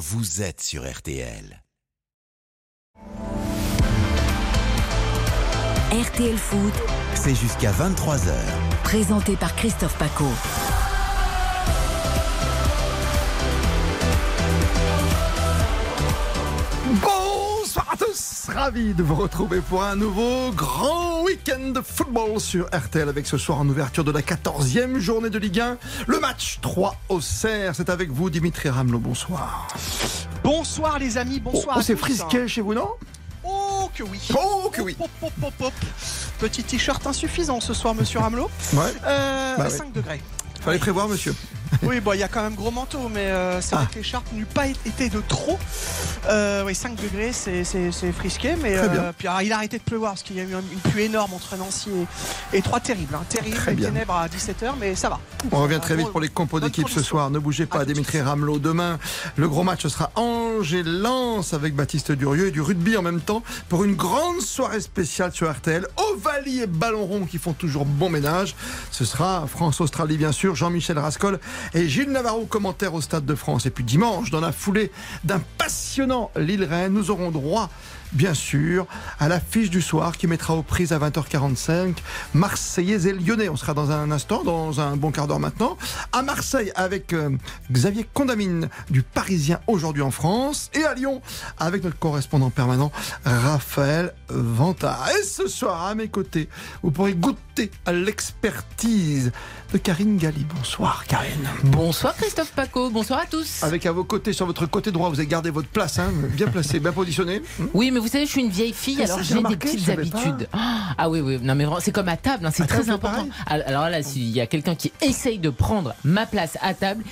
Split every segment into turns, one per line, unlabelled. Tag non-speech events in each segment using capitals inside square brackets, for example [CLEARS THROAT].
vous êtes sur RTL.
RTL Foot,
C'est jusqu'à 23h.
présenté par Christophe Paco.
Ravi de vous retrouver pour un nouveau grand week-end de football sur RTL avec ce soir en ouverture de la 14e journée de Ligue 1, le match 3 au Cerf. C'est avec vous Dimitri Ramelot, bonsoir.
Bonsoir les amis,
Oh,
bonsoir.
oh, c'est frisqué chez vous, non?
Oh que oui.
Oh que oui
Pop, pop, pop. Petit t-shirt insuffisant ce soir, monsieur Ramelot.
Ouais,
Euh,
Bah oui.
5 degrés.
fallait prévoir monsieur. [LAUGHS]
Oui, bon, il y a quand même gros manteau, mais euh, c'est
Ah.
vrai que l'écharpe n'eût pas été de trop. Euh, oui, 5 degrés, c'est, frisqué, mais
Très bien.
euh, puis, alors, il a arrêté de pleuvoir parce qu'il y a eu un- une pluie énorme entre Nancy et, et Troyes, terrible. Hein, terrible,
Très
les
bien.
ténèbres à 17h, mais ça va.
On revient
Ah,
très vite pour les compos d'équipe ce soir. Ne bougez pas, Dimitri. Ramelot. Demain, le gros match ce sera Angers-Lens avec Baptiste Durieux et du rugby en même temps pour une grande soirée spéciale sur RTL. Ovalie et Ballon Rond qui font toujours bon ménage. Ce sera France-Australie bien sûr, Jean-Michel Rascol et Gilles Navarro commentaire au Stade de France. Et puis dimanche, dans la foulée d'un passionnant Lille-Rennes, nous aurons droit bien sûr, à l'affiche du soir qui mettra aux prises à 20h45 Marseillais et Lyonnais. On sera dans un instant, dans un bon quart d'heure maintenant, à Marseille avec euh, Xavier Condamine du Parisien aujourd'hui en France et à Lyon avec notre correspondant permanent Raphaël Vantard. Et ce soir, à mes côtés, vous pourrez goûter à l'expertise de Karine Galli. Bonsoir Karine.
Bonsoir Christophe Paco, bonsoir à tous.
Avec à vos côtés, sur votre côté droit, vous avez gardé votre place, hein, bien placé, bien positionné.
Oui, mais vous savez, je suis une vieille fille,
Ah,
alors
j'ai
des petites
pas.
habitudes. Ah oui, oui, non mais vraiment, c'est comme à table, hein, c'est
table,
très important. Alors là, s'il y a quelqu'un qui essaye de prendre ma place à table,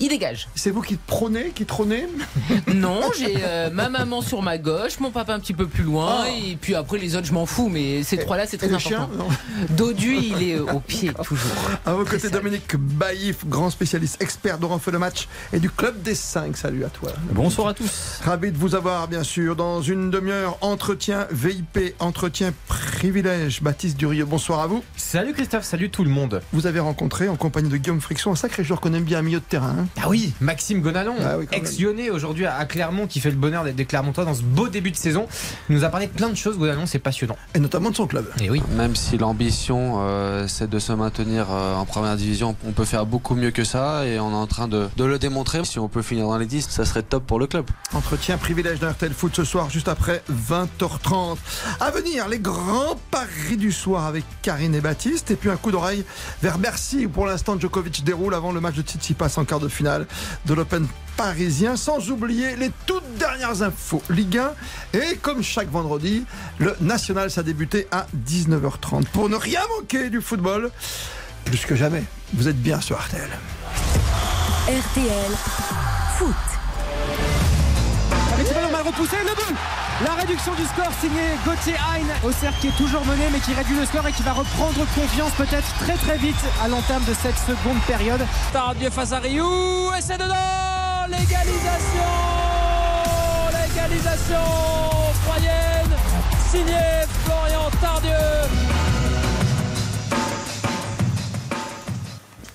il dégage.
C'est vous qui prônez, qui trônez [LAUGHS]
Non, j'ai euh, ma maman sur ma gauche, mon papa un petit peu plus loin,
Oh.
et puis après les autres, je m'en fous, mais ces trois-là, c'est
Et
très
le chien
important.
non
Dodu, il est au pied, toujours.
À vos côtés. Dominique Baïf, grand spécialiste expert d'Oran fait le match et du Club des 5. Salut à toi.
Bonsoir à tous.
Ravi de vous avoir, bien sûr, dans une demi-heure. Entretien VIP, entretien privilège. Baptiste Durieux, bonsoir à vous.
Salut Christophe, salut tout le monde.
Vous avez rencontré, en compagnie de Guillaume Friction, un sacré joueur qu'on aime bien, un milieu de terrain. hein.
Ah oui, Maxime Gonalon,
Ah oui,
ex-lyonnais aujourd'hui à Clermont, qui fait le bonheur d'être des Clermontois dans ce beau début de saison. Il nous a parlé de plein de choses, Gonalon, c'est passionnant.
Et notamment de son club.
Et oui.
Même si l'ambition euh, c'est de se maintenir euh, en première division, on peut faire beaucoup mieux que ça et on est en train de, de le démontrer. Si on peut finir dans les 10, ça serait top pour le club.
Entretien privilège d'un RTL Foot ce soir, juste après 20h30. À venir, les grands paris du soir avec Karine et Baptiste. Et puis un coup d'oreille vers Bercy, où pour l'instant Djokovic déroule avant le match de Tsitsipas en quart de finale de l'Open parisien. Sans oublier les toutes dernières infos Ligue 1. Et comme chaque vendredi, le National, ça a débuté à 19h30. Pour ne rien manquer du football, plus que jamais, vous êtes bien sur RTL.
RTL Foot.
Repoussé, le but La réduction du score signé Gauthier Hein au cercle qui est toujours mené mais qui réduit le score et qui va reprendre confiance peut-être très très vite à l'entame de cette seconde période.
Tardieu face à Rioux et c'est dedans L'égalisation L'égalisation Troyenne signé Florian Tardieu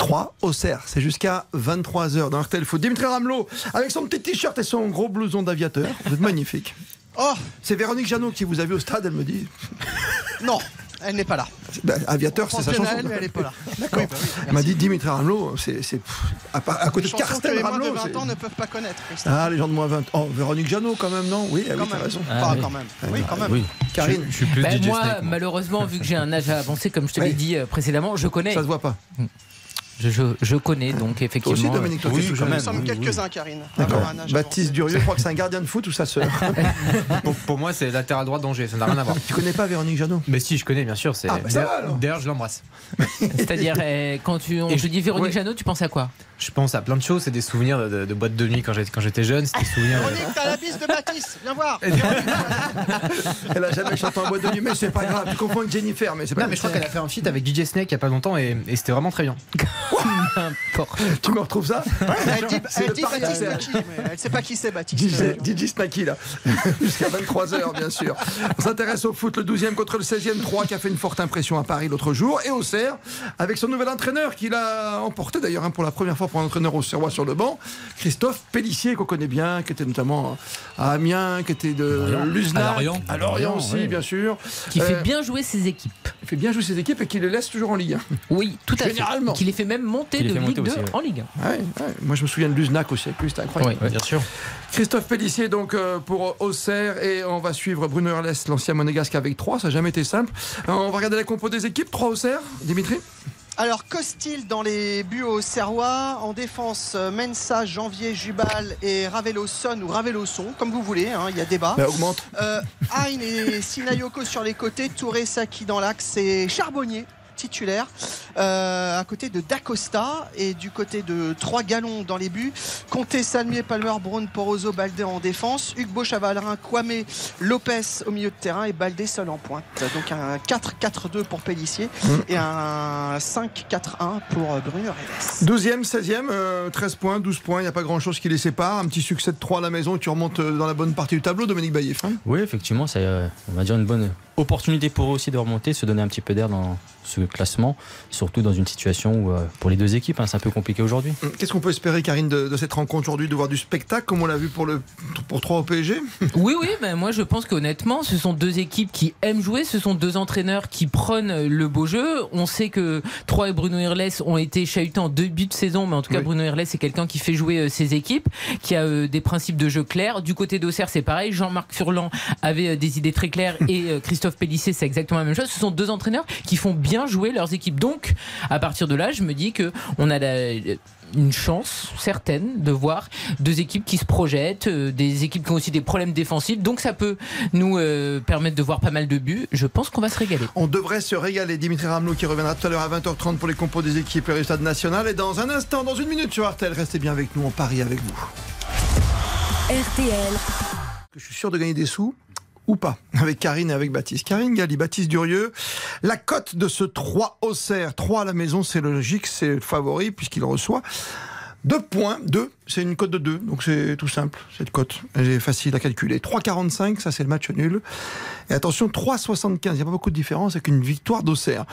3 au cerf. C'est jusqu'à 23h dans RTL Foot. Dimitri Ramelot, avec son petit t-shirt et son gros blouson d'aviateur. Vous êtes magnifique.
Oh
C'est Véronique Jeannot qui vous a vu au stade, elle me dit. [LAUGHS]
non, elle n'est pas là.
Ben, aviateur, c'est sa chanson.
elle, mais elle n'est pas là. [LAUGHS]
D'accord.
Oui, bah oui,
elle m'a dit Dimitri Ramelot, c'est. À, à côté de
que
Karsten
les moins de
Ramelot.
20
c'est-
ans ne peuvent pas connaître. Christophe.
Ah, les gens de moins 20 Oh, Véronique Jeannot, quand même, non? Oui, ah
quand
t'as
même.
raison.
Pas
oui.
quand même. Oui, quand même.
Oui.
Karine,
Je suis plus DJ
moi,
Snake, moi.
malheureusement, vu que j'ai un âge avancé, comme je te [LAUGHS]
Oui.
l'ai dit euh, précédemment, je connais.
ça se voit pas.
Je, je, je connais, donc
Toi
effectivement.
aussi,
euh,
Dominique, toi qui es tout jeune.
Nous sommes quelques-uns, Karine.
D'accord. Baptiste. Durieux, je crois que c'est un gardien de foot ou sa sœur [LAUGHS]
Pour, pour moi, c'est latéral droit d'Angers, ça n'a rien à voir. [LAUGHS]
Tu connais pas Véronique Jeannot
Mais si, je connais, bien sûr. c'est-
Ah, bah.
D'ailleurs, je l'embrasse.
C'est-à-dire, euh, quand tu, on
Et
te
je-
dit Véronique
ouais.
Jeannot, tu penses à quoi?
Je pense à plein de choses. C'est des souvenirs de, de, de boîtes de nuit quand j'étais, quand j'étais jeune. C'est des souvenirs.
Véronique, t'as la bise de Baptiste. Viens voir. [LAUGHS]
Elle a jamais chanté en boîte de nuit, mais c'est pas grave. Tu confonds avec Jennifer, mais c'est pas
Non, mais je crois qu'elle a fait un feat avec DJ Snake il y a pas longtemps et, et c'était vraiment très bien. [LAUGHS]
Tu me retrouves ça
Elle dit,
C'est
elle
le
dit Baptiste mais elle sait pas qui c'est Baptiste.
DJ, DJ Snacky là, [LAUGHS] jusqu'à 23h bien sûr. On s'intéresse au foot, le 12e contre le 16e, 3 qui a fait une forte impression à Paris l'autre jour, et au Serre, avec son nouvel entraîneur qu'il a emporté d'ailleurs hein, pour la première fois pour un entraîneur au Serrois sur le banc. Christophe Pellissier, qu'on connaît bien, qui était notamment à Amiens, qui était de. Luznac.
À Lorient.
À Lorient
Lorient,
aussi,
oui.
bien sûr.
Qui
Euh,
fait bien jouer ses équipes.
Il fait bien jouer ses équipes et qui les laisse toujours en Ligue 1.
Oui, tout à
Généralement.
fait. Qui les fait même monter de Ligue
monter
2
aussi, ouais.
en Ligue 1.
Ouais, ouais. Moi, je me souviens de Luznac aussi c'était incroyable.
Oui.
Bien sûr.
Christophe Pellissier donc euh, pour Auxerre et on va suivre Bruno Herles, l'ancien monégasque avec 3, ça n'a jamais été simple. Euh, on va regarder la compo des équipes, 3 Auxerre, Dimitri?
Alors, Costil dans les buts au Serrois. En défense, euh, Mensa, Janvier, Jubal et Ravello Son ou Ravello Son, comme vous voulez, hein, il y a débat.
Bah, augmente.
Euh, et Sinayoko sur les côtés, Touré, Saki dans l'axe et Charbonnier titulaire euh, à côté de Dacosta et du côté de trois galons dans les buts. Comté, Salmier, Palmer, Brown, Poroso, Baldé en défense. Hugo Chavalerin, Kwame, Lopez au milieu de terrain et Baldé seul en pointe. Donc un 4-4-2 pour Pellissier et un 5-4-1 pour euh, Bruno Reves
12e, 16e, euh, 13 points, 12 points, il n'y a pas grand chose qui les sépare. Un petit succès de 3 à la maison et tu remontes euh, dans la bonne partie du tableau, Dominique Baillif. hein
Oui, effectivement, c'est, euh, on va dire, une bonne opportunité pour eux aussi de remonter, se donner un petit peu d'air dans ce classement, surtout dans une situation où, euh, pour les deux équipes, hein, c'est un peu compliqué aujourd'hui.
Qu'est-ce qu'on peut espérer, Karine, de, de cette rencontre aujourd'hui, de voir du spectacle comme on l'a vu pour, le, pour 3 au PSG [LAUGHS]
Oui, oui, ben moi je pense qu'honnêtement, ce sont deux équipes qui aiment jouer, ce sont deux entraîneurs qui prennent le beau jeu. On sait que Troyes et Bruno Irles ont été chahutés en début de saison, mais en tout cas
Oui.
Bruno Irles c'est quelqu'un qui fait jouer euh, ses équipes, qui a euh, des principes de jeu clairs. Du côté d'Auxerre, c'est pareil. Jean-Marc Furlan avait euh, des idées très claires et euh, Christophe Pellissier, c'est exactement la même chose. Ce sont deux entraîneurs qui font bien jouer leurs équipes. Donc, à partir de là, je me dis que on a la- une chance certaine de voir deux équipes qui se projettent, euh, des équipes qui ont aussi des problèmes défensifs. Donc ça peut nous euh, permettre de voir pas mal de buts. Je pense qu'on va se régaler.
On devrait se régaler. Dimitri Ramelot qui reviendra tout à l'heure à 20h30 pour les compos des équipes et le stade national. Et dans un instant, dans une minute sur RTL, restez bien avec nous, on parie avec vous.
RTL,
je suis sûr de gagner des sous ou pas avec Karine et avec Baptiste. Karine Galli, Baptiste Durieux, la cote de ce 3 Auxerre, 3 à la maison, c'est logique, c'est le favori puisqu'il reçoit 2 points, 2, c'est une cote de 2, donc c'est tout simple, cette cote, elle est facile à calculer. 3,45, ça c'est le match nul. Et attention, 3,75, il n'y a pas beaucoup de différence avec une victoire d'Auxerre.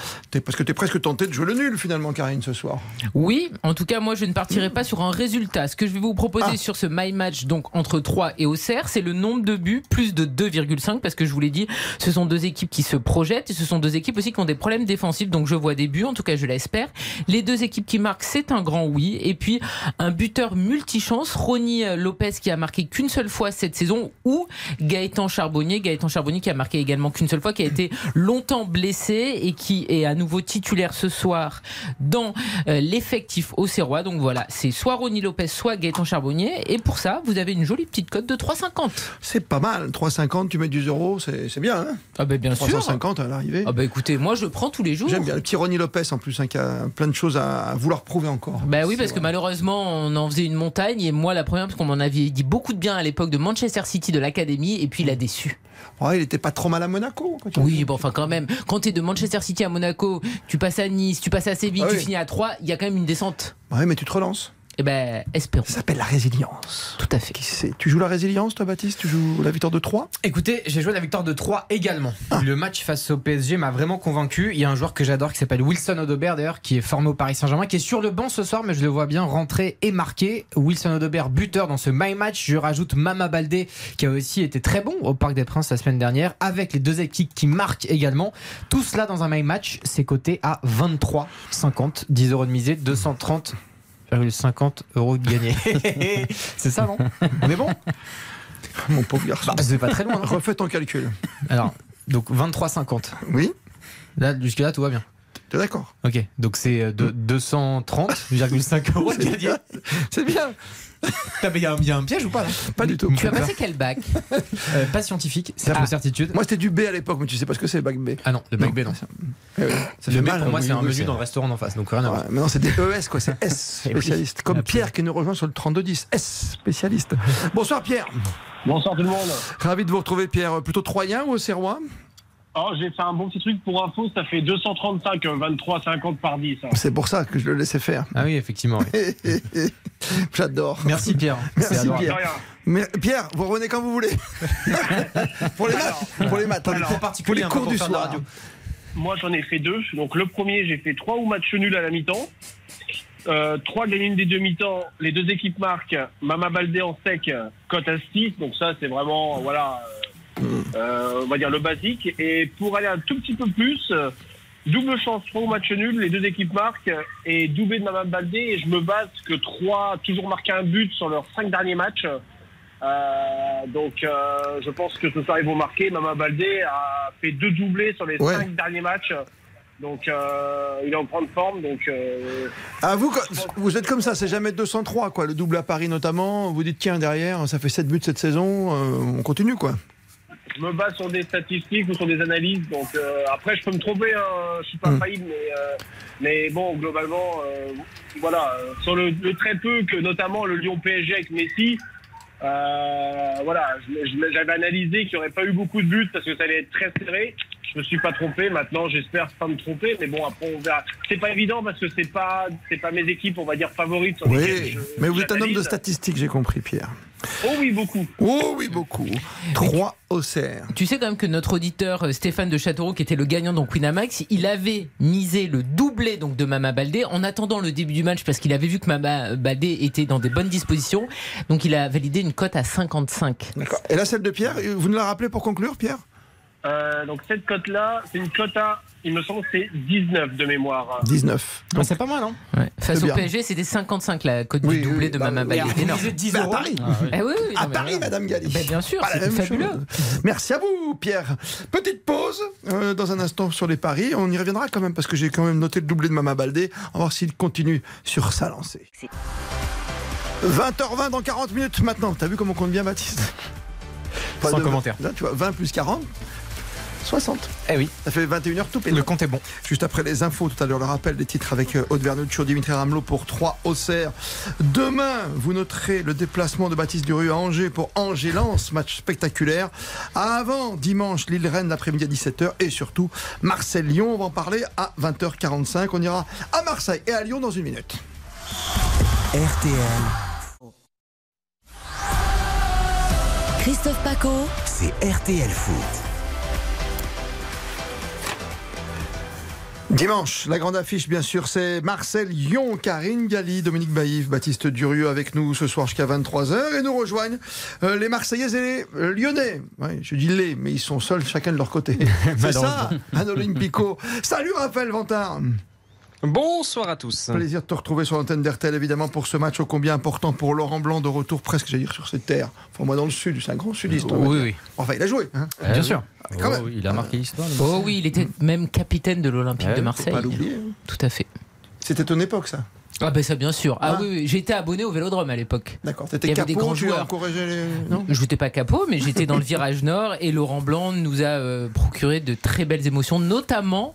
Parce que tu es presque tenté de jouer le nul finalement, Karine, ce soir.
Oui, en tout cas, moi, je ne partirai pas sur un résultat. Ce que je vais vous proposer
Ah.
sur ce My Match, donc entre 3 et Auxerre, c'est le nombre de buts, plus de 2,5, parce que je vous l'ai dit, ce sont deux équipes qui se projettent et ce sont deux équipes aussi qui ont des problèmes défensifs. Donc je vois des buts, en tout cas, je l'espère. Les deux équipes qui marquent, c'est un grand oui. Et puis, un buteur multichance, Ronny Lopez, qui a marqué qu'une seule fois cette saison, ou Gaëtan Charbonnier, Gaëtan Charbonnier qui a marqué également qu'une seule fois, qui a été longtemps blessé et qui est à nouveau titulaire ce soir dans euh, l'effectif au Serrois. Donc voilà, c'est soit Ronny Lopez, soit Gaëtan Charbonnier. Et pour ça, vous avez une jolie petite cote de 3,50.
C'est pas mal, 3,50, tu mets du zéro, c'est bien, hein?
Ah ben bien sûr.
350 à l'arrivée.
Ah bah écoutez, moi je prends tous les jours.
J'aime bien le petit Ronny Lopez en plus, hein, qui a plein de choses à vouloir prouver encore.
Bah oui, parce que malheureusement, on en faisait une montagne. Et moi, la première, parce qu'on m'en avait dit beaucoup de bien à l'époque de Manchester City, de l'académie. Et puis, il a déçu.
Ouais, il était pas trop mal à Monaco. quand
Oui, bon, enfin, quand même. Quand t'es de Manchester City à Monaco, tu passes à Nice, tu passes à Séville,
Ah
tu
oui.
finis à 3, il y a quand même une descente.
Ouais, mais tu te relances.
Et ben, espérons.
Ça s'appelle la résilience.
Tout à fait.
Qui sait Tu joues la résilience, toi, Baptiste? Tu joues la victoire de 3
Écoutez, j'ai joué la victoire de 3 également. Le match face au PSG m'a vraiment convaincu. Il y a un joueur que j'adore qui s'appelle Wilson Odobert d'ailleurs, qui est formé au Paris Saint-Germain, qui est sur le banc ce soir, mais je le vois bien rentrer et marquer. Wilson Odobert, buteur dans ce My Match. Je rajoute Mama Baldé, qui a aussi été très bon au Parc des Princes la semaine dernière, avec les deux équipes qui marquent également. Tout cela dans un My Match, c'est coté à 23,50. 10 euros de misée, 230,50 euros de gagné. [LAUGHS] c'est ça, non? On est bon?
Mon pauvre garçon.
bah, C'est pas très loin.
Refais ton calcul.
Alors, donc 23,50.
Oui
Là, jusque-là, tout va bien.
T'es d'accord?
Ok, donc c'est euh, de 230,5 euros de gagné.
C'est bien. [LAUGHS]
T'as payé un, il y a un piège ou pas là?
Pas du tout.
Tu as passé quel bac?
Euh, Pas scientifique, c'est
Ah.
certitude.
Moi, c'était du B à l'époque, mais tu sais pas ce que c'est, bac B.
Ah non, le bac B non.
Eh oui, ça
le
fait
B
mal,
pour moi c'est un menu dans le restaurant d'en face, donc rien à voir.
Ouais, mais non, c'est des ES, quoi. C'est [LAUGHS] S,
Eh
spécialiste. Comme. Pierre qui nous rejoint sur le 3210. S, spécialiste. Bonsoir, Pierre.
Bonsoir tout le monde.
Ravi de vous retrouver, Pierre. Plutôt Troyen ou Serrois?
Oh, j'ai fait un bon petit truc pour info, ça fait 235, euh, 23, 50 par 10. hein.
C'est pour ça que je le laissais faire.
Ah oui, effectivement. oui. [LAUGHS]
J'adore.
Merci Pierre.
Merci. Pierre. Mais, Pierre, vous revenez quand vous voulez. [LAUGHS] pour les maths. Pour les maths.
Pas
pour les-
particulier,
pour les
hein,
cours
pour
du soir.
radio.
Moi j'en ai fait deux. Donc le premier, j'ai fait trois ou match nul à la mi-temps. Euh, trois une des deux mi-temps. Les deux équipes marquent. Mama Baldé en sec, cote à 6. Donc ça, c'est vraiment, voilà, euh, euh, on va dire le basique. Et pour aller un tout petit peu plus, euh, double chance, 3 au match nul. Les deux équipes marquent et doublé de Mama Baldé. Et je me base que 3 toujours marqué un but sur leurs 5 derniers matchs. Euh, donc euh, je pense que ce soir ils vont marquer. Mama Baldé a fait deux doublés sur les
Ouais.
5 derniers matchs. Donc euh, il est en grande forme. Donc euh,
Ah, vous, vous êtes comme ça, c'est jamais 203, quoi. Le double à Paris notamment. Vous dites, tiens, derrière, ça fait 7 buts cette saison. euh, on continue, quoi.
Je me base sur des statistiques ou sur des analyses. Donc euh, après, je peux me tromper. Hein, je suis pas
Mm.
faillible, mais euh, mais bon, globalement, euh, voilà, sur le, le très peu que notamment le Lyon PSG avec Messi. voilà, j'avais analysé qu'il n'y aurait pas eu beaucoup de buts parce que ça allait être très serré. Je me suis pas trompé. Maintenant, j'espère pas me tromper, mais bon, après on verra. C'est pas évident parce que c'est pas c'est pas mes équipes, on va dire favorites.
Oui,
je-
mais vous êtes un homme de statistiques, j'ai compris, Pierre.
Oh oui, beaucoup.
Oh oui, beaucoup. 3 au cerf.
Tu sais quand même que notre auditeur euh, Stéphane de Châteauroux, qui était le gagnant dans Winamax, il avait misé le doublé donc de Mama Baldé en attendant le début du match parce qu'il avait vu que Mama Baldé était dans des bonnes dispositions. Donc il a validé une cote à 55.
D'accord. Et là, celle de Pierre, vous nous la rappelez pour conclure, Pierre?
Euh, donc cette cote-là, c'est une cote à, il me semble, que c'est 19 de mémoire.
19.
Ah, c'est pas mal, hein
Ouais. Face au
bien.
PSG, c'était 55 la cote
Oui,
du doublé
oui,
de
bah,
Mama
oui.
Baldé.
Mais
Énorme.
Misez 10
Mais à
euros.
Paris.
Eh oui, oui,
À
non, mais
Paris,
voilà.
Madame Galli.
Ben, bien sûr, c'est fabuleux.
chose. Merci à vous, Pierre. Petite pause euh, dans un instant sur les paris. On y reviendra quand même parce que j'ai quand même noté le doublé de Mama Baldé. On va voir s'il continue sur sa lancée. 20h20 dans 40 minutes maintenant. T'as vu comment on compte bien, Baptiste? Pas
Sans
de-
commentaire.
Là, tu vois, 20 plus 40, 60.
Eh oui,
Ça fait 21h tout pile.
le compte est bon.
Juste après les infos, tout à l'heure, le rappel des titres avec euh, Aude Vernuccio, Dimitri Ramelot pour 3 Auxerre. Demain, vous noterez le déplacement de Baptiste Durieux à Angers pour Angers-Lens, match spectaculaire. Avant, dimanche, Lille-Rennes l'après-midi à 17h et surtout Marseille-Lyon. On va en parler à 20h45. On ira à Marseille et à Lyon dans une minute.
RTL,
Christophe Paco.
c'est RTL Foot.
Dimanche, la grande affiche, bien sûr, c'est Marseille-Lyon, Karine Galli, Dominique Baïf, Baptiste Durieux avec nous ce soir jusqu'à 23h et nous rejoignent euh, les Marseillais et les euh, Lyonnais. Ouais, je dis les, mais ils sont seuls chacun de leur côté. [LAUGHS] c'est ça, un Olympico. Salut Raphaël Vantard.
Bonsoir à tous.
Plaisir de te retrouver sur l'antenne d'RTL, évidemment, pour ce match ô combien important pour Laurent Blanc de retour presque, j'allais dire, sur cette terre. Enfin, moi, dans le sud, c'est un grand sudiste.
Oui, oui.
Enfin, il a joué. Hein.
Bien sûr.
Quand
Oh,
même.
il a marqué l'histoire.
Oh oui, il était même capitaine de l'Olympique
Ouais,
de
faut
Marseille.
Pas l'oublier.
Tout à fait.
C'était ton époque, ça?
Ah ben ça bien sûr. Ah
Ah.
oui, oui, j'étais abonné au Vélodrome à l'époque.
D'accord. T'étais
des
capot,
grands
tu
joueurs.
encourageais les... Non
Je n'étais pas capot, mais j'étais dans le virage nord et Laurent Blanc nous a euh, procuré de très belles émotions, notamment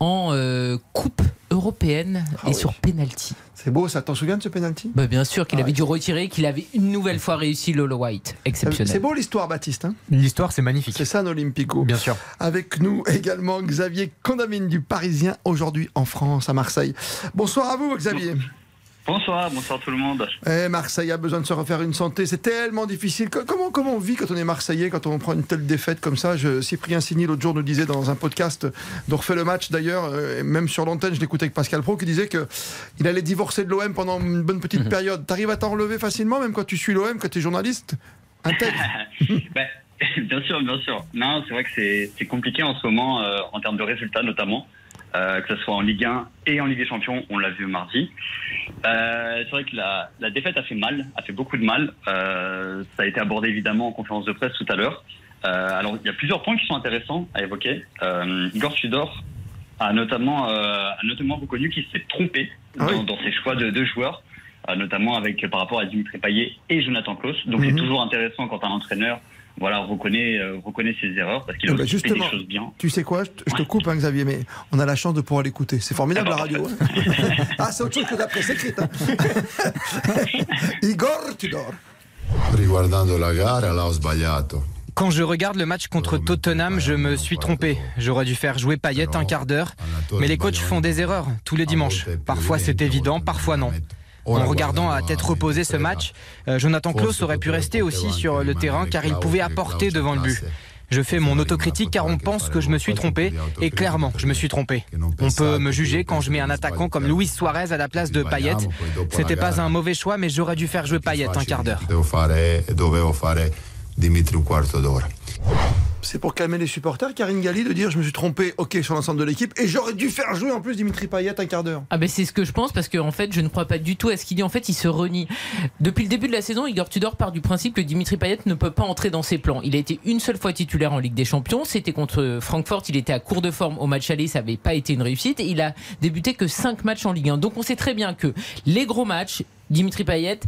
en euh, Coupe européenne
Ah
et
oui.
sur penalty.
C'est beau, ça. T'en souviens de ce penalty?
Bah, bien sûr qu'il
Ah
avait
ouais.
dû retirer, qu'il avait une nouvelle fois réussi Lolo White. Exceptionnel.
C'est beau l'histoire, Baptiste. hein?
L'histoire, c'est magnifique.
c'est ça, un Olympico.
Bien sûr.
Avec nous également Xavier Condamine du Parisien, aujourd'hui en France, à Marseille. Bonsoir à vous, Xavier.
Bonsoir, bonsoir tout le monde.
Eh, Marseille a besoin de se refaire une santé. C'est tellement difficile. Co- Comment, comment on vit quand on est Marseillais, quand on prend une telle défaite comme ça? Je, Cyprien Signy, l'autre jour, nous disait dans un podcast dont refait le match d'ailleurs, euh, même sur l'antenne, je l'écoutais avec Pascal Pro, qui disait que il allait divorcer de l'OM pendant une bonne petite période. T'arrives à t'en relever facilement, même quand tu suis l'OM, quand tu es journaliste Intègre. [LAUGHS]
Ben, [LAUGHS] bien sûr, bien sûr. Non, c'est vrai que c'est c'est compliqué en ce moment, euh, en termes de résultats notamment, euh, que ce soit en Ligue 1 et en Ligue des Champions, on l'a vu mardi. Euh, c'est vrai que la, la défaite a fait mal, a fait beaucoup de mal. Euh, ça a été abordé évidemment en conférence de presse tout à l'heure. Alors, il y a plusieurs points qui sont intéressants à évoquer. Igor Tudor a notamment, a notamment reconnu qu'il s'est trompé
Ah
dans,
oui.
dans ses choix de deux joueurs, notamment avec par rapport à Dimitri Payet et Jonathan Klaus. Donc
Mhm.
c'est toujours intéressant quand un entraîneur voilà, reconnaît, euh, reconnaît ses erreurs parce qu'il a
Eh ben,
aussi fait des choses bien.
Tu sais quoi, je te, je te coupe, hein, Xavier, mais on a la chance de pouvoir l'écouter. C'est formidable la radio. hein. [LAUGHS] [LAUGHS] ah, c'est autre chose que la presse écrite. hein. [LAUGHS] Igor Tudor.
Riguardando la gara l'ho sbagliato.
Quand je regarde le match contre Tottenham, je me suis trompé. J'aurais dû faire jouer Payet un quart d'heure. Mais les coachs font des erreurs tous les dimanches. Parfois c'est évident, parfois non. En regardant à tête reposée ce match, euh, Jonathan Klaus aurait pu rester aussi sur le terrain car il pouvait apporter devant le but. Je fais mon autocritique car on pense que je me suis trompé et clairement je me suis trompé. On peut me juger quand je mets un attaquant comme Luis Suarez à la place de Payet. C'était pas un mauvais choix mais j'aurais dû faire jouer Payet un quart d'heure.
C'est pour calmer les supporters, Karine Galli, de dire je me suis trompé, ok, sur l'ensemble de l'équipe, et j'aurais dû faire jouer en plus Dimitri Payet un quart d'heure.
Ah ben c'est ce que je pense parce qu'en en fait je ne crois pas du tout à ce qu'il dit. En fait il se renie. Depuis le début de la saison, Igor Tudor part du principe que Dimitri Payet ne peut pas entrer dans ses plans. Il a été une seule fois titulaire en Ligue des Champions. C'était contre Francfort. Il était à court de forme au match aller. Ça n'avait pas été une réussite. Et il a débuté que 5 matchs en Ligue 1. Donc on sait très bien que les gros matchs, Dimitri Payet,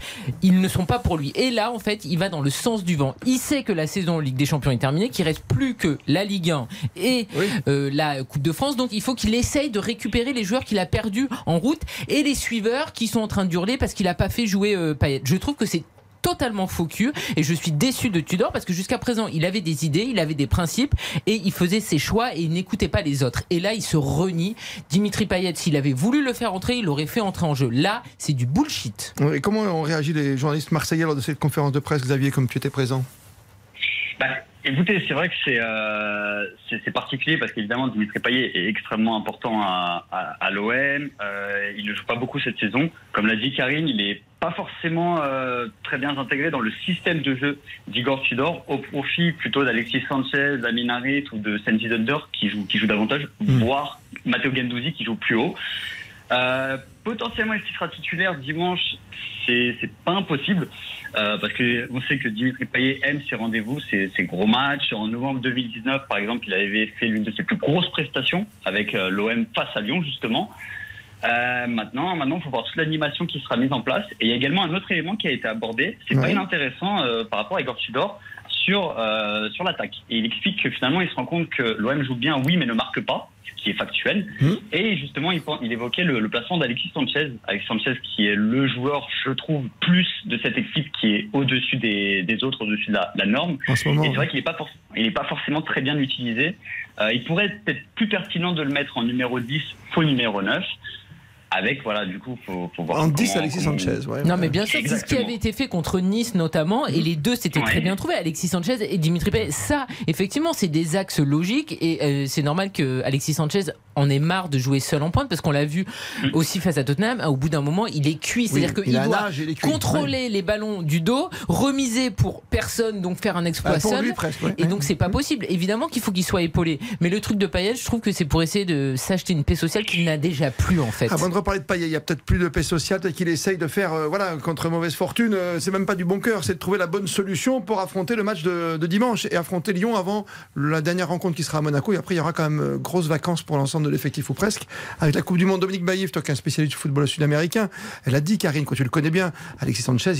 ils ne sont pas pour lui. Et là, en fait, il va dans le sens du vent. Il sait que la saison en Ligue des Champions est terminée, qu'il reste plus que la Ligue 1 et euh, la Coupe de France. Donc, il faut qu'il essaye de récupérer les joueurs qu'il a perdus en route et les suiveurs qui sont en train de hurler parce qu'il n'a pas fait jouer euh, Payet. Je trouve que c'est totalement faux cul et je suis déçu de Tudor parce que jusqu'à présent il avait des idées, il avait des principes et il faisait ses choix et il n'écoutait pas les autres. Et là il se renie. Dimitri Payet, s'il avait voulu le faire entrer, il l'aurait fait entrer en jeu. Là c'est du bullshit.
Et comment ont réagi les journalistes marseillais lors de cette conférence de presse, Xavier, comme tu étais présent?
Bah, écoutez, c'est vrai que c'est euh, c'est c'est particulier parce qu'évidemment Dimitri Payet est extrêmement important à, à, à l'OM. Euh, il ne joue pas beaucoup cette saison. Comme l'a dit Karine, il est pas forcément euh, très bien intégré dans le système de jeu d'Igor Tudor au profit plutôt d'Alexis Sanchez, d'Amin Harit ou de Sandy Dunder qui joue qui joue davantage, voire Matteo Gendouzi qui joue plus haut. Euh, potentiellement, qu'il sera titulaire dimanche? C'est pas impossible euh, parce que on sait que Dimitri Payet aime ses rendez-vous, ses, ses gros matchs. En novembre 2019, par exemple, il avait fait l'une de ses plus grosses prestations avec l'OM face à Lyon, justement. Euh, maintenant, maintenant, il faut voir toute l'animation qui sera mise en place. Et il y a également un autre élément qui a été abordé. C'est pas
Ouais.
inintéressant euh, par rapport à Igor Tudor sur euh, sur l'attaque. Et il explique que finalement, il se rend compte que l'OM joue bien, oui, mais ne marque pas, ce qui est factuel. Et justement, il, évoquait le, le placement d'Alexis Sanchez. Alexis Sanchez, qui est le joueur, je trouve, plus de cette équipe qui est au-dessus des, des autres, au-dessus de la, la norme.
En ce moment,
Et c'est vrai qu'il n'est pas, pas forcément très bien utilisé. Euh, il pourrait être peut-être plus pertinent de le mettre en numéro 10, faux numéro 9. Avec, voilà, du coup, faut, faut voir.
En 10,
comment-
Alexis Sanchez, ouais.
Non mais bien sûr, c'est ce qui avait été fait contre Nice notamment, et les deux c'était très bien trouvé, Alexis Sanchez et Dimitri Payet. Ça, effectivement, c'est des axes logiques, et euh, c'est normal que Alexis Sanchez en ait marre de jouer seul en pointe, parce qu'on l'a vu aussi face à Tottenham, au bout d'un moment, il est cuit, c'est-à-dire
il
qu'il doit
cuit,
contrôler les ballons du dos, remiser pour personne, donc faire un exploit
Ah, pour
seul,
lui, presque, ouais.
et donc c'est pas possible. Évidemment qu'il faut qu'il soit épaulé, mais le truc de Payet, je trouve que c'est pour essayer de s'acheter une paix sociale qu'il n'a déjà plus en fait.
De reparler de Payet, il y a peut-être plus de paix sociale, qu'il essaye de faire, euh, voilà, contre mauvaise fortune, euh, c'est même pas du bon cœur, c'est de trouver la bonne solution pour affronter le match de, dimanche et affronter Lyon avant la dernière rencontre qui sera à Monaco. Et après, il y aura quand même euh, grosses vacances pour l'ensemble de l'effectif ou presque. Avec la Coupe du Monde, Dominique Baïf, toi qui es un spécialiste du football sud-américain, elle a dit, Karine, quoi, tu le connais bien, Alexis Sanchez,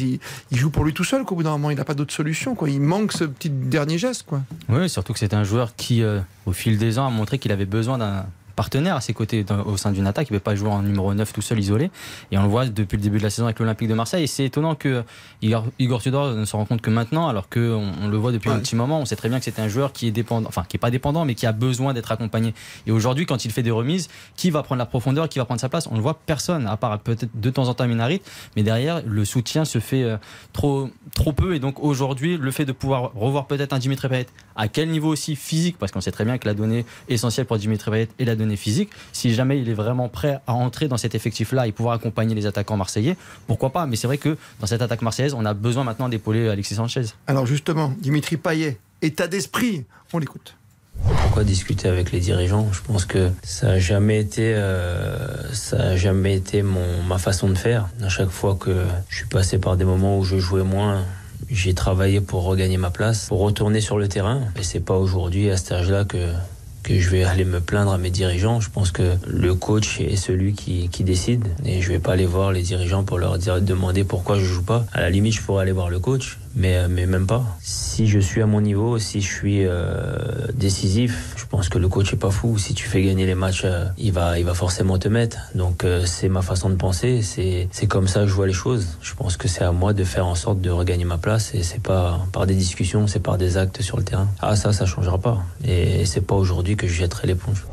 il, joue pour lui tout seul, qu'au bout d'un moment, il n'a pas d'autre solution. Il manque ce petit dernier geste.
Oui, surtout que c'est un joueur qui, euh, au fil des ans, a montré qu'il avait besoin d'un partenaire à ses côtés dans- au sein d'une attaque. Il ne peut pas jouer en numéro 9 tout seul, isolé. Et on le voit depuis le début de la saison avec l'Olympique de Marseille. Et c'est étonnant que Igor, Igor Tudor ne se rend compte que maintenant, alors qu'on on le voit depuis un petit moment. On sait très bien que c'est un joueur qui est dépendant, enfin qui est pas dépendant, mais qui a besoin d'être accompagné. Et aujourd'hui, quand il fait des remises, qui va prendre la profondeur, qui va prendre sa place? On ne voit personne, à part peut-être de temps en temps Minarit. Mais derrière, le soutien se fait euh, trop, trop peu. Et donc aujourd'hui, le fait de pouvoir revoir peut-être un Dimitri Payet, à quel niveau aussi physique, parce qu'on sait très bien que la donnée essentielle pour Dimitri Payet est la donnée physique. Si jamais il est vraiment prêt à entrer dans cet effectif-là et pouvoir accompagner les attaquants marseillais, pourquoi pas Mais c'est vrai que dans cette attaque marseillaise, on a besoin maintenant d'épauler Alexis Sanchez.
Alors justement, Dimitri Payet, état d'esprit, on l'écoute.
Pourquoi discuter avec les dirigeants? Je pense que ça n'a jamais été, euh, ça a jamais été mon, ma façon de faire. À chaque fois que je suis passé par des moments où je jouais moins, j'ai travaillé pour regagner ma place, pour retourner sur le terrain. Et c'est pas aujourd'hui, à cet âge-là, que que je vais aller me plaindre à mes dirigeants. Je pense que le coach est celui qui, qui décide et je vais pas aller voir les dirigeants pour leur dire demander pourquoi je joue pas. À la limite, je pourrais aller voir le coach, mais mais même pas. Si je suis à mon niveau, si je suis euh, décisif, je pense que le coach est pas fou. Si tu fais gagner les matchs, euh, il va il va forcément te mettre. Donc euh, c'est ma façon de penser. C'est comme ça que je vois les choses. Je pense que c'est à moi de faire en sorte de regagner ma place et c'est pas par des discussions, c'est par des actes sur le terrain. Ah ça, ça changera pas. Et c'est pas aujourd'hui que je jetterai l'éponge.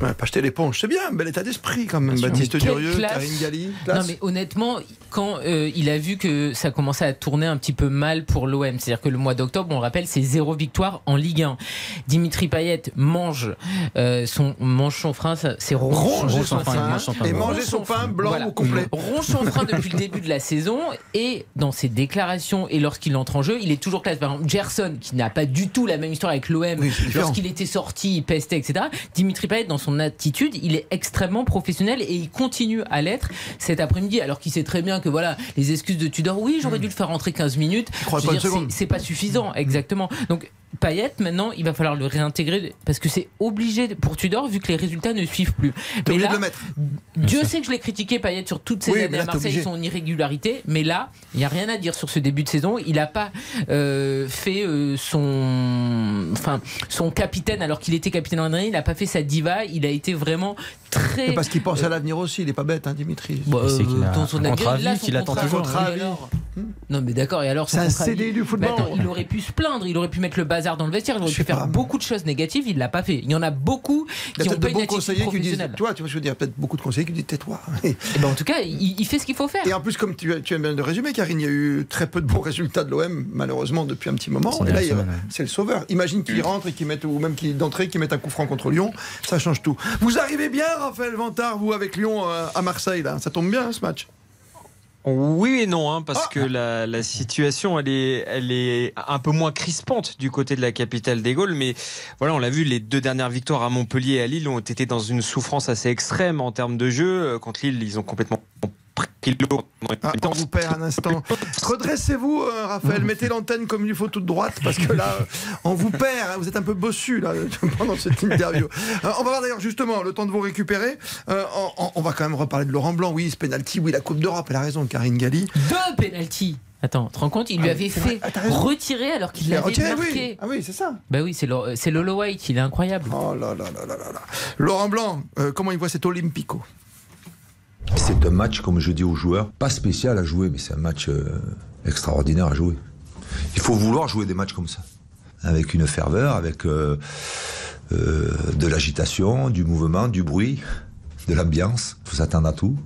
Ouais, pas jeter l'éponge, c'est bien, bel état d'esprit quand même.
Bien.
Baptiste Durieux,
classe.
Karine Galli.
Non
classe.
mais honnêtement, quand euh, il a vu que ça commençait à tourner un petit peu mal pour l'OM, c'est-à-dire que le mois d'octobre, on le rappelle, c'est zéro victoire en Ligue 1. Dimitri Payet mange euh, son mange son frein, c'est ronge,
Ronger
ronge
son frein et manger son pain blanc
Voilà.
au complet.
Ronge son frein depuis le début de la saison et dans ses déclarations et lorsqu'il entre en jeu, il est toujours classe. Par exemple, Gerson, qui n'a pas du tout la même histoire avec l'OM, lorsqu'il était sorti, il pestait, etc. Dimitri Payet, dans son attitude, il est extrêmement professionnel et il continue à l'être cet après-midi, alors qu'il sait très bien que voilà, les excuses de Tudor, oui, j'aurais dû le faire rentrer 15 minutes.
Crois pas
c'est- pas suffisant, exactement. Donc, Payet, maintenant, il va falloir le réintégrer parce que c'est obligé pour Tudor vu que les résultats ne suivent plus. Mais
obligé
là,
de le mettre.
Dieu sait que je l'ai critiqué Payet sur toutes ces
Oui, mais
années
là,
à Marseille, son irrégularité. Mais là, il n'y a rien à dire sur ce début de saison. Il n'a pas euh, fait euh, son, enfin, son capitaine alors qu'il était capitaine l'an dernier. Il n'a pas fait sa diva. Il a été vraiment très.
C'est parce qu'il pense à l'avenir aussi, il est pas bête, hein, Dimitri.
Bah,
C'est qu'il a
dans son
un contrat
là,
qu'il attend toujours.
Contrat
alors Non, mais d'accord. Et alors,
C'est un
vie-
du football.
Attends, il aurait pu se plaindre. Il aurait pu mettre le bazar dans le vestiaire. Il aurait pu faire
pas.
beaucoup de choses négatives. Il l'a pas fait. Il y en a beaucoup qui ont pas
de
une
bons
attitude
conseillers qui disent, toi, tu vois, je veux dire, peut-être beaucoup de conseillers qui disent tais-toi. Et
Eh ben, en tout cas, il, il fait ce qu'il faut faire.
en plus, comme tu, tu aimes bien le résumer, Karine, il y a eu très peu de bons résultats de l'OM, malheureusement, depuis un petit moment. Et là, c'est le sauveur. Imagine qu'il rentre et qu'il mette, ou même qu'il d'entrée, qu'il mette un coup franc contre Lyon, ça change tout. Vous arrivez bien, Raphaël Vantard, vous, avec Lyon euh, à Marseille, là. Ça tombe bien, hein, ce match.
Oui et non, hein, parce
Ah.
que la, la situation elle est, elle est un peu moins crispante du côté de la capitale des Gaules, mais voilà, on l'a vu, les deux dernières victoires à Montpellier et à Lille ont été dans une souffrance assez extrême en termes de jeu. Euh, Contre Lille, ils ont complètement pris.
Ah, on vous perd un instant. Redressez-vous, euh, Raphaël. Mettez l'antenne comme il faut toute droite, parce que là, euh, on vous perd. hein. Vous êtes un peu bossu là [LAUGHS] pendant cette interview. Euh, on va voir d'ailleurs justement le temps de vous récupérer. Euh, on, va quand même reparler de Laurent Blanc. Oui, ce penalty, oui, la Coupe d'Europe. Elle a raison, Karine Galli.
Deux pénalties. Attends, tu te rends compte Il lui
Ah,
avait
c'est
fait.
Ah,
retirer alors qu'il l'avait
retiré,
marqué.
oui. Ah oui, c'est ça.
Bah oui, c'est Lo- c'est Lolo White, il est incroyable.
Oh là là là là là là. Laurent Blanc, euh, comment il voit cet Olympico?
C'est un match, comme je dis aux joueurs, pas spécial à jouer, mais c'est un match euh, extraordinaire à jouer. Il faut vouloir jouer des matchs comme ça, avec une ferveur, avec euh, euh, de l'agitation, du mouvement, du bruit, de l'ambiance. Il faut s'attendre à tout,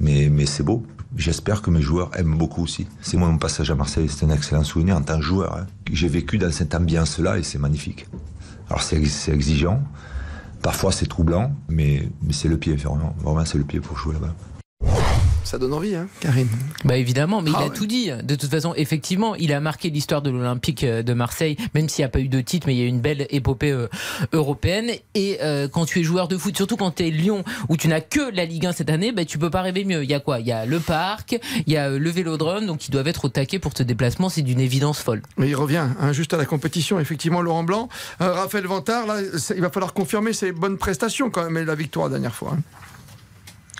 mais, c'est beau. J'espère que mes joueurs aiment beaucoup aussi. C'est moi mon passage à Marseille, c'est un excellent souvenir en tant que joueur. hein. J'ai vécu dans cette ambiance-là et c'est magnifique. Alors c'est exigeant, parfois c'est troublant, mais, c'est le pied, vraiment, vraiment c'est le pied pour jouer là-bas.
Ça donne envie, hein, Karine.
Bah évidemment, mais
Ah
il a
ouais.
tout dit. De toute façon, effectivement, il a marqué l'histoire de l'Olympique euh, de Marseille, même s'il n'y a pas eu de titre, mais il y a eu une belle épopée euh, européenne. Et euh, quand tu es joueur de foot, surtout quand tu es Lyon, où tu n'as que la Ligue 1 cette année, bah, tu peux pas rêver mieux. Il y a quoi? Il y a le parc, il y a le vélodrome, donc ils doivent être au taquet pour ce déplacement. C'est d'une évidence folle.
Mais il revient hein, juste à la compétition, effectivement, Laurent Blanc. Euh, Raphaël Vantard, là, il va falloir confirmer ses bonnes prestations quand même, et la victoire la dernière fois. hein.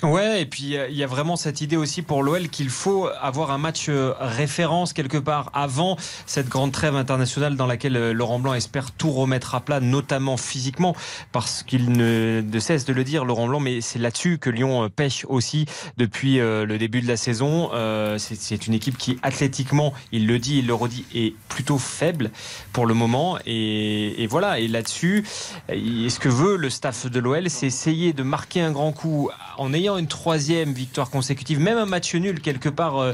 Ouais, et puis euh, il y a vraiment cette idée aussi pour l'OL qu'il faut avoir un match euh, référence quelque part avant cette grande trêve internationale dans laquelle euh, Laurent Blanc espère tout remettre à plat, notamment physiquement, parce qu'il ne, cesse de le dire, Laurent Blanc, mais c'est là-dessus que Lyon pêche aussi depuis le début de la saison. C'est- une équipe qui, athlétiquement, il le dit, il le redit, est plutôt faible pour le moment. Et, et voilà, et là-dessus, ce que veut le staff de l'OL, c'est essayer de marquer un grand coup en ayant une troisième victoire consécutive, même un match nul quelque part euh,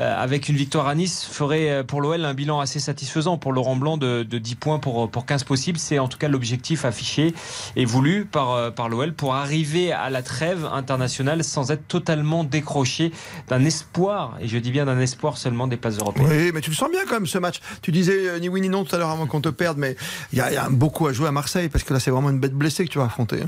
euh, avec une victoire à Nice ferait euh, pour l'OL un bilan assez satisfaisant pour Laurent Blanc de, de 10 points pour, pour 15 possibles. C'est en tout cas l'objectif affiché et voulu par, par l'OL pour arriver à la trêve internationale sans être totalement décroché d'un espoir, et je dis bien d'un espoir seulement des places européennes.
Oui, mais tu le sens bien quand même ce match. Tu disais ni oui ni non tout à l'heure avant qu'on te perde, mais il y, y a beaucoup à jouer à Marseille parce que là c'est vraiment une bête blessée que tu vas affronter.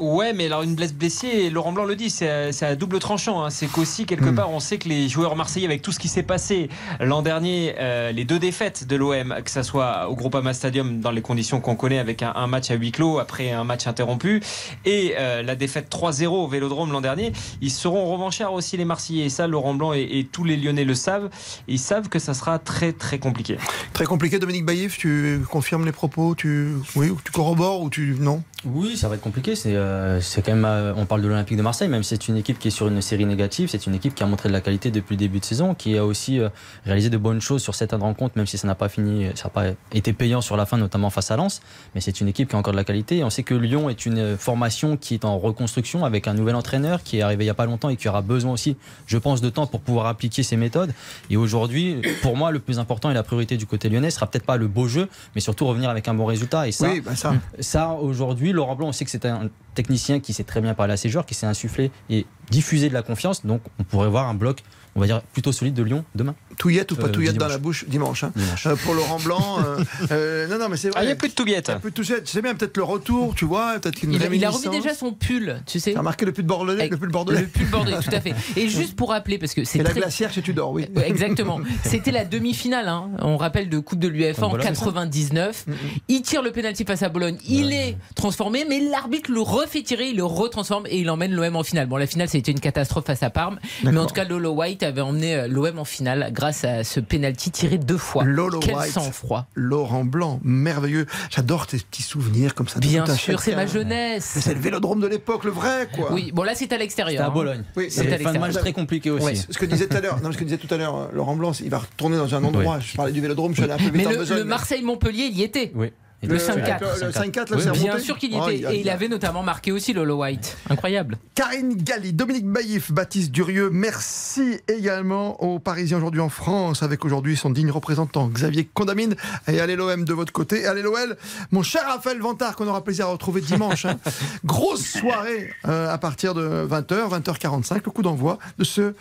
Ouais, mais alors une blesse blessée, et Laurent Blanc le dit, c'est à, double tranchant. hein. C'est qu'aussi, quelque
Mm.
part, on sait que les joueurs marseillais, avec tout ce qui s'est passé l'an dernier, euh, les deux défaites de l'OM, que ce soit au Groupama Stadium dans les conditions qu'on connaît, avec un, un match à huis clos après un match interrompu, et euh, la défaite 3-0 au Vélodrome l'an dernier, ils seront revanchards aussi les Marseillais. Et ça, Laurent Blanc et, et tous les Lyonnais le savent. Ils savent que ça sera très très compliqué.
Très compliqué, Dominique Baïf, tu confirmes les propos, tu oui, ou tu corrobores ou tu non?
Oui, ça va être compliqué. C'est euh, quand même. euh, on parle de l'Olympique de Marseille, même si c'est une équipe qui est sur une série négative. C'est une équipe qui a montré de la qualité depuis le début de saison, qui a aussi euh, réalisé de bonnes choses sur cette rencontre, même si ça n'a pas fini, ça n'a pas été payant sur la fin, notamment face à Lens. Mais c'est une équipe qui a encore de la qualité. Et on sait que Lyon est une euh, formation qui est en reconstruction avec un nouvel entraîneur qui est arrivé il n'y a pas longtemps et qui aura besoin aussi, je pense, de temps pour pouvoir appliquer ses méthodes. Et aujourd'hui, pour moi, le plus important et la priorité du côté lyonnais sera peut-être pas le beau jeu, mais surtout revenir avec un bon résultat. Et ça,
Oui, bah ça.
ça aujourd'hui, Laurent Blanc, on sait que c'est un technicien qui sait très bien parler à ses joueurs, qui sait insuffler et diffuser de la confiance. Donc, on pourrait voir un bloc, on va dire, plutôt solide de Lyon demain.
Touillette ou pas
Euh,
touillette dans la bouche dimanche. hein.
Dimanche.
Euh, pour Laurent Blanc. euh, [LAUGHS] euh, non, non, mais c'est vrai.
Ah, il n'y a plus de touillette.
Il y a plus de touillette. C'est bien, peut-être le retour, tu vois, peut-être une
Il a, il a remis déjà son pull, tu sais.
T'as remarqué le pull bordelais, le pull bordelais.
Le pull bordelais, tout à fait. Et juste pour rappeler, parce que c'est
Et la
très...
glacière chez Tudor, oui.
Ouais, Exactement. C'était la demi-finale. hein. On rappelle de Coupe de l'UEFA en
Voilà, c'est ça.
99. Il tire le pénalty face à Bologne. Il est transformé, mais l'arbitre le refait tirer, il le retransforme et il emmène l'OM en finale. Bon, la finale, c'était une catastrophe face à Parme. Mais en tout cas, Lolo White avait emmené euh, l'OM en finale grâce à ce pénalty tiré deux fois.
Lolo
Quel
White.
sang-froid.
Laurent Blanc, merveilleux. J'adore tes petits souvenirs comme ça.
Bien
tout un
sûr, c'est ma jeunesse.
C'est le vélodrome de l'époque, le vrai, quoi.
Oui, bon là c'est à l'extérieur.
À
hein.
Bologne.
Oui,
C'est
de match très compliqué aussi.
Oui, ce que disait tout à l'heure, non, ce que disait tout à l'heure euh, Laurent Blanc, il va retourner dans un endroit. Je parlais du vélodrome, je suis allé un peu vite
Mais
en
le, le Marseille-Montpellier, il y était.
Oui. Et
Le
Le-
5-4.
le 5-4, là,
Oui,
c'est
Bien sûr qu'il y
Oh,
était. Et il avait notamment marqué aussi Lolo White. Incroyable.
Karine Galli, Dominique Baïf, Baptiste Durieux, merci également aux Parisiens aujourd'hui en France, avec aujourd'hui son digne représentant Xavier Condamine. Et allez l'OM de votre côté, allez l'OL, mon cher Raphaël Vantard, qu'on aura plaisir à retrouver dimanche. hein. [LAUGHS] Grosse soirée euh, à partir de 20h, 20h45, le coup d'envoi de ce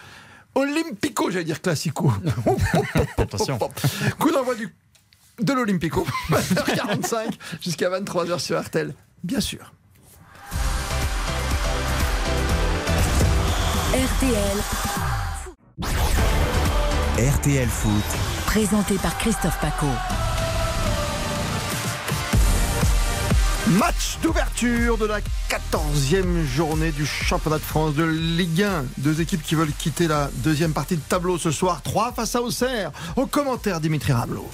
Olympico, j'allais dire classico. [LAUGHS]
Attention.
Coup d'envoi du, de l'Olympico, [LAUGHS] 20h45 jusqu'à 23h sur RTL, bien sûr.
RTL,
RTL Foot,
présenté par Christophe Paco.
Match d'ouverture de la 14e journée du championnat de France de Ligue 1. Deux équipes qui veulent quitter la deuxième partie de tableau ce soir. 3 face à Auxerre. Au commentaire, Dimitri Ramelot.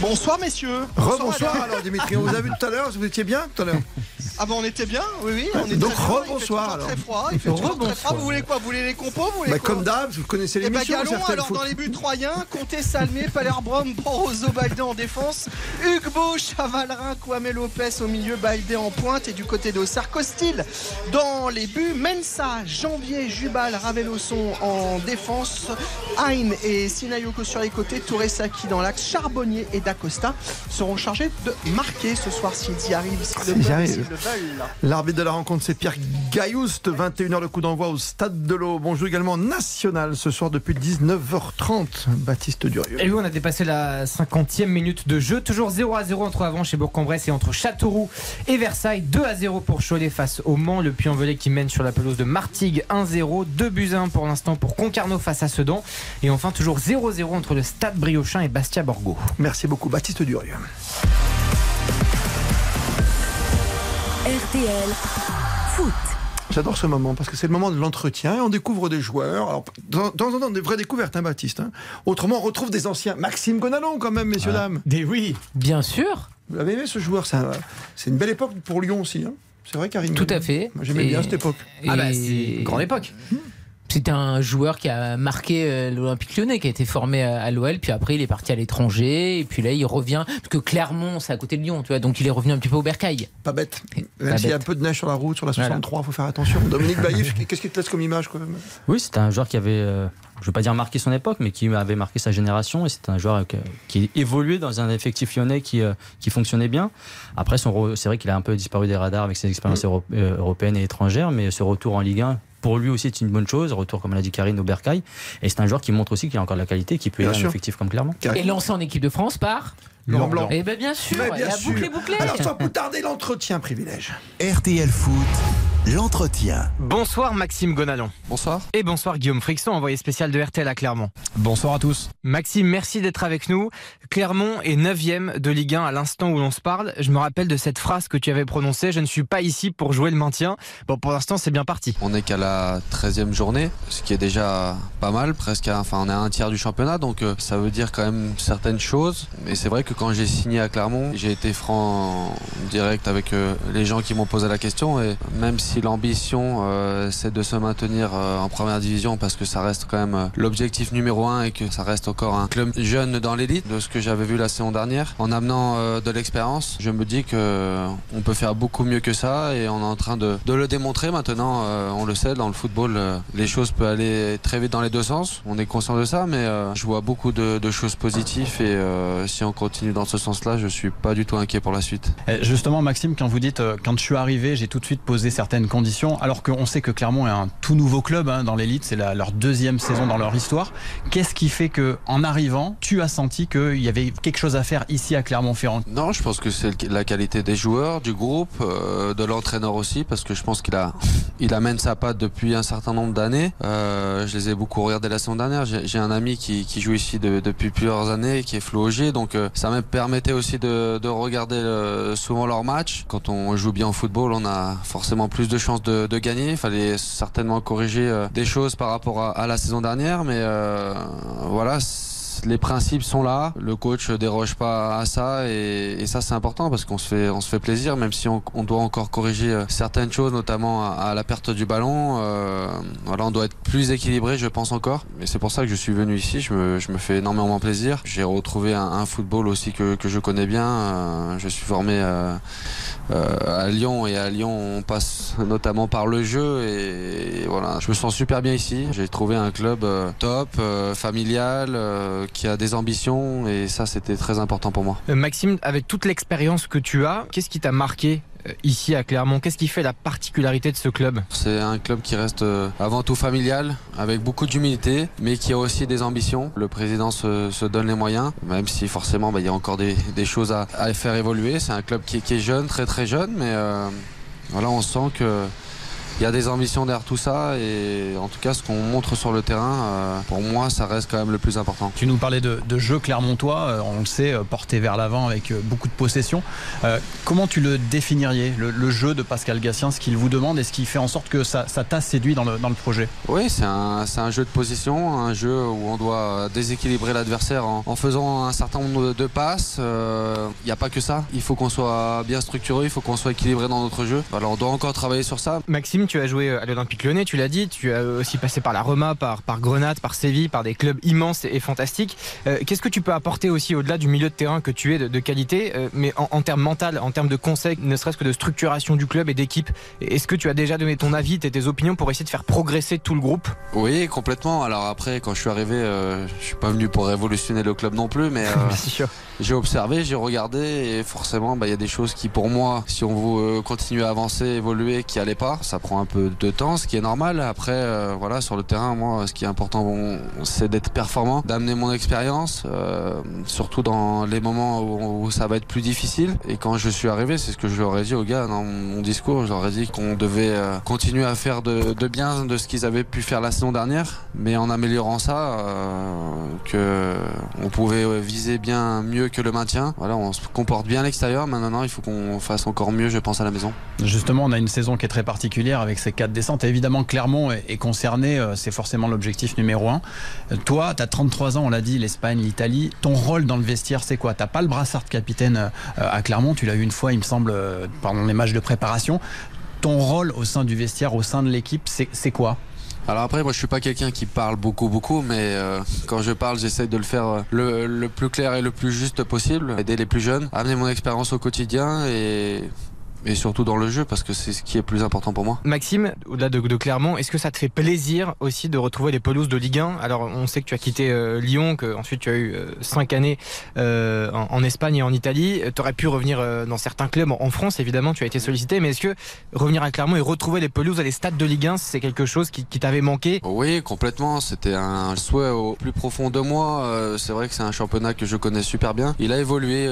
Bonsoir messieurs.
Rebonsoir alors Dimitri. On vous a vu tout à l'heure. Vous étiez bien tout à l'heure
Ah bon on était bien, oui oui. On
Donc, rebonsoir,
Il fait toujours
alors.
très froid, il fait toujours très froid. Vous voulez quoi Vous voulez les compos Vous voulez
Bah,
quoi
Comme d'hab, vous connaissez
ben. Galon,
c'est RTL
alors dans les buts troyens, Comté, Salmé, Palerboum, Borozo, Baïdé en défense, Hugues Chavalrin, Kwame Lopez au milieu, Baïdé en pointe et du côté d'Auxerre, Costil dans les buts, Mensa, Janvier, Jubal, Ravelosson en défense, Hein et Sinayoko sur les côtés, Touré Saki dans l'axe, Charbonnier et Dacosta seront chargés de marquer ce soir s'ils y arrivent, s'ils le veulent.
L'arbitre de la rencontre, c'est Pierre Gaillouste. 21h, le coup d'envoi au Stade de l'Eau. Bonjour également national ce soir depuis 19h30. Baptiste Durieux.
Et oui, on a dépassé la 50e minute de jeu. Toujours 0 à 0 entre Avranches et Bourg-en-Bresse et entre Châteauroux et Versailles. 2 à 0 pour Cholet face au Mans. Le Puy-en-Velay qui mène sur la pelouse de Martigues 1-0. 2 buts à 1 pour l'instant pour Concarneau face à Sedan. Et enfin, toujours 0-0 entre le Stade Briochin et Bastia Borgo.
Merci beaucoup, Baptiste Durieux.
RTL, foot.
J'adore ce moment parce que c'est le moment de l'entretien et on découvre des joueurs. Alors, dans, dans, dans des vraies découvertes, hein, Baptiste. hein. Autrement, on retrouve des anciens. Maxime Gonalon, quand même, messieurs, dames.
Des oui.
Bien sûr.
Vous l'avez aimé ce joueur? C'est un- c'est une belle époque pour Lyon aussi. hein. C'est vrai, Karim
Tout à fait.
J'aimais bien cette époque.
Ah bah, c'est une grande époque.
C'était un joueur qui a marqué euh, l'Olympique lyonnais, qui a été formé à l'OL, puis après il est parti à l'étranger, et puis là il revient, parce que Clermont c'est à côté de Lyon, tu vois, donc il est revenu un petit peu au bercail.
Pas bête. Même s'il y a un peu de neige sur la route, sur la
Voilà.
63, il faut faire attention. Dominique Baïf, [LAUGHS] qu'est-ce qui te laisse comme image quand même
Oui, c'était un joueur qui avait, euh, je veux pas dire marqué son époque, mais qui avait marqué sa génération. Et c'était un joueur euh, qui évoluait dans un effectif lyonnais qui, euh, qui fonctionnait bien. Après, c'est vrai qu'il a un peu disparu des radars avec ses expériences euro- euh, européennes et étrangères, mais ce retour en Ligue 1, pour lui aussi, c'est une bonne chose. Retour, comme l'a dit Karine, au Bercail. Et c'est un joueur qui montre aussi qu'il a encore de la qualité, qui peut
Bien
aider un
sûr.
effectif comme Clermont.
Et lancé en équipe de France par
Laurent Blanc.
Eh ben bien sûr,
bien
la
sûr.
boucle est bouclée.
Alors, sans plus tarder, l'entretien privilège.
RTL Foot, l'entretien.
Bonsoir Maxime Gonalon.
Bonsoir.
Et bonsoir Guillaume Frixon, envoyé spécial de RTL à Clermont.
Bonsoir à tous.
Maxime, merci d'être avec nous. Clermont est 9 de Ligue 1 à l'instant où l'on se parle. Je me rappelle de cette phrase que tu avais prononcée, je ne suis pas ici pour jouer le maintien. Bon, pour l'instant, c'est bien parti.
On n'est qu'à la 13e journée, ce qui est déjà pas mal, presque, à- enfin on est à un tiers du championnat, donc euh, ça veut dire quand même certaines choses. Mais c'est vrai que quand j'ai signé à Clermont, j'ai été franc direct avec euh, les gens qui m'ont posé la question, et même si l'ambition euh, c'est de se maintenir euh, en première division, parce que ça reste quand même l'objectif numéro un et que ça reste encore un club jeune dans l'élite, de ce que j'avais vu la saison dernière, en amenant de l'expérience, je me dis que on peut faire beaucoup mieux que ça, et on est en train de, le démontrer maintenant. on le sait, dans le football, les choses peuvent aller très vite dans les deux sens. On est conscient de ça, mais je vois beaucoup de, choses positives et si on continue dans ce sens-là, je suis pas du tout inquiet pour la suite.
Eh, Justement, Maxime, quand vous dites euh, quand je suis arrivé, j'ai tout de suite posé certaines conditions, alors qu'on sait que Clermont est un tout nouveau club hein, dans l'élite, c'est leur deuxième saison dans leur histoire. Qu'est-ce qui fait que, en arrivant, tu as senti qu'il y avait quelque chose à faire ici à Clermont-Ferrand?
Non, je pense que c'est la qualité des joueurs, du groupe, euh, de l'entraîneur aussi, parce que je pense qu'il a, [LAUGHS] il amène sa patte depuis un certain nombre d'années. Euh, je les ai beaucoup regardés la saison dernière. J'ai un ami qui, qui joue ici de- depuis plusieurs années, qui est Flo Augier, donc ça me permettait aussi de, de regarder euh, souvent leurs matchs. Quand on joue bien au football, on a forcément plus de chances de, gagner. Il fallait certainement corriger euh, des choses par rapport à, à la saison dernière, mais euh, voilà. Les principes sont là, le coach déroge pas à ça et, et ça c'est important parce qu'on se fait on se fait plaisir même si on, doit encore corriger euh, certaines choses notamment à, la perte du ballon. euh, on doit être plus équilibré je pense encore. Mais c'est pour ça que je suis venu ici, je me, je me fais énormément plaisir. J'ai retrouvé un, football aussi que, que je connais bien. euh, je suis formé à Lyon et à Lyon on passe notamment par le jeu et, voilà je me sens super bien ici. J'ai trouvé un club euh, top euh, familial euh, qui a des ambitions et ça c'était très important pour moi.
Euh, Maxime, avec toute l'expérience que tu as, qu'est-ce qui t'a marqué euh, ici à Clermont. Qu'est-ce qui fait la particularité de ce club
c'est un club qui reste euh, avant tout familial avec beaucoup d'humilité mais qui a aussi des ambitions. Le président se, donne les moyens même si forcément bah, il y a encore des, choses à, faire évoluer. C'est un club qui, qui est jeune très très jeune mais euh, voilà on sent que il y a des ambitions derrière tout ça et en tout cas ce qu'on montre sur le terrain, euh, pour moi ça reste quand même le plus important.
Tu nous parlais de, de jeu clermontois, euh, on le sait, euh, porté vers l'avant avec beaucoup de possession. Euh, comment tu le définiriez, le, le jeu de Pascal Gassien, ce qu'il vous demande et ce qui fait en sorte que ça, ça t'a séduit dans le, dans le projet?
Oui, c'est un, c'est un jeu de position, un jeu où on doit déséquilibrer l'adversaire en, en faisant un certain nombre de, passes. Euh, Il n'y a pas que ça, il faut qu'on soit bien structuré, il faut qu'on soit équilibré dans notre jeu. Alors on doit encore travailler sur ça.
Maxime, tu as joué à l'Olympique Lyonnais, tu l'as dit, tu as aussi passé par la Roma, par, par Grenade, par Séville, par des clubs immenses et, et fantastiques. Euh, Qu'est-ce que tu peux apporter aussi au-delà du milieu de terrain que tu es de, de qualité, euh, mais en, en termes mental, en termes de conseils, ne serait-ce que de structuration du club et d'équipe? Est-ce que tu as déjà donné ton avis, tes, opinions pour essayer de faire progresser tout le groupe?
Oui, complètement. Alors après, quand je suis arrivé, euh, je suis pas venu pour révolutionner le club non plus, mais [LAUGHS] euh, j'ai observé, j'ai regardé et forcément, bah, il y a des choses qui, pour moi, si on veut continuer à avancer, évoluer, qui allaient pas, ça prend un peu de temps, ce qui est normal. Après, euh, voilà, sur le terrain, moi, ce qui est important, c'est d'être performant, d'amener mon expérience, euh, surtout dans les moments où, ça va être plus difficile. Et quand je suis arrivé, c'est ce que je leur ai dit aux gars dans mon discours, je leur ai dit qu'on devait euh, continuer à faire de, bien de ce qu'ils avaient pu faire la saison dernière, mais en améliorant ça, que on pouvait viser bien mieux que le maintien. Voilà, on se comporte bien à l'extérieur, maintenant il faut qu'on fasse encore mieux, je pense, à la maison.
Justement, on a une saison qui est très particulière avec ces quatre descentes. Évidemment, Clermont est, concerné, euh, c'est forcément l'objectif numéro un. Euh, Toi, tu as 33 ans, on l'a dit, l'Espagne, l'Italie. Ton rôle dans le vestiaire, c'est quoi? T'as pas le brassard de capitaine euh, à Clermont, tu l'as eu une fois, il me semble, pendant les matchs de préparation. Ton rôle au sein du vestiaire, au sein de l'équipe, c'est quoi?
Alors après, moi je suis pas quelqu'un qui parle beaucoup beaucoup, mais quand je parle, j'essaye de le faire le, le plus clair et le plus juste possible, aider les plus jeunes, amener mon expérience au quotidien et et surtout dans le jeu parce que c'est ce qui est plus important pour moi.
Maxime, au-delà de, de Clermont, est-ce que ça te fait plaisir aussi de retrouver les pelouses de Ligue 1 Alors, on sait que tu as quitté euh, Lyon, que ensuite tu as eu 5 années euh, en, en, Espagne et en Italie. Tu aurais pu revenir euh, dans certains clubs en, France, évidemment, tu as été sollicité, mais est-ce que revenir à Clermont et retrouver les pelouses à les stades de Ligue 1, c'est quelque chose qui, qui t'avait manqué?
Oui, complètement. C'était un souhait au plus profond de moi. Euh, c'est vrai que c'est un championnat que je connais super bien. Il a évolué.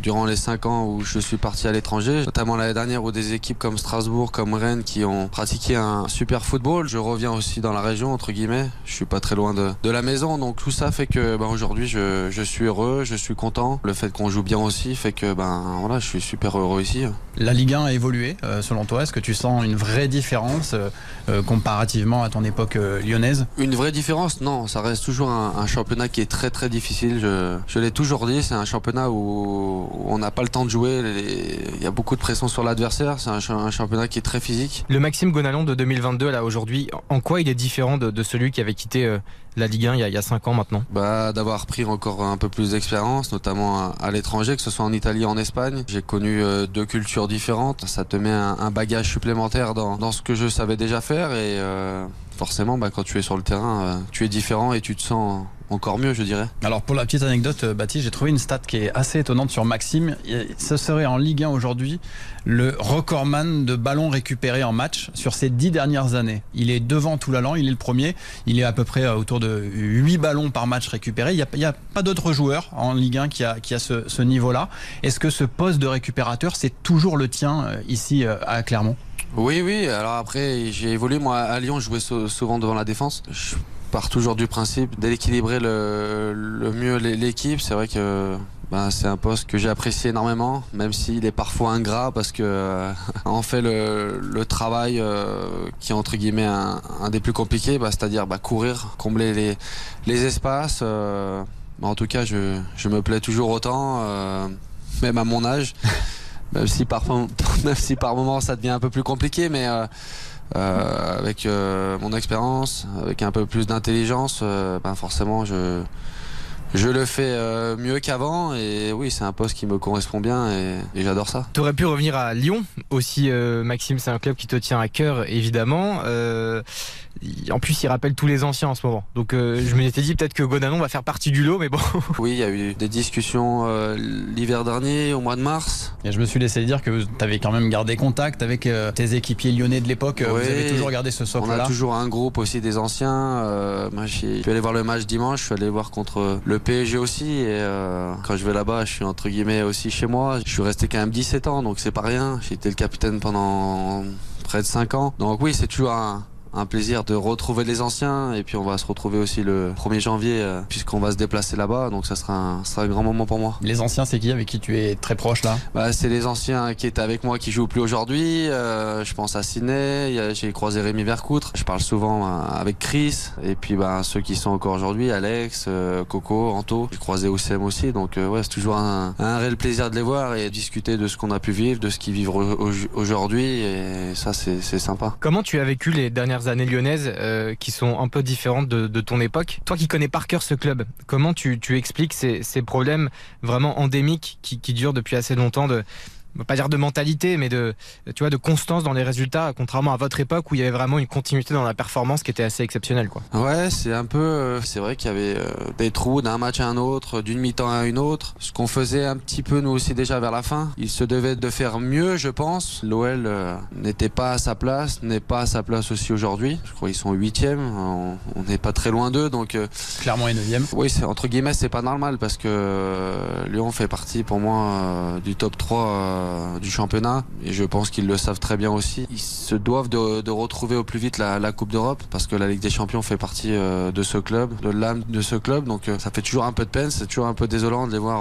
Durant les 5 ans où je suis parti à l'étranger, notamment l'année dernière où des équipes comme Strasbourg, comme Rennes qui ont pratiqué un super football. Je reviens aussi dans la région, entre guillemets. Je suis pas très loin de, de la maison, donc tout ça fait que ben, aujourd'hui je, je suis heureux, je suis content. Le fait qu'on joue bien aussi fait que ben voilà, je suis super heureux ici.
La Ligue 1 a évolué, euh, selon toi Est-ce que tu sens une vraie différence euh, euh, comparativement à ton époque euh, lyonnaise?
Une vraie différence? Non, ça reste toujours un, un championnat qui est très très difficile. Je, je l'ai toujours dit, c'est un championnat où, où on n'a pas le temps de jouer. Il y a beaucoup de pression sur l'adversaire. C'est un, cha- un championnat qui est très physique.
Le Maxime Gonalon de 2022, là, aujourd'hui, en quoi il est différent de, de celui qui avait quitté euh, la Ligue 1 il y a, il y a 5 ans maintenant?
Bah, d'avoir pris encore un peu plus d'expérience, notamment à, à l'étranger, que ce soit en Italie ou en Espagne. J'ai connu euh, deux cultures différentes. Ça te met un, un bagage supplémentaire dans, dans ce que je savais déjà faire. Et euh, forcément, bah, quand tu es sur le terrain, tu es différent et tu te sens encore mieux, je dirais.
Alors pour la petite anecdote, euh, Baptiste, j'ai trouvé une stat qui est assez étonnante sur Maxime. Ce serait en Ligue 1 aujourd'hui le recordman de ballons récupérés en match sur ces dix dernières années. Il est devant Toulalan, il est le premier. Il est à peu près euh, autour de 8 ballons par match récupérés. Il n'y a, pas d'autres joueurs en Ligue 1 qui a, qui a ce, ce niveau-là. Est-ce que ce poste de récupérateur, c'est toujours le tien euh, ici à Clermont?
Oui, oui. Alors après, j'ai évolué. Moi, à Lyon, je jouais sou- souvent devant la défense. Je pars toujours du principe d'équilibrer le, le mieux l'é- l'équipe. C'est vrai que ben, c'est un poste que j'ai apprécié énormément, même s'il est parfois ingrat parce que euh, [LAUGHS] on fait le, le travail euh, qui est entre guillemets un, un des plus compliqués, bah, c'est-à-dire bah, courir, combler les, les espaces. euh, bah, en tout cas, je, je me plais toujours autant, euh, même à mon âge. [LAUGHS] même si par [LAUGHS] même si par moment ça devient un peu plus compliqué mais euh, euh, avec euh, mon expérience avec un peu plus d'intelligence euh, ben forcément je je le fais euh, mieux qu'avant. Et oui c'est un poste qui me correspond bien et, et j'adore ça.
Tu aurais pu revenir à Lyon aussi, euh, Maxime, c'est un club qui te tient à cœur, évidemment. En plus, il rappelle tous les anciens en ce moment. Donc euh, je m'étais dit peut-être que Gonanon va faire partie du lot, mais bon. [LAUGHS]
oui il y a eu des discussions euh, l'hiver dernier au mois de mars
Et je me suis laissé dire que tu avais quand même gardé contact avec euh, tes équipiers lyonnais de l'époque. Euh, Vous avez toujours gardé ce socle-là.
On a toujours un groupe aussi des anciens. Euh, moi, je suis allé voir le match dimanche, je suis allé voir contre le PSG aussi. Et euh, quand je vais là-bas, je suis entre guillemets aussi chez moi. Je suis resté quand même 17 ans, donc c'est pas rien. J'ai été le capitaine pendant près de 5 ans. Donc oui, c'est toujours un, un plaisir de retrouver les anciens. Et puis on va se retrouver aussi le 1er janvier, euh, puisqu'on va se déplacer là-bas. Donc ça sera un, ça sera un grand moment pour moi.
Les anciens, c'est qui avec qui tu es très proche là?
Bah, c'est les anciens qui étaient avec moi qui jouent plus aujourd'hui. Euh, je pense à a- j'ai croisé Rémi Vercoutre. Je parle souvent euh, avec Chris. Et puis bah, ceux qui sont encore aujourd'hui, Alex, euh, Coco, Anto. J'ai croisé Oussem aussi. Donc euh, ouais, c'est toujours un, un réel plaisir de les voir et discuter de ce qu'on a pu vivre, de ce qu'ils vivent au- au- aujourd'hui. Et ça, c'est c'est sympa.
Comment tu as vécu les dernières années lyonnaises euh, qui sont un peu différentes de, ton époque. Toi qui connais par cœur ce club, comment tu, tu expliques ces, ces problèmes vraiment endémiques qui, qui durent depuis assez longtemps de on va pas dire de mentalité, mais de, tu vois, de constance dans les résultats, contrairement à votre époque où il y avait vraiment une continuité dans la performance qui était assez exceptionnelle, quoi.
Ouais, c'est un peu. euh, c'est vrai qu'il y avait euh, des trous d'un match à un autre, d'une mi-temps à une autre. Ce qu'on faisait un petit peu nous aussi déjà vers la fin. Il se devait de faire mieux, je pense. L'OL euh, n'était pas à sa place, n'est pas à sa place aussi aujourd'hui. Je crois qu'ils sont huitièmes. On n'est pas très loin d'eux, donc.
Clairement est neuvième.
oui, c'est entre guillemets, c'est pas normal parce que Lyon fait partie pour moi du top 3 euh, du championnat et je pense qu'ils le savent très bien aussi. Ils se doivent de, de retrouver au plus vite la, la Coupe d'Europe parce que la Ligue des Champions fait partie euh, de ce club, de l'âme de ce club. Donc euh, ça fait toujours un peu de peine, c'est toujours un peu désolant de les voir,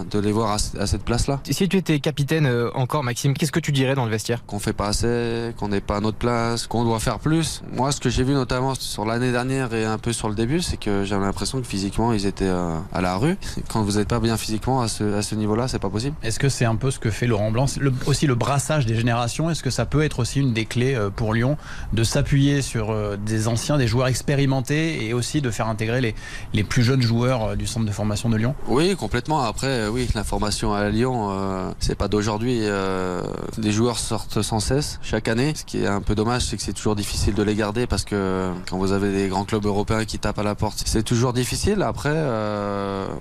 euh, de les voir à, ce- à cette place-là.
Si tu étais capitaine euh, encore, Maxime, qu'est-ce que tu dirais dans le vestiaire?
Qu'on fait pas assez, qu'on n'est pas à notre place, qu'on doit faire plus. Moi, ce que j'ai vu notamment sur l'année dernière et un peu sur le début, c'est que j'avais l'impression que physiquement ils étaient euh, à la rue. Quand vous n'êtes pas bien physiquement à ce, à ce niveau-là, c'est pas possible.
Est-ce que c'est un peu ce que fait Laurent Blanc Le- Aussi le brassage des générations, est-ce que ça peut être aussi une des clés euh, pour Lyon de s'appuyer sur euh, des anciens, des joueurs expérimentés et aussi de faire intégrer les, les plus jeunes joueurs euh, du centre de formation de Lyon?
Oui, complètement. Après, oui, la formation à Lyon, c'est pas d'aujourd'hui. Euh, des joueurs sortent sans cesse chaque année. Ce qui est un peu dommage, c'est que c'est toujours difficile de les garder parce que quand vous avez des grands clubs européens qui tapent à la porte, c'est toujours difficile. Après,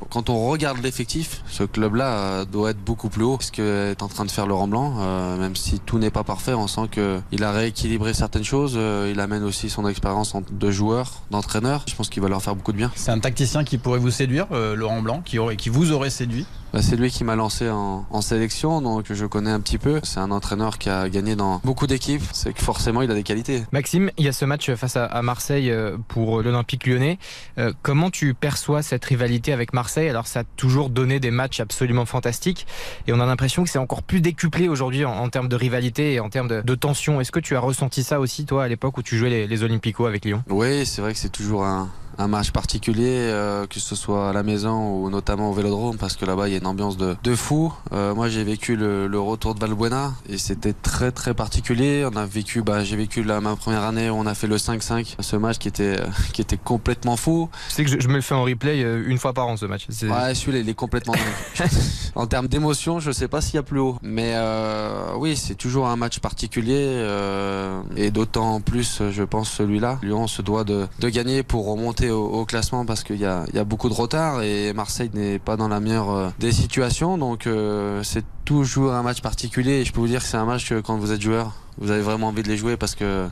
quand on regarde l'effectif, ce club-là doit être beaucoup plus haut. Ce que en train de faire Laurent Blanc, euh, même si tout n'est pas parfait, on sent que il a rééquilibré certaines choses. Euh, il amène aussi son expérience en- de joueur, d'entraîneur. Je pense qu'il va leur faire beaucoup de bien.
C'est un tacticien qui pourrait vous séduire, euh, Laurent Blanc, qui, aurait, qui vous aurait séduit
Bah, c'est lui qui m'a lancé en, en sélection, donc je connais un petit peu. C'est un entraîneur qui a gagné dans beaucoup d'équipes. C'est que forcément, il a des qualités.
Maxime, il y a ce match face à, à Marseille euh, pour l'Olympique lyonnais. Euh, comment tu perçois cette rivalité avec Marseille? Alors, ça a toujours donné des matchs absolument fantastiques et on a l'impression que c'est encore plus décuplé aujourd'hui en, en termes de rivalité et en termes de, de tension. Est-ce que tu as ressenti ça aussi, toi, à l'époque où tu jouais les, les Olympicos avec Lyon?
Oui, c'est vrai que c'est toujours un, un match particulier, euh, que ce soit à la maison ou notamment au Vélodrome, parce que là-bas il y a une ambiance de, de fou. Euh, moi j'ai vécu le, le retour de Valbuena et c'était très très particulier. On a vécu, bah, j'ai vécu la, ma première année où on a fait le 5-5, ce match qui était [LAUGHS] qui était complètement fou.
Tu sais que je, je me le fais en replay euh, une fois par an ce match.
Ouais, celui-là, il est complètement dingue. [LAUGHS] en termes d'émotion, je sais pas s'il y a plus haut. Mais euh, oui, c'est toujours un match particulier. euh, et d'autant plus, je pense, celui-là. Lyon se doit de, de gagner pour remonter au, classement parce qu'il y a, il y a beaucoup de retard. Et Marseille n'est pas dans la meilleure euh, des situations. Donc euh, c'est toujours un match particulier. Et je peux vous dire que c'est un match que quand vous êtes joueur, vous avez vraiment envie de les jouer parce que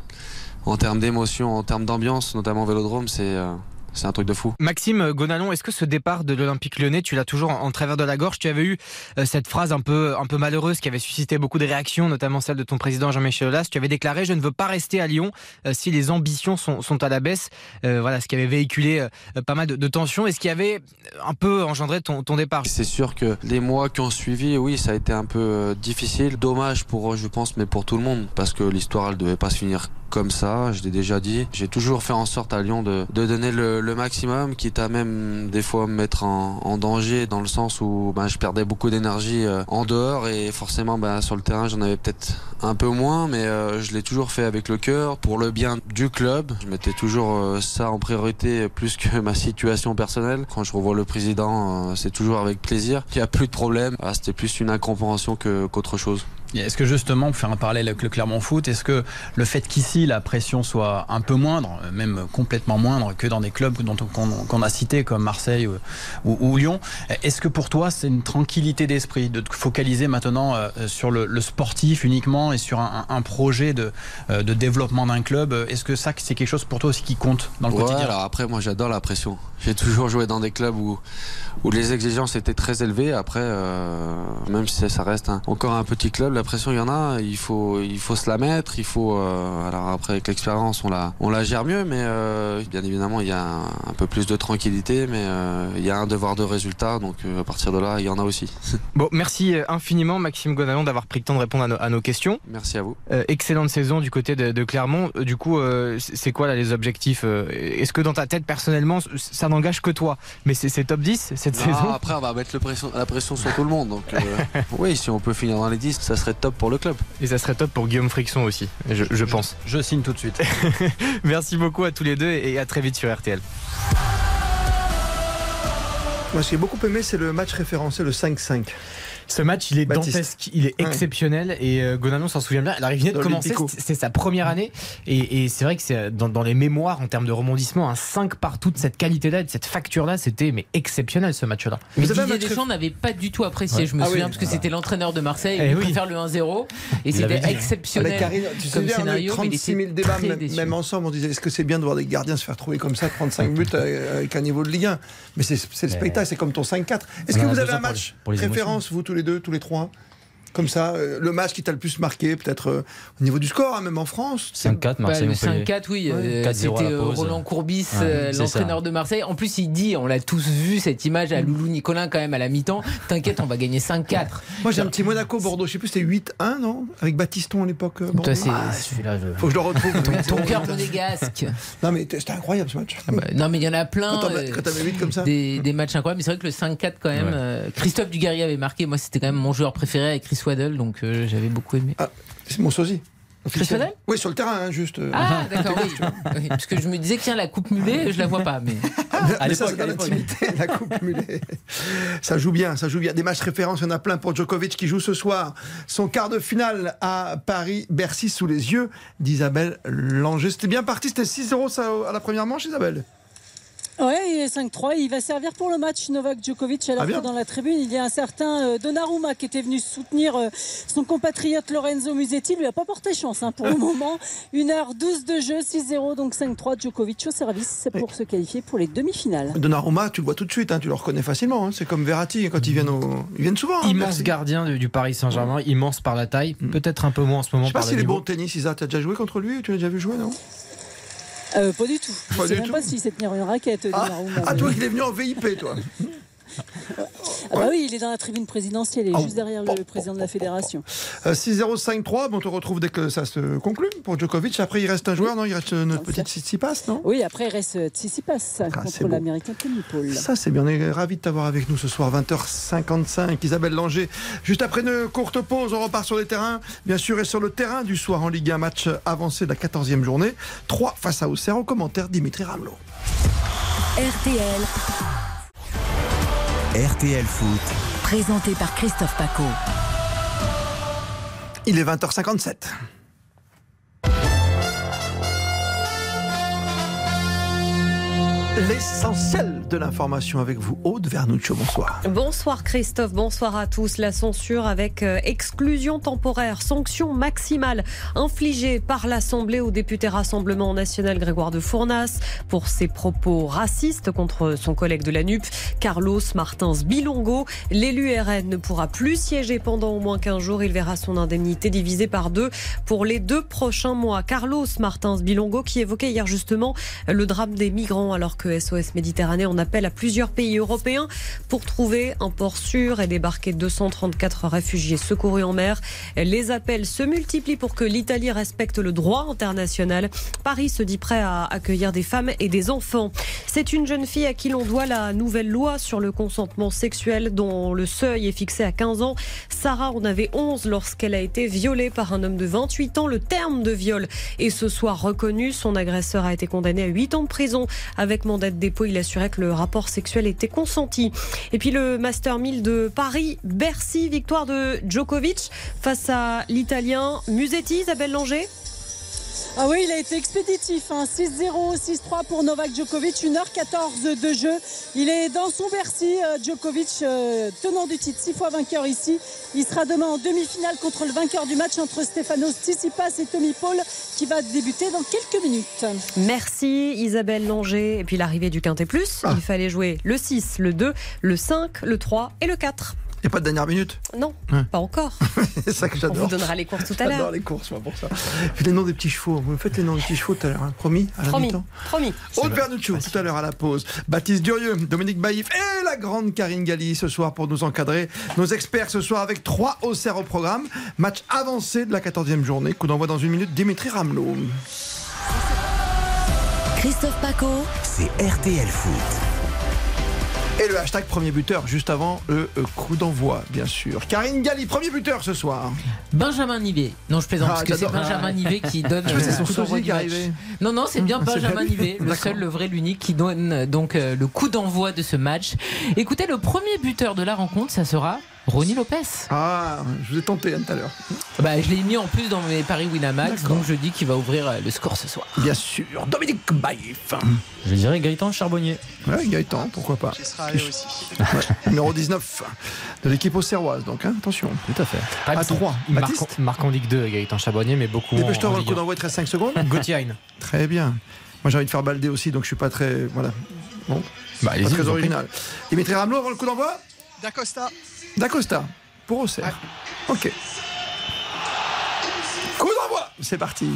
en termes d'émotion, en termes d'ambiance, notamment au Vélodrome, c'est euh, c'est un truc de fou.
Maxime Gonalon, est-ce que ce départ de l'Olympique lyonnais, tu l'as toujours en, en travers de la gorge? Tu avais eu euh, cette phrase un peu, un peu malheureuse qui avait suscité beaucoup de réactions, notamment celle de ton président Jean-Michel Aulas. Tu avais déclaré Je ne veux pas rester à Lyon euh, si les ambitions sont, sont à la baisse. Euh, voilà, ce qui avait véhiculé pas mal de, de tensions et ce qui avait un peu engendré ton, ton départ?
C'est sûr que les mois qui ont suivi, oui, ça a été un peu difficile. Dommage pour eux, je pense, mais pour tout le monde. Parce que l'histoire, elle devait pas se finir comme ça, je l'ai déjà dit. J'ai toujours fait en sorte à Lyon de, de donner le, le maximum, quitte à même des fois me mettre en, danger, dans le sens où ben, je perdais beaucoup d'énergie euh, en dehors et forcément ben, sur le terrain j'en avais peut-être un peu moins, mais euh, je l'ai toujours fait avec le cœur, pour le bien du club. Je mettais toujours euh, ça en priorité plus que [LAUGHS] ma situation personnelle. Quand je revois le président, c'est toujours avec plaisir. Il n'y a plus de problème. Ah, C'était plus une incompréhension qu'autre chose.
Est-ce que justement, pour faire un parallèle avec le Clermont Foot, est-ce que le fait qu'ici la pression soit un peu moindre, même complètement moindre que dans des clubs dont qu'on a cités comme Marseille ou, ou- ou Lyon, est-ce que pour toi c'est une tranquillité d'esprit de te focaliser maintenant euh, sur le, le sportif uniquement et sur un, un projet de, euh, de développement d'un club? Est-ce que ça c'est quelque chose pour toi aussi qui compte dans le
Ouais,
quotidien?
alors après, moi j'adore la pression. J'ai toujours joué dans des clubs où, où les exigences étaient très élevées. Après, euh, même si ça reste un- encore un petit club, la pression il y en a. Il faut, il faut se la mettre. Il faut. euh, alors après, avec l'expérience, on la, on la gère mieux. Mais euh, bien évidemment, il y a un, un peu plus de tranquillité. Mais il y a un devoir de résultat. Donc à partir de là, il y en a aussi. [LAUGHS]
Bon, merci infiniment Maxime Gonalon d'avoir pris le temps de répondre à nos, à nos questions.
Merci à vous.
Excellente saison du côté de, de Clermont. Du coup, c'est quoi là les objectifs Est-ce que dans ta tête personnellement, ça n'engage que toi Mais c'est c'est top 10 cette
Non,
saison
après, on va mettre le pression, la pression sur tout le monde. Donc euh, [LAUGHS] oui, si on peut finir dans les 10, ça serait top pour le club.
Et ça serait top pour Guillaume Frixon aussi, je, je pense.
Je signe tout de suite. [LAUGHS]
Merci beaucoup à tous les deux et à très vite sur RTL.
Moi, ce qui j'ai beaucoup aimé, c'est le match référencé, le 5-5.
Ce match, il est
Baptiste.
dantesque, il est
Ouais.
exceptionnel et euh, Gonalon s'en souvient bien. Alors, il venait de commencer, c'est sa première année et, et c'est vrai que c'est dans, dans les mémoires en termes de rebondissement, un 5 partout de cette qualité-là, et de cette facture-là, c'était mais exceptionnel ce match-là.
Mais
Vous
Didier
match
Deschamps n'avait pas du tout apprécié,
Ouais.
je me
Ah
souviens,
oui.
parce que c'était l'entraîneur de Marseille,
Eh
il
oui.
préfère le 1-0, et c'était exceptionnel
Avec Karine, tu te
comme
souviens, on a eu
scénario, mais il
36
était
000 débats, même, ensemble, on disait est-ce que c'est bien de voir des gardiens se faire trouver comme ça, 35 buts euh, avec un niveau de Ligue 1 Mais c'est le spectacle, c'est comme ton 5-4. Est-ce
On
que vous avez un match
les- pour les
référence, vous tous les deux, tous les trois comme ça, euh, le match qui t'a le plus marqué, peut-être euh, au niveau du score, hein, même en France
5-4,
Bah,
Marseille,
le
Montpellier.
5-4, oui,
Ouais.
euh,
4-0 à la
c'était. Roland Courbis,
Ouais,
l'entraîneur de Marseille. En plus, il dit, on l'a tous vu cette image à Loulou Nicolin quand même à la mi-temps. T'inquiète, on va gagner 5-4.
Moi j'ai un petit Monaco-Bordeaux, je sais plus, c'était 8-1, non? Avec Batiston à l'époque.
Toi, c'est-
Ah,
Celui-là, je-
faut que je le retrouve.
Ton cœur monégasque.
Non mais c'était incroyable ce match.
Ah bah, non, mais il y en a plein.
Quand t'avais
euh,
quand t'avais 8 comme ça
des, des matchs incroyables. Mais c'est vrai que le 5-4, quand même,
Ouais.
euh, Christophe Dugarry avait marqué. Moi, c'était quand même mon joueur préféré avec Chris Waddle, donc euh, j'avais beaucoup aimé.
Ah, c'est mon sosie.
Chris Waddle
Oui, sur le terrain, hein, juste. euh.
Ah, d'accord, oui. Oui, Parce que je me disais, tiens, la coupe mulet, je la vois pas. Mais [LAUGHS]
Mais ça, c'est dans l'intimité, la coupe mulet. Ça joue bien, ça joue bien. Des matchs références, il y en a plein pour Djokovic qui joue ce soir. Son quart de finale à Paris, Bercy sous les yeux d'Isabelle Langer. C'était bien parti, c'était 6-0 ça, à la première manche, Isabelle?
Ouais, il est 5-3. Il va servir pour le match Novak Djokovic. Alors
Ah, bien.
que dans la tribune, il y a un certain euh, Donnarumma qui était venu soutenir euh, son compatriote Lorenzo Musetti. Il lui a pas porté chance hein, pour le [LAUGHS] moment. 1h12 de jeu, 6-0, donc 5-3. Djokovic au service. C'est pour se qualifier pour les demi-finales.
Donnarumma, tu le vois tout de suite, hein, tu le reconnais facilement. hein. C'est comme Verratti quand ils viennent, au... ils viennent souvent. hein,
Immense gardien du, du Paris Saint-Germain, immense par la taille, peut-être un peu moins en ce moment
Je sais pas s'il est
niveau.
bon au tennis, Isa. Tu as déjà joué contre lui Tu l'as déjà vu jouer, non?
Euh, pas du tout. Je
Pas
sais même
tout.
pas s'il sait tenir une raquette. Donnarumma.
Ah, toi, il est venu en VIP, toi.
Ah bah oui, il est dans la tribune présidentielle. Il est
Ah,
juste derrière le président de la fédération.
Euh, 6-0-5-3, bon, on te retrouve dès que ça se conclut pour Djokovic. Après, il reste un joueur, non? Il reste euh, notre petite Tsitsipas, non?
Oui, après, il reste euh, Tsitsipas
Ah,
contre l'américain Tony Paul.
Ça, c'est bien. On est ravis de t'avoir avec nous ce soir, 20h55. Isabelle Langer. Juste après une courte pause, on repart sur les terrains. Bien sûr, et sur le terrain du soir en Ligue 1, match avancé de la 14e journée. 3 face à Auxerre. Au commentaire, Dimitri Ramelot.
RTL,
RTL Foot.
présenté par Christophe Paco.
Il est 20h57. L'essentiel de l'information avec vous, Aude Vernuccio. Bonsoir.
Bonsoir Christophe, bonsoir à tous. La censure avec euh, exclusion temporaire, sanction maximale infligée par l'Assemblée au député Rassemblement National Grégoire de Fournas pour ses propos racistes contre son collègue de la NUP, Carlos Martins Bilongo. L'élu RN ne pourra plus siéger pendant au moins 15 jours. Il verra son indemnité divisée par deux pour les deux prochains mois. Carlos Martins Bilongo qui évoquait hier justement le drame des migrants alors que SOS Méditerranée en appelle à plusieurs pays européens pour trouver un port sûr et débarquer 234 réfugiés secourus en mer. Les appels se multiplient pour que l'Italie respecte le droit international. Paris se dit prêt à accueillir des femmes et des enfants. C'est une jeune fille à qui l'on doit la nouvelle loi sur le consentement sexuel dont le seuil est fixé à 15 ans. Sarah en avait 11 lorsqu'elle a été violée par un homme de 28 ans. Le terme de viol est ce soir reconnu. Son agresseur a été condamné à 8 ans de prison avec mandat de dépôt. Il assurait que le rapport sexuel était consenti. Et puis le Master 1000 de Paris, Bercy, victoire de Djokovic face à l'Italien Musetti, Isabelle Langer.
Ah oui, il a été expéditif. hein. 6-0, 6-3 pour Novak Djokovic. 1h14 de jeu. Il est dans son Bercy. euh, Djokovic, euh, tenant du titre, 6 fois vainqueur ici. Il sera demain en demi-finale contre le vainqueur du match entre Stefanos Tsitsipas et Tommy Paul qui va débuter dans quelques minutes.
Merci Isabelle Langer. Et puis l'arrivée du Quintet Plus, il fallait jouer le 6, le 2, le 5, le 3 et le 4.
Il n'y a pas de dernière minute
Non,
Ouais.
pas encore. [LAUGHS]
C'est ça que
On
j'adore.
vous donnera les courses tout à
J'adore
l'heure.
les courses, moi, pour ça. Faites les noms des petits chevaux. Vous me faites les noms des petits chevaux tout à l'heure, hein. promis à la
Promis, promis.
Aude Vernuccio, tout à l'heure à la pause. Baptiste Durieux, Dominique Baïf et la grande Karine Galli ce soir pour nous encadrer. Nos experts ce soir avec trois Auxerre au programme. Match avancé de la 14e journée. Coup d'envoi dans une minute. Dimitri Ramelot.
Christophe Paco,
C'est RTL Foot.
Et le hashtag premier buteur juste avant le euh, coup d'envoi, bien sûr. Karine Galli, premier buteur ce soir.
Benjamin Nivet. Non, je plaisante,
Ah,
parce que c'est. Benjamin Nivet qui donne
Je vois, c'est son
le coup d'envoi
sosie qui arrivé.
Non, non, c'est bien [LAUGHS] Benjamin. Nivet, le seul, le vrai, l'unique, qui donne euh, donc euh, le coup d'envoi de ce match. Écoutez, le premier buteur de la rencontre, ça sera Ronnie Lopez.
Ah, je vous ai tenté hein, tout à l'heure.
Bah, je l'ai mis en plus dans mes paris Winamax, donc je dis qu'il va ouvrir euh, le score ce soir.
Bien sûr, Dominique Baïf.
Je dirais Gaëtan Charbonnier.
Ouais, Gaëtan, pourquoi pas.
Qui sera allé aussi.
Ouais, numéro 19 de l'équipe auxerroise, donc hein, attention.
Tout à fait.
À 3.
Il marque,
Baptiste
marque en Ligue 2, Gaëtan Charbonnier, mais beaucoup
Dépêche-toi, on coup
1.
d'envoi de 5 secondes. [LAUGHS]
Gauthier.
Très bien. Moi j'ai envie de faire balder aussi, donc je suis pas très. Voilà. Bon.
Bah,
pas très original. Dimitri Ramelot avant le coup d'envoi
D'Acosta.
D'Acosta. Pour Auxerre. Ok. Coup d'envoi C'est parti.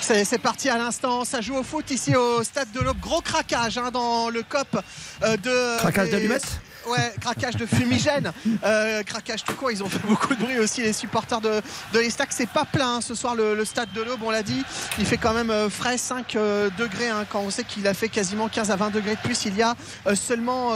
C'est parti à l'instant, ça joue au foot ici au stade de l'Aube. Gros craquage hein, dans le COP euh, de.
Craquage d'allumettes
Ouais, craquage de fumigène, euh, craquage tout court. Ils ont fait beaucoup de bruit aussi, les supporters de, de l'Estac. C'est pas plein hein, ce soir le, le stade de l'Aube, on l'a dit. Il fait quand même euh, frais 5 euh, degrés hein, quand on sait qu'il a fait quasiment 15 à 20 degrés de plus il y a seulement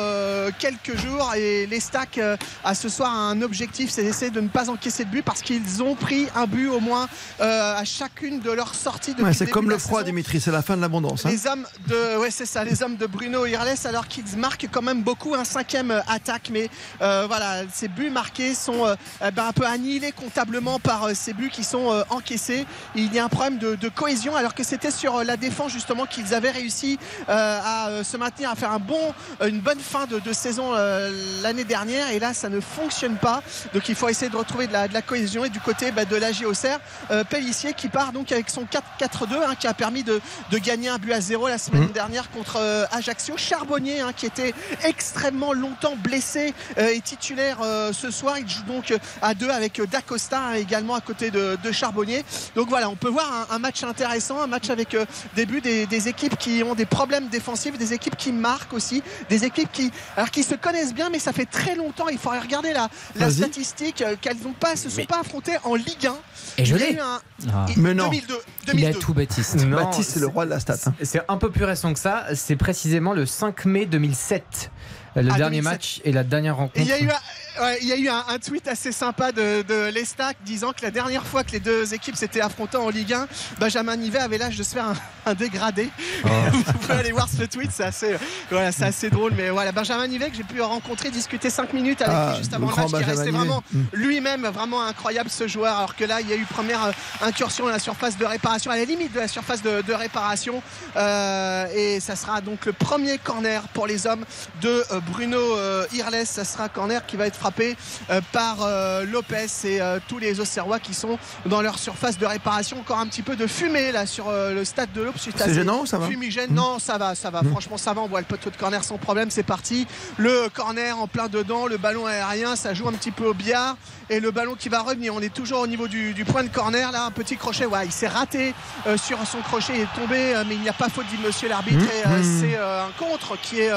quelques jours. Et l'Estac a ce soir un objectif, c'est d'essayer de ne pas encaisser de but parce qu'ils ont pris un but au moins à chacune de leurs sorties.
Ouais, c'est comme le froid,
saison.
Dimitri, c'est la fin de l'abondance. hein.
Les hommes de, ouais, c'est ça, les hommes de Bruno Irles, alors qu'ils marquent quand même beaucoup un cinquième attaque, mais euh, voilà, ces buts marqués sont euh, eh ben, un peu annihilés comptablement par euh, ces buts qui sont euh, encaissés. Il y a un problème de, de cohésion, alors que c'était sur euh, la défense justement qu'ils avaient réussi euh, à euh, se maintenir, à faire un bon, euh, une bonne fin de, de saison euh, l'année dernière, et là ça ne fonctionne pas. Donc il faut essayer de retrouver de la, de la cohésion et du côté bah, de l'AG Auxerre, euh, Pellissier qui part donc avec son 4-4-2 hein, qui a permis de, de gagner un but à zéro la semaine
Mhm.
dernière contre euh, Ajaccio. Charbonnier hein, qui était extrêmement longtemps blessé euh, et titulaire euh, ce soir. Il joue donc euh, à deux avec Dacosta hein, également à côté de, de Charbonnier. Donc voilà, on peut voir un, un match intéressant, un match avec euh, des buts des, des équipes qui ont des problèmes défensifs, des équipes qui marquent aussi, des équipes qui, alors, qui se connaissent bien, mais ça fait très longtemps. Il faudrait regarder la, statistique euh, qu'elles n'ont pas, se sont pas affrontées en Ligue 1.
Et je
Il y a
l'ai.
eu un-
Ah.
il-
Mais non.
2002.
Il a
2002.
tout, Baptiste.
Non,
Baptiste, c'est le roi de la stat. hein.
C'est un peu plus récent que ça. C'est précisément le 5 mai 2007. Le
Ah,
dernier
2007.
match et la dernière rencontre.
Il y a eu, un, ouais, il y a eu un, un tweet assez sympa de, de Lestac disant que la dernière fois que les deux équipes s'étaient affrontées en Ligue 1, Benjamin Nivet avait l'âge de se faire un, un dégradé.
Oh. [LAUGHS]
Vous pouvez aller voir ce tweet, c'est assez, voilà, c'est assez drôle. Mais voilà, Benjamin Nivet que j'ai pu rencontrer, discuter 5 minutes avec
Ah,
lui juste avant le match, qui
Nivet.
vraiment
Mm.
lui-même vraiment incroyable ce joueur. Alors que là, il y a eu première euh, incursion à la surface de réparation, à la limite de la surface de, de réparation. Euh, et ça sera donc le premier corner pour les hommes de euh, Bruno Irles. Ça sera corner qui va être frappé euh, par euh, Lopez et euh, tous les Auxerrois qui sont dans leur surface de réparation. Encore un petit peu de fumée là sur le stade de l'Aube.
C'est
ces
gênant ou ça va
fumigènes.
Mmh.
Non, ça va, ça va.
Mmh.
Franchement, ça va. On voit le poteau de corner sans problème. C'est parti. Le corner en plein dedans, le ballon aérien, ça joue un petit peu au billard. Et le ballon qui va revenir. On est toujours au niveau du, du point de corner. Là, un petit crochet. Ouais, il s'est raté euh, sur son crochet. Il est tombé, euh, mais il n'y a pas faute, dit monsieur l'arbitre.
Mmh.
Euh, c'est un contre qui est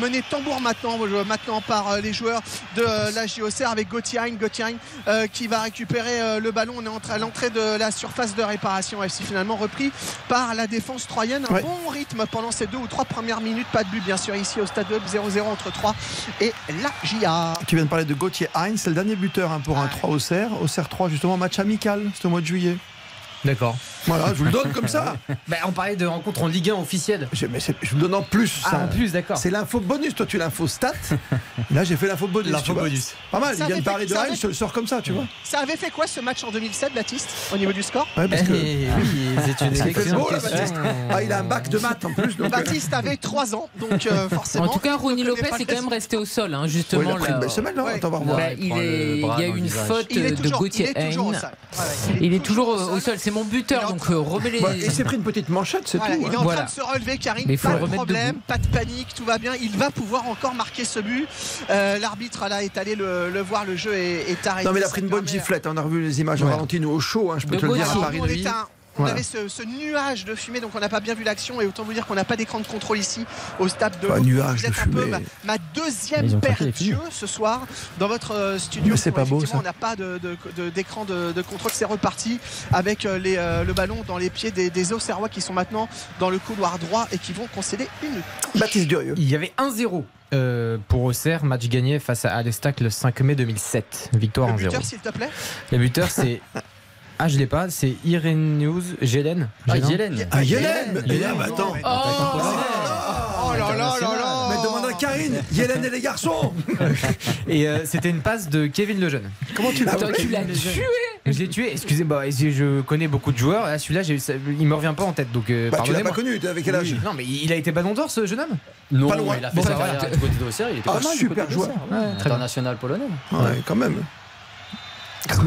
mené tambour maintenant, maintenant par les joueurs de euh, la JOCR avec Gauthier Gauthier euh, qui va récupérer euh, le ballon. On est entre- à l'entrée de la surface de réparation. FC finalement repris par la défense troyenne. Un
Ouais.
bon rythme pendant ces deux ou trois premières minutes. Pas de but, bien sûr, ici au stade de 0-0 entre 3 et la JA.
Tu viens de parler de Gauthier Heinz, c'est le dernier buteur hein, pour un 3 au CER. Au CER 3, justement, match amical, c'est au mois de juillet.
D'accord.
Voilà, je vous le donne comme ça. [LAUGHS]
Bah, on parlait de rencontre en Ligue 1 officielle.
Je, mais c'est- je vous le donne en plus.
Ah,
ça.
en plus, d'accord.
C'est l'info bonus. Toi, tu l'info stat. Là, j'ai fait l'info bonus.
L'info bonus.
Pas mal.
Ça
Il vient de parler
fait-
de
avait-
je te le sors comme ça, tu vois.
Ça avait fait quoi ce match en 2007, Baptiste, au niveau du score?
Ouais, parce que.
Eh oui, c'est une [LAUGHS] excellente
beau, là. Baptiste. Ah, il a un bac de maths en plus. donc, euh,
Baptiste avait 3 ans, donc euh, [LAUGHS] forcément.
En tout cas, Ronny Lopez est quand même resté au sol, hein,
ouais,
justement.
il a pris une belle semaine, là.
Ouais.
Attends, on va voir.
Bah, il, est- y a une faute
Il est
de
toujours,
Gauthier
il est toujours au sol.
C'est mon buteur,
en
donc euh, remets les.
Bah, il s'est pris une petite manchette, c'est
Voilà,
tout.
il est
hein.
en
Voilà.
train de se relever, Karim.
Mais il faut
pas
le
de
remettre
problème,
debout.
pas de panique, tout va bien. Il va pouvoir encore marquer ce but. Euh, L'arbitre là est allé le, le voir, le jeu est, est arrêté.
Non, mais il a pris une bonne
permet-
giflette. On a revu les images en
Ouais.
ralenti, nous, au chaud. hein, je peux
De
te le dire, à. Paris
on, avait ce, ce nuage de fumée, donc on n'a pas bien vu l'action. Et autant vous dire qu'on n'a pas d'écran de contrôle ici au stade de
Pas
l'Aube.
nuage
Vous
de
êtes un peu
fumée.
ma, deuxième paire ce soir dans votre euh, studio.
Mais c'est
où
pas beau,
effectivement,
ça.
On n'a pas de- de- de- d'écran de, de contrôle. C'est reparti avec euh, les, euh, le ballon dans les pieds des, des Auxerrois qui sont maintenant dans le couloir droit et qui vont concéder une
Baptiste Durieux.
Il y avait 1-0 euh, pour Auxerre, match gagné face à Alestac le 5 mai 2007. Victoire
Le
1-0.
buteur, s'il te plaît.
Le buteur, c'est. [LAUGHS] Ah, je l'ai pas, c'est Irenews Gelen.
Ah. Yellen.
Ah, Yellen Mais ah, bah, attends.
Oh là là là là
Mais demande à Karine, Yellen et les garçons [LAUGHS]
Et euh, c'était une passe de Kevin Lejeune.
Comment tu l'as
Attends, tu l'as tué
Je l'ai tué, excusez-moi, je je connais beaucoup de joueurs. Là, celui-là, j'ai- ça- il me revient pas en tête. Donc, euh,
Bah, tu l'as pas connu, t'es avec quel âge
Oui. Non, mais il a été ballon d'or, ce jeune homme?
Non,
Pas loin.
il a fait
Bon,
sa carrière du côté d'Auxerre, il était
Ah,
pas mal
super joueur.
International polonais.
Ouais, quand même.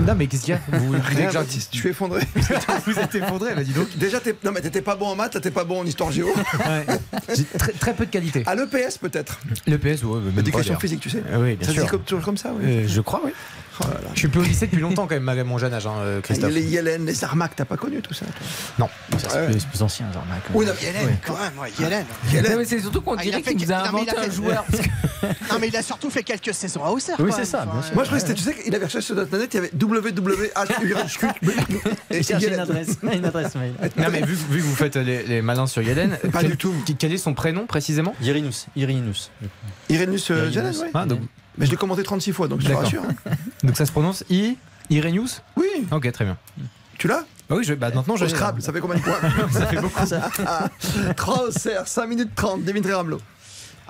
Non, mais qu'est-ce qu'il y a Vous [LAUGHS] voulez que j'en
Baptiste, tu es effondré. [LAUGHS]
Vous êtes effondré, bah dis donc.
Déjà, t'es- non, mais t'étais pas bon en maths, t'étais pas bon en histoire géo.
Ouais. J'ai très, très peu de qualité.
À l'EPS, peut-être.
Le PS, ouais, même pas,
Éducation
d'ailleurs.
physique, tu sais.
Ah oui, bien
Ça se
sûr.
dit comme, toujours comme ça, oui.
Euh, je crois, oui.
Oh là là.
Je suis plus au lycée depuis longtemps quand même, malgré mon jeune âge, hein, euh, Christophe.
Les Yellen, les Armac, t'as pas connu tout ça toi?
Non.
Ça, c'est
Ouais.
plus- plus ancien, genre, Mac.
Oui, non,
Yellen, quand même, ouais, Yellen.
Non, mais c'est surtout qu'on
Ah, il a
dirait
fait
qu'il nous a
non,
inventé
a
un
fait-
joueur. [LAUGHS]
Non, mais il a surtout fait quelques saisons à Auxerre.
Oui, c'est ça,
Enfin.
Moi, je croyais que c'était, tu sais, qu'il avait recherché sur notre net, il y avait WWH et
Cherchez une adresse, [LAUGHS] une adresse mail.
Non, mais vu, vu que vous faites les, les malins sur Yellen,
Pas
quel,
du tout.
quel est son prénom précisément?
Irinus. Irinus.
Irenus euh,
Irenus.
Yellen, oui. Mais je l'ai commenté 36 fois, donc je te rassure. hein. [LAUGHS]
donc ça se prononce I Irenius
Oui,
Ok, très bien.
tu l'as?
Bah oui, je, bah maintenant je
Scrabble, ça fait combien de points? [LAUGHS]
Ça fait beaucoup.
3 au cerf, 5 minutes 30, Dimitri Ramelot.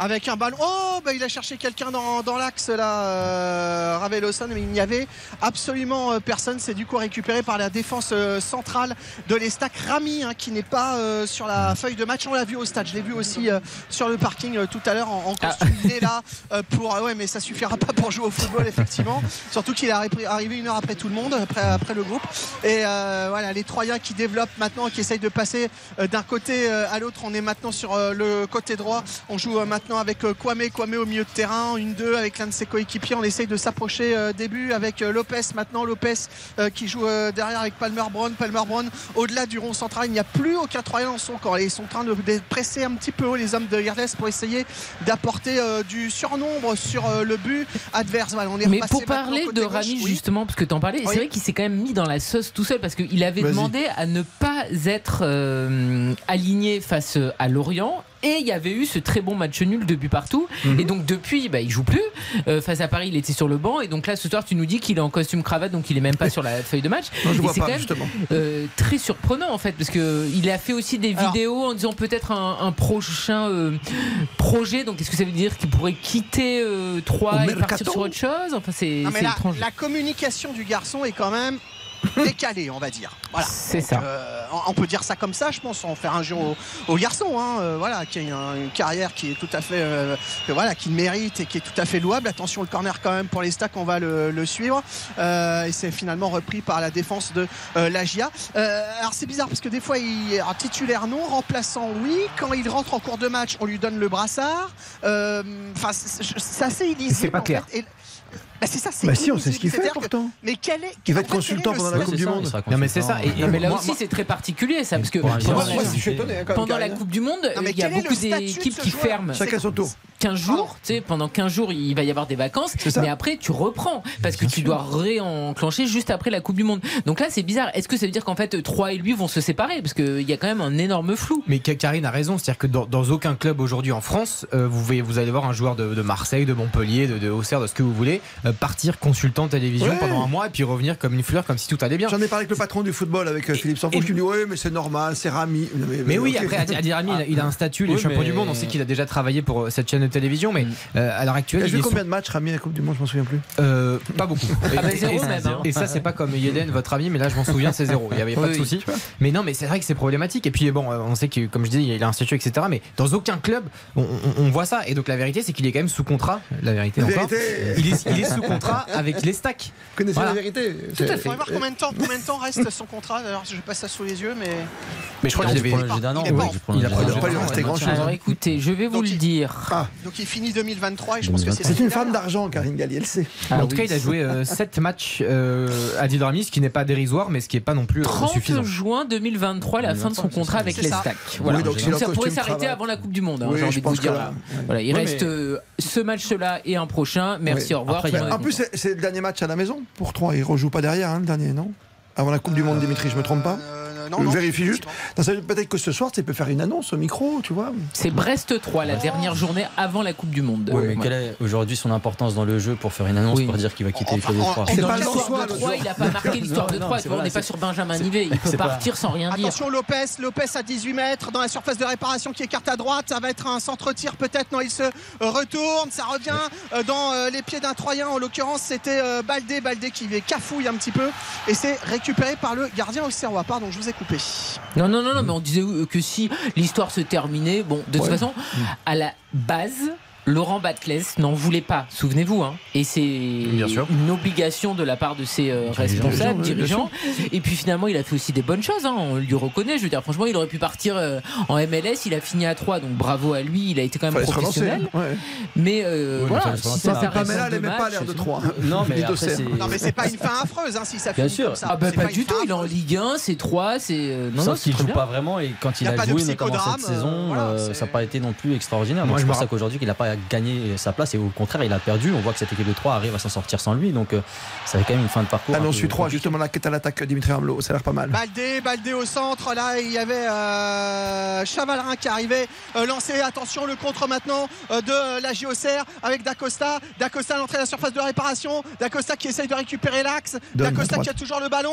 Avec un ballon. Oh, bah, il a cherché quelqu'un dans, dans l'axe là, euh, Raveloson, mais il n'y avait absolument euh, personne. C'est du coup récupéré par la défense euh, centrale de l'Estac. Rami, hein, qui n'est pas euh, sur la feuille de match. On l'a vu au stade. Je l'ai vu aussi euh, sur le parking tout à l'heure en, en costume. Il est là pour. ouais, mais ça suffira pas pour jouer au football, effectivement. Surtout qu'il est arri- arrivé une heure après tout le monde, après, après le groupe. Et voilà, les Troyens qui développent maintenant, qui essayent de passer d'un côté à l'autre. On est maintenant sur le côté droit. On joue euh, maintenant avec euh, Kwame, Kwame au milieu de terrain, une deux avec l'un de ses coéquipiers. On essaye de s'approcher euh, début avec euh, Lopez maintenant. Lopez euh, qui joue euh, derrière avec Palmer Brown. Palmer Brown au-delà du rond central. Il n'y a plus aucun Troyen dans son. Et ils sont en train de, de presser un petit peu haut les hommes de Gardes pour essayer d'apporter euh, du surnombre sur euh, le but adverse. Voilà, on est
Mais pour parler de
gauche.
Rami
Oui.
justement, parce que t'en parlais,
Oui.
c'est vrai qu'il s'est quand même mis dans la sauce tout seul parce qu'il avait demandé à ne pas être euh, aligné face à Lorient. Et il y avait eu ce très bon match nul de but partout.
Mhm.
Et donc depuis, bah, il joue plus. Euh, face à Paris, il était sur le banc. Et donc là, ce soir, tu nous dis qu'il est en costume cravate, donc il est même pas sur la feuille de match.
Non, je vois pas,
quand même,
justement.
euh, très surprenant en fait, parce que il a fait aussi des
Alors-
vidéos en disant peut-être un, un prochain euh, projet. Donc est-ce que ça veut dire qu'il pourrait quitter euh,
Au
Troyes et
mercato.
partir sur autre chose? Enfin, c'est étrange.
la communication du garçon est quand même décalée, on va dire. Voilà.
C'est ça.
euh, on- peut dire ça comme ça, je pense, sans faire un jeu au, au garçon, hein, euh, voilà, qui a une, une carrière qui est tout à fait, euh, que, voilà, qui mérite et qui est tout à fait louable. Attention, le corner quand même pour les stacks, on va le, le suivre. Euh, et c'est finalement repris par la défense de euh, l'Agia. Euh, alors c'est bizarre parce que des fois, il est alors, titulaire non, remplaçant oui. Quand il rentre en cours de match, on lui donne le brassard. Enfin, c'est c'est assez illisible.
C'est pas
en
clair.
fait. Et- bah, c'est ça, c'est
Bah si, on sait ce qu'il fait pourtant.
Mais quel est
Il va être
fait,
consultant pendant la Coupe du Monde.
Non, mais c'est ça. Et,
Non, mais là
moi-
aussi, c'est très particulier, ça, parce que pendant,
joueur,
Moi, je suis étonné. quand même,
pendant la. Coupe du Monde, il y a beaucoup d'équipes qui ferment.
Chacun son tour.
15 jours, tu sais, pendant 15 jours, il va y avoir des vacances, mais après, tu reprends, parce que tu dois réenclencher juste après la Coupe du Monde. Donc là, c'est bizarre. Est-ce que ça veut dire qu'en fait, 3 et lui vont se séparer? Parce qu'il y a quand même un énorme flou.
Mais Ka- Karine a raison, c'est-à-dire que dans, dans aucun club aujourd'hui en France, euh, vous, voyez- vous allez voir un joueur de, de Marseille, de Montpellier, de, de Auxerre, de ce que vous voulez, euh, partir consultant télévision
Ouais.
pendant un mois et puis revenir comme une fleur, comme si tout allait bien.
J'en ai parlé avec le patron du football, avec euh, Philippe Sanfon,
et-
qui me dit Ouais, mais c'est normal, c'est Rami.
Mais oui,
ok.
après, Adi- Rami, il a- il a un statut, les
Oui,
champions du monde, on sait qu'il a déjà travaillé pour euh, cette chaîne de télévision, mais euh, à l'heure actuelle,
Il a joué combien de matchs, Rami, à la Coupe du Monde Je m'en souviens plus?
Euh, pas beaucoup. Et, [LAUGHS]
Ah bah,
et-
zéro
et-
même, hein.
et ça, c'est pas comme Yeden, votre ami, mais là, je m'en souviens, c'est zéro. Il n'y avait pas
Oui,
de
oui.
souci. Mais non, mais c'est vrai que c'est problématique. Et puis, bon, euh, on sait que, comme je dis, il a un statut, etc. Mais dans aucun club, on, on- on voit ça. Et donc, la vérité, c'est qu'il est quand même sous contrat. La vérité,
La
encore.
vérité.
Il est, il est sous contrat avec les stacks.
Vous connaissez
Voilà.
la vérité
Tout à fait. On va voir combien de temps, combien de temps reste son contrat. D'ailleurs, je passe ça sous les yeux, mais
Mais je crois
Il
qu'il
a
avait.
prolongé d'un an.
il pas
lui rester grand-chose.
Alors écoutez, je vais vous le dire.
Ah,
donc il finit 2023 et je pense que c'est
c'est une femme
là.
d'argent, Karine Galli, elle sait.
Ah
en tout
oui.
cas, il a joué 7 matchs euh, à Didrami, ce qui n'est pas dérisoire, mais ce qui n'est pas non plus euh,
30
suffisant.
juin 2023, la fin de son contrat avec les. Stacks. Voilà.
Oui, donc
ça pourrait s'arrêter avant la Coupe du Monde, hein,
Oui,
j'ai envie de vous dire. là. Voilà, il
Oui,
reste
mais-
euh, ce match-là et un prochain. Merci, au revoir.
Après,
tout
il y
le
a-
monde
En plus, c'est le dernier match à la maison pour 3. Il rejoue pas derrière, hein, le dernier, non? Avant la Coupe du Monde, Dimitri, je me trompe pas?
Euh,
vérifie juste. Non, ça veut- Peut-être que ce soir, tu peux faire une annonce au micro, tu vois.
c'est Brest 3, la dernière journée avant la Coupe du Monde.
Oui, mais
Ouais.
quelle est aujourd'hui son importance dans le jeu pour faire une annonce
Oui.
pour dire qu'il va quitter clubs de
en-
Troyes
en-
C'est
Dans
pas [LAUGHS]
l'histoire de
le
Troyes, il n'a pas marqué l'histoire de
Non,
Troyes.
c'est
On
voilà,
n'est pas sur Benjamin Nivet. Il peut partir sans rien dire.
Attention Lopez, Lopez à 18 mètres dans la surface de réparation qui écarte à droite. Ça va être un centre-tir peut-être. Non, il se retourne. Ça revient euh, dans euh, les pieds d'un Troyen. En l'occurrence, c'était euh, Baldé. Baldé qui cafouille un petit peu. Et c'est récupéré par le gardien auxerrois. Pardon, je vous ai coupé.
Non, non, non, non, mais on disait euh, que si l'histoire se terminait, bon, de toute
Ouais.
façon, à la base. Laurent Batles n'en voulait pas, souvenez-vous, hein. et c'est
sûr.
une obligation de la part de ses euh, responsables,
Dirigeants,
dirigeants. Et puis finalement, il a fait aussi des bonnes choses, hein, on lui reconnaît. Je veux dire, franchement, il aurait pu partir euh, en MLS, il a fini à 3, donc bravo à lui, il a été quand même professionnel.
Ouais.
Mais euh,
Oui,
voilà, si ça s'arrête
Pamela,
en
elle
deux
aimait pas
matchs,
l'air de
c'est
3.
Non, mais c'est.
Non, mais c'est pas une fin affreuse hein, si ça
Bien
finit
sûr.
comme ça.
Ah bah pas du tout, il est en. Ligue 1, c'est 3, c'est... euh, Non,
Sauf qu'il joue pas vraiment et quand
Il a
joué notamment cette saison, euh, ça n'a pas été non plus extraordinaire.
Moi, je
ça
rapp-
qu'aujourd'hui qu'il n'a pas a gagné sa place et au contraire, il a perdu. On voit que cette équipe de 3 arrive à s'en sortir sans lui. Donc, euh, ça va quand même une fin de parcours.
Ah non,
peu
suis 3
compliquée.
justement là qui est à l'attaque Dimitri Ramelot, ça a l'air pas mal.
Baldé, Baldé au centre. Là, il y avait euh, Chavalerin qui arrivait euh, lancé. Attention, le contre maintenant euh, de la JOCR avec Dacosta. Dacosta à l'entrée de la surface de réparation. Dacosta qui essaye de récupérer l'axe. Dacosta qui a toujours le ballon,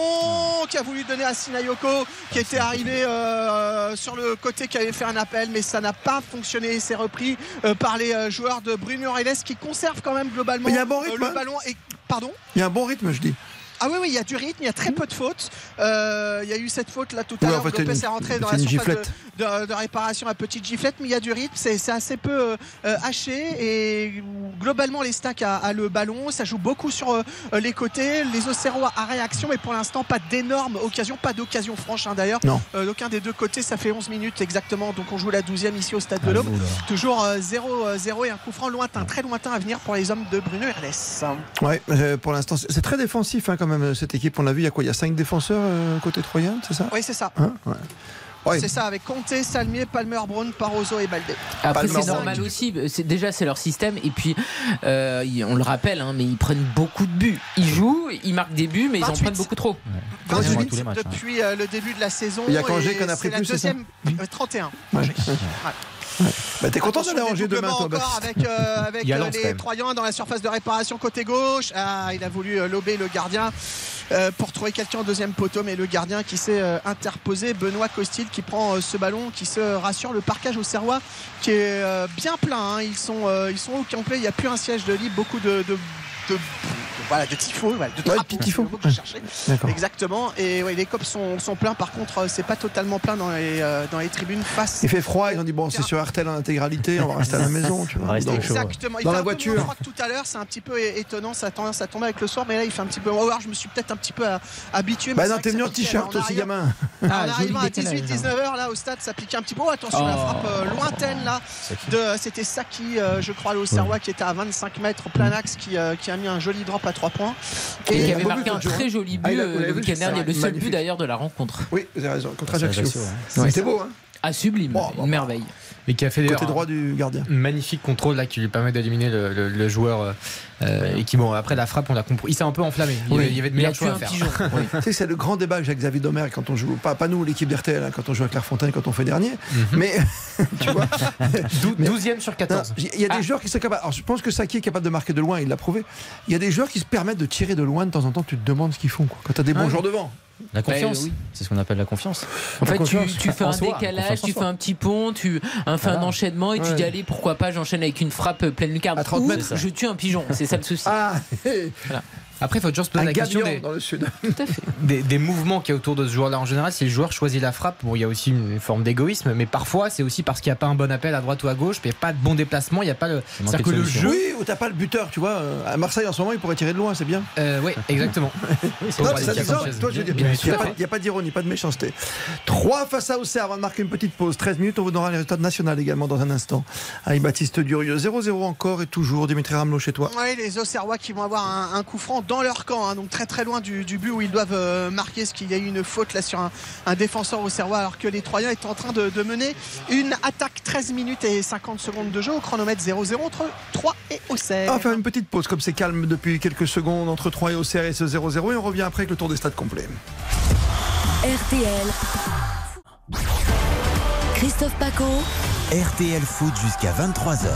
qui a voulu donner à Sinayoko, qui était arrivé euh, sur le côté, qui avait fait un appel, mais ça n'a pas fonctionné. C'est repris euh, par les joueurs de Bruno Reles qui conservent quand même globalement
Mais il y a un bon rythme,
le
hein.
ballon. Et, pardon?
Il y a un bon rythme, je dis.
Ah oui, oui, il y a du rythme, il y a très peu de fautes. Euh, il y a eu cette faute là tout à
Ouais,
l'heure.
en fait,
Lopez
une-
est rentré dans la surface de, de- de réparation à petite giflette, mais il y a du rythme. C'est assez peu euh, haché et globalement les stacks a, a le ballon. Ça joue beaucoup sur euh, les côtés. Les Océros à réaction, mais pour l'instant pas d'énormes occasions, pas d'occasion franche hein, d'ailleurs.
Non.
D'aucun des deux côtés, ça fait 11 minutes exactement. Donc on joue la 12e ici au stade de
Ah,
l'Aube.
oula.
Toujours euh, 0-0 et un coup franc lointain, très lointain à venir pour les hommes de Bruno Herles.
Ouais, pour l'instant, c'est très défensif hein, quand même cette équipe. On l'a vu, il y a quoi Il y a 5 défenseurs euh, côté troyen, c'est ça?
Oui, c'est ça.
Hein Ouais. Ouais.
C'est ça, avec Conte, Salmier, Palmer, Brown, Parozo et Baldé.
Après, c'est normal aussi. C'est, déjà, c'est leur système. Et puis, euh, on le rappelle, hein, mais ils prennent beaucoup de buts. Ils jouent, ils marquent des buts, mais ils en
28.
prennent beaucoup trop.
Comment tu
28
dis
tous les matchs, hein.
depuis euh, le début de la saison.
Il y a Cangé en a pris
la
plus, c'est ça?
deuxième, euh, 31.
Ouais. Ouais. Bah, T'es content d'aller Angers demain, toi,
encore avec, euh, [LAUGHS] avec euh, les. Troyens dans la surface de réparation côté gauche. Ah, il a voulu euh, lober le gardien euh, pour trouver quelqu'un au deuxième poteau, mais le gardien qui s'est euh, interposé, Benoît Costil, qui prend ce ballon, qui se rassure le parquage au Serrois, qui est bien plein. hein. Ils sont ils sont au complet. Il n'y a plus un siège de libre, beaucoup de, de, de- voilà, de tifos, voilà, de
Ouais,
drapeaux,
de tifos.
c'est le mot que je cherchais.
D'accord.
Exactement. Et ouais, les copes sont, sont pleins. Par contre, euh, c'est pas totalement plein dans les, euh, dans les tribunes face.
Il fait froid, ils ont dit bon, c'est sur RTL en intégralité, on va rester à la maison, tu vois.
Exactement. Il
Dans
fait
la
un peu
voiture.
moins froid que tout à l'heure, c'est un petit peu étonnant. Ça a tendance à tomber avec le soir, mais là, il fait un petit peu. Alors, je me suis peut-être un petit peu euh, habitué. mais
Bah
c'est
non, t'es venu en
piquait.
t-shirt aussi,
arrive-
gamin.
en
Ah,
arrivant à
décalage,
18-19h, là, au stade, ça pique un petit peu. Oh, attention, la
Oh.
frappe lointaine, là. de C'était Saki, je crois, le Serrois, qui était à 25 mètres, plein axe, qui, qui a mis un joli drop à 3 points.
Et
Il a
avait marqué un très
hein.
joli
Ah,
but le week-end dernier, le seul but d'ailleurs de la rencontre.
Oui, vous avez raison, contre
C'est
Ajaccio.
Ouais.
C'était beau, hein
Ah, sublime, une merveille.
Et qui a fait
Côté droit du gardien.
magnifique contrôle là qui lui permet d'éliminer le, le- le joueur. euh, et qui, bon, après la frappe, on l'a compris. Il s'est un peu enflammé. Il, y
Oui.
avait, il y avait de meilleurs choix à faire.
Oui.
Tu sais, c'est le grand débat que j'ai avec Xavier Domer quand on joue, pas, pas nous, l'équipe d'RTL, hein, quand on joue à Clairefontaine, quand on fait dernier,
Mhm.
mais [LAUGHS] tu vois,
Dou-
Mais-
12e sur
non,
14.
il y a des
Ah.
joueurs qui sont capables. Alors, je pense que Saki est capable de marquer de loin, il l'a prouvé. Il y a des joueurs qui se permettent de tirer de loin de temps en temps, tu te demandes ce qu'ils font. Quoi. Quand tu as des bons joueurs devant.
La confiance,
Bah, oui.
c'est ce qu'on appelle la confiance.
En fait, tu,
confiance.
tu fais un
soi,
décalage,
confiance
tu fais un petit pont, tu un, fais un enchaînement et tu dis allez pourquoi pas j'enchaîne avec une frappe pleine lucarne
À 30
Ou
mètres.
C'est ça.
je tue un pigeon, c'est ça le souci.
Ah, [LAUGHS]
Après, il faut toujours se poser
un
la question des,
dans le sud. [LAUGHS]
Tout à fait.
des, des mouvements qu'il y a autour de ce joueur-là en général. Si le joueur choisit la frappe, bon, il y a aussi une forme d'égoïsme, mais parfois c'est aussi parce qu'il n'y a pas un bon appel à droite ou à gauche, puis il n'y a pas de bon déplacement, il n'y a pas le. C'est-à-dire que
de
le jeu.
Oui, ou t'as pas le buteur, tu vois. euh, À Marseille en ce moment, il pourrait tirer de loin, c'est bien.
Euh, oui, exactement. [LAUGHS]
Non, ça toi, je veux dire, il n'y a, pas- d'ironie, pas de méchanceté. 3 face à Auxerre avant de marquer une petite pause. 13 minutes, on vous donnera les résultats nationaux également dans un instant. Avec Baptiste Durieux. 0-0 encore et toujours Dimitri Ramelot chez toi.
Ouais, les Auxerrois qui vont avoir un, un coup franc dans leur camp, hein, donc très très loin du, du but où ils doivent euh, marquer, parce qu'il y a eu une faute là sur un, un défenseur Auxerrois, alors que les Troyens étaient en train de, de mener une attaque 13 minutes et 50 secondes de jeu au chronomètre 0-0 entre 3 et Auxerre.
On va faire une petite pause, comme c'est calme depuis quelques secondes entre 3 et Auxerre et ce 0-0. Et on revient après avec le tour des stades complet.
RTL. Christophe Paco.
RTL Foot jusqu'à 23h.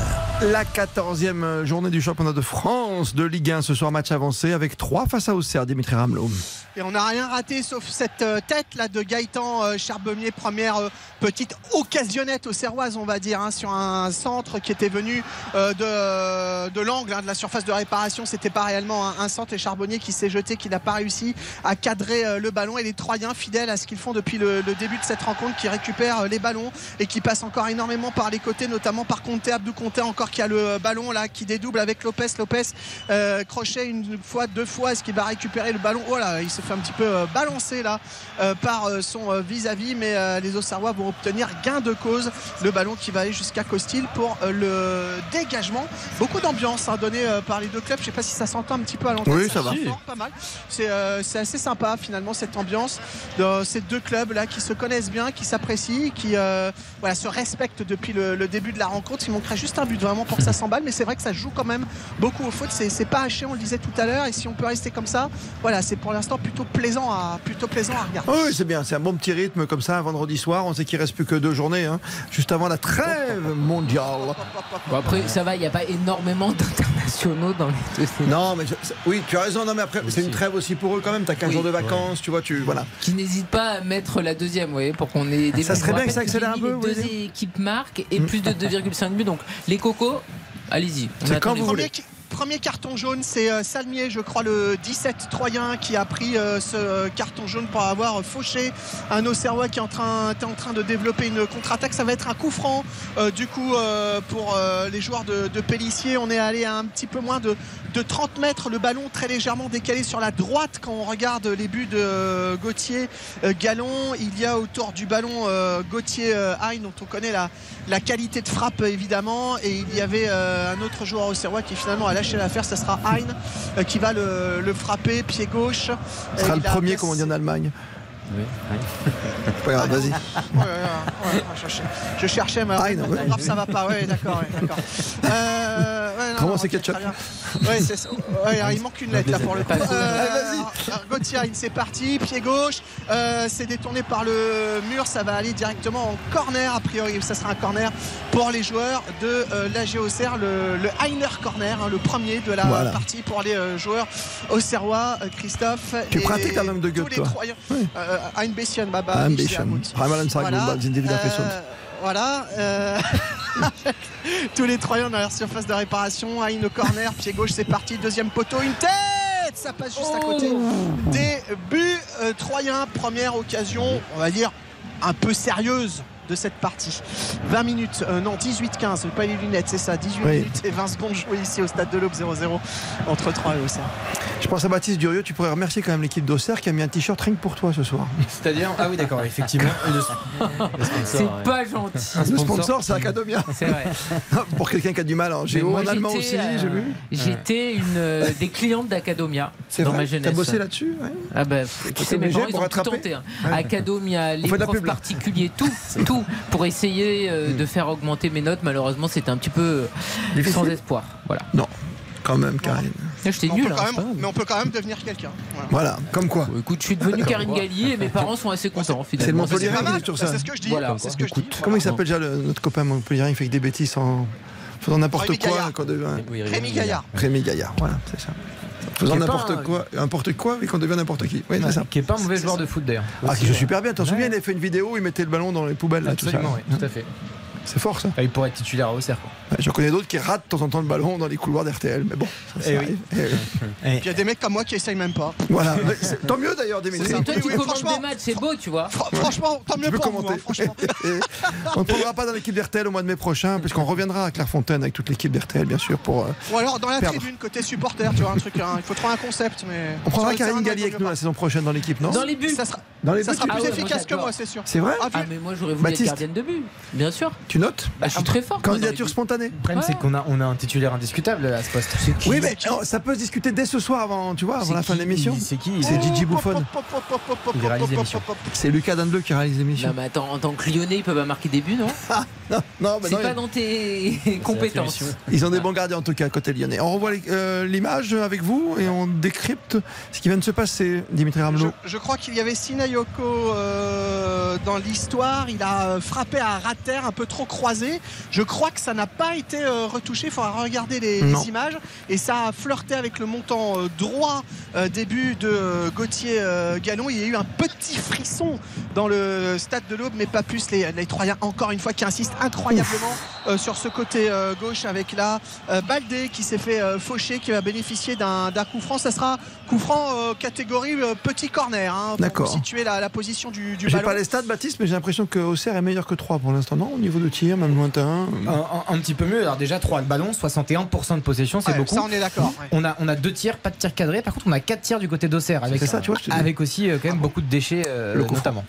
La 14e journée du championnat de France de Ligue 1 ce soir, match avancé avec 3 face à Auxerre, Dimitri Ramelot.
Et on n'a rien raté sauf cette euh, tête là de Gaëtan euh, Charbonnier, première euh, petite occasionnette aux Serroises, on va dire, hein, sur un centre qui était venu euh, de, de l'angle hein, de la surface de réparation. C'était pas réellement un, un centre et Charbonnier qui s'est jeté, qui n'a pas réussi à cadrer euh, le ballon. Et les Troyens, fidèles à ce qu'ils font depuis le, le début de cette rencontre, qui récupèrent euh, les ballons et qui passent encore énormément par les côtés, notamment par Conte, Abdou Conte encore qui a le ballon là, qui dédouble avec Lopez. Lopez euh, crochet une fois, deux fois, est-ce qu'il va récupérer le ballon? Voilà, il se fait un petit peu euh, balancer là euh, par son vis-à-vis, mais les Auxerrois vont obtenir gain de cause. Le ballon qui va aller jusqu'à Costil pour le dégagement. Beaucoup d'ambiance hein, donnée par les deux clubs. Je sais pas si ça s'entend un petit peu à l'antenne.
Oui, ça va.
fort, pas mal. C'est assez sympa finalement cette ambiance de ces deux clubs là qui se connaissent bien, qui s'apprécient, qui voilà, se respectent depuis le, le début de la rencontre. Il manquerait juste un but vraiment pour que ça s'emballe, mais c'est vrai que ça joue quand même beaucoup au foot. C'est pas haché, on le disait tout à l'heure, et si on peut rester comme ça, voilà, c'est pour l'instant plutôt plaisant à plutôt plaisant à regarder.
Oui, c'est bien, c'est un bon petit rythme comme ça, un vendredi soir. On sait qu'il reste plus que deux journées, hein, juste avant la trêve mondiale.
Bon, après, ça va, il n'y a pas énormément d'internationaux dans les deux séries.
Non, mais je- oui, tu as raison. Non, mais après, c'est une trêve aussi pour eux quand même. T'as 15
Oui.
jours de vacances, tu vois, tu voilà.
Qui n'hésite pas à mettre la deuxième, vous voyez, pour qu'on ait des
Ça serait
on
bien que ça accélère un
les
peu,
deux équipes marquent et plus de [LAUGHS] 2,5 buts. Donc les cocos, allez-y.
C'est quand vous voulez.
Premier, carton jaune, c'est euh, Salmier, je crois, le 17 Troyen qui a pris euh, ce carton jaune pour avoir fauché un Auxerrois qui est en train, en train de développer une contre-attaque. Ça va être un coup franc, euh, du coup, euh, pour euh, les joueurs de, de. On est allé à un petit peu moins de, de 30 mètres. Le ballon très légèrement décalé sur la droite quand on regarde les buts de euh, Gauthier euh, Gallon. Il y a autour du ballon euh, Gauthier euh, Hein, dont on connaît la, qualité de frappe évidemment. Et il y avait euh, un autre joueur auxerrois qui finalement a lâché l'affaire. Ça sera Hein euh, qui va le, le frapper, pied gauche.
Ce sera le premier, comme on dit en Allemagne.
Oui,
Pas grave, vas-y.
Ouais, ouais, ouais, ouais, je, cherchais- je cherchais, mais
ouais.
grave, ça va pas. Ouais, d'accord. Euh, ouais, non,
Comment
non,
c'est ketchup
il manque une lettre là pour le coup. Euh, Gauthier, c'est parti, pied gauche. Euh, c'est détourné par le mur. Ça va aller directement en corner. A priori, ça sera un corner pour les joueurs de euh, l'AG Auxerre, le, le Heiner corner, hein, le premier de la
Voilà.
partie pour les euh, joueurs auxerrois. Christophe.
Tu
et
pratiques quand même de
tous
Goethe,
les
toi.
Troyens. Euh, ein bisschen, Baba.
Ein bisschen.
sehr gut.
Dreimal Baba, sind die wieder gesund.
Voilà. euh, [LAUGHS] tous les Troyens dans leur surface de réparation. Aïe, le corner, [LAUGHS] pied gauche, c'est parti. Deuxième poteau, une tête Ça passe juste à côté des buts euh, Troyens. Première occasion, on va dire, un peu sérieuse de cette partie. 20 minutes, euh, non 18-15, pas les lunettes, c'est ça, 18
Oui.
minutes et 20 secondes jouées ici au stade de l'Aube 0-0 entre 3 et Auxerre.
Je pense à Baptiste Durieux, tu pourrais remercier quand même l'équipe d'Auxerre qui a mis un t-shirt rien que pour toi ce soir. [LAUGHS]
C'est-à-dire Ah oui, d'accord, effectivement.
C'est pas gentil.
Le sponsor, c'est Academia.
C'est vrai. [LAUGHS]
pour quelqu'un qui a du mal en géo,
moi,
en allemand aussi,
euh,
j'ai vu.
J'étais une euh, des clientes d'Acadomia [LAUGHS]
C'est
dans
vrai
ma jeunesse.
T'as bossé là-dessus ouais.
Ah bah, tu sais, mes parents, ils ont tout tenté. hein.
Ouais.
Academia, les profs particuliers, tout, tout, pour essayer euh, de faire augmenter mes notes. Malheureusement, c'était un petit peu euh, sans espoir. Voilà.
Non, quand même, Karine.
Là, J'étais
On
nul.
peut
hein,
même- mais on peut quand même devenir quelqu'un. Voilà.
Voilà, comme quoi.
Bon, écoute, je suis devenu Karine Galli et mes parents sont assez contents finalement.
C'est le Montpellier sur
ça, c'est ce que je dis.
Voilà,
c'est ce que je dis.
Comment il s'appelle déjà le- notre copain Montpellier Il fait que des bêtises en faisant n'importe quoi.
Gaillard.
Quand on devient...
Oui,
Rémi Gaillard.
Rémi Gaillard, voilà, c'est ça. Faisant n'importe quoi, n'importe quoi et qu'on devient n'importe qui. Oui, c'est ça.
Qui est pas un mauvais joueur de foot d'ailleurs.
Ah, qui joue super bien. T'en souviens, il avait fait une vidéo où il mettait le ballon dans les poubelles. Là, tout ça.
Absolument, oui, tout à fait.
C'est fort ça.
Il pourrait être titulaire à Auxerre. Quoi.
J'en connais d'autres qui ratent de temps en temps le ballon dans les couloirs d'RTL, mais bon, ça, ça
Eh oui.
Eh oui.
Puis il y a des mecs comme moi qui essayent même pas.
Voilà, tant mieux d'ailleurs,
ça.
Et toi, tu
oui, franchement.
des matchs, c'est beau, tu vois.
Fr- Franchement, tant mieux pour vous,
commenter.
hein, franchement. [LAUGHS]
On ne prendra pas dans l'équipe d'RTL au mois de mai prochain, puisqu'on reviendra à Clairefontaine avec toute l'équipe d'RTL, bien sûr, pour. euh,
Ou alors dans la
Perdre.
tribune, côté supporter, tu vois, un truc. hein. Il faut trouver un concept, mais.
On prendra Karine Galli avec nous la saison prochaine dans l'équipe, non
Dans les buts.
Ça sera, ça plus efficace
moi,
que moi, c'est sûr.
C'est vrai
Ah,
Ah, mais moi, j'aurais voulu être gardienne de but. Bien sûr.
Tu notes
Bah, je suis très fort.
Candidature spontanée.
Le problème, c'est qu'on a, on a un titulaire indiscutable à ce poste.
Oui, mais oh, ça peut se discuter dès ce soir avant, tu vois, avant la fin de l'émission.
C'est qui
C'est Gigi Buffon.
Pop,
Il réalise l'émission.
C'est Lucas Dandeleu qui réalise l'émission.
Non, mais attends, en tant que Lyonnais, ils peuvent pas marquer des buts, non [LAUGHS]
Non, non, mais
C'est pas dans tes compétences.
Ils ont des bons gardiens en tout cas côté lyonnais. On revoit les- euh, l'image avec vous et on décrypte ce qui vient de se passer, Dimitri Ramelot.
je crois qu'il y avait Sinayoko euh, dans l'histoire. Il a frappé à terre un peu trop croisé. Je crois que ça n'a pas été euh, retouché. Il faudra regarder les, images. Et ça a flirté avec le montant euh, droit euh, début de Gauthier Gallon. Il y a eu un petit frisson dans le stade de l'Aube, mais pas plus. Les, les Troyens, encore une fois, qui insistent incroyablement sur ce côté gauche avec euh, Baldé qui s'est fait faucher, qui va bénéficier d'un coup franc. Ça sera coup franc euh, catégorie euh, petit corner. hein, pour
D'accord.
situer la, la position du, du
J'ai
ballon.
pas les stats, Baptiste, mais j'ai l'impression que Auxerre est meilleur que 3 pour l'instant, non? Au niveau de tir, même lointain.
Un, un- un petit peu mieux. Alors déjà 3 le ballon, 61% de possession, c'est
Ouais,
beaucoup.
Ça, on est d'accord. ouais.
On a, on a deux tirs, pas de tir cadré. Par contre, on a quatre tirs du côté d'Auxerre, avec,
C'est ça, tu vois, je te dis.
avec aussi euh, quand même beaucoup de déchets, euh,
franc.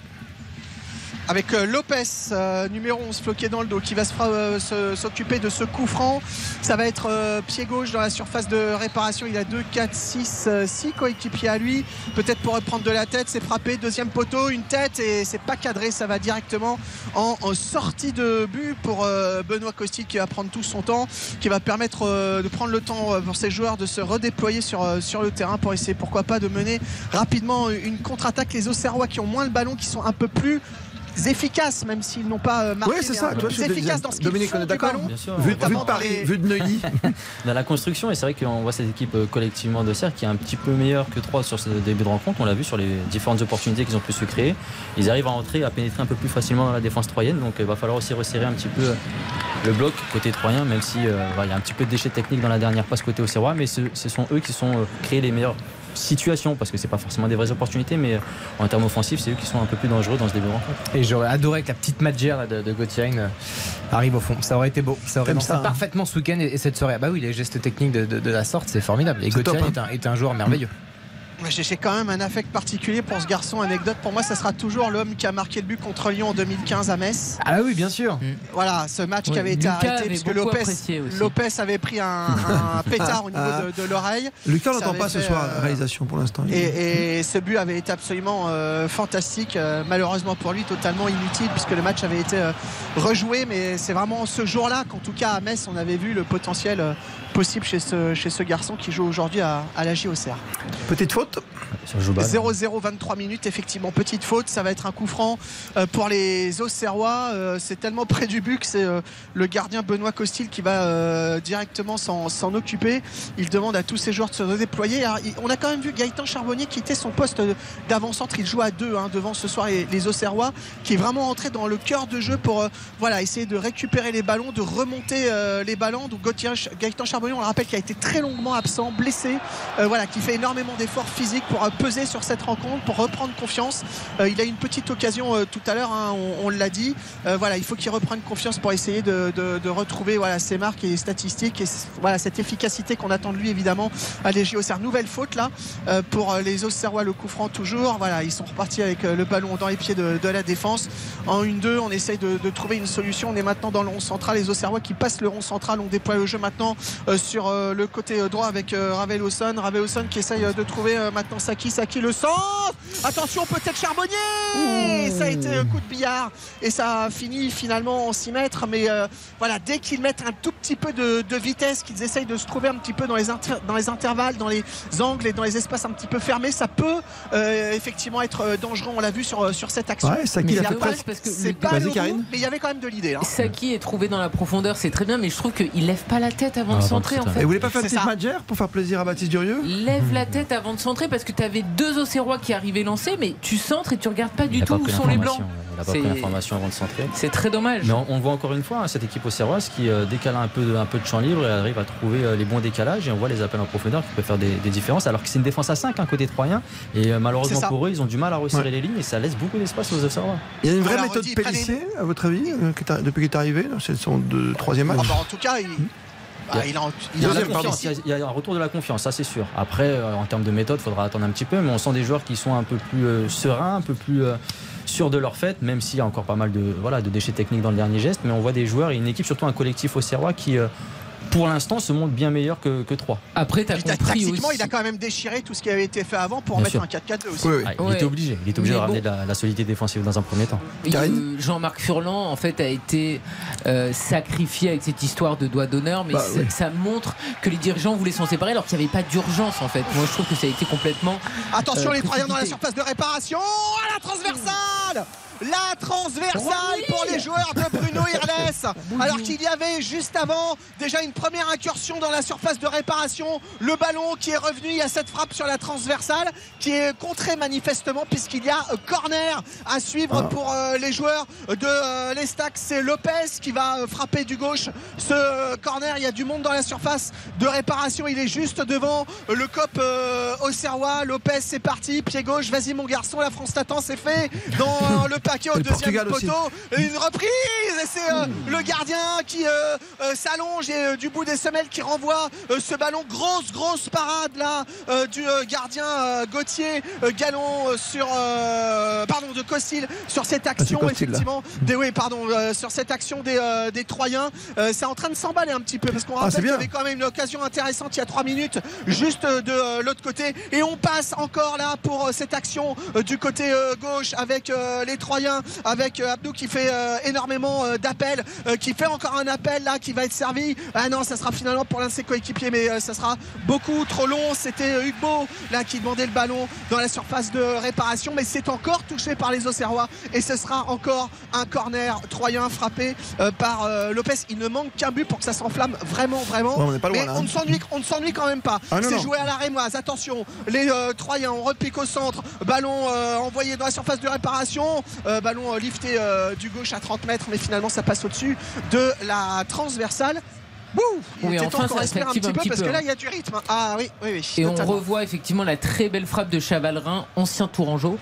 Avec euh, Lopez, euh, numéro 11, floqué dans le dos, qui va euh, s'occuper de ce coup franc. Ça va être pied gauche dans la surface de réparation. Il a 2, 4, 6, 6 coéquipiers à lui. Peut-être pour reprendre de la tête, c'est frappé. Deuxième poteau, une tête et c'est pas cadré. Ça va directement en, sortie de but pour Benoît Costil qui va prendre tout son temps, qui va permettre de prendre le temps pour ses joueurs de se redéployer sur, sur le terrain pour essayer pourquoi pas de mener rapidement une contre-attaque. Les Auxerrois qui ont moins le ballon, qui sont un peu plus efficaces, même s'ils n'ont pas euh, marqué.
Ouais, c'est ça, toi,
plus efficaces dans ce qu'ils
Dominique,
font
on est d'accord
ballon.
Bien sûr.
Vu, de Paris,
les-
vu de Neuilly. [LAUGHS]
dans la construction, et c'est vrai qu'on voit cette équipe euh, collectivement de Serre qui est un petit peu meilleure que 3 sur ce début de rencontre. On l'a vu sur les différentes opportunités qu'ils ont pu se créer. Ils arrivent à entrer, à pénétrer un peu plus facilement dans la défense troyenne. Donc il va falloir aussi resserrer un petit peu euh, le bloc côté troyen, même si euh, voilà, il y a un petit peu de déchets techniques dans la dernière passe côté Auxerrois. Mais ce, ce sont eux qui sont euh, créés les meilleures situations parce que c'est pas forcément des vraies opportunités mais euh, en termes offensifs c'est eux qui sont un peu plus dangereux dans ce début de rencontre
Et j'aurais adoré que la petite Madjer là, de, de Gauthier euh, arrive au fond. Ça aurait été beau. Ça aurait
ça, hein
parfaitement ce week-end et, et cette soirée. Ah bah oui, les gestes techniques de, de- de la sorte, c'est formidable. Et Gauthier est, un, est un joueur merveilleux.
J'ai quand même un affect particulier pour ce garçon. Anecdote, pour moi, ça sera toujours l'homme qui a marqué le but contre Lyon en 2015 à Metz.
Ah oui, bien sûr.
Voilà, ce match qui avait été
Lucas
arrêté puisque
beaucoup
Lopez,
apprécié aussi.
Lopez avait pris un, un [LAUGHS] pétard au niveau de, de l'oreille.
Lucas n'entend pas ce soir
euh,
la réalisation pour l'instant.
Et, et ce but avait été absolument euh, fantastique. Euh, malheureusement pour lui, totalement inutile puisque le match avait été euh, rejoué. Mais c'est vraiment ce jour-là qu'en tout cas à Metz, on avait vu le potentiel euh, possible chez ce, chez ce garçon qui joue aujourd'hui à, à la JOCR.
Petite faute
sur Joubal
0-0, 23 minutes, effectivement, petite faute. Ça va être un coup franc euh, pour les Auxerrois. Euh, c'est tellement près du but que c'est euh, le gardien Benoît Costil qui va directement s'en s'en occuper. Il demande à tous ses joueurs de se redéployer. Alors, on a quand même vu Gaëtan Charbonnier quitter son poste d'avant-centre. Il joue à deux hein, devant ce soir les, les Auxerrois, qui est vraiment entré dans le cœur de jeu pour euh, voilà, essayer de récupérer les ballons, de remonter euh, les ballons. Donc Gaëtan Charbonnier, on le rappelle, qui a été très longuement absent, blessé, euh, voilà, qui fait énormément d'efforts physiques pour euh, peser sur cette rencontre, pour reprendre confiance. Euh, il a une petite occasion tout à l'heure, hein, on, l'a dit. Voilà, il faut qu'il reprenne confiance pour essayer de, retrouver voilà, ses marques et statistiques et voilà, cette efficacité qu'on attend de lui évidemment à JOCR. Nouvelle faute là pour les Auxerrois, le coup franc toujours. Voilà, ils sont repartis avec le ballon dans les pieds de, de la défense. En 1-2, on essaye de, trouver une solution. On est maintenant dans le rond central. Les Auxerrois qui passent le rond central. On déploie le jeu maintenant sur euh, le côté euh, droit avec euh, Ravel Osson. Ravel Osson qui essaye euh, de trouver euh, maintenant Saki. Saki le centre. Attention, peut-être Charbonnier. Ça a été un coup de billard et ça a fini finalement en 6 mètres. Mais euh, voilà, dès qu'ils mettent un tout petit peu de, de vitesse, qu'ils essayent de se trouver un petit peu dans les, inter- dans les intervalles, dans les angles et dans les espaces un petit peu fermés, ça peut euh, effectivement être euh, dangereux. On l'a vu sur, sur cette action.
Ouais, Saki,
Mais
il a
c'est pas le mais il y avait quand même de l'idée. hein.
Saki est trouvé dans la profondeur, c'est très bien, mais je trouve qu'il lève pas la tête avant
Ah,
de
avant de
centrer en
centrer.
fait.
Et vous voulez pas faire une petite pour faire plaisir à Baptiste Durieux
Lève la tête avant de centrer parce que tu avais deux Auxerrois qui arrivaient lancer, mais tu centres et tu regardes pas
Il
du tout
pas
où sont les blancs.
Il a pas
C'est-
pris l'information avant de centrer.
C'est très dommage.
Mais on, voit encore une fois, hein, cette équipe auxerroise qui, euh, a un peu, de, un peu de champ libre, elle arrive à trouver euh, les bons décalages et on voit les appels en profondeur qui peuvent faire des, des différences. Alors que c'est une défense à 5 côté troyen et euh, malheureusement pour eux, ils ont du mal à resserrer
Ouais.
les lignes et ça laisse beaucoup d'espace aux auxerrois.
Il y a une vraie méthode Pellissier, à votre avis, depuis qu'il est arrivé C'est son troisième match
Ah bah, en tout cas, il, bah, il a, il
Il y, a il il y un retour de la confiance, ça c'est sûr. Après, euh, en termes de méthode, il faudra attendre un petit peu, mais on sent des joueurs qui sont un peu plus euh, sereins, un peu plus euh, sûrs de leur fait, même s'il y a encore pas mal de, voilà, de déchets techniques dans le dernier geste. Mais on voit des joueurs et une équipe, surtout un collectif au Serrois, qui pour l'instant se montre bien meilleur que, que 3.
Après, tu as
Puis, ta-
compris
Tactiquement,
aussi.
il a quand même déchiré tout ce qui avait été fait avant pour
Bien
mettre
sûr.
un 4-4-2 aussi.
Oui, oui.
Ah, il
Ouais.
était obligé, il était obligé
Mais
de ramener
bon.
la, la solidité défensive dans un premier temps.
Euh, Jean-Marc Furlan en fait a été euh, sacrifié avec cette histoire de doigt d'honneur mais
Bah,
ça,
oui.
ça montre que les dirigeants voulaient s'en séparer alors qu'il n'y avait pas d'urgence en fait moi je trouve que ça a été complètement
Attention
Euh,
les Troyens dans la surface de réparation. À la transversale La transversale pour les joueurs de Bruno [LAUGHS] Irles. Alors qu'il y avait juste avant déjà une première incursion dans la surface de réparation. Le ballon qui est revenu. Il y a cette frappe sur la transversale qui est contrée manifestement puisqu'il y a corner à suivre
Ah.
pour euh, les joueurs de euh, l'Estac. C'est Lopez qui va euh, frapper du gauche ce corner. Il y a du monde dans la surface de réparation. Il est juste devant le cop euh, Auxerrois. Lopez, c'est parti. Pied gauche. Vas-y, mon garçon. La France t'attend. C'est fait dans le Paquet au deuxième
Portugal aussi.
poteau. Une reprise et c'est euh, le gardien qui euh, euh, s'allonge et du bout des semelles qui renvoie ce ballon. Grosse, grosse parade là du gardien Gauthier. Galon euh, sur. pardon, de Costil sur cette action.
Ah, Costil, là.
effectivement. Des, oui, pardon, sur cette action des, des Troyens. C'est en train de s'emballer un petit peu parce qu'on
Ah,
rappelle qu'il y avait quand même une occasion intéressante il y a 3 minutes juste de l'autre côté et on passe encore là pour cette action du côté gauche avec les Troyens avec euh, Abdou qui fait euh, énormément euh, d'appels qui fait encore un appel là qui va être servi. Ah non ça sera finalement pour l'un de ses coéquipiers mais ça sera beaucoup trop long. C'était Hugo là qui demandait le ballon dans la surface de réparation mais c'est encore touché par les Auxerrois et ce sera encore un corner Troyen frappé par Lopez. Il ne manque qu'un but pour que ça s'enflamme vraiment vraiment.
Ouais, on n'est pas loin,
mais
là,
on
hein.
ne s'ennuie on ne s'ennuie quand même pas.
Ah,
c'est joué à la rémoise attention les euh, Troyens on repique au centre. Ballon euh, envoyé dans la surface de réparation Euh, ballon euh, lifté euh, du gauche à 30 mètres mais finalement ça passe au-dessus de la transversale Bouh il
Oui,
était
enfin,
temps qu'on
ça
respire un petit
un
peu
petit
parce
peu,
que là
hein.
il y a du rythme ah oui oui oui
Et on revoit effectivement la très belle frappe de Chavalrin, ancien Tourangeau,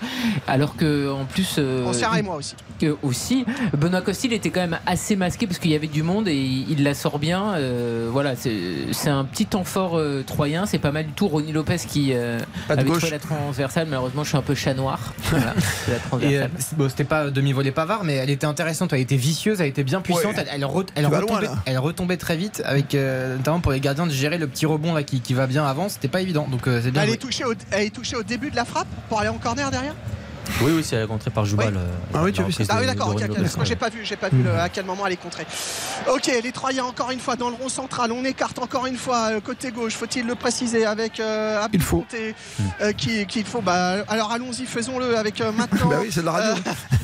alors que en plus euh,
Ancien Rémois aussi.
que aussi Benoît Costil était quand même assez masqué parce qu'il y avait du monde et il, il la sort bien. euh, voilà, c'est un petit temps fort euh, troyen, c'est pas mal du tout. Ronnie Lopez qui euh,
Pas
avait
gauche.
trouvé la transversale, malheureusement je suis un peu chat noir. [LAUGHS] Voilà,
bon, c'était pas demi-volée Pavard, mais elle était intéressante, elle était vicieuse, elle était bien puissante,
Ouais.
elle, elle, re- elle
Tu vas
retombait,
loin, là.
elle retombait très vite, avec euh, notamment pour les gardiens de gérer le petit rebond là qui, qui va bien avant, c'était pas évident. Donc euh, c'est bien.
elle est touchée au, elle est touchée au début de la frappe pour aller en corner derrière?
Oui, oui, c'est contré par Joubal. euh,
Ah oui, tu as vu ça.
Ah oui d'accord,
de
ok,
Ronnie
ok,
Lopez,
parce que moi
ouais.
j'ai pas vu, j'ai pas vu le- à quel moment elle est contrée. Ok, les Troyens encore une fois dans le rond central, on écarte encore une fois euh, côté gauche, faut-il le préciser avec euh,
Il faut.
Euh, qui qu'il faut. Bah, alors allons-y, faisons-le avec euh, [LAUGHS] maintenant.
Bah oui, c'est de la radio.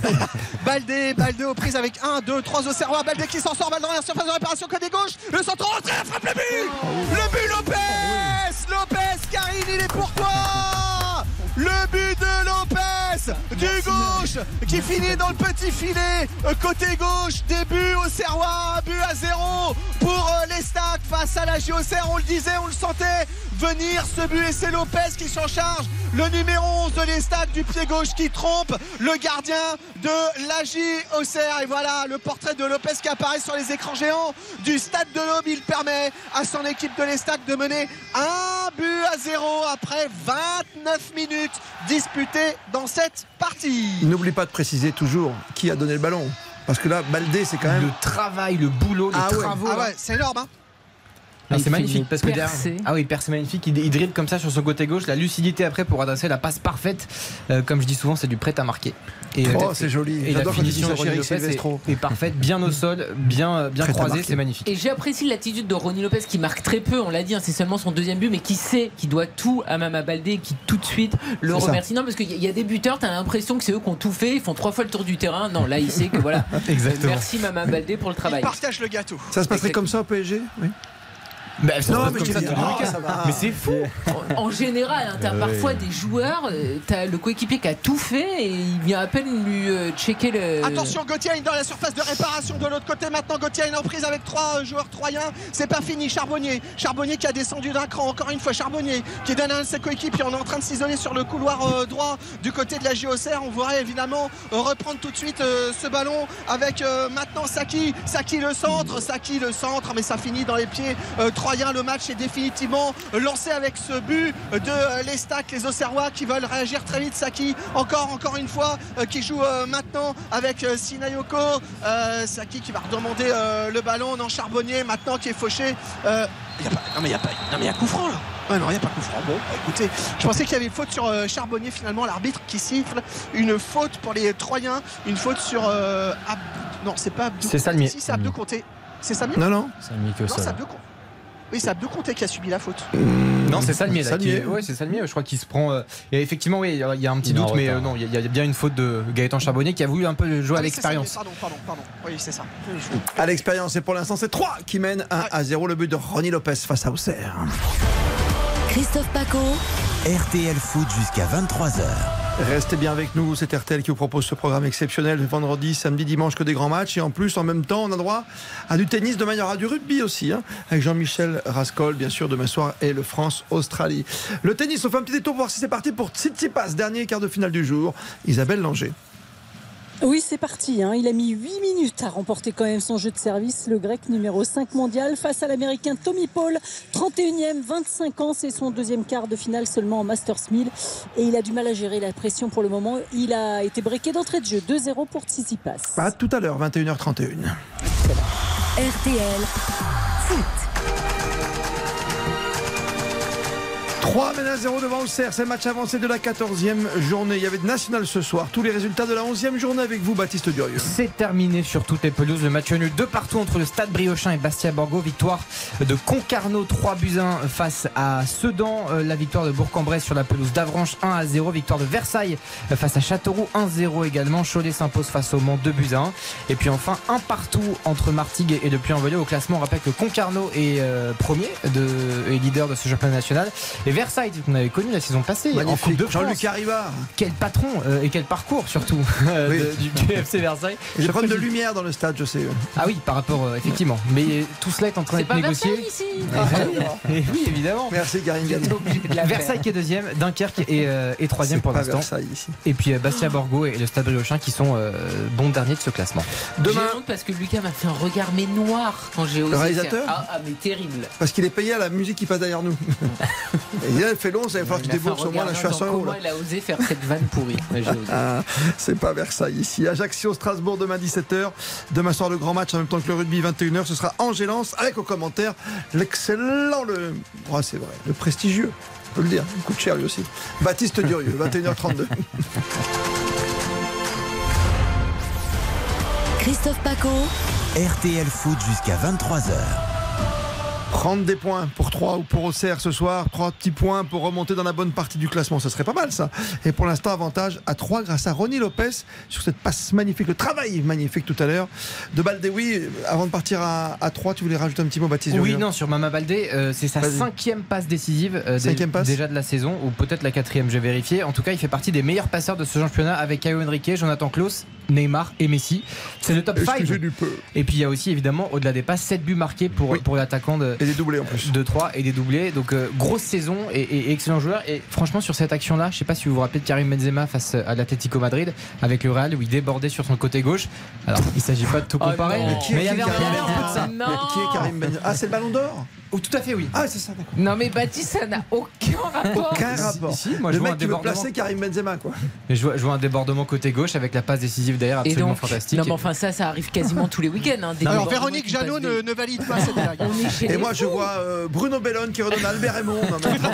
Euh, [LAUGHS] Baldé, Baldé aux prises avec 1, 2, 3 au Serrois. Baldé qui s'en sort, balle dans la surface de réparation côté gauche. Le centre rentré, la frappe, le but Le but Lopez Lopez, Karine, il est pour toi Le but de Lopez du gauche qui finit dans le petit filet euh, côté gauche. Début au Serrois, but à zéro pour euh, les stacks face à la JOCR. On le disait, on le sentait venir ce but et c'est Lopez qui s'en charge. Le numéro 11 de l'Estac du pied gauche qui trompe le gardien de la JOCR. Et voilà le portrait de Lopez qui apparaît sur les écrans géants du stade de l'Aube. Il permet à son équipe de l'Estac de mener un but à zéro après 29 minutes disputées dans cette partie.
N'oublie pas de préciser toujours qui a donné le ballon. Parce que là, Baldé, c'est quand même.
Le travail, le boulot, les
Ah ouais.
travaux.
Ah ouais, c'est énorme. Hein
Il
c'est
fait
magnifique parce que derrière,
percée.
ah oui, percée magnifique. Il, il dribble comme ça sur son côté gauche, la lucidité après pour adresser la passe parfaite. Euh, comme je dis souvent, c'est du prêt à marquer. Et,
Oh,
euh,
c'est joli.
Et la
il
finition de Lopez est, est parfaite, bien au sol, bien, bien
Prêt à
croisé,
marquer.
c'est magnifique.
Et j'apprécie l'attitude de Ronnie Lopez qui marque très peu, on l'a dit, hein, c'est seulement son deuxième but, mais qui sait qu'il doit tout à Mama Baldé et qui tout de suite le
C'est ça.
remercie. Non, parce qu'il y, y a des buteurs, t'as l'impression que c'est eux qui ont tout fait, ils font trois fois le tour du terrain. Non, là, il sait que voilà. [LAUGHS]
Exactement.
Merci Mama Baldé pour le
Il
travail.
partage le gâteau.
Ça se passerait comme ça au PSG Oui?
Bah,
Non, mais
ça
ah, ça.
Mais c'est fou.
En, en général, hein, t'as parfois des joueurs, euh, t'as le coéquipier qui a tout fait et il vient à peine lui euh, checker le.
Attention, Gauthier dans la surface de réparation de l'autre côté. Maintenant, Gauthier est en prise avec trois euh, joueurs troyens. C'est pas fini. Charbonnier. Charbonnier qui a descendu d'un cran. Encore une fois, Charbonnier qui donne un de ses coéquipiers. On est en train de s'isoler sur le couloir euh, droit du côté de la JOCR. On voudrait évidemment reprendre tout de suite euh, ce ballon avec euh, maintenant Saki. Saki le centre. Saki le centre. Mais ça finit dans les pieds euh, troyens. Le match est définitivement lancé avec ce but de l'Estac, les Auxerrois qui veulent réagir très vite. Saki, encore, encore une fois, euh, qui joue euh, maintenant avec euh, Sinayoko. Euh, Saki qui va redemander le ballon. Non, Charbonnier maintenant qui est fauché. Euh, y a pas- non, mais il n'y a pas. Non, mais il y a coup franc là. Ouais, non, il n'y a pas coup franc. Bon, bah, écoutez, je pensais qu'il y avait faute sur euh, Charbonnier finalement. L'arbitre qui siffle une faute pour les Troyens. Une faute sur euh, Abdou- Non, c'est pas Abdou.
C'est Salmier.
Si, c'est Abdou Conté. C'est Salmier?
Non, non.
Que
Non,
ça.
c'est Abdou Conté. Oui, c'est Abdou Conté qui a subi la faute.
Non, c'est Salmier là.
Salmier.
Ouais, c'est Salmier. Je crois qu'il se prend. euh, Et effectivement, oui, il y a un petit
Il
doute, mais euh, non, il y, a- il y a bien une faute de Gaëtan Charbonnier qui a voulu un peu jouer à
Ah oui,
l'expérience.
Pardon, pardon, pardon. Oui, c'est ça.
À l'expérience, et pour l'instant, c'est 3 qui mènent 1 à 0 le but de Ronnie Lopez face à Auxerre.
Christophe Paco.
RTL Foot jusqu'à 23h.
Restez bien avec nous, c'est RTL qui vous propose ce programme exceptionnel vendredi, samedi, dimanche que des grands matchs et en plus en même temps on a droit à du tennis de manière à du rugby aussi hein, avec Jean-Michel Rascol bien sûr demain soir et le France-Australie. Le tennis, on fait un petit détour pour voir si c'est parti pour Tsitsipas, dernier quart de finale du jour. Isabelle Langer.
Oui, c'est parti. hein. Il a mis 8 minutes à remporter quand même son jeu de service. Le grec numéro 5 mondial face à l'américain Tommy Paul, 31e, 25 ans. C'est son deuxième quart de finale seulement en Masters 1000. Et il a du mal à gérer la pression pour le moment. Il a été breaké d'entrée de jeu. 2-0 pour Tsitsipas.
À tout à l'heure, 21h31.
RTL Foot.
3 à 0 devant Auxerre, c'est match avancé de la 14e journée. Il y avait de national ce soir. Tous les résultats de la 11e journée avec vous, Baptiste Durieux.
C'est terminé sur toutes les pelouses. Le match nul de partout entre le Stade Briochin et Bastia Borgo. Victoire de Concarneau 3 buts 1 face à Sedan. Euh, La victoire de Bourg-en-Bresse sur la pelouse d'Avranches 1 à 0. Victoire de Versailles euh, face à Châteauroux 1-0 également. Cholet s'impose face au Mans 2 buts 1. Et puis enfin un partout entre Martigues et le Puy-en-Velay au classement. On rappelle que Concarneau est euh, premier de, et leader de ce championnat national. Versailles, qu'on avait connu la saison passée en
Magnifique.
Coupe de
Jean-Luc
France.
Arriva.
Quel patron euh, et quel parcours surtout [LAUGHS] euh,
Oui.
de- du, du [LAUGHS] FC Versailles.
J'ai
Je
problème de lumière dans le stade, je sais.
Ah oui, par rapport euh, effectivement. Mais tout cela est en train d'être négocié.
Versailles ici
Et [LAUGHS] oui, et oui, évidemment.
Merci, Karine Galli.
Versailles qui est deuxième, Dunkerque est, euh, est troisième pour l'instant. Et puis Bastia Borgo et le Stade Briochin qui sont euh, bons derniers de ce classement.
Demain,
J'ai honte parce que Lucas m'a fait un regard mais noir quand j'ai osé
réalisateur
faire- Ah, ah, mais terrible.
parce qu'il est payé à la musique qui passe derrière nous. Il fait long, ça va falloir que tu débourses au moins
regard
là, je suis à
dans
100 euros.
Comment
là.
il a osé faire cette vanne pourrie. [LAUGHS]
Ah, c'est pas Versailles ici. Ajaccio, Strasbourg, demain 17h. Demain soir, le grand match en même temps que le rugby, 21h. Ce sera Angélance avec au commentaire l'excellent, le. Oh, c'est vrai, le prestigieux. On peut le dire, il coûte cher lui aussi. Baptiste Durieux, [LAUGHS] 21h32.
Christophe Paco.
RTL Foot jusqu'à 23h.
Prendre des points pour 3 ou pour Auxerre ce soir, 3 petits points pour remonter dans la bonne partie du classement, ça serait pas mal ça. Et pour l'instant, avantage à 3 grâce à Ronnie Lopez sur cette passe magnifique, le travail magnifique tout à l'heure de Baldeoui. Avant de partir à, à 3, tu voulais rajouter un petit mot, Baptiste
Oui, non, sur Mama Baldé, euh, c'est sa cinquième passe décisive euh,
Cinquième passe
déjà de la saison, ou peut-être la quatrième, je vais vérifier. En tout cas, il fait partie des meilleurs passeurs de ce championnat avec Caio Henrique, Jonathan Klaus, Neymar et Messi. C'est le top 5.
Excusez du peu.
Et puis il y a aussi évidemment, au-delà des passes, 7 buts marqués pour,
Oui.
pour l'attaquant de,
Et des doublés en plus.
de 3 et des doublés. Donc euh, grosse saison et, et- et excellent joueur. Et franchement, sur cette action-là, je sais pas si vous vous rappelez de Karim Benzema face à l'Atlético Madrid avec le Real où il débordait sur son côté gauche. Alors il s'agit pas de tout
Oh
comparer, mais il y avait, un peu de ça.
Qui est Karim Benzema? Ah, c'est le ballon d'or?
Oh, tout à fait, oui.
Ah, c'est ça, d'accord.
Non mais Baptiste, ça n'a aucun rapport.
Aucun rapport.
si, moi, je vois
mec
un
qui veut
débordement.
placer Karim Benzema, quoi.
Mais je vois, je vois un débordement côté gauche avec la passe décisive derrière
Et
absolument
donc,
fantastique.
non mais enfin ça, ça arrive quasiment tous les week-ends. Hein, des
Alors
débordements
Véronique
qui passent
Jeannot
des-
ne, ne valide pas cette blague.
On est chez
Et
les
moi, je
fous.
vois euh, Bruno Bellone qui redonne à Albert Raymond. même temps.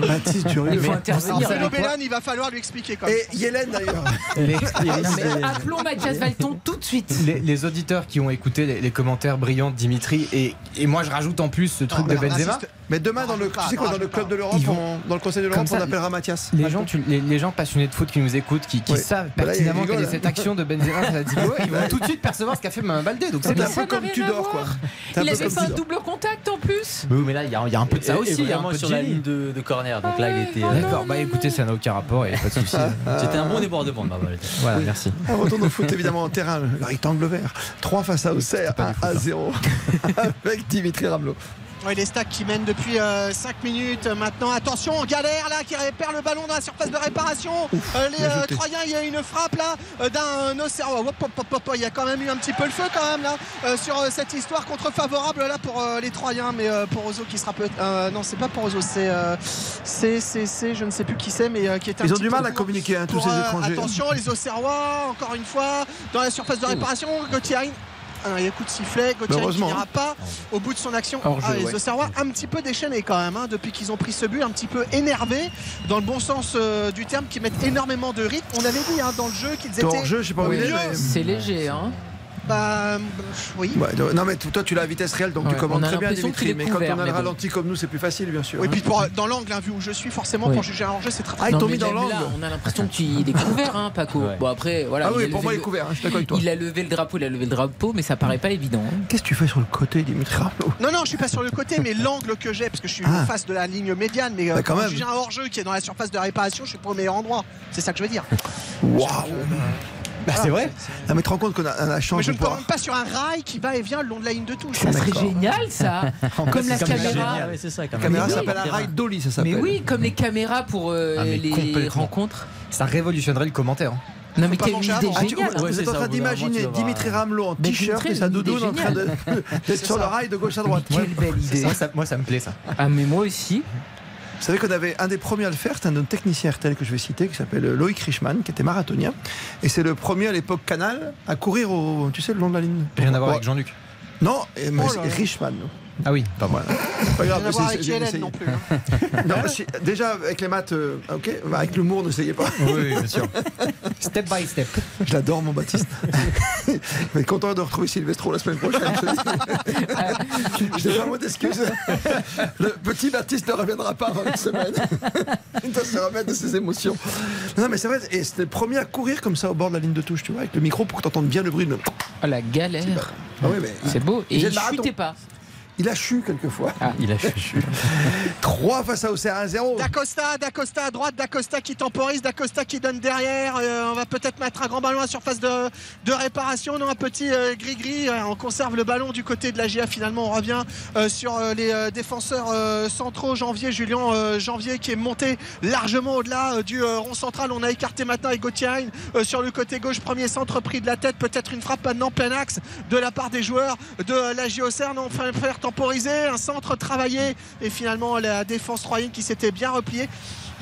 [LAUGHS] Baptiste Durieux.
Il faut
Mais-
intervenir.
Quoi
Bellone, il va falloir lui expliquer quand même.
Et Yélène d'ailleurs. [LAUGHS]
Les,
Non, mais appelons Mathias Valton tout de suite.
les- les auditeurs qui ont écouté les, les commentaires brillants de Dimitri et, et moi je rajoute en plus ce truc de Benzema.
Mais demain, dans le, tu sais quoi, dans le club de l'Europe, dans le Conseil de l'Europe, on appellera Mathias.
Les gens, tu- les, les gens passionnés de foot qui nous écoutent, qui, qui
Oui.
savent
Bah
pertinemment quelle est cette
hein.
action de Benzema [LAUGHS] ils vont tout de suite percevoir ce qu'a fait Mama Baldé. Donc c'est
un peu comme Tudor, quoi.
Il avait fait un double contact en plus.
Oui, mais là, il y, a- il y a un peu de ça
Et-
aussi. il y a un peu
sur la ligne de, de corner. Donc là, il était. euh,
D'accord, bah écoutez, ça n'a aucun rapport et pas de souci. [LAUGHS]
C'était un bon débordement de ma balle.
Voilà, merci.
On retourne au foot évidemment en terrain, le rectangle vert. 3 face à Auxerre, 1 à 0 [LAUGHS] avec Dimitri Ramelot.
Ouais, les stacks qui mènent depuis 5 minutes maintenant. Attention, galère là qui perd le ballon dans la surface de réparation. Euh, les euh. Troyens, il y a une frappe là euh, d'un hop, hop, Il y a quand même eu un petit peu le feu quand même là euh, sur euh, cette histoire contre favorable là pour euh, les Troyens, mais euh, pour Ozo qui sera peut-être. euh, non, c'est pas pour Ozo, c'est euh, c'est je ne sais plus qui c'est, mais euh, qui est un
Ils ont du mal à communiquer, hein, tous
Pour,
ces
euh,
étrangers.
Attention, les Auxerrois, encore une fois, dans la surface de réparation. Gauthier Il y a coup de sifflet, Gauthier qui n'ira pas au bout de son action. Ah,
jeu,
les
ouais.
Auxerrois un petit peu déchaînés quand même, hein, depuis qu'ils ont pris ce but, un petit peu énervés, dans le bon sens euh, du terme, qui mettent énormément de rythme. On avait dit hein, dans le jeu qu'ils étaient.
jeu, je sais pas où il est.
C'est léger, hein.
Bah, oui.
Ouais, non mais toi tu l'as à vitesse réelle donc
Ouais,
tu commandes très bien Dimitri
est
mais quand
couvert,
on a le
bon.
ralenti comme nous c'est plus facile bien sûr.
Et
hein.
puis pour, dans l'angle, hein, vu où je suis, forcément,
Oui.
pour juger un hors-jeu, c'est très très
Ah, ils t'ont mis dans l'angle.
On a l'impression qu'il est couvert, hein, Paco.
Ouais.
Bon après, voilà.
Ah
il
oui
a
pour
levé
moi il est
le-
couvert, hein, je suis d'accord avec toi.
Il a levé le drapeau, il a levé le drapeau, mais ça paraît pas évident. hein.
Qu'est-ce que tu fais sur le côté Dimitri
Non, non, je suis pas sur le côté, mais l'angle que j'ai, parce que je suis
Ah.
en face de la ligne médiane, mais euh,
Bah, quand même.
juger un hors-jeu qui est dans la surface de réparation, je suis pas au meilleur endroit. C'est ça que je veux dire.
Waouh
Bah, c'est vrai.
Ah, mais te rends compte qu'on a, chance
Mais je
de
ne
pouvoir.
commande pas sur un rail qui va et vient le long de la ligne de touche.
Ça serait génial, ça. [LAUGHS] comme la caméra.
génial, ouais, c'est ça. quand
La
même.
caméra
Mais oui.
s'appelle un ride dolly ça s'appelle.
Mais oui, comme les caméras pour euh,
Ah, mais
les
complètement.
rencontres.
Ça révolutionnerait le commentaire. hein.
Non, mais
pas
quelle
manger
idée
avant.
Ah, tu-
géniale.
vous
Ouais,
êtes
c'est
en
ça,
train
au bout d'un moment,
d'imaginer
tu vas voir,
Dimitri
euh,
Ramelot en
Mais
t-shirt
Dimitri,
et sa doudoune en train de- [LAUGHS] d'être sur le rail de gauche à droite.
Quelle belle idée.
Moi ça, moi, ça me plaît ça.
Ah, mais moi aussi.
Vous savez qu'on avait un des premiers à le faire, c'est un de nos techniciens RTL que je vais citer, qui s'appelle Loïc Richman, qui était marathonien. Et c'est le premier à l'époque Canal à courir au, tu sais, le long de la ligne.
Rien à voir avec Jean-Luc.
Non, mais
Oh.
Richman.
Ah oui,
Pas voilà. C'est pas grave. C'est-
avec Hélène non plus. hein. [LAUGHS]
Non, si- déjà avec les maths, euh, ok, bah, avec l'humour, n'essayez pas.
Oui, bien sûr. [LAUGHS] Step by step.
Je l'adore, mon Baptiste. Je vais être content de retrouver Sylvestro la semaine prochaine. je te dis. [LAUGHS] Je n'ai pas mot d'excuse. Le petit Baptiste ne reviendra pas avant une semaine. Il doit se remettre de ses émotions. Non, mais c'est vrai, et c'était le premier à courir comme ça au bord de la ligne de touche, tu vois, avec le micro pour que tu entendes bien le bruit. de-
Oh, la galère.
Ah oui, mais
C'est beau. Et
Il le marathon.
chutait pas.
Il a chu quelquefois.
Ah.
Il a chuchu.
3 [LAUGHS] face à Auxerre 1-0.
D'Acosta, D'Acosta à droite, D'Acosta qui temporise, D'Acosta qui donne derrière. Euh, on va peut-être mettre un grand ballon à surface de, de réparation. Non, un petit euh, gris-gris. Euh, on conserve le ballon du côté de la GIA. Finalement, on revient euh, sur euh, les euh, défenseurs euh, centraux. Janvier, Julien euh, Janvier qui est monté largement au-delà euh, du euh, rond central. On a écarté maintenant avec Gauthier sur le côté gauche. Premier centre pris de la tête. Peut-être une frappe maintenant plein axe de la part des joueurs de euh, la GIA Auxerre. Non, enfin, faire Un centre travaillé. Et finalement, la défense troyenne qui s'était bien repliée.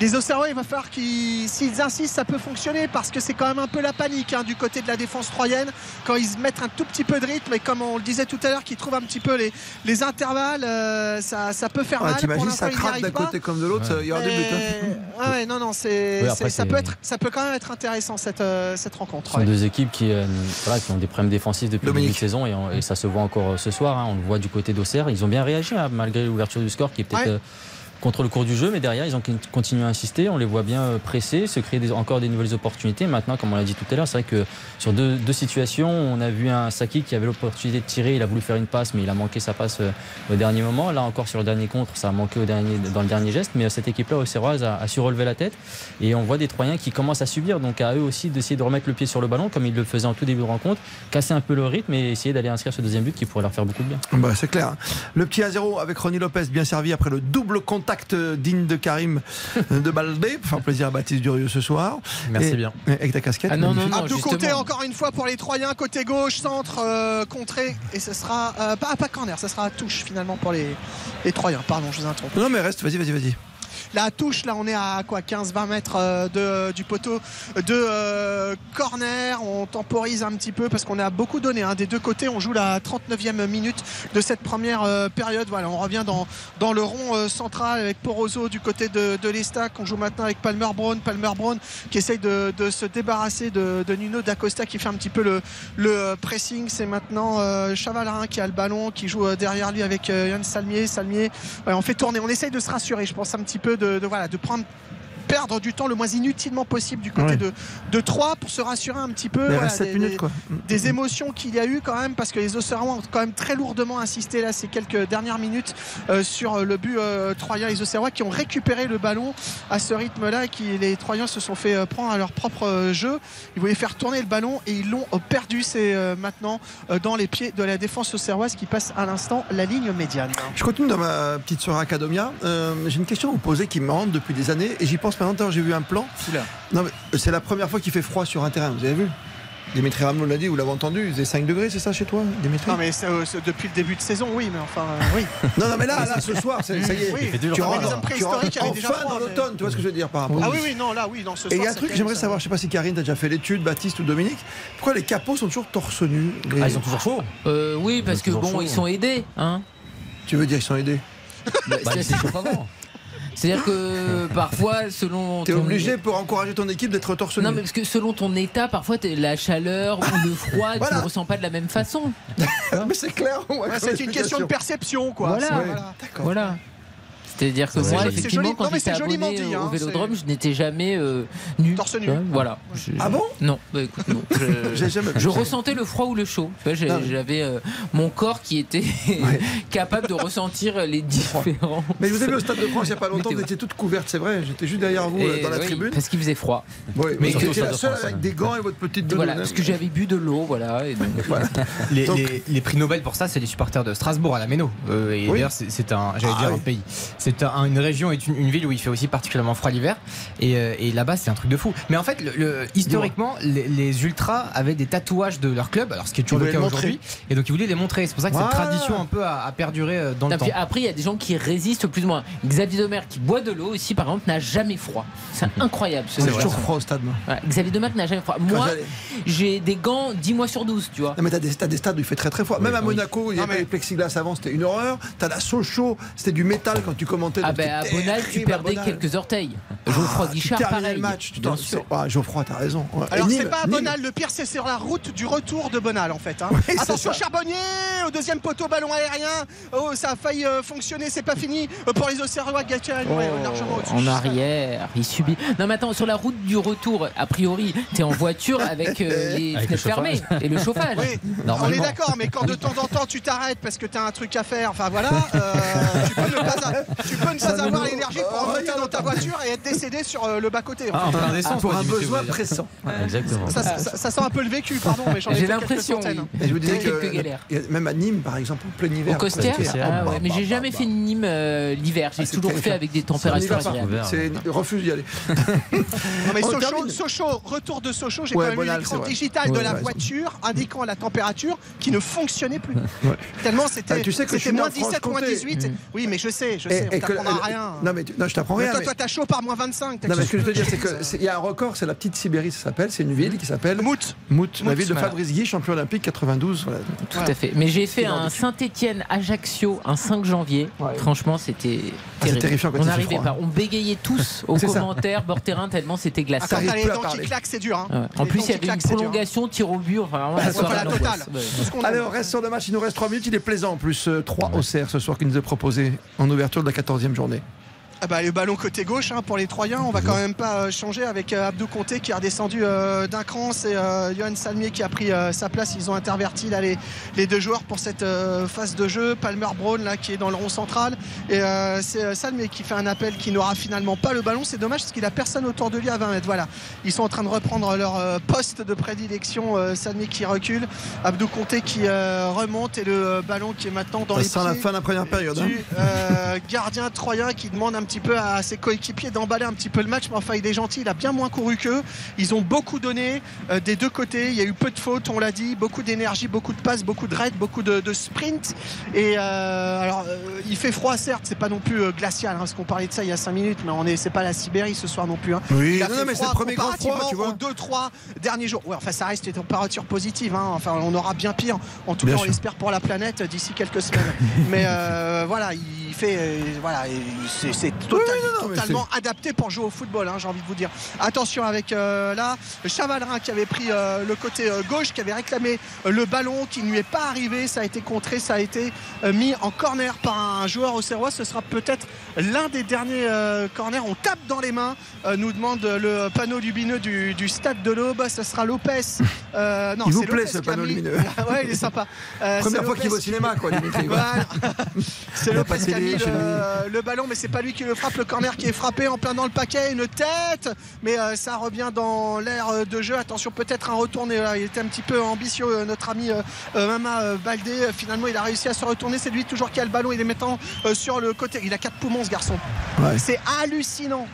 Les Auxerrois, il va falloir qu'ils, s'ils insistent, ça peut fonctionner parce que c'est quand même un peu la panique hein, du côté de la défense troyenne quand ils mettent un tout petit peu de rythme et comme on le disait tout à l'heure, qu'ils trouvent un petit peu les, les intervalles, euh, ça, ça peut faire
Ah,
mal.
T'imagines, ça craque d'un côté comme de l'autre, il y aura des buts. hein.
Ouais, non, non, c'est,
Oui, après,
c'est- ça, peut être, ça peut quand même être intéressant cette, euh, cette rencontre.
Ce sont
ouais.
deux équipes qui, euh, voilà, qui ont des problèmes défensifs depuis le début de saison et, on- et ça se voit encore ce soir. hein. on le voit du côté d'Auxerre. Ils ont bien réagi hein, malgré l'ouverture du score qui est peut-être
Ouais.
euh, contre le cours du jeu, mais derrière ils ont con- continué à insister. On les voit bien euh, presser, se créer encore des nouvelles opportunités. Maintenant, comme on l'a dit tout à l'heure, c'est vrai que sur deux, deux situations, on a vu un Saki qui avait l'opportunité de tirer. Il a voulu faire une passe, mais il a manqué sa passe euh, au dernier moment. Là encore sur le dernier contre, ça a manqué au dernier, dans le dernier geste. Mais euh, cette équipe-là, Auxerroise, a, a su relever la tête. Et on voit des Troyens qui commencent à subir. Donc à eux aussi d'essayer de remettre le pied sur le ballon, comme ils le faisaient en tout début de rencontre, casser un peu le rythme et essayer d'aller inscrire ce deuxième but qui pourrait leur faire beaucoup de bien.
Bah, c'est clair. Le petit à 0 avec Ronnie Lopez bien servi après le double contact euh, digne de Karim de Baldé. Pour faire plaisir à Baptiste Durieux ce soir.
Merci
Et-
bien.
et Avec ta casquette.
Ah non, non, non.
Abdou
justement.
Côté encore une fois pour les Troyens, côté gauche, centre, euh, contré, et ce sera euh, pas, pas corner, ce sera touche finalement pour les, les Troyens. Pardon, je vous interromps.
Non, mais reste, vas-y, vas-y, vas-y.
La touche, là, on est à quoi 15-20 mètres euh, de, du poteau de euh, corner. On temporise un petit peu parce qu'on a beaucoup donné hein. des deux côtés. On joue la 39e minute de cette première euh, période. On revient dans, le rond euh, central avec Poroso du côté de, de l'Estac. On joue maintenant avec Palmer Brown. Palmer Brown qui essaye de, de se débarrasser de, de Nuno D'Acosta qui fait un petit peu le, euh, pressing. C'est maintenant euh, Chavalarin qui a le ballon, qui joue euh, derrière lui avec euh, Yann Salmier. Salmier, on fait tourner. On essaye de se rassurer, je pense, un petit peu de, de, voilà, de prendre perdre du temps le moins inutilement possible du côté
Ouais.
de, de 3 pour se rassurer un petit peu
Il
voilà,
reste 7
des,
minutes,
des-
quoi.
des émotions qu'il y a eu quand même parce que les Auxerrois ont quand même très lourdement insisté là ces quelques dernières minutes euh, sur le but euh, troyen les Auxerrois qui ont récupéré le ballon à ce rythme là et qui les Troyens se sont fait euh, prendre à leur propre euh, jeu ils voulaient faire tourner le ballon et ils l'ont euh, perdu c'est euh, maintenant euh, dans les pieds de la défense auxerroise qui passe à l'instant la ligne médiane
Je continue dans ma petite soirée Academia. Euh, J'ai une question à vous poser qui me hante depuis des années et j'y pense J'ai vu un plan. Non, mais c'est la première fois qu'il fait froid sur un terrain. Vous avez vu? Dimitri Rameau l'a dit, vous l'avez entendu, il faisait 5 degrés, c'est ça chez toi, Dimitri?
Non mais euh, depuis le début de saison oui mais enfin euh, oui [LAUGHS]
Non, non, mais là, là, ce soir, ça, y est,
Oui.
tu rentres,
avaient déjà
enfin
froid,
dans
mais-
l'automne, tu vois ce que je veux dire par rapport
ah oui oui non là oui non ce
Et il y a un truc j'aimerais savoir, je sais pas si Karine t'as déjà fait l'étude, Baptiste ou Dominique, pourquoi les capots sont toujours torse nu les-
Ah, ils sont toujours chauds
Euh, oui, parce que bon, ils sont aidés. Hein
Tu veux dire qu'ils sont aidés?
Bah,
Bah,
c'est-. C'est-à-dire que [LAUGHS] parfois, selon.
T'es
ton-
obligé pour encourager ton équipe d'être torse nu.
Non, mais parce que selon ton état, parfois t'es- la chaleur ou le froid, tu
Voilà.
ne ressens pas de la même façon. [LAUGHS]
mais c'est clair. ouais,
c'est une question de perception quoi
Voilà.
Ouais.
voilà.
C'est-à-dire que
C'est
moi,
joli- c'est
effectivement,
joli-
quand j'étais abonné
dit,
au
hein,
Vélodrome,
c'est-
je n'étais jamais euh, nu.
Torse nu.
Voilà. Je-
Ah bon?
Non, bah écoute, non. [LAUGHS] Je,
jamais
je ressentais le froid ou le chaud. J'avais euh, mon corps qui était [LAUGHS] [LAUGHS] capable de ressentir les différents.
Mais je vous avez vu au Stade de France il n'y a pas longtemps, vous étiez toutes couvertes, c'est vrai. J'étais juste derrière vous euh,
Et
dans la
oui,
tribune.
Parce qu'il faisait froid.
Oui,
Mais que-
vous étiez la seule avec des gants et votre petite.
Voilà, parce que j'avais bu de l'eau, voilà.
Les,
Donc-
les- les prix Nobel pour ça, c'est les supporters de Strasbourg à la Méno. Euh, et
Oui.
d'ailleurs, c'est c'est un, j'allais
Ah
dire
oui.
un pays. C'est c'est un- une région et une, une ville où il fait aussi particulièrement froid l'hiver. Et, euh, et là-bas, c'est un truc de fou. Mais en fait, le, le- historiquement, les, les ultras avaient des tatouages de leur club, alors ce qui est toujours le cas aujourd'hui. Et donc, ils voulaient les montrer. C'est pour ça que cette
Voilà.
tradition un peu a, a perduré euh, dans le temps.
après, il y a des gens qui résistent plus ou moins. Xavier Domer qui boit de l'eau aussi, par exemple, n'a jamais froid. C'est incroyable. ce
C'est
mec.
toujours froid au stade. moi.
Ouais, Xavier Domer n'a jamais froid. Moi, j'ai des gants 10 mois sur 12, tu vois.
Non mais t'as des, t'as des stades où il fait très très froid. Même à
oui.
Monaco, il y avait les plexiglas avant, c'était une horreur. T'as la Sochaux, c'était du métal quand tu
Ah ben à
c'était
Bonal, tu
à
perdais
Bonal.
quelques orteils. Geoffroy
Ah,
Guichard, pareil.
le match. Tu
Bien
t'en-
sûr.
Ah, Geoffroy, t'as raison. Ouais.
Alors c'est pas à
Nîmes.
Bonal, le pire c'est sur la route du retour de Bonal en fait. hein.
c'est
Attention. Charbonnier, au deuxième poteau ballon aérien. Oh ça a failli euh, fonctionner, c'est pas fini Euh, pour les Auxerrois. Gatien ouais, largement au-dessus.
En arrière, il subit. Non, mais attends, sur la route du retour, a priori, t'es en voiture avec euh, [LAUGHS] les
Avec le
fenêtres fermées
chauffage.
et le chauffage.
Oui, on est d'accord, mais quand de temps en temps tu t'arrêtes parce que t'as un truc à faire, enfin voilà, euh, tu peux ne pas, [LAUGHS] tu peux ne pas avoir l'énergie pour
Oh,
remonter dans ta voiture et être décédé sur euh, le bas-côté. en
Ah, en
fait.
plein essence,
Pour un besoin pressant. [LAUGHS]
Exactement.
ça, ça- ça sent un peu le vécu, pardon, mais j'en ai
J'ai l'impression,
centaines.
oui.
Et je vous disais
Quelques
que même à Nîmes, par exemple, en plein hiver.
Au Costière Ah
bah,
ouais, mais j'ai jamais
bah.
fait Nîmes euh, l'hiver. J'ai
Ah,
toujours fait avec des températures agréables.
C'est refuse d'y aller.
Non, [LAUGHS] mais Sochaux. Sochaux, retour de Sochaux, j'ai quand même eu l'écran digital de la voiture indiquant la température qui ne fonctionnait plus. Tellement c'était
Ah,
moins 17, moins
Franche-Comté.
18. Oui, mais je sais, je
Et-
sais,
et que-
rien.
Non, mais tu- non, je t'apprends rien.
toi,
mais-
toi, t'as chaud par moins 25. t'as
Non, mais ce que je veux te dire, c'est
chose.
que [LAUGHS] c'est- il y a un record, c'est la petite Sibérie, ça s'appelle. C'est une ville qui s'appelle
Mout.
Mout, la ville de. Fabrice Guy, champion olympique 92. voilà.
Tout à fait. Mais j'ai fait un. Saint-Étienne-Ajaccio un 5 janvier. Franchement, c'était
Ah, terrifiant quand
on n'arrivait pas. On bégayait tous [LAUGHS] aux commentaires, bord terrain, tellement c'était
Ah,
glaçant.
quand t'as les dents qui claquent, c'est dur. hein.
En plus, il y avait une
claquent, c'est dur.
prolongation, tir au but. Enfin,
Ah,
la
totale.
Allez, on reste sur le match. Il nous reste 3 minutes. Il est plaisant en plus. 3 au CR ce soir qui nous est proposé en ouverture de la 14e journée.
Ah bah, le ballon côté gauche hein, pour les Troyens, on va quand même pas euh, changer avec euh, Abdou Conté qui est redescendu euh, d'un cran, c'est Johan Salmier qui a pris sa place, ils ont interverti là, les, les deux joueurs pour cette phase de jeu, Palmer Brown là qui est dans le rond central. Et euh, c'est Salmier qui fait un appel qui n'aura finalement pas le ballon, c'est dommage parce qu'il a personne autour de lui à 20 mètres, voilà, ils sont en train de reprendre leur poste de prédilection, Salmier qui recule, Abdou Conté qui remonte et le ballon qui est maintenant dans
Ça
les
la fin de la première période. hein.
du gardien troyen qui demande un petit peu à ses coéquipiers d'emballer un petit peu le match mais enfin il est gentil il a bien moins couru qu'eux. Ils ont beaucoup donné euh, des deux côtés. Il y a eu peu de fautes on l'a dit. Beaucoup d'énergie beaucoup de passes beaucoup de raids beaucoup de, de sprint et euh, alors euh, il fait froid certes c'est pas non plus glacial hein, parce qu'on parlait de ça il y a 5 minutes mais on est c'est pas la Sibérie ce soir non plus hein.
Oui,
Il a
non,
fait
non, mais c'est le premier grand froid, tu vois.
aux 2-3 derniers jours. Ouais enfin ça reste une température positive hein. enfin on aura bien pire. En tout
Bien
cas on l'espère pour la planète d'ici quelques semaines. [LAUGHS] Mais euh, voilà il fait euh, voilà c'est c'est total-
non, non, mais
totalement adapté pour jouer au football hein, j'ai envie de vous dire attention avec euh, là Chavalrin qui avait pris euh, le côté gauche qui avait réclamé le ballon qui ne lui est pas arrivé ça a été contré ça a été mis en corner par un joueur au Serrois ce sera peut-être l'un des derniers corners on tape dans les mains nous demande le panneau lumineux du, du stade de l'Aube ce sera Lopez non,
Il vous
c'est
plaît,
Lopez
ce panneau lumineux. [LAUGHS]
ouais il est sympa
Première fois qu'il va au cinéma, quoi, Dimitri. [LAUGHS]
Voilà. [LAUGHS] C'est
Il
Lopez qui a mis
chez
le, le ballon, mais c'est pas lui qui le frappe. Le corner qui est frappé en plein dans le paquet, une tête, mais euh, ça revient dans l'air euh, de jeu. Attention, peut-être un retourné. là. Il était un petit peu ambitieux, euh, notre ami euh, euh, Mama euh, Baldé. Euh, Finalement, il a réussi à se retourner. C'est lui toujours qui a le ballon. Il est maintenant euh, sur le côté. Il a quatre poumons, ce garçon.
Ouais.
C'est hallucinant.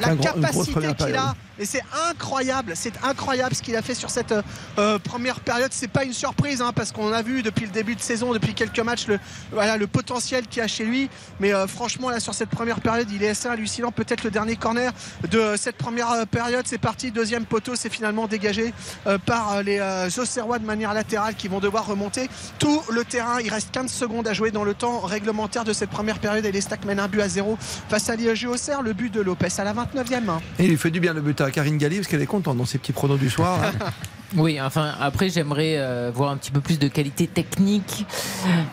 La capacité qu'il a. et c'est incroyable, c'est incroyable ce qu'il a fait sur cette euh, première période. C'est pas une surprise hein, parce qu'on a vu depuis le début de saison, depuis quelques matchs, le, potentiel qu'il a chez lui. Mais euh, franchement, là sur cette première période, il est assez hallucinant. Peut-être le dernier corner de cette première euh, période, c'est parti. Deuxième poteau, c'est finalement dégagé euh, par euh, les euh, Auxerrois de manière latérale qui vont devoir remonter tout le terrain. Il reste 15 secondes à jouer dans le temps réglementaire de cette première période et les Stacks mènent un but à zéro face à l'IEG Auxerre. Le but de Lopez à la 29e. hein.
Et il fait du bien le but à Karine Galli parce qu'elle est contente dans ses petits pronos du soir. hein. [LAUGHS]
Oui, enfin après j'aimerais euh, voir un petit peu plus de qualité technique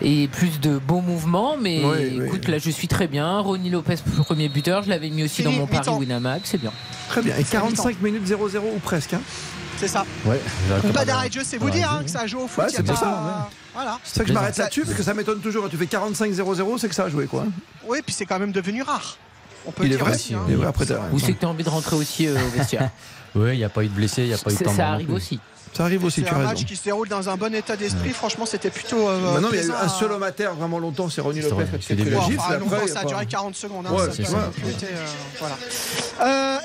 et plus de beaux mouvements, mais
Oui, oui.
écoute là je suis très bien. Ronnie Lopez premier buteur, je l'avais mis aussi
Fini,
dans mon pari. Winamax, c'est bien.
Très bien. Et 45 minutes 0-0 ou presque. hein.
C'est ça.
Ouais,
Pas d'arrêt de jeu, c'est vous dire hein, que ça joue au foot.
Ouais, c'est pour
pas-
ça,
Voilà.
C'est ça que je m'arrête là-dessus parce que ça m'étonne toujours. Quand tu fais 45-0-0, c'est que ça a joué quoi.
Oui, puis c'est quand même devenu rare. On peut
Il est
dire
vrai,
aussi, hein.
il est vrai après
Ou c'est que tu as envie de rentrer aussi euh, au vestiaire
Oui, il n'y a pas eu de blessés, il n'y a pas eu de
Ça
temps.
ça
non
arrive aussi.
Ça arrive aussi,
C'est
tu as
un
raison.
match qui se déroule dans un bon état d'esprit. Franchement, c'était plutôt. euh,
Maintenant, il y a eu un seul homme à terre vraiment longtemps, c'est
C'est
Lopez
c'est
s'est pris le
ça a duré 40 secondes. hein,
Ouais,
ça
c'est ça.
être, euh, voilà.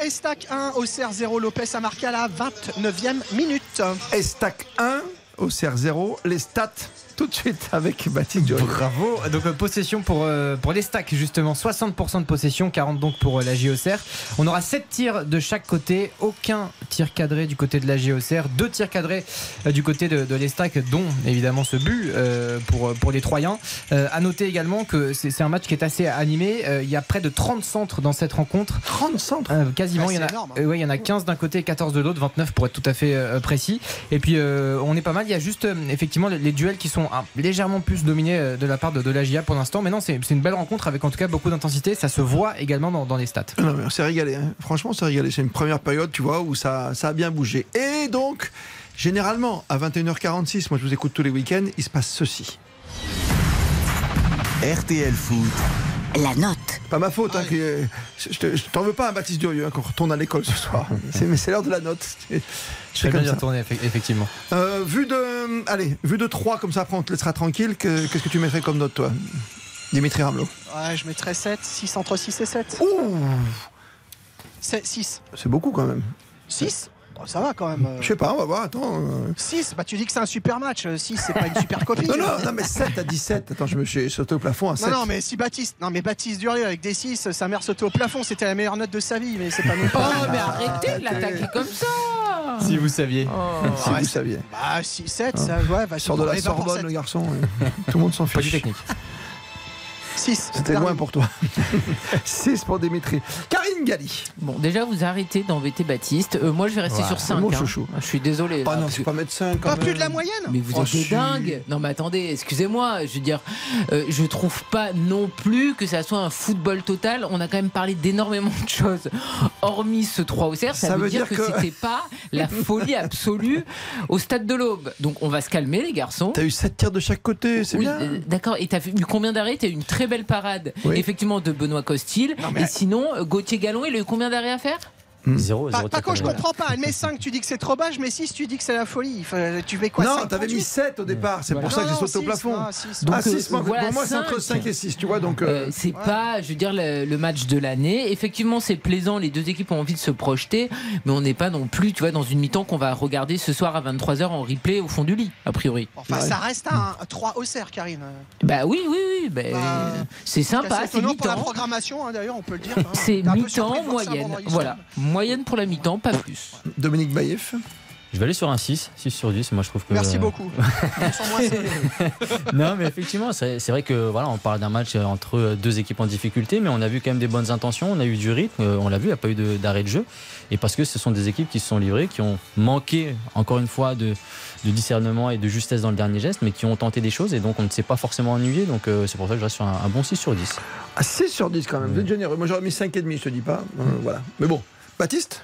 Euh, Estac 1, Auxerre 0, Lopez a marqué à la 29e minute.
Estac 1, Auxerre 0, les stats tout de suite avec Baptiste Durieux.
Bravo. Donc euh, possession pour, euh, pour les stacks justement. 60% de possession, 40 donc pour euh, la JOCR. On aura 7 tirs de chaque côté. Aucun tir cadré du côté de la JOCR. Deux tirs cadrés euh, du côté de, de les stacks, dont évidemment ce but euh, pour, pour les Troyens. Euh, à noter également que c'est c'est un match qui est assez animé. Euh, il y a près de 30 centres dans cette rencontre.
30 centres
Euh, Quasiment.
Ouais,
il, y en a,
énorme, hein.
euh, ouais, il y en a 15 d'un côté et 14 de l'autre. 29 pour être tout à fait euh, précis. Et puis euh, on est pas mal. Il y a juste euh, effectivement les, les duels qui sont légèrement plus dominés euh, de la part de, de la GIA pour l'instant. Mais non, c'est c'est une belle rencontre avec en tout cas beaucoup d'intensité. Ça se voit également dans, dans les stats.
Non, mais on s'est régalé. hein. Franchement, on s'est régalé. C'est une première période, tu vois, où ça, ça a bien bougé. Et donc, généralement, à 21h46, moi je vous écoute tous les week-ends, il se passe ceci.
RTL Foot,
La note.
Pas ma faute, hein, que- je je t'en veux pas, hein, Baptiste Durieux, hein, qu'on retourne à l'école ce soir. [LAUGHS] C'est- Mais c'est l'heure de la note. Je fais
bien retourner, effe- effectivement.
Euh, vu de, allez, vu de 3 comme ça, après on te laissera tranquille. que- Qu'est-ce que tu mettrais comme note, toi Dimitri Ramelot.
Ouais, je mettrais 7, 6 entre 6 et 7.
Ouh
6.
C'est beaucoup quand même.
6 Ça va quand même. euh.
Je sais pas, on va voir, attends. euh.
6, bah tu dis que c'est un super match. 6, c'est pas une super copie. [LAUGHS]
Non, non, non, mais 7 à 17. Attends, je me suis sauté au plafond à 7.
Non, non, mais si Baptiste, non, mais Baptiste Durieux avec des 6, sa mère sautait au plafond, c'était la meilleure note de sa vie, mais c'est pas [LAUGHS] non plus.
Oh, mais arrêtez de l'attaquer comme ça
Si vous saviez.
si vous saviez.
Bah, 6, 7, ça, ouais, bah,
Sort de la Sorbonne, le garçon. euh, Tout le monde s'en fiche.
Pas du technique.
6.
C'était loin pour toi. [LAUGHS] 6 pour Dimitri. Karine Galli.
Bon, déjà, vous arrêtez d'embêter Baptiste. Euh, moi, je vais rester
Ouais,
sur
c'est
5.
mon chouchou.
Je suis désolé.
Ah
là,
non,
parce
c'est
que-
pas médecin quand
Pas
même.
plus de la moyenne
Mais vous
Oh,
êtes dingues Non mais attendez, excusez-moi, je veux dire, euh, je trouve pas non plus que ça soit un football total. On a quand même parlé d'énormément de choses, hormis ce 3 au cerf. Ça,
Ça
veut,
veut
dire,
dire
que,
que-
c'était pas la folie absolue au stade de l'Aube. Donc on va se calmer les garçons.
T'as eu 7 tirs de chaque côté, c'est
Oui,
bien.
euh, d'accord. Et t'as eu combien d'arrêts? T'as eu une très belle parade,
Oui.
effectivement, de Benoît Costil.
mais-
Et sinon, euh, Gauthier Gallon, il a eu combien d'arrêts à faire?
Zéro,
Pas,
zéro
pas
tir
quand je comprends pas. Elle met 5, tu dis que c'est trop bas. Je mets 6, tu dis que c'est la folie. Tu mets quoi
non,
5,
t'avais mis
38?
7 au départ, c'est
Voilà.
pour ça que j'ai sauté au
six,
plafond.
Donc,
ah, 6,
euh, voilà,
pour moi c'est entre
cinq.
5 et 6, tu vois, donc... euh,
Euh, c'est pas, je veux dire, le, le match de l'année. Effectivement, c'est plaisant. Les deux équipes ont envie de se projeter, mais on n'est pas non plus, tu vois, dans une mi-temps qu'on va regarder ce soir à 23h en replay au fond du lit, a priori.
Enfin, ça reste un 3 au cerf, Karine.
Bah oui, oui, oui. bah,
Bah,
c'est sympa.
C'est pour la
mi-temps.
programmation, hein, d'ailleurs, on peut le dire. hein.
C'est mi-temps, moyenne. Voilà, moyenne pour la mi-temps, pas plus.
Dominique Baïf.
Je vais aller sur un 6, 6 sur 10. Moi, je trouve que.
Merci beaucoup. [LAUGHS]
Non, mais effectivement, c'est vrai que voilà, on parle d'un match entre deux équipes en difficulté, mais on a vu quand même des bonnes intentions, on a eu du rythme, euh, on l'a vu, il n'y a pas eu de- d'arrêt de, jeu. Et parce que ce sont des équipes qui se sont livrées, qui ont manqué, encore une fois, de, de discernement et de justesse dans le dernier geste, mais qui ont tenté des choses, et donc on ne s'est pas forcément ennuyé. Donc euh, c'est pour ça que je reste sur un, un bon 6 sur 10.
Ah, 6 sur 10 quand même, vous êtes généreux. Moi j'aurais mis 5,5, je te dis pas. Euh, voilà. Mais bon, Baptiste?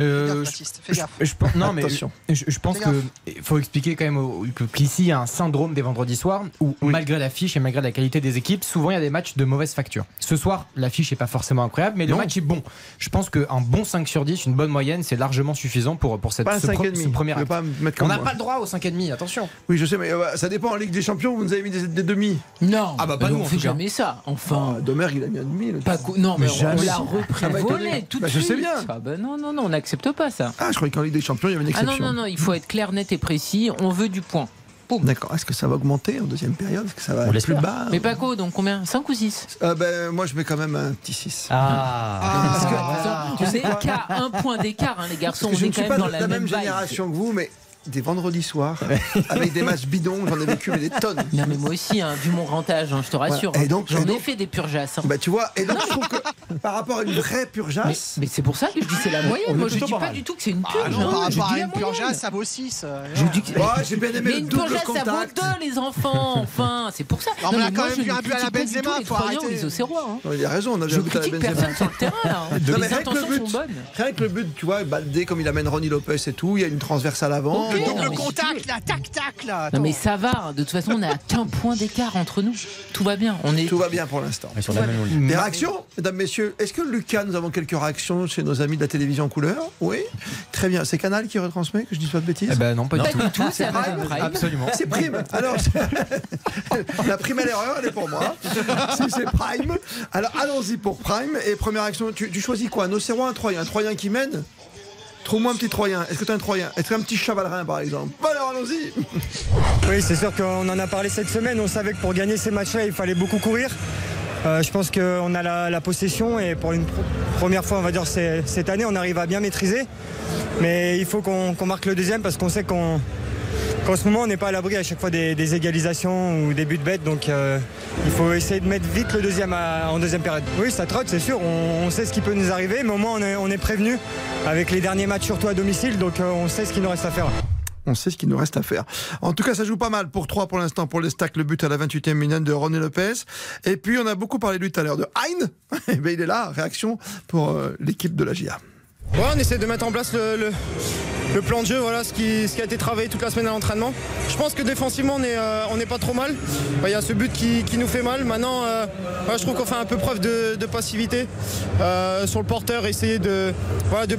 Euh,
Fais gaffe,
je-
Baptiste, fais
je-
gaffe.
je pense- non, mais
Attention.
je, je pense qu'il faut expliquer quand même qu'ici, il y a un syndrome des vendredis soirs où, malgré l'affiche et malgré la qualité des équipes, souvent il y a des matchs de mauvaise facture. Ce soir, l'affiche n'est pas forcément incroyable, mais le match est bon. Je pense qu'un bon 5 sur 10, une bonne moyenne, c'est largement suffisant pour, pour cette, ce, pro-
5,5.
ce premier
Je vais
acte.
pas me mettre
On n'a pas le droit au 5,5, attention.
Oui, je sais, mais euh, ça dépend. En Ligue des Champions, vous nous avez mis des, des demi.
Non,
Ah bah, pas nous,
on fait
cas.
jamais ça. Enfin,
Oh, Domergue, il a mis un demi.
pas non, mais,
Mais
on- l'a
Ah bah,
repris volé tout de
Bah, je
suite.
sais bien.
Ah bah non, non, non, on n'accepte pas ça.
Ah, je croyais qu'en Ligue des Champions, il y avait une
Ah non,
exception.
non, non, il faut être clair, net et précis. On veut du point.
D'accord. Est-ce que ça va augmenter en deuxième période? Est-ce que ça va
On
être plus bas
Mais Paco, donc combien? 5 ou 6
Euh, ben, Moi, je mets quand même un petit 6.
Ah,
Parce que-
Attends, Tu sais qu'à un point d'écart, hein, les garçons,
Parce que
on
je
est
ne suis
quand
pas
même dans
de
la,
la même génération que vous, mais des vendredis soirs, [LAUGHS] avec des matchs bidons, j'en ai vécu mais des tonnes.
Non mais moi aussi, hein, vu mon grand âge, hein, je te rassure.
Ouais. Et
hein.
donc-
J'en ai fait des purgeasses. hein.
Bah tu vois, et donc je trouve que par rapport à une vraie
Mais,
purgeasse,
mais c'est pour ça que je dis c'est la moyenne. Moi je dis
pas mal.
du tout que c'est une
Ah
purge.
non,
hein.
par rapport à une purgeasse, ça vaut 6.
Je dis que-
Ouais, j'ai bien aimé
mais
le
une
double
purgeasse, ça vaut
contact.
deux, les enfants. [LAUGHS] Enfin, c'est pour ça.
Non, mais on a
mais
quand même vu un but à la Benzema,
tout les
faut arrêter.
les hein.
Non, il a raison, on a déjà
Je
vu à la Benzema.
personne sur le terrain. là, hein.
Non, mais
Les intentions
but,
sont bonnes.
rien que le but, tu vois, Baldé comme il amène Ronnie Lopez et tout, il y a une transverse à l'avant.
Le double
Non, mais-
contact, là, tac, tac, là.
Non mais ça va, de toute façon on n'a qu'un point d'écart entre nous. Tout va bien. On est...
Tout va bien pour l'instant. Des réactions, mesdames, messieurs Est-ce que Lucas, nous avons quelques réactions chez nos amis de la télévision en couleur? Oui. Très bien. C'est Canal qui retransmet, que je dis pas de bêtises?
Eh ben non, pas du tout.
C'est Prime?
Absolument.
C'est Prime. Alors, [LAUGHS] la prime à l'erreur, elle est pour moi. Si c'est Prime. Alors, allons-y pour Prime. Et première action, tu, tu choisis quoi? Un Océrois, un Troyen Un Troyen qui mène? Trouve-moi un petit Troyen. Est-ce que tu as un Troyen? Est-ce que un petit Chavalerin, par exemple? Bon, alors, allons-y. [LAUGHS]
Oui, c'est sûr qu'on en a parlé cette semaine. On savait que pour gagner ces matchs-là, il fallait beaucoup courir. Euh, je pense qu'on a la, possession et pour une pr- première fois, on va dire cette année, on arrive à bien maîtriser. Mais il faut qu'on marque le deuxième parce qu'on sait qu'on qu'en ce moment, on n'est pas à l'abri à chaque fois des, égalisations ou des buts bêtes. Donc euh, il faut essayer de mettre vite le deuxième en deuxième période. Oui, ça trotte, c'est sûr. On, sait ce qui peut nous arriver, mais au moins on est, prévenu avec les derniers matchs, surtout à domicile. Donc euh, on sait ce qu'il nous reste à faire.
On sait ce qu'il nous reste à faire. En tout cas, ça joue pas mal pour 3 pour l'instant pour les stacks. Le but à la 28e minute de René Lopez. Et puis, on a beaucoup parlé de lui tout à l'heure de Hein. [LAUGHS] Eh ben, il est là. Réaction pour euh, l'équipe de la GIA.
On essaie de mettre en place le, plan de jeu, voilà ce qui, a été travaillé toute la semaine à l'entraînement. Je pense que défensivement, on n'est euh, pas trop mal. Il y a ce but qui, nous fait mal. Maintenant, euh, je trouve qu'on fait un peu preuve de, passivité euh, sur le porteur, essayer de,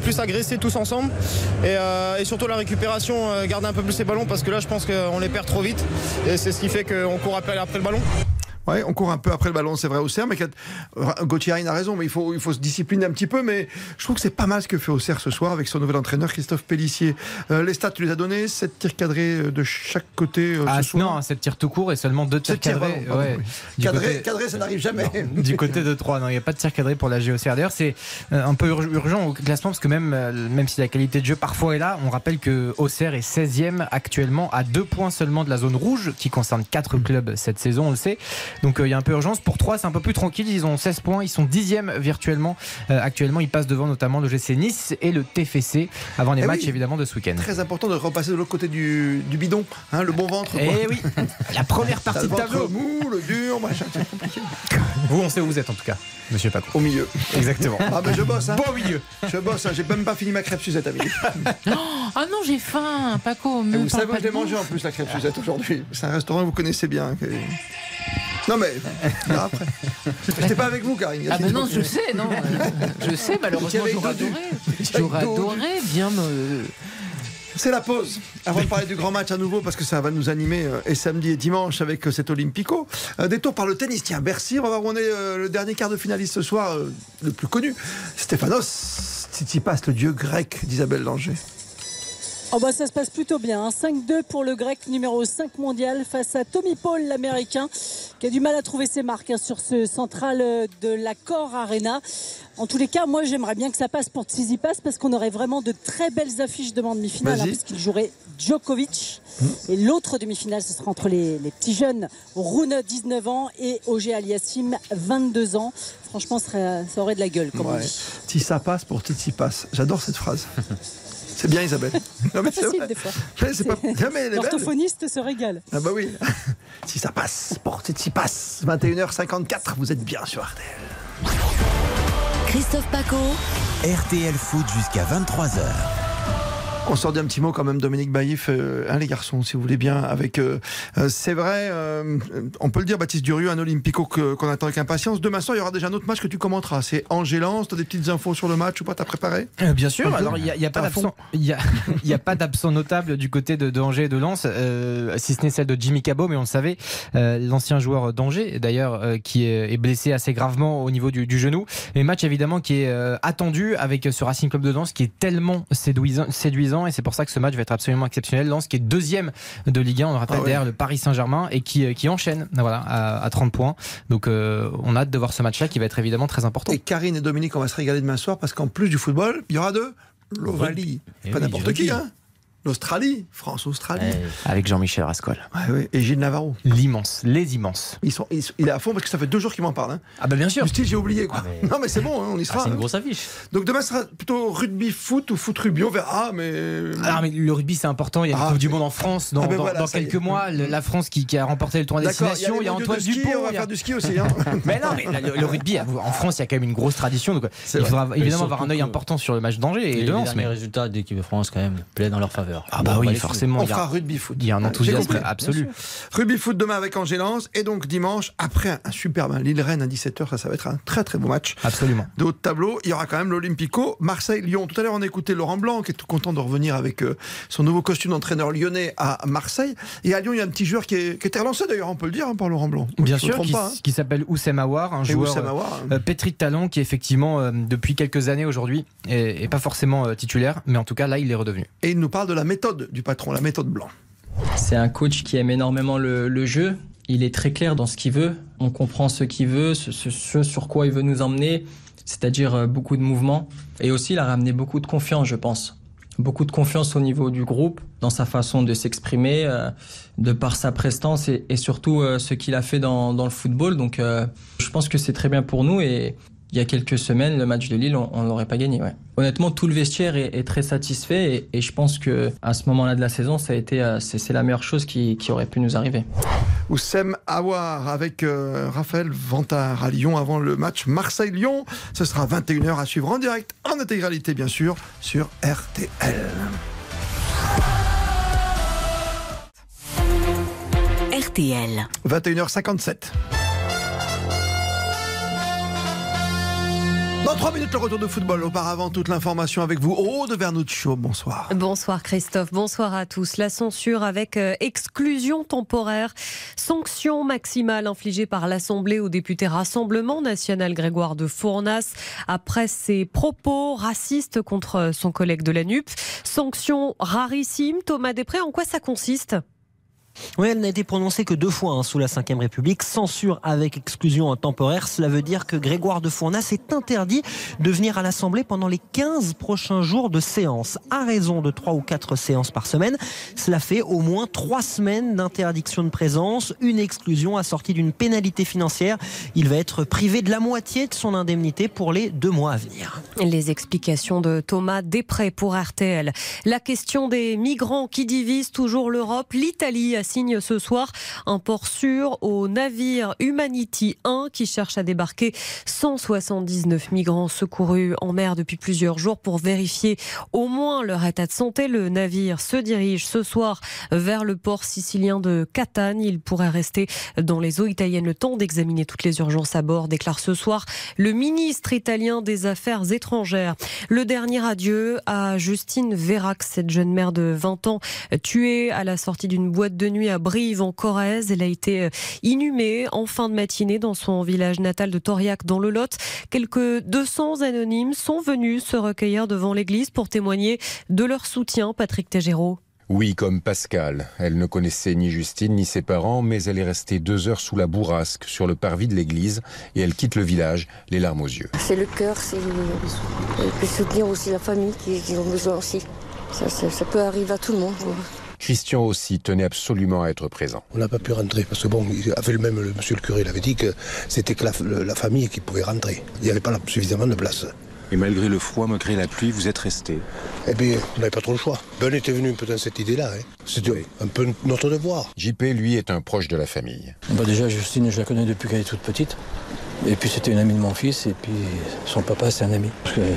plus agresser tous ensemble. Et, surtout la récupération, garder un peu plus les ballons parce que là, je pense qu'on les perd trop vite. Et c'est ce qui fait qu'on court après, après le ballon.
Ouais, on court un peu après le ballon, c'est vrai, Auxerre, mais qu'à- Gauthier a raison, mais il faut, il faut se discipliner un petit peu. Mais je trouve que c'est pas mal ce que fait Auxerre ce soir avec son nouvel entraîneur, Christophe Pellissier. Euh, les stats, tu les as donnés 7 tirs cadrés euh, de chaque côté euh,
Ah
ce soir.
non, 7 tirs tout court et seulement 2 tirs cadrés.
pardon,
ouais.
oui. Cadré,
côté-
cadré, ça n'arrive jamais.
du côté de 3, non, il n'y a pas de tir cadré pour la GOCR. D'ailleurs, c'est euh, un peu ur- urgent au classement parce que même, euh, même si la qualité de jeu parfois est là, on rappelle que Auxerre est 16e actuellement à 2 points seulement de la zone rouge qui concerne 4 clubs cette saison, on le sait. Donc euh, il y a un peu urgence. Pour 3, c'est un peu plus tranquille. Ils ont 16 points, ils sont 10e virtuellement. Euh, actuellement, ils passent devant notamment le GC Nice et le TFC avant les
Eh
matchs
oui.
évidemment de ce week-end.
Très important de repasser de l'autre côté du, du bidon, hein, le bon ventre.
Eh oui, la première [LAUGHS] partie de tableau.
mou, le dur, machin, c'est compliqué.
Vous, on sait où vous êtes en tout cas, monsieur Paco.
Au milieu.
Exactement.
Ah ben je bosse, hein.
Bon au milieu.
Je bosse, hein. j'ai même pas fini ma crêpe Suzette à midi.
Ah non, j'ai faim, Paco.
Et
Me
vous savez,
pas
je l'ai mangé en plus la crêpe Suzette aujourd'hui. C'est un restaurant que vous connaissez bien. que- Non mais, après. J'étais pas avec vous, Karine.
Ah ben non, je sais, non. euh, Je sais, malheureusement, j'aurais adoré. J'aurais adoré bien me.
C'est la pause. Avant de parler du grand match à nouveau, parce que ça va nous animer euh, et samedi et dimanche avec euh, cet Olympico. Euh, détour par le tennis. Tiens, Bercy, on va voir où on est euh, le dernier quart de finaliste ce soir, euh, le plus connu. Stéphanos Tsitsipas, le dieu grec d'Isabelle Langer.
Oh bah ça se passe plutôt bien. hein. 5-2 pour le grec numéro 5 mondial face à Tommy Paul, l'américain, qui a du mal à trouver ses marques hein, sur ce central de l'Accor Arena. En tous les cas, moi j'aimerais bien que ça passe pour Tsitsipas parce qu'on aurait vraiment de très belles affiches de demi-finale hein, parce qu'il jouerait Djokovic. Et l'autre demi-finale, ce sera entre les, les petits jeunes Rune, 19 ans, et Auger Aliassim, 22 ans. Franchement, ça, serait- ça aurait de la gueule, comme on
Ouais.
dit.
Si ça passe pour Tsitsipas. J'adore cette phrase. [LAUGHS] C'est bien Isabelle. Non, mais c'est
Facile des fois. L'orthophoniste se régale.
Ah bah oui. [LAUGHS] si ça passe, pour Tsitsipas. 21h54, vous êtes bien sur RTL.
Christophe Paco.
RTL Foot jusqu'à 23h.
On sort d'un petit mot quand même, Dominique Baïf, euh, hein, les garçons, si vous voulez bien. Avec, euh, euh, c'est vrai, on peut le dire, Baptiste Durieux, un Olympico qu'on attend avec impatience. Demain soir, il y aura déjà un autre match que tu commenteras. C'est Angers-Lens. T'as des petites infos sur le match ou pas T'as préparé?
Bien sûr, alors il n'y a, y a pas d'absent il y a, [LAUGHS] y a pas d'absent notable du côté de, de Angers et de Lens, si ce n'est celle de Jimmy Cabot, mais on le savait, l'ancien joueur d'Angers d'ailleurs, qui est, est blessé assez gravement au niveau du, du genou. Et match évidemment qui est attendu avec ce Racing Club de Lens qui est tellement séduisant, séduisant et c'est pour ça que ce match va être absolument exceptionnel. Lens qui est deuxième de Ligue 1, on le rappelle
Ah ouais.
derrière le Paris Saint-Germain et qui, qui enchaîne voilà, à, à 30 points. Donc euh, on a hâte de voir ce match-là qui va être évidemment très important.
Et Karine et Dominique, on va se régaler demain soir parce qu'en plus du football, il y aura de l'Ovalie.
Eh
Pas
oui,
n'importe qui, hein l'Australie, France-Australie.
Avec Jean-Michel Rascol.
Ouais, ouais. Et Gilles Navarro.
L'immense, les immenses.
Ils sont, ils sont- il est à fond parce que ça fait deux jours qu'il m'en parle. hein.
Ah bah bien sûr.
Du style, j'ai oublié quoi. Non mais c'est bon, hein, on y sera.
Ah, c'est une
hein.
grosse affiche.
Donc demain sera plutôt rugby foot ou foot rugby, on verra, mais.
Alors, mais le rugby, c'est important. Il y a une
Ah,
Coupe du. Monde en France dans,
Ah,
quelques mois. Le- la France qui, qui a remporté le tournoi Destination.
il y
y
a
Antoine
mondiaux de ski,
Dupont.
on va
a-
faire du ski aussi, hein. [LAUGHS]
mais non, mais le, le rugby, en France, il y a quand même une grosse tradition. Donc, il faudra évidemment avoir un œil important sur le match d'Angers et de
les
Lens.
résultats de l'équipe de France, quand même, plaident dans leur faveur.
Ah bah oui, forcément.
On
a-
fera rugby foot.
Il y a un enthousiasme absolu.
Rugby foot demain avec Angélance et donc dimanche après un, un superbe Lille-Rennes à 17h, ça, ça va être un très très beau match.
Absolument.
De haut de tableau, il y aura quand même l'Olympico, Marseille-Lyon. Tout à l'heure, on a écouté Laurent Blanc qui est tout content de revenir avec euh, son nouveau costume d'entraîneur lyonnais à Marseille. Et à Lyon, il y a un petit joueur qui, est, qui était relancé d'ailleurs, on peut le dire, hein, par Laurent Blanc.
Bien sûr, qui,
hein.
qui s'appelle Oussem Aouar, un
Et
joueur
Aouar, hein.
euh, pétri de talent qui effectivement euh, depuis quelques années aujourd'hui est, est pas forcément euh, titulaire, mais en tout cas là il est redevenu.
Et il nous parle de la méthode du patron, la méthode Blanc.
C'est un coach qui aime énormément le, jeu. Il est très clair dans ce qu'il veut. On comprend ce qu'il veut, ce, sur quoi il veut nous emmener, c'est-à-dire euh, beaucoup de mouvements. Et aussi, il a ramené beaucoup de confiance, je pense. Beaucoup de confiance au niveau du groupe, dans sa façon de s'exprimer, euh, de par sa prestance et, surtout euh, ce qu'il a fait dans, le football. Donc, je pense que c'est très bien pour nous. Et il y a quelques semaines, le match de Lille, on ne l'aurait pas gagné. Ouais. Honnêtement, tout le vestiaire est, est très satisfait et, et je pense que à ce moment-là de la saison, ça a été, euh, c'est c'est la meilleure chose qui, qui aurait pu nous arriver.
Oussem Aouar avec euh, Raphaël Vantard à Lyon avant le match Marseille-Lyon. Ce sera 21h à suivre en direct, en intégralité bien sûr, sur RTL.
RTL.
21h57. Dans 3 minutes, le retour de football. Auparavant, toute l'information avec vous. Aude Vernuccio, bonsoir.
Bonsoir Christophe, bonsoir à tous. La censure avec euh, exclusion temporaire, sanction maximale infligée par l'Assemblée au député Rassemblement national Grégoire de Fournas après ses propos racistes contre son collègue de la NUP. Sanction rarissime. Thomas Després, en quoi ça consiste?
Oui, elle n'a été prononcée que deux fois hein, sous la Ve République. Censure avec exclusion temporaire. Cela veut dire que Grégoire de Fournas est interdit de venir à l'Assemblée pendant les 15 prochains jours de séance. À raison de 3 ou 4 séances par semaine. Cela fait au moins 3 semaines d'interdiction de présence, une exclusion assortie d'une pénalité financière. Il va être privé de la moitié de son indemnité pour les deux mois à venir.
Les explications de Thomas Després pour RTL. La question des migrants qui divisent toujours l'Europe. L'Italie assigne ce soir un port sûr au navire Humanity 1 qui cherche à débarquer 179 migrants secourus en mer depuis plusieurs jours pour vérifier au moins leur état de santé. Le navire se dirige ce soir vers le port sicilien de Catane. Il pourrait rester dans les eaux italiennes le temps d'examiner toutes les urgences à bord, déclare ce soir le ministre italien des Affaires étrangères. Le dernier adieu à Justine Vérac, cette jeune mère de 20 ans, tuée à la sortie d'une boîte de nuit à Brive en Corrèze. Elle a été inhumée en fin de matinée dans son village natal de Toriac dans le Lot. Quelques 200 anonymes sont venus se recueillir devant l'église pour témoigner de leur soutien. Patrick Tégéraud.
Oui, comme Pascal. Elle ne connaissait ni Justine ni ses parents, mais elle est restée deux heures sous la bourrasque sur le parvis de l'église et elle quitte le village, les larmes aux yeux.
C'est le cœur, c'est le... soutenir aussi la famille qui, qui ont besoin aussi. Ça, ça, ça peut arriver à tout le monde.
Christian aussi tenait absolument à être présent.
On n'a pas pu rentrer parce que bon, il avait le même, le monsieur le curé, il avait dit que c'était que la, la famille qui pouvait rentrer. Il n'y avait pas suffisamment de place.
Et malgré le froid, malgré la pluie, vous êtes resté.
Eh bien, on n'avait pas trop le choix. Ben, était venu peut-être cette idée-là. Hein. C'était un peu notre devoir.
JP, lui, est un proche de la famille.
Bah déjà, Justine, je la connais depuis qu'elle est toute petite. Et puis c'était une amie de mon fils, et puis son papa, c'est un ami.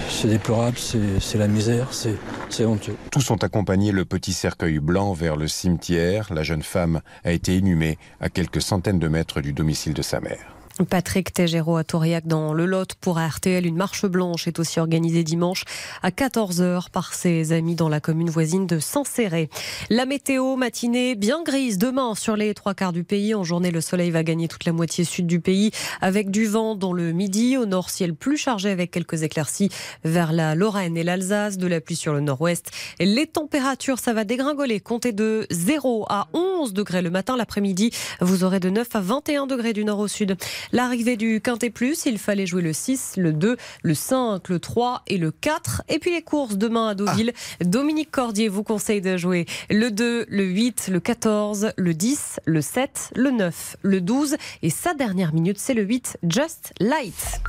C'est déplorable, c'est la misère, c'est honteux.
Tous ont accompagné le petit cercueil blanc vers le cimetière. La jeune femme a été inhumée à quelques centaines de mètres du domicile de sa mère.
Patrick Tégéraud à Toriac dans le Lot pour RTL. Une marche blanche est aussi organisée dimanche à 14h par ses amis dans la commune voisine de Saint-Céré. La météo matinée bien grise demain sur les trois quarts du pays. En journée, le soleil va gagner toute la moitié sud du pays avec du vent dans le midi. Au nord, ciel plus chargé avec quelques éclaircies vers la Lorraine et l'Alsace, de la pluie sur le nord-ouest. Les températures, ça va dégringoler. Comptez de 0 à 11 degrés le matin. L'après-midi, vous aurez de 9 à 21 degrés du nord au sud. L'arrivée du Quintet Plus, il fallait jouer le 6, le 2, le 5, le 3 et le 4. Et puis les courses demain à Deauville. Dominique Cordier vous conseille de jouer le 2, le 8, le 14, le 10, le 7, le 9, le 12. Et sa dernière minute, c'est le 8, Just Light.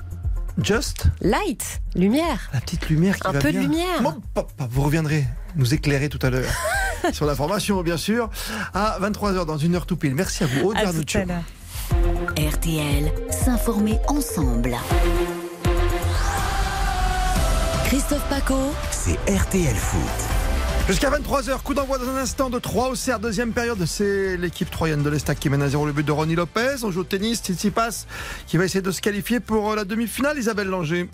Just
Light, lumière.
La petite lumière qui
Un
va
peu de
bien.
lumière.
Bon, pop, pop, vous reviendrez nous éclairer tout à l'heure [LAUGHS] sur l'information, bien sûr, à 23h dans une heure tout pile. Merci à vous, Aude
À RTL, s'informer ensemble. Christophe Paco.
C'est RTL Foot.
Jusqu'à 23h, coup d'envoi dans un instant de 3 au CR, deuxième période. C'est l'équipe troyenne de l'Estac qui mène à 0 le but de Ronnie Lopez. On joue au tennis, Tsitsipas qui va essayer de se qualifier pour la demi-finale. Isabelle Langer.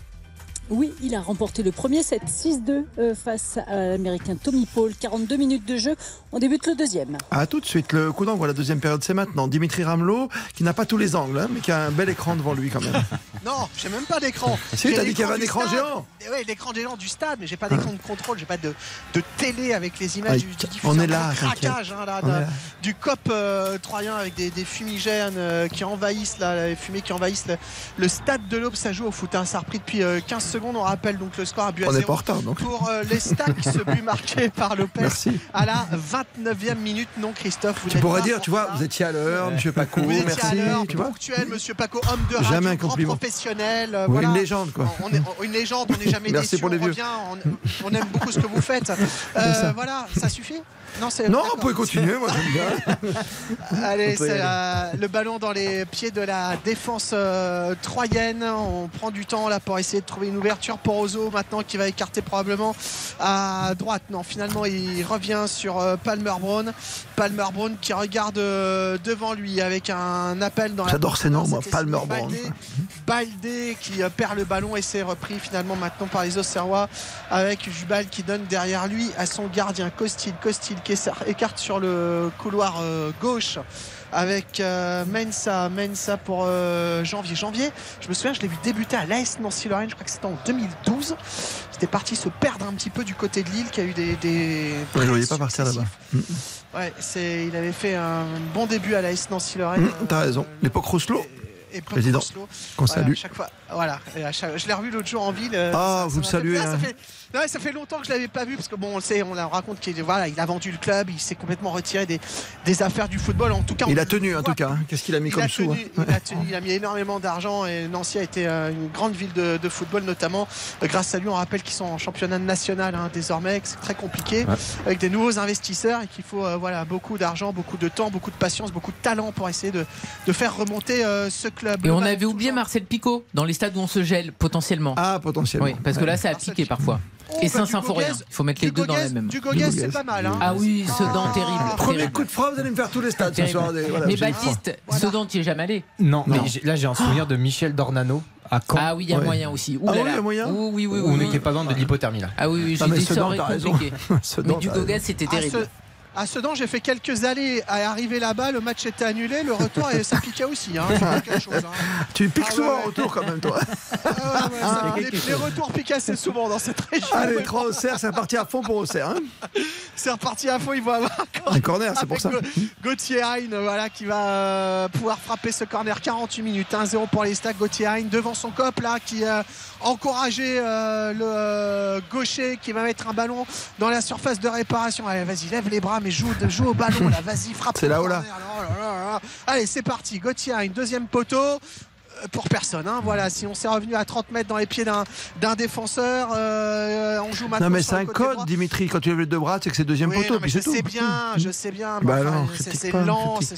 Oui, il a remporté le premier set 6-2 euh, face à l'américain Tommy Paul. 42 minutes de jeu. On débute le deuxième.
À tout de suite, le coup d'envoi, la deuxième période, c'est maintenant. Dimitri Ramelot, qui n'a pas tous les angles, hein, mais qui a un bel écran devant lui quand même. [LAUGHS]
Non, j'ai même pas d'écran. [LAUGHS]
Si, t'as dit qu'il y avait un écran
stade.
géant.
Eh Oui, l'écran géant du stade, mais j'ai pas d'écran de contrôle, j'ai pas de, de télé avec les images
Ah,
du, du
on est là,
Le craquage hein, là,
On
de-
est là.
du cop euh, troyen avec des, des fumigènes euh, qui envahissent là, les fumées qui envahissent le, le stade de l'Aube. Ça joue au foot. hein. Ça a repris depuis euh, 15 secondes. On rappelle donc le score à but à
On est
zéro
pas en retard, donc.
pour euh, les stacks. ce but [LAUGHS] marqué par Lopez
Merci.
à la 29e minute. Non, Christophe, vous
Tu pourrais
pas
dire,
en
tu vois,
retard.
vous étiez à l'heure, monsieur Paco,
Vous étiez
merci,
à l'heure,
tu vois.
ponctuel, monsieur Paco, homme de radio,
Jamais un
grand
compliment.
professionnel. euh, voilà.
une légende, quoi.
On est, une légende, on n'est jamais [LAUGHS]
Merci
déçu,
pour les
on
vieux.
revient, on, on aime beaucoup ce que vous faites. [LAUGHS] Euh, voilà, ça suffit? Non,
Non, on peut continuer, moi j'aime bien. [LAUGHS]
Allez, c'est euh, le ballon dans les pieds de la défense euh, troyenne. On prend du temps là pour essayer de trouver une ouverture pour Ozo maintenant qui va écarter probablement à droite. Non, finalement il revient sur euh, Palmer Brown. Palmer Brown qui regarde euh, devant lui avec un appel dans la
J'adore ces noms, moi, Palmer Brown.
Baldé. Baldé qui euh, perd le ballon et c'est repris finalement maintenant par les Auxerrois avec Jubal qui donne derrière lui à son gardien Costil. Costil qui écarte- écarte sur le couloir euh, gauche avec euh, Mensa, Mensa pour euh, janvier. Janvier, je me souviens, je l'ai vu débuter à l'AS Nancy-Lorraine, je crois que c'était en 2012. C'était parti se perdre un petit peu du côté de Lille, qui a eu des. des
Ouais, je ne voyais pas partir là-bas.
Ouais, c'est, il avait fait un bon début à l'AS Nancy-Lorraine.
Hum, T'as raison. L'époque Rousselot.
Et
Président, qu'on
Voilà,
salue.
à chaque fois, voilà. Chaque- je l'ai revu l'autre jour en ville.
Ah,
ça-
vous
ça
le
fait-
saluez,
ça fait, non, ça fait longtemps que je l'avais pas vu parce que bon, on le sait, on la raconte qu'il voilà, il a vendu le club, il s'est complètement retiré des, des affaires du football. En tout cas,
Il a tenu, en tout cas. hein. Qu'est-ce qu'il a mis
il
comme
a,
sous
tenu,
hein.
il, a tenu- il a mis énormément d'argent et Nancy a été euh, une grande ville de, de football notamment Euh, grâce à lui on rappelle qu'ils sont en championnat national hein, désormais que c'est très compliqué
Ouais.
avec des nouveaux investisseurs et qu'il faut euh, voilà, beaucoup d'argent beaucoup de temps beaucoup de patience beaucoup de talent pour essayer de, de faire remonter euh, ce club
Et on avait oublié Marcel Picot dans les stades où on se gèle potentiellement.
Ah, potentiellement.
Oui, parce que là, ça a piqué parfois. Et
bah,
Saint-Symphorien. Il faut mettre les deux dans la même.
du Goguès c'est pas mal hein.
Ah oui, Sedan, terrible.
Premier
terrible.
coup de frappe, vous allez me faire tous les stades ce soir.
mais Baptiste, Sedan, tu es jamais allé
Non, mais là j'ai un souvenir de Michel Dornano à Caen.
Ah oui, il y a
Ouais.
moyen aussi. Ouh
Ah
là
oui, il y a moyen
Ouh, oui, oui, oui,
on
oui.
n'était pas loin de l'hypothermie là.
Ah oui, oui,
Ah,
j'ai [LAUGHS]
t'as raison.
compliquées.
Sedan,
Mais du. Gogas, c'était terrible.
ce- À Sedan, j'ai fait quelques allées à arriver là-bas. Le match était annulé. Le retour, et ça piquait aussi. Hein, chose, hein. [LAUGHS]
Tu piques
Ah,
souvent
ouais,
retour quand même, toi.
Ah, ouais, ouais, ça- les, les retours piquent assez souvent dans cette région.
Allez, grand Auxerre, c'est reparti à fond pour Auxerre. Hein [LAUGHS]
C'est reparti à fond. Il va avoir
Un corner, c'est pour ça.
Gauthier Hein, voilà, qui va euh, pouvoir frapper ce corner 48 minutes 1-0 pour les stacks Gauthier Hein devant son cop là qui a encouragé euh, le euh, gaucher qui va mettre un ballon dans la surface de réparation. Allez vas-y lève les bras mais joue, joue au ballon là. Vas-y frappe [LAUGHS]
C'est là-haut, là.
oh là allez c'est parti. Gauthier Hein, deuxième poteau pour personne, hein. voilà. Si on s'est revenu à 30 mètres dans les pieds d'un défenseur, euh, on joue maintenant.
Non, mais c'est un code,
droit.
Dimitri. Quand tu lèves les deux bras, c'est que c'est deuxième
Oui,
poteau.
non, mais
puis
je
tout.
sais bien, je sais bien.
Bah
enfin, c'est- lent, c'est-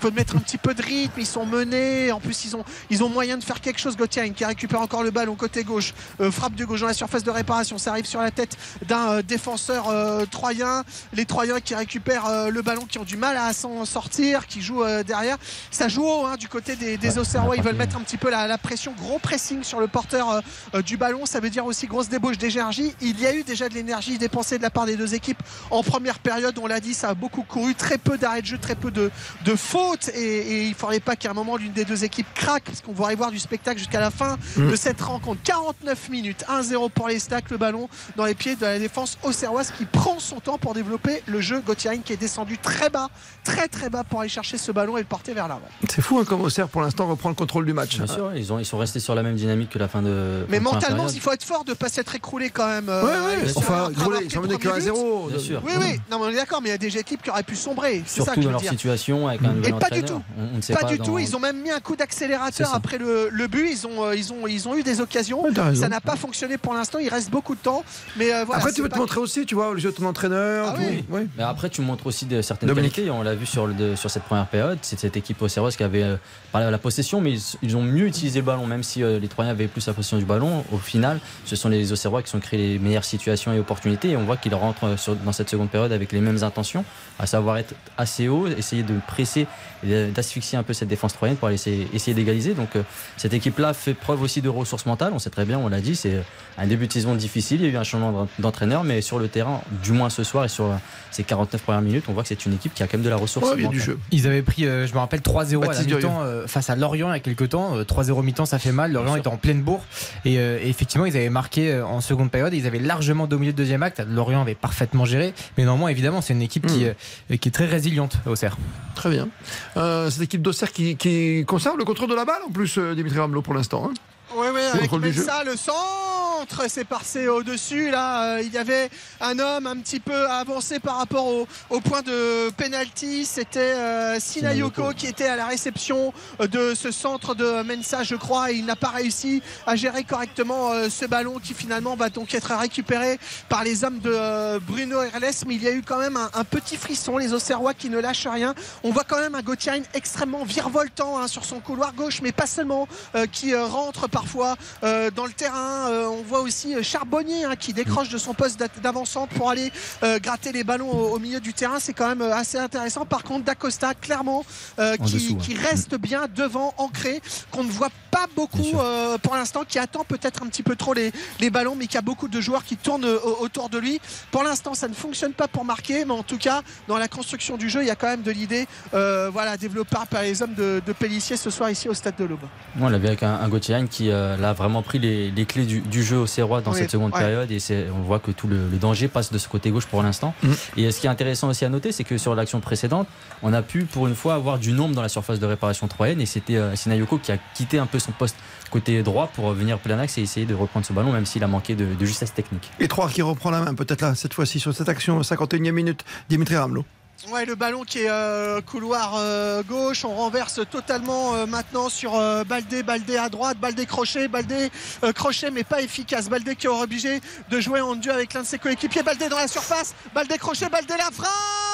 faut mettre un petit peu de rythme. Ils sont menés. En plus, ils ont, ils ont moyen de faire quelque chose. Gauthier qui récupère encore le ballon côté gauche, Euh, frappe de gauche dans la surface de réparation. Ça arrive sur la tête d'un euh, défenseur troyen. Les Troyens qui récupèrent le ballon, qui ont du mal à s'en sortir, qui jouent derrière. Ça joue haut hein, du côté des, des Auxerrois. Ils veulent mettre un petit peu la, la pression, gros pressing sur le porteur euh, euh, du ballon. Ça veut dire aussi grosse débauche d'énergie. Il y a eu déjà de l'énergie dépensée de la part des deux équipes en première période. On l'a dit, ça a beaucoup couru, très peu d'arrêts de jeu, très peu de, de fautes. Et, et il ne faudrait pas qu'à un moment l'une des deux équipes craque, parce qu'on va y voir du spectacle jusqu'à la fin
Mm.
de cette rencontre. 49 minutes, 1-0 pour les stacks, le ballon dans les pieds de la défense auxerroise qui prend son temps pour développer le jeu. Gauthier qui est descendu très bas, très très bas pour aller chercher ce ballon et le porter vers l'avant.
C'est fou hein, comme Auxerre pour l'instant reprend le contrôle du match.
Bien sûr, ils, ont, ils sont restés sur la même dynamique que la fin de.
Mais mentalement, il faut être fort de ne pas s'être écroulé quand même. euh,
Ouais, ouais,
Alexis,
enfin,
après avoir
écroulé, ils sont menés que 1-0.
but.
Bien sûr.
Oui, oui, non, mais on est d'accord, mais il y a des équipes qui auraient pu sombrer. C'est ça
Surtout
que je
dans
veux
leur
dire.
situation avec un nouvel
Et pas du tout.
On, on ne sait
Pas,
pas,
du
dans-
tout, ils ont même mis un coup d'accélérateur après le, le but. Ils ont, ils, ont, ils ont eu des occasions.
Ouais,
ça n'a pas fonctionné pour l'instant. Il reste beaucoup de temps. Mais euh, voilà,
Après, tu veux te montrer aussi, tu vois, le jeu de ton entraîneur.
Ah oui.
Ouais.
Mais après, tu montres aussi de certaines
Dominique.
qualités. On l'a vu sur, le, de- sur cette première période. C'est cette équipe auxerroise qui avait euh, parlé à la possession, mais ils, ils ont mieux utilisé le ballon, même si euh, les Troyens avaient plus la possession du ballon. Au final, ce sont les Auxerrois qui sont créés les meilleures situations et opportunités. Et on voit qu'il rentre sur- dans cette seconde période avec les mêmes intentions, à savoir être assez haut, essayer de presser et d'asphyxier un peu cette défense troyenne pour aller essayer, essayer d'égaliser. Donc euh, cette équipe-là fait preuve aussi de ressources mentales. On sait très bien, on l'a dit, c'est un début de saison difficile. Il y a eu un changement d'en- d'entraîneur, mais sur le terrain, du moins ce soir et sur euh, ces 49 premières minutes, on voit que c'est une équipe qui a quand même de la ressource. mentale.
Ils avaient pris, euh, je me rappelle, 3-0 à la mi-temps euh, face à Lorient il y a quelques temps. Euh, 3-0 mi-temps, ça fait mal. Lorient était en pleine bourre. Et, euh, effectivement, ils avaient marqué euh, en seconde période. Ils avaient largement dominé le deuxième acte. Lorient avait parfaitement géré. Mais néanmoins, évidemment, c'est une équipe qui, euh, qui est très résiliente au CERF.
Très bien. Euh, cette équipe d'Auxerre qui, qui conserve le contrôle de la balle en plus, euh, Dimitri Ramelot, pour l'instant. hein.
Oui, oui, avec. Mensah, le centre, c'est passé au-dessus. Là, euh, il y avait un homme un petit peu avancé par rapport au, au point de penalty. C'était euh, Sinayoko qui était à la réception euh, de ce centre de Mensa, je crois. Et il n'a pas réussi à gérer correctement euh, ce ballon qui finalement va donc être récupéré par les hommes de Bruno Herles. Mais il y a eu quand même un, un petit frisson. Les Auxerrois qui ne lâchent rien. On voit quand même un Gauthier extrêmement virevoltant hein, sur son couloir gauche, mais pas seulement, qui rentre parfois euh, dans le terrain. Euh, on voit aussi euh, Charbonnier hein, qui décroche de son poste d'a- d'avancante pour aller euh, gratter les ballons au, au milieu du terrain. C'est quand même assez intéressant. Par contre, D'Acosta, clairement, euh,
En
qui,
dessous,
qui
ouais.
reste bien devant, ancré, qu'on ne voit pas beaucoup euh, pour l'instant, qui attend peut-être un petit peu trop les, les ballons, mais qui a beaucoup de joueurs qui tournent autour de lui. Pour l'instant, ça ne fonctionne pas pour marquer, mais en tout cas, dans la construction du jeu, il y a quand même de l'idée euh, voilà, développée par les hommes de, de Pellissier ce soir ici au Stade de l'Aube.
On l'a vu avec un, un Gauthier qui euh, là, a vraiment pris les, les clés du, du jeu au Serrois dans
Oui,
cette seconde
ouais.
période et c'est- on voit que tout le, le danger passe de ce côté gauche pour l'instant. Et ce qui est intéressant aussi à noter, c'est que sur l'action précédente, on a pu pour une fois avoir du nombre dans la surface de réparation troyenne et c'était euh, Sinayoko qui a quitté un peu son poste côté droit pour venir plein axe et essayer de reprendre ce ballon même s'il a manqué de, de justesse technique.
Et 3 qui reprend la main, peut-être là, cette fois-ci, sur cette action, 51e minute, Dimitri Ramelot.
Ouais, le ballon qui est euh, couloir euh, gauche, on renverse totalement euh, maintenant sur euh, Baldé, Baldé à droite, Baldé crochet, Baldé crochet mais pas efficace. Baldé qui est obligé de jouer en duo avec l'un de ses coéquipiers. Baldé dans la surface, Baldé crochet, Baldé la frappe.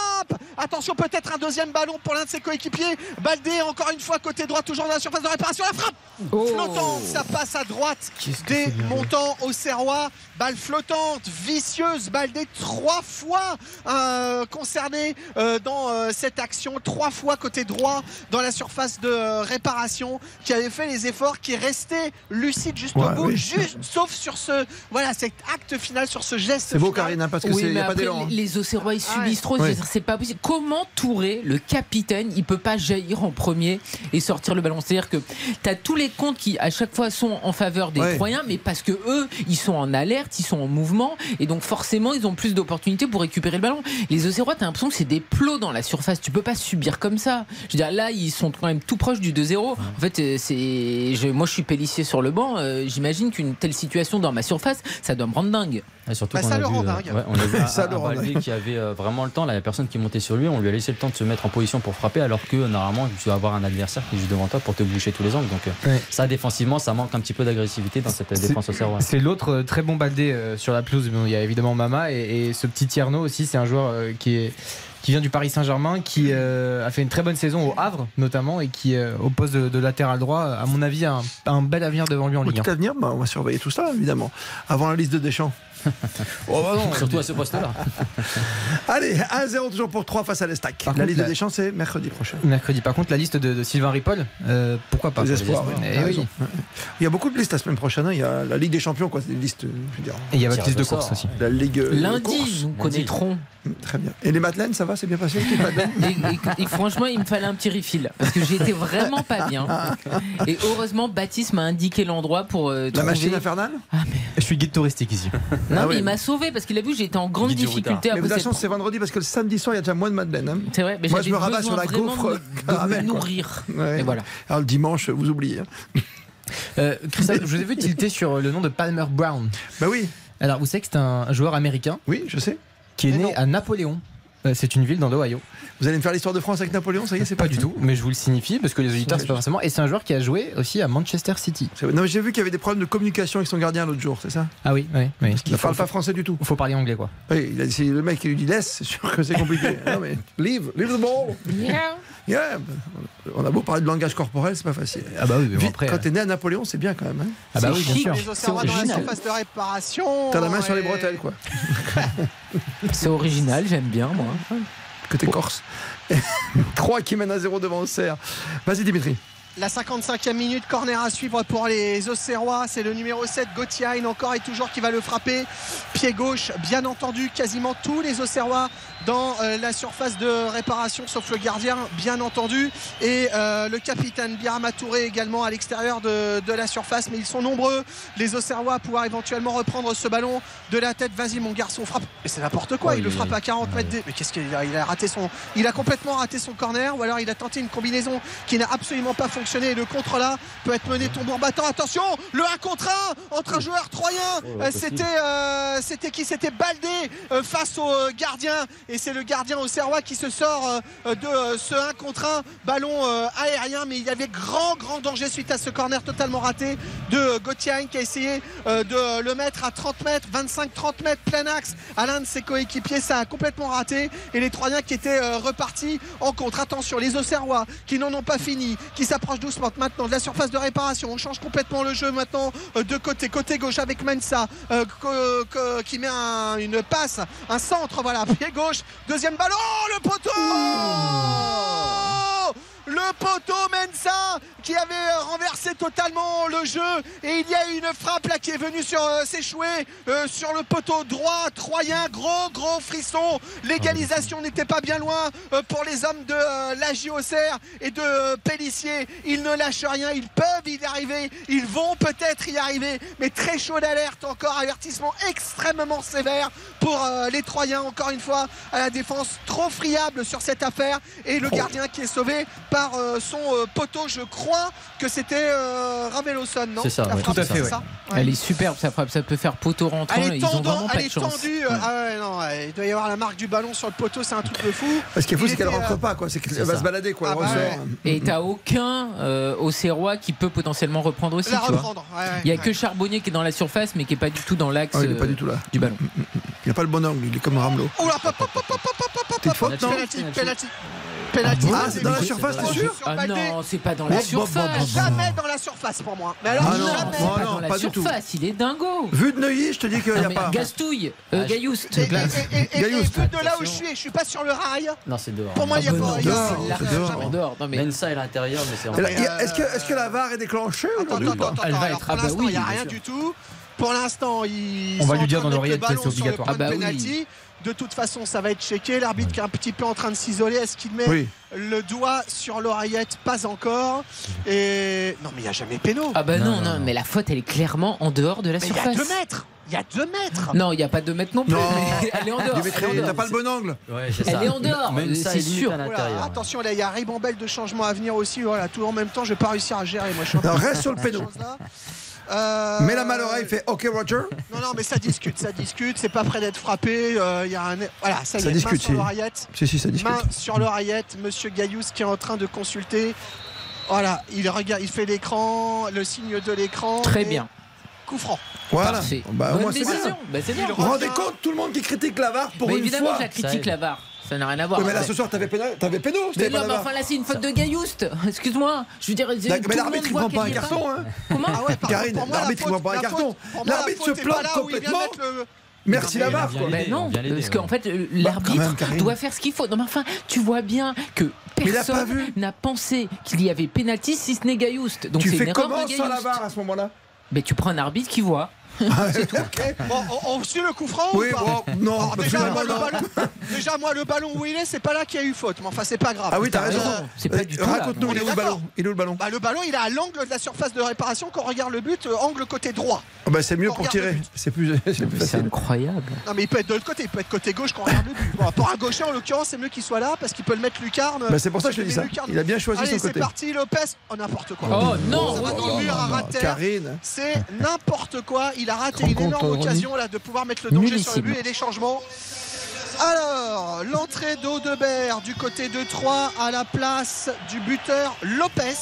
Attention peut-être un deuxième ballon pour l'un de ses coéquipiers. Baldé encore une fois côté droit, toujours dans la surface de réparation, la frappe flottante, ça passe à droite des montants au Serrois. Balle flottante, vicieuse, Baldé trois fois euh, concerné euh, dans euh, cette action, trois fois côté droit dans la surface de réparation, qui avait fait les efforts, qui est resté lucide jusqu'au
Ouais,
bout,
oui.
juste sauf sur ce voilà cet acte final, sur ce geste.
C'est beau. Karine, hein, parce que
Oui,
n'y a pas d'élan. hein.
les, les Auxerrois, ils
Ah ouais.
subissent trop.
Oui.
C'est pas possible. Comment Touré, le capitaine, il peut pas jaillir en premier et sortir le ballon? C'est-à-dire que tu as tous les comptes qui, à chaque fois, sont en faveur des
Ouais.
Troyens, mais parce que eux, ils sont en alerte, ils sont en mouvement, et donc forcément, ils ont plus d'opportunités pour récupérer le ballon. Les Auxerrois, tu as l'impression que c'est des plots dans la surface. Tu peux pas subir comme ça. Je veux dire, là, ils sont quand même tout proches du 2-0. En fait, euh, c'est, je- moi, je suis pélissier sur le banc. euh, J'imagine qu'une telle situation dans ma surface, ça doit me rendre dingue.
Et surtout
Bah,
qu'on
ça
a
le
vu,
rend
euh,
dingue.
ouais, on a [LAUGHS] vu
Ça
Baldé
dingue.
qui avait euh, vraiment le temps. Là, il y a personne qui montait sur lui. On lui a laissé le temps de se mettre en position pour frapper, alors que normalement, tu dois avoir un adversaire qui est juste devant toi pour te boucher tous les angles. Donc, euh,
Ouais.
ça, défensivement, ça manque un petit peu d'agressivité dans cette euh, défense au Serrois.
C'est l'autre euh, très bon Baldé euh, sur la pelouse. Bon, il y a évidemment Mama et, et ce petit Tierno aussi, c'est un joueur euh, qui est qui vient du Paris Saint-Germain, qui euh, a fait une très bonne saison au Havre notamment et qui euh, au poste de, de latéral droit, à mon avis, a un, a un bel avenir devant lui en Ligue 1.
Tout avenir, bah, on va surveiller tout ça, évidemment. Avant la liste de Deschamps. [LAUGHS]
Oh, bah non, [LAUGHS]
Surtout à ce poste-là. [LAUGHS]
Allez, 1-0 toujours pour 3 face à l'Estac. La
contre,
liste de
la-
Deschamps, c'est mercredi prochain.
Mercredi, par contre, la liste de, de Sylvain Ripoll, euh, pourquoi pas
Les espoirs,
espoirs.
oui.
Eh oui.
Il y a beaucoup de listes la semaine prochaine. hein. Il y a la Ligue des Champions, quoi. C'est des listes, je veux dire.
Et il y a Baptiste
au
de course aussi.
La Ligue. euh,
Lundi,
course.
nous connaîtrons.
Très bien. Et les Madeleines, ça va C'est bien passé les Madeleines
Et, et- et franchement, il me fallait un petit refill parce que j'étais vraiment pas bien. Et heureusement, Baptiste m'a indiqué l'endroit pour euh,
La
trouver.
machine infernale
Je suis guide touristique ici.
Non,
Ah
mais
ouais.
il m'a sauvé parce qu'il a vu que j'étais en grande difficulté à
Mais vous avez la chance, c'est vendredi parce que le samedi soir, il y a déjà moins de Madeleine. hein.
C'est vrai, mais
Moi, je me rabats sur la gaufre
de, [LAUGHS] me- nourrir.
Ouais.
Et voilà.
Alors le dimanche, vous oubliez. hein. [LAUGHS]
Euh, Christophe, je vous ai vu tilter sur le nom de Palmer Brown.
Bah oui,
Alors, vous savez que c'est un joueur américain
oui, je sais.
qui est
Mais
né
non.
à Napoléon. Euh, C'est une ville dans l'Ohio.
Vous allez me faire l'histoire de France avec Napoléon, ça y est, c'est
Pas du tout, mais je vous le signifie parce que les auditeurs, c'est pas forcément. Et c'est un joueur qui a joué aussi à Manchester City.
Non, mais j'ai vu qu'il y avait des problèmes de communication avec son gardien l'autre jour, c'est ça?
Ah oui, oui. oui.
Il ne parle pas français du tout.
Il faut parler anglais, quoi.
Oui, il a- c'est le mec qui lui dit laisse, c'est sûr que c'est compliqué. [LAUGHS] non mais leave, leave the ball. Yeah. On a beau parler de langage corporel, c'est pas facile.
Ah bah oui, mais bon, après,
quand
euh,
t'es né à Napoléon, c'est bien quand même. hein.
Ah bah oui, bien sûr.
Les Auxerrois dans la surface de réparation.
T'as la main sur les
et-
bretelles, quoi. [LAUGHS]
C'est original, j'aime bien moi.
Côté corse. [LAUGHS] 3 qui mènent à 0 devant Auxerre. Vas-y Dimitri.
La 55e minute, corner à suivre pour les Auxerrois. C'est le numéro 7, Gauthier, encore et toujours qui va le frapper. Pied gauche, bien entendu, quasiment tous les Auxerrois dans euh, la surface de réparation, sauf le gardien, bien entendu. Et euh, le capitaine Birama Touré également à l'extérieur de, de la surface. Mais ils sont nombreux, les Auxerrois, à pouvoir éventuellement reprendre ce ballon de la tête. Vas-y, mon garçon, frappe. Mais c'est n'importe quoi,
Oh,
il
il
le frappe à 40 mètres. des- Mais qu'est-ce qu'il a Il a raté son. Il a complètement raté son corner, ou alors il a tenté une combinaison qui n'a absolument pas fonctionné. Et le contre là peut être mené tombeau battant. Attention, le 1 contre 1 entre un joueur troyen. Euh, C'était euh, c'était qui? C'était Baldé euh, face au gardien. Et c'est le gardien au Serrois qui se sort euh, de ce 1 contre 1 ballon aérien. Mais il y avait grand, grand danger suite à ce corner totalement raté de Gauthier qui a essayé de le mettre à 30 mètres, 25-30 mètres, plein axe à l'un de ses coéquipiers. Ça a complètement raté. Et les Troyens qui étaient repartis en contre. Attention, les Auxerrois qui n'en ont pas fini, qui s'approchent doucement maintenant de la surface de réparation. On change complètement le jeu maintenant euh, de côté. Côté gauche avec Mensa euh, qui met un- une passe, un centre, voilà, pied gauche. Deuxième ballon, le poteau le poteau Mensa qui avait euh, renversé totalement le jeu. Et il y a une frappe là qui est venue sur euh, s'échouer euh, sur le poteau droit. Troyen gros gros frisson. L'égalisation n'était pas bien loin euh, pour les hommes de euh, la JOCR et de Pellissier. Ils ne lâchent rien. Ils peuvent y arriver. Ils vont peut-être y arriver. Mais très chaud d'alerte. Encore avertissement extrêmement sévère pour les Troyens. Encore une fois à la défense trop friable sur cette affaire. Et le gardien qui est sauvé par euh, son euh, poteau je crois que c'était euh, Raveloson non?
C'est ça, ouais, tout à fait,
c'est
ouais.
ça
Elle est superbe, sa frappe, ça peut faire poteau rentrant.
elle est
Ils ont pas
elle
de
est
chance.
tendue. euh, Ah ouais, non, ouais, il doit y avoir la marque du ballon sur le poteau, c'est un truc de fou.
Ce qui est fou,
Il
c'est qu'elle rentre pas, quoi. C'est qu'elle va
ça.
se balader, quoi.
Ah bah.
Et t'as aucun euh, Auxerrois qui peut potentiellement reprendre aussi.
La reprendre,
Il y a que Charbonnier qui est dans la surface, mais qui est pas du tout dans l'axe
Ah, il est pas du tout là.
du ballon.
Il n'a pas le bon angle, il est comme Ramelot.
Oh là, pop, pop, pop, pop, pop, pop, pop,
Petite faute, non
penalty, penalty. Penalty.
Ah, c'est dans la surface, t'es sûr
Ah non, c'est pas dans la surface.
Jamais dans la surface pour moi. Mais alors,
Ah non,
jamais.
Pas
non,
dans la
pas du tout.
surface, il est dingo.
Vu de Neuilly, je te dis qu'il n'y a
mais
pas.
Gastouille, euh, Gaillouste.
Et, et, et, et, et,
Gaillouste.
vu de là où je suis, je suis pas sur le rail.
Non, c'est dehors.
Pour moi, il y a
Ah,
pas. il
dehors,
il
dehors.
jamais.
En dehors, non mais
Mensa est à l'intérieur, mais c'est
il a- Est-ce que, est-ce que la VAR est déclenchée
Attends,
aujourd'hui ou
attends,
pas
attends,
Elle va
alors,
être-
pour
ah
l'instant,
oui,
il n'y a rien du tout. Pour l'instant, ils
On va lui
en
dire dans
de
l'oreillette que c'est obligatoire.
Ah bah oui.
De toute façon, ça va être checké. L'arbitre qui est un petit peu en train de s'isoler. Est-ce qu'il met
Oui.
le doigt sur l'oreillette? Pas encore. Et non, mais il n'y a jamais péno.
Ah bah non,
Non,
non,
non,
mais la faute elle est clairement en dehors de la
mais il y a
surface.
deux mètres. Il y a deux mètres.
Non, il n'y a pas deux mètres non plus.
Non.
mais [LAUGHS] elle est en dehors.
Dimitri,
elle est en
t'as
dehors.
pas le bon angle
Ouais, c'est
Elle
ça.
est en dehors, c'est
est
sûr.
à
attention, là, il y a ribambelle de changements à venir aussi. Voilà, tout en même temps, je vais pas réussir à gérer. Moi, je suis
Non, reste sur le péno.
Euh,
Mets la main à l'oreille, fait OK, Roger.
Non, non, mais ça discute, ça discute. C'est pas prêt d'être frappé. euh, Il y a un. Voilà, ça y
Ça
est,
discute,
main sur l'oreillette.
Si, si, ça discute.
Main sur l'oreillette. Monsieur Gaillous qui est en train de consulter. Voilà, il regarde, il fait l'écran, le signe de l'écran.
Très
et
bien.
Coup franc.
Voilà.
Parfait.
Bah,
Bonne décision.
bien.
Bah, bien.
Vous vous rendez compte, tout le monde qui critique la VAR pour
Mais
une
évidemment
fois
je la critique
Ça
la VAR. Ça n'a rien à voir.
Mais là, ce soir, t'avais péno, t'avais péno,
Mais non, mais enfin là c'est une faute de Gaillouste. [LAUGHS] Excuse-moi. Je veux dire,
Mais l'arbitre, il
voit
prend pas un carton, hein.
Comment
Ah ouais,
Karine, l'arbitre, il prend pas un carton. L'arbitre se plante complètement. Merci la VAR, quoi.
Ben non, parce qu'en fait, l'arbitre doit faire ce qu'il faut. Non, mais enfin, tu vois bien que
Mais
personne n'a pensé qu'il y avait pénalty si ce n'est Gaillouste. Donc
Tu
c'est une
fais
erreur
comment
de
sans la. VAR à ce moment-là?
Mais tu prends un arbitre qui voit. [LAUGHS]
Ok.
Bon, on, on suit le coup franc
Oui,
ou pas
bon, non,
Alors, déjà, moi, le
non.
ballon, déjà, moi, le ballon où il est, c'est pas là qu'il y a eu faute. Mais enfin, c'est pas grave.
Ah oui, t'as
T'as
raison.
raison, c'est pas du tout là.
Raconte-nous,
On
il est où le ballon? Il est où le ballon?
Bah, le ballon, il est à l'angle de la surface de réparation. Quand on regarde le but, euh, angle côté droit.
Ah bah, C'est mieux pour tirer. C'est plus, [LAUGHS] c'est
C'est incroyable.
Non, mais il peut être de l'autre côté. Il peut être côté gauche quand on regarde le but. Bon, pour un gaucher, en l'occurrence, c'est mieux qu'il soit là parce qu'il peut le mettre lucarne.
Bah, c'est pour ça que je te dis ça.
Lucarne.
Il a bien choisi
Allez,
son
c'est
côté.
parti, Lopez. Oh, n'importe quoi.
Oh non,
Ça va
oh
dans
non.
le mur à
non,
rater.
Karine.
C'est n'importe quoi. Il a raté une énorme occasion là de pouvoir mettre le danger sur le but et les changements. Alors, l'entrée d'Audebert du côté de Troyes à la place du buteur Lopez.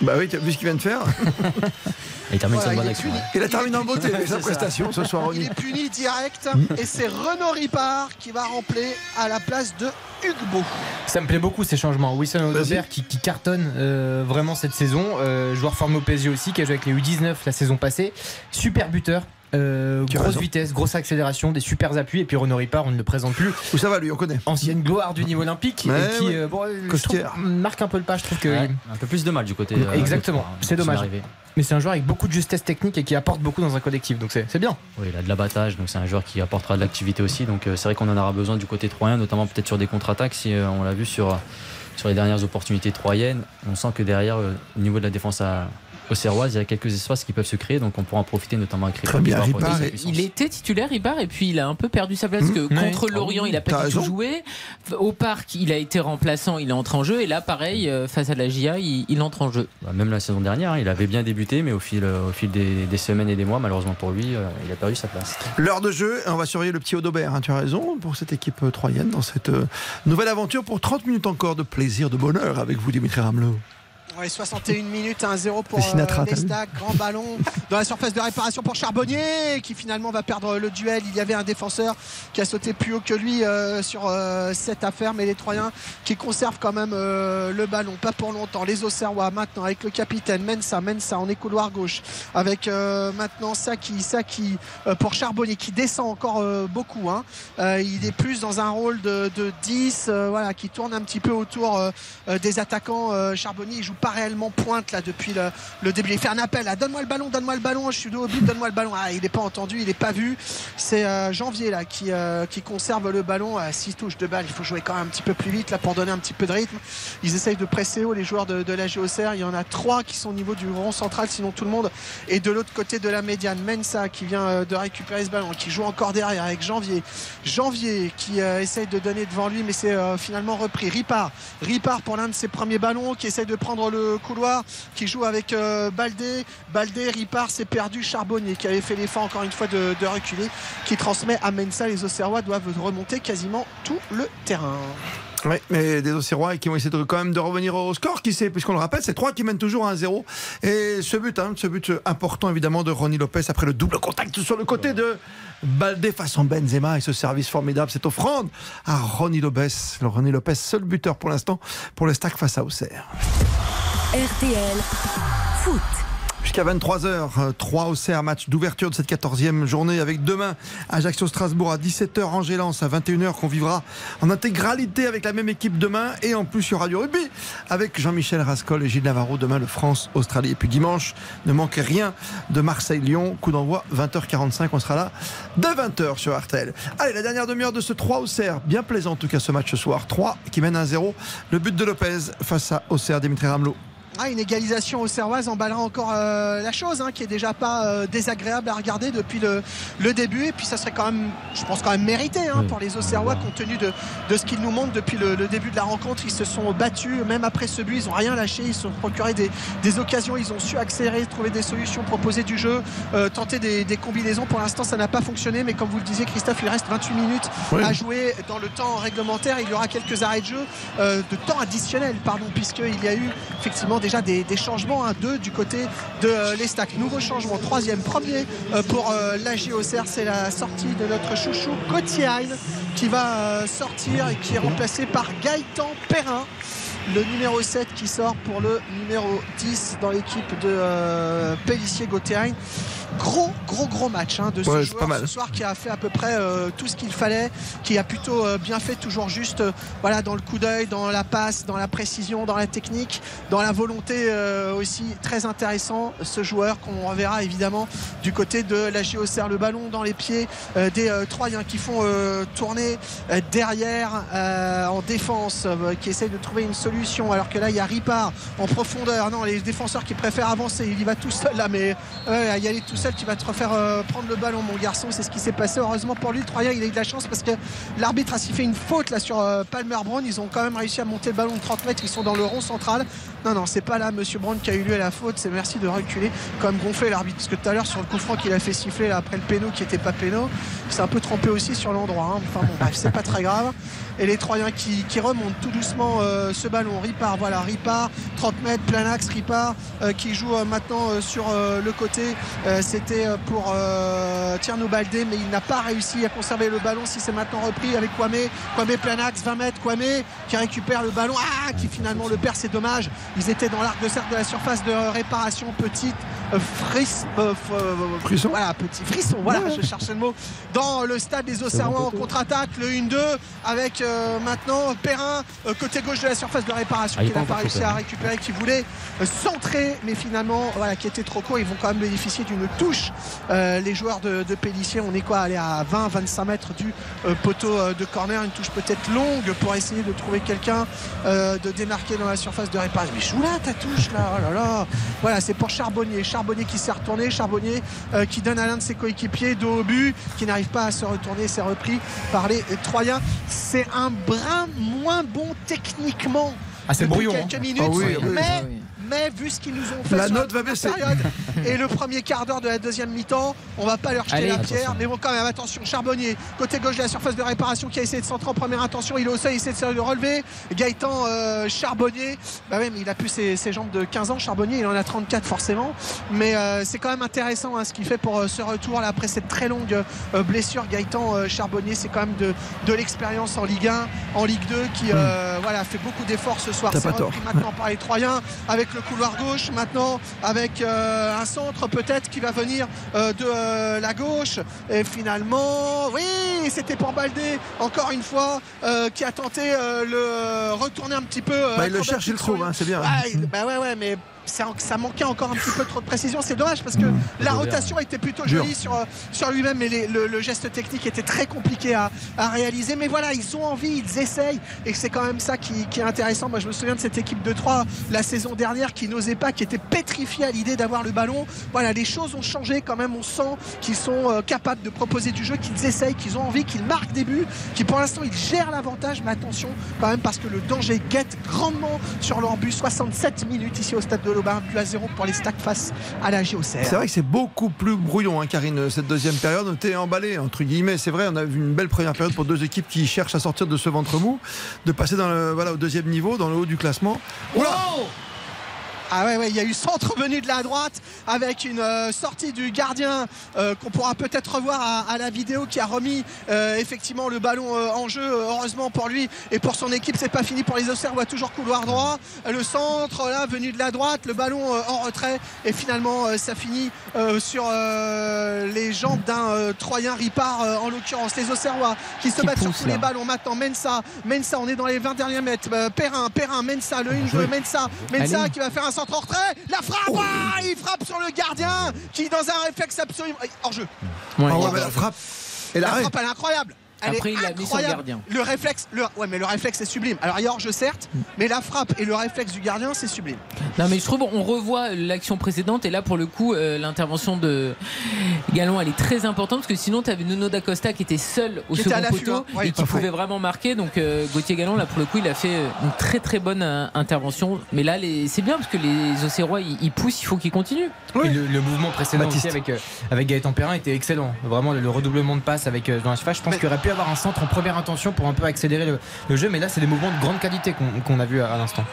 Bah oui, tu as vu ce qu'il vient de faire? [LAUGHS]
Il termine
Voilà,
sa bonne
il est
action.
puni.
ouais.
Il a terminé en beauté avec sa prestation ce soir,
Il est puni direct et c'est Renaud Ripard qui va remplir à la place de Hugues
Ça me plaît beaucoup ces changements. Wilson Odobert qui, qui cartonne euh, vraiment cette saison. Euh, joueur formé au PSG aussi, qui a joué avec les U19 la saison passée. Super buteur. euh, grosse
raison.
vitesse, grosse accélération, des super appuis. Et puis Renaud Ripard, on ne le présente plus.
Où ça va, lui, on connaît.
Ancienne gloire du niveau olympique.
Ouais,
et qui
ouais.
euh, bon, je trouve,
Costière.
marque un peu le pas. Je trouve que.
Ouais, un peu plus de mal du côté. euh,
Exactement,
hein,
c'est dommage. Mais c'est un joueur avec beaucoup de justesse technique et qui apporte beaucoup dans un collectif. Donc c'est bien.
Oui, il a de l'abattage, donc c'est un joueur qui apportera de l'activité aussi. Donc euh, c'est vrai qu'on en aura besoin du côté troyen, notamment peut-être sur des contre-attaques. Si euh, on l'a vu sur, les dernières opportunités troyennes, on sent que derrière, euh, au niveau de la défense Auxerroise, il y a quelques espaces qui peuvent se créer, donc on pourra en profiter notamment avec
Très bien,
puissance.
Il était titulaire, Ripard, et puis il a un peu perdu sa place.
Mmh.
que
Ouais.
contre Lorient, il a
T'as
pas du tout joué. Au parc, il a été remplaçant, il est entré en jeu. Et là, pareil, euh, face à la GIA, il, il entre en jeu.
Bah, même la saison dernière, hein, il avait bien débuté, mais au fil, euh, au fil des, des semaines et des mois, malheureusement pour lui, euh, il a perdu sa place.
L'heure de jeu, on va surveiller le petit Audobert, hein, tu as raison, pour cette équipe troyenne, dans cette euh, nouvelle aventure pour 30 minutes encore de plaisir, de bonheur avec vous, Dimitri Ramelot.
Ouais, 61 minutes, 1-0 pour
Sinatra,
euh. Grand ballon dans la surface de réparation pour Charbonnier qui finalement va perdre le duel. Il y avait un défenseur qui a sauté plus haut que lui euh, sur euh, cette affaire, mais les Troyens qui conservent quand même le ballon. Pas pour longtemps. Les Auxerrois maintenant avec le capitaine Mensa. Mensa en est couloir gauche avec maintenant Saki. Saki pour Charbonnier qui descend encore beaucoup. hein. Il est plus dans un rôle de, de 10 euh, voilà, qui tourne un petit peu autour des attaquants. Charbonnier il joue pas réellement pointe là depuis le, début. Il fait un appel. donne-moi le ballon, donne-moi le ballon. Je suis au but, donne-moi le ballon. Ah, il n'est pas entendu, il n'est pas vu. C'est euh, Janvier là qui, euh, qui conserve le ballon. À 6 touches de balle, il faut jouer quand même un petit peu plus vite là pour donner un petit peu de rythme. Ils essayent de presser haut les joueurs de, la GOCR. Il y en a trois qui sont au niveau du rond central, sinon tout le monde est de l'autre côté de la médiane. Mensa qui vient euh, de récupérer ce ballon, qui joue encore derrière avec Janvier. Janvier qui essaye de donner devant lui, mais c'est finalement repris. Ripard, Ripard pour l'un de ses premiers ballons, qui essaye de prendre le couloir, qui joue avec euh, Baldé. Baldé, Ripard, s'est perdu. Charbonnier qui avait fait l'effort encore une fois de, de reculer, qui transmet à Mensa. Les Auxerrois doivent remonter quasiment tout le terrain.
Oui, mais des Auxerrois qui vont essayer de, quand même de revenir au score, qui sait, puisqu'on le rappelle, c'est 3 qui mènent toujours à 1-0. Et ce but, hein, ce but important évidemment de Ronnie Lopez après le double contact sur le côté de Baldé façon Benzema et ce service formidable, cette offrande à Ronnie Lopez. Le Ronnie Lopez, seul buteur pour l'instant pour le stack face à Auxerre.
RTL Foot.
Jusqu'à 23h, 3 Auxerre, match d'ouverture de cette 14e journée avec demain Ajaccio-Strasbourg à 17h, Angélance à 21h qu'on vivra en intégralité avec la même équipe demain. Et en plus aura du rugby avec Jean-Michel Rascol et Gilles Navarro demain le France-Australie. Et puis dimanche ne manquez rien de Marseille-Lyon, coup d'envoi 20h45, on sera là dès 20h sur RTL. Allez, la dernière demi-heure de ce 3 Auxerre, bien plaisant en tout cas ce match ce soir, 3 qui mène 1-0, le but de Lopez face à Auxerre, Dimitri Ramelot.
Ah, une égalisation auxerroise emballera encore euh, la chose, hein, qui est déjà pas euh, désagréable à regarder depuis le, le début. Et puis ça serait quand même, je pense quand même mérité hein, pour les Auxerrois, compte tenu de, de ce qu'ils nous montrent depuis le, le début de la rencontre. Ils se sont battus, même après ce but, ils n'ont rien lâché. Ils se sont procurés des, des occasions, ils ont su accélérer, trouver des solutions, proposer du jeu, euh, tenter des, des combinaisons. Pour l'instant, ça n'a pas fonctionné, mais comme vous le disiez, Christophe, il reste 28 minutes
Oui.
à jouer dans le temps réglementaire. Il y aura quelques arrêts de jeu, de temps additionnel, pardon, puisqu'il y a eu effectivement déjà des, changements, un 2 du côté de euh, l'Estac. Nouveau changement, troisième, premier euh, pour euh, la JOCR, c'est la sortie de notre chouchou Gauthier qui va sortir et qui est remplacé par Gaëtan Perrin. Le numéro 7 qui sort pour le numéro 10 dans l'équipe de euh, Pellissier Gauthier. Gros, gros, gros match hein, de ce
Ouais, c'est pas
joueur
mal.
ce soir qui a fait à peu près euh, tout ce qu'il fallait, qui a plutôt euh, bien fait, toujours juste euh, voilà, dans le coup d'œil, dans la passe, dans la précision, dans la technique, dans la volonté aussi. Très intéressant ce joueur qu'on reverra évidemment du côté de la Géocère. Le ballon dans les pieds des Troyens qui font tourner derrière en défense, qui essayent de trouver une solution. Alors que là, il y a Ripard en profondeur. Non, les défenseurs qui préfèrent avancer. Il y va tout seul là, mais ouais, y aller tout seul, tu vas te refaire euh, prendre le ballon, mon garçon. C'est ce qui s'est passé. Heureusement pour lui, le Troyen, il a eu de la chance parce que l'arbitre a sifflé une faute là sur euh, Palmer Brown. Ils ont quand même réussi à monter le ballon de 30 mètres. Ils sont dans le rond central. Non, non, c'est pas là, Monsieur Brown, qui a eu lieu à la faute. C'est merci de reculer, quand même gonfler l'arbitre. Parce que tout à l'heure, sur le coup franc qu'il a fait siffler là, après le péno qui était pas péno, il s'est un peu trompé aussi sur l'endroit. hein. Enfin bon, bref, c'est pas très grave. Et les Troyens qui, qui remontent tout doucement euh, ce ballon. Ripard, voilà, Ripard, 30 mètres, plein axe, Ripard euh, qui joue euh, maintenant sur le côté. C'était pour Tierno Baldé, mais il n'a pas réussi à conserver le ballon. Si c'est maintenant repris avec Kwame, Kwame plein axe, 20 mètres, Kwame qui récupère le ballon, ah, qui finalement le perd, c'est dommage. Ils étaient dans l'arc de cercle de la surface de réparation, petite fris-
Frisson.
Voilà, petit frisson, voilà,
Ouais.
je cherchais le mot. Dans le stade des Auxerrois en contre-attaque, le 1-2 avec euh, maintenant Perrin, euh, côté gauche de la surface de réparation,
Ah,
qui n'a pas réussi à
hein.
récupérer, qui voulait euh, centrer, mais finalement, voilà, qui était trop court. Ils vont quand même bénéficier d'une touche. Les joueurs de, de Pellissier, on est quoi Aller à 20-25 mètres du poteau de corner, une touche peut-être longue pour essayer de trouver quelqu'un de démarquer dans la surface de réparation. Mais joue là ta touche là, oh là là. Voilà, c'est pour Charbonnier. Charbonnier qui s'est retourné, Charbonnier qui donne à l'un de ses coéquipiers dos au but, qui n'arrive pas à se retourner, c'est repris par les Troyens. C'est un brin moins bon techniquement.
Ah, c'est brouillon,
quelques
hein.
minutes,
Ah oui, oui.
mais,
Ah oui.
Mais vu ce qu'ils nous ont fait
La
sur
note va baisser.
période. Et le premier quart d'heure de la deuxième mi-temps, on va pas leur jeter
Allez,
la pierre,
attention.
mais bon quand même attention, Charbonnier, côté gauche de la surface de réparation qui a essayé de centrer en première intention, il est au seuil, il essaie de se le relever, Gaëtan euh, Charbonnier, bah mais il a plus ses, ses jambes de 15 ans, Charbonnier il en a 34 forcément, mais euh, c'est quand même intéressant hein, ce qu'il fait pour euh, ce retour là après cette très longue euh, blessure, Gaëtan euh, Charbonnier c'est quand même de, de l'expérience en Ligue 1, en Ligue 2 qui euh, voilà, fait beaucoup d'efforts ce soir, c'est maintenant par les Troyens avec le couloir gauche maintenant avec euh, un centre peut-être qui va venir euh, de euh, la gauche et finalement oui c'était pour Baldé encore une fois qui a tenté le retourner un petit peu
Bah, il le cherche, il le trouve, hein, c'est bien.
Ah, il- bah ouais ouais mais ça, ça manquait encore un petit peu trop de précision. C'est dommage parce que la rotation était plutôt jolie sur, euh, sur lui-même mais les- le, le geste technique était très compliqué à, à réaliser. Mais voilà ils ont envie ils essayent et c'est quand même ça qui, qui est intéressant. Moi je me souviens de cette équipe de 3 la saison dernière qui n'osait pas qui était pétrifiée à l'idée d'avoir le ballon. Voilà les choses ont changé quand même. On sent qu'ils sont euh, capables de proposer du jeu qu'ils essayent qu'ils ont envie qu'ils marquent des buts qui pour l'instant ils gèrent l'avantage. Mais attention quand même parce que le danger guette grandement sur leur but. 67 minutes ici au stade de l'Aubin but à 0 pour les stacks face à la JOCR
C'est vrai que c'est beaucoup plus brouillon, hein, Karine, cette deuxième période. On était emballé, entre guillemets. C'est vrai, on a vu une belle première période pour deux équipes qui cherchent à sortir de ce ventre mou, de passer dans le, voilà, au deuxième niveau, dans le haut du classement. Oula
Ah ouais, ouais, il y a eu centre venu de la droite avec une euh, sortie du gardien euh, qu'on pourra peut-être revoir à, à la vidéo qui a remis euh, effectivement le ballon en jeu. Heureusement pour lui et pour son équipe, c'est pas fini pour les Auxerrois. Toujours couloir droit, le centre là venu de la droite, le ballon en retrait et finalement ça finit sur les jambes d'un Troyen Ripard en l'occurrence. Les Auxerrois qui se
Qui
battent sur tous
là.
les ballons maintenant. Mensa, Mensa, on est dans les 20 derniers mètres. Perrin, Perrin, Mensa, le 1-2, Mensa, Mensa
Allez.
qui va faire un centre en retrait. La frappe, ah, il frappe sur le gardien qui, dans un réflexe absolument. Hors jeu.
Ah ouais, la frappe et
La
l'arrêt.
frappe, elle est incroyable. Elle
Après, il l'a mis sur le gardien.
Le réflexe, le, ouais, mais le réflexe est sublime. Alors, il y a hors-jeu, certes, mais la frappe et le réflexe du gardien, c'est sublime.
Non mais je trouve on revoit l'action précédente et là pour le coup euh, l'intervention de Galon elle est très importante parce que sinon tu avais Nuno D'Acosta qui était seul au
Qui
second poteau
hein. Ouais,
et qui pouvait vraiment marquer donc euh, Gauthier Galon là pour le coup il a fait euh, une très très bonne euh, intervention mais là c'est bien parce que les Auxerrois ils, ils poussent il faut qu'ils continuent
Et le, le mouvement précédent aussi avec, euh, avec Gaëtan Perrin était excellent. Vraiment, le, le redoublement de passe avec euh, dans la surface, je pense
Mais-
qu'il aurait pu avoir un centre en première intention pour un peu accélérer le, jeu. Mais là, c'est des mouvements de grande qualité qu'on a vu à l'instant.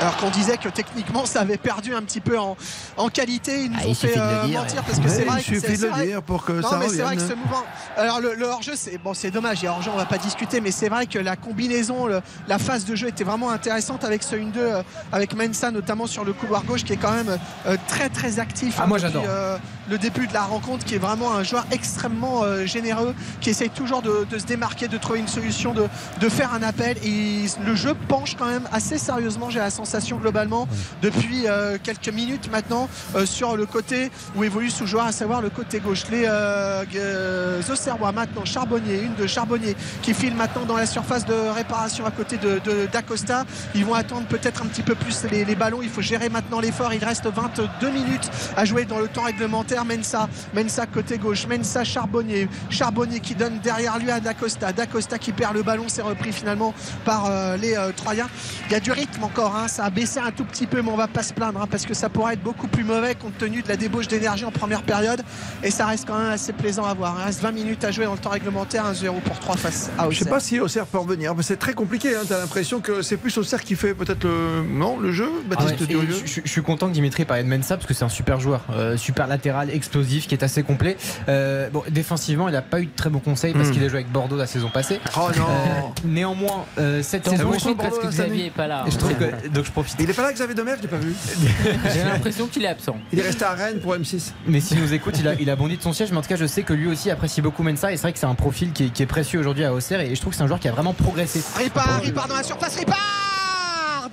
Alors qu'on disait que techniquement ça avait perdu un petit peu en, en qualité, ils nous
Ah,
ont
il
fait
de
euh,
dire,
mentir parce que c'est vrai
il
que c'est
suffit de
c'est
le dire pour que
Non
ça
mais c'est vrai que ce mouvement. Alors le, le hors-jeu, c'est bon, c'est dommage. Il y a hors-jeu, on va pas discuter, mais c'est vrai que la combinaison, le- la phase de jeu était vraiment intéressante avec ce 1-2, euh, avec Mensa notamment sur le couloir gauche, qui est quand même euh, très très actif.
Ah, moi,
depuis,
j'adore.
euh, le début de la rencontre, qui est vraiment un joueur extrêmement euh, généreux, qui essaye toujours de, de se démarquer, de trouver une solution, de, de faire un appel. Et le jeu penche quand même assez sérieusement. J'ai la sensation globalement depuis euh, quelques minutes maintenant euh, sur le côté où évolue ce joueur, à savoir le côté gauche. Les euh, euh, Auxerrois maintenant, Charbonnier, une de Charbonnier qui file maintenant dans la surface de réparation à côté de d'Acosta. Ils vont attendre peut-être un petit peu plus les, ballons. Il faut gérer maintenant l'effort. Il reste 22 minutes à jouer dans le temps réglementaire. Mensa, Mensa côté gauche, Mensa Charbonnier, Charbonnier qui donne derrière lui à D'Acosta, D'Acosta qui perd le ballon, c'est repris finalement par les Troyens. Il y a du rythme encore, hein. Ça a baissé un tout petit peu, mais on va pas se plaindre hein, parce que ça pourrait être beaucoup plus mauvais compte tenu de la débauche d'énergie en première période. Et ça reste quand même assez plaisant à voir. Il reste 20 minutes à jouer dans le temps réglementaire, 1-0 pour 3 face à
Je sais
Auxerre.
pas si Auxerre peut revenir, mais c'est très compliqué. Hein. T'as l'impression que c'est plus Auxerre qui fait peut-être le non le jeu.
Ah
Baptiste
ouais, je, je- je suis content que Dimitri parlait de Mensa parce que c'est un super joueur, euh, super latéral, explosif, qui est assez complet. Euh, bon, défensivement, il n'a pas eu de très bons conseils parce
Mm.
qu'il a joué avec Bordeaux la saison passée.
Oh non.
Euh, néanmoins, euh, cette saison, je trouve
parce que Xavier est pas là.
Et je trouve que- donc je profite.
Il est pas là, Xavier Demer, je l'ai pas vu. [LAUGHS]
J'ai l'impression qu'il est absent.
Il est resté à Rennes pour M6.
Mais s'il nous écoute, il a, il a bondi de son siège. Mais en tout cas, je sais que lui aussi apprécie beaucoup Mensa. Et c'est vrai que c'est un profil qui est, qui est précieux aujourd'hui à Auxerre. Et je trouve que c'est un joueur qui a vraiment progressé.
Ripard, Ripard dans la surface, Ripard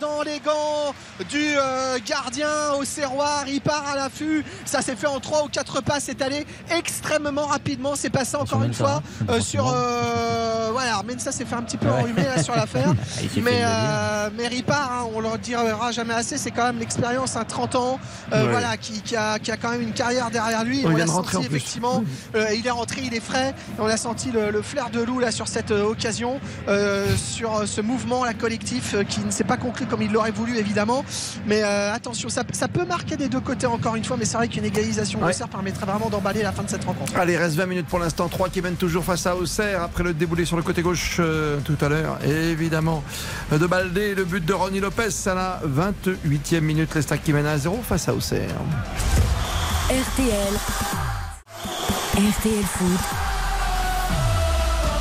dans les gants du euh, gardien au serroir, Ripard à l'affût. Ça s'est fait en 3 ou 4 pas, c'est allé extrêmement rapidement. C'est passé encore une fois
hein,
euh, sur. euh, voilà, Mensa s'est fait un petit peu
Ouais.
enrhumer là, sur l'affaire. [LAUGHS]
Il fait
mais, euh, mais Ripard, hein, on leur dira jamais assez, c'est quand même l'expérience, un 30 ans,
Ouais.
voilà, qui, qui a, qui a quand même une carrière derrière lui.
Il
on l'a senti effectivement. Euh, il est rentré, il est frais. On a senti le, le flair de loup là sur cette occasion, sur ce mouvement là collectif qui ne s'est pas conclu comme il l'aurait voulu évidemment. Mais euh, attention, ça, ça peut marquer des deux côtés encore une fois, mais c'est vrai qu'une égalisation
Ouais.
d'Auxerre permettrait vraiment d'emballer la fin de cette rencontre.
Allez, reste 20 minutes pour l'instant. 3 qui mènent toujours face à Auxerre après le déboulé sur le côté gauche euh, tout à l'heure. Évidemment, de Baldé, le but de Ronnie Lopez à la 28e minute. L'Estac qui mène à 0 face à Auxerre.
RTL. RTL Foot.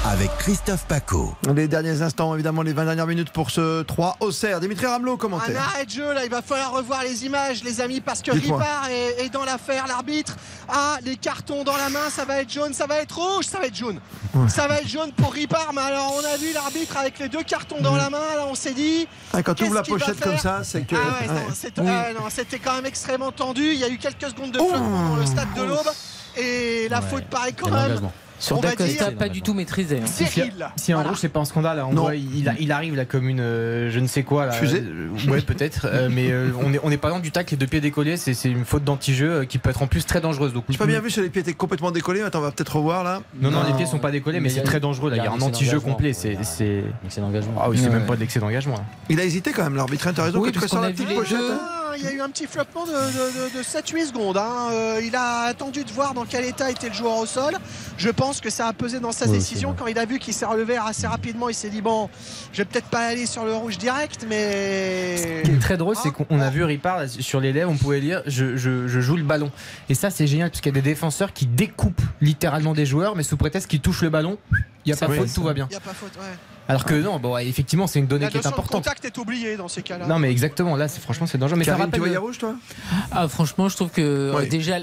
Avec Christophe Paco.
Les derniers instants, évidemment, les 20 dernières minutes pour ce 3 Auxerre. Dimitri Ramelot,
Un
commentaire.
arrêt de jeu là, il va falloir revoir les images les amis parce que. Ripard est, est dans l'affaire, l'arbitre a les cartons dans la main, ça va être jaune, ça va être rouge, ça va être jaune. Ça va être jaune pour Ripard, mais alors on a vu l'arbitre avec les deux cartons dans la main, là on s'est dit...
Ah, quand tu ouvres la pochette comme ça, c'est que.
Ah ouais, non, ah non, c'était quand même extrêmement tendu, il y a eu quelques secondes de flottement dans le stade de l'Aube et la faute paraît quand même...
Sur
On va
Dacosta,
dire-
pas du tout maîtrisé. hein.
Si,
Cyril,
si en
voilà.
rouge c'est pas un scandale, hein. on
Non.
voit, il, il arrive là comme une euh, je ne sais quoi là.
Fusée
Euh, ouais peut-être, euh, mais euh, on est on est pas loin du tacle les deux pieds décollés, c'est une faute d'anti-jeu euh, qui peut être en plus très dangereuse. Donc
J'ai pas bien vu sur les pieds étaient complètement décollés. Attends, on va peut-être revoir là.
Non, non, les pieds sont pas décollés, mais, c'est très dangereux là. Il y a un
excès
anti-jeu complet. C'est. C'est
d'engagement.
Ah oui, c'est même pas de l'excès d'engagement. là.
Il a hésité quand même, l'arbitre. T'as raison
Oui,
quand tu fais
parce
sur
qu'on
la
a vu
petite
les
pochette.
deux.
Hein.
Il y a eu un petit flottement de, de- de- de 7-8 secondes. hein. Euh, il a attendu de voir dans quel état était le joueur au sol. Je pense que ça a pesé dans sa
Oui,
décision. Quand il a vu qu'il s'est relevé assez rapidement, il s'est dit Bon, je vais peut-être pas aller sur le rouge direct, mais.
Ce qui est très drôle, c'est qu'on a vu Ripard sur les lèvres, on pouvait lire je, je- je joue le ballon. Et ça, c'est génial, parce qu'il y a des défenseurs qui découpent littéralement des joueurs, mais sous prétexte qu'ils touchent le ballon, il n'y a
C'est
pas faute, tout va bien.
Il n'y a pas faute, ouais.
Alors que non, bon, effectivement, c'est une donnée
La
qui est importante.
contact est oubliée dans ces cas-là.
Non, mais exactement, là, c'est, franchement, c'est dangereux. Mais ça
Karine, tu
rappelle.
voyais rouge, toi?
Ah, franchement, je trouve que euh,
Oui.
déjà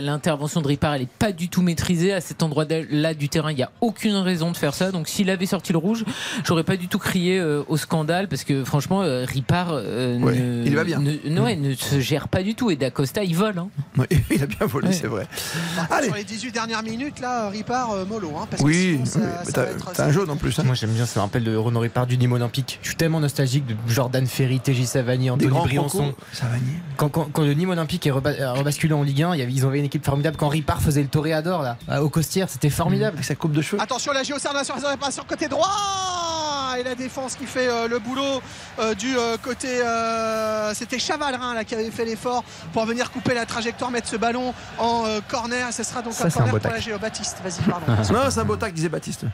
l'intervention de Ripard, elle est pas du tout maîtrisée à cet endroit-là du terrain. Il n'y a aucune raison de faire ça. Donc, s'il avait sorti le rouge, j'aurais pas du tout crié euh, au scandale parce que franchement, euh, Ripard euh,
Ouais,
ne,
il va bien.
Ne, non, ouais, ne se gère pas du tout. Et D'Acosta, il vole. hein. [LAUGHS]
Oui, Il a bien volé,
Ouais.
c'est vrai.
Contre,
Allez.
Sur les 18 dernières minutes, là, Ripard euh, mollo. Hein, parce
Oui, t'as un jaune en plus. hein.
Moi j'aime bien, ça rappelle de Renaud Ripard du Nîmes Olympique. Je suis tellement nostalgique de Jordan Ferry, TJ Savani,
Des
Anthony
grands
Briançon. Quand, quand- quand le Nîmes Olympique est rebasculé en Ligue 1, il y avait- ils avaient une équipe formidable. Quand Ripard faisait le toréador là, à- au Costière, c'était formidable.
Avec sa coupe de cheveux.
Attention, la surface de réparation côté droit Et la défense qui fait euh, le boulot euh, du euh, côté. euh, C'était Chavalrin là, qui avait fait l'effort pour venir couper la trajectoire, mettre ce ballon en euh, corner. Ce sera donc
Ça,
un corner pour la. Géo. Baptiste, vas-y, pardon. [LAUGHS]
Non, c'est un beau tac, disait Baptiste.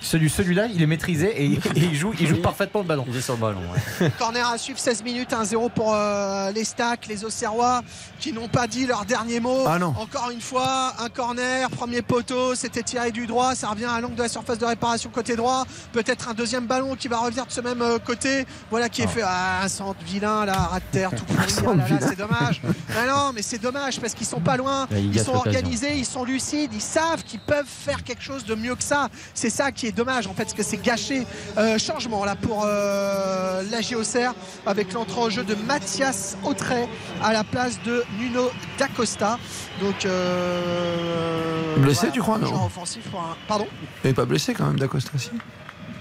Celui, celui-là, il est maîtrisé et, et il joue, il joue parfaitement le ballon.
Il est sur le ballon. ouais.
corner à suivre, 16 minutes, 1-0 pour euh, les Stacks, les Auxerrois qui n'ont pas dit leur dernier mot.
Ah non.
Encore une fois, un corner, premier poteau, c'était tiré du droit, ça revient à l'angle de la surface de réparation côté droit. Peut-être un deuxième ballon qui va revenir de ce même euh, côté. Voilà qui est fait. Ah, un centre vilain là, ras de terre, tout pourri. [LAUGHS] Ah là là, c'est dommage. Mais non, mais c'est dommage parce qu'ils sont pas loin.
Il
Ils sont organisés, ils sont lucides, ils savent qu'ils peuvent faire quelque chose de mieux que ça. C'est ça qui est dommage en fait, parce que c'est gâché. Euh, changement là pour euh, la JOCR avec l'entrée au jeu de Mathias Autrey à la place de Nuno D'Acosta. Donc euh,
Blessé, tu crois, non
offensif pour un- Pardon
Il n'est pas blessé quand même, D'Acosta si.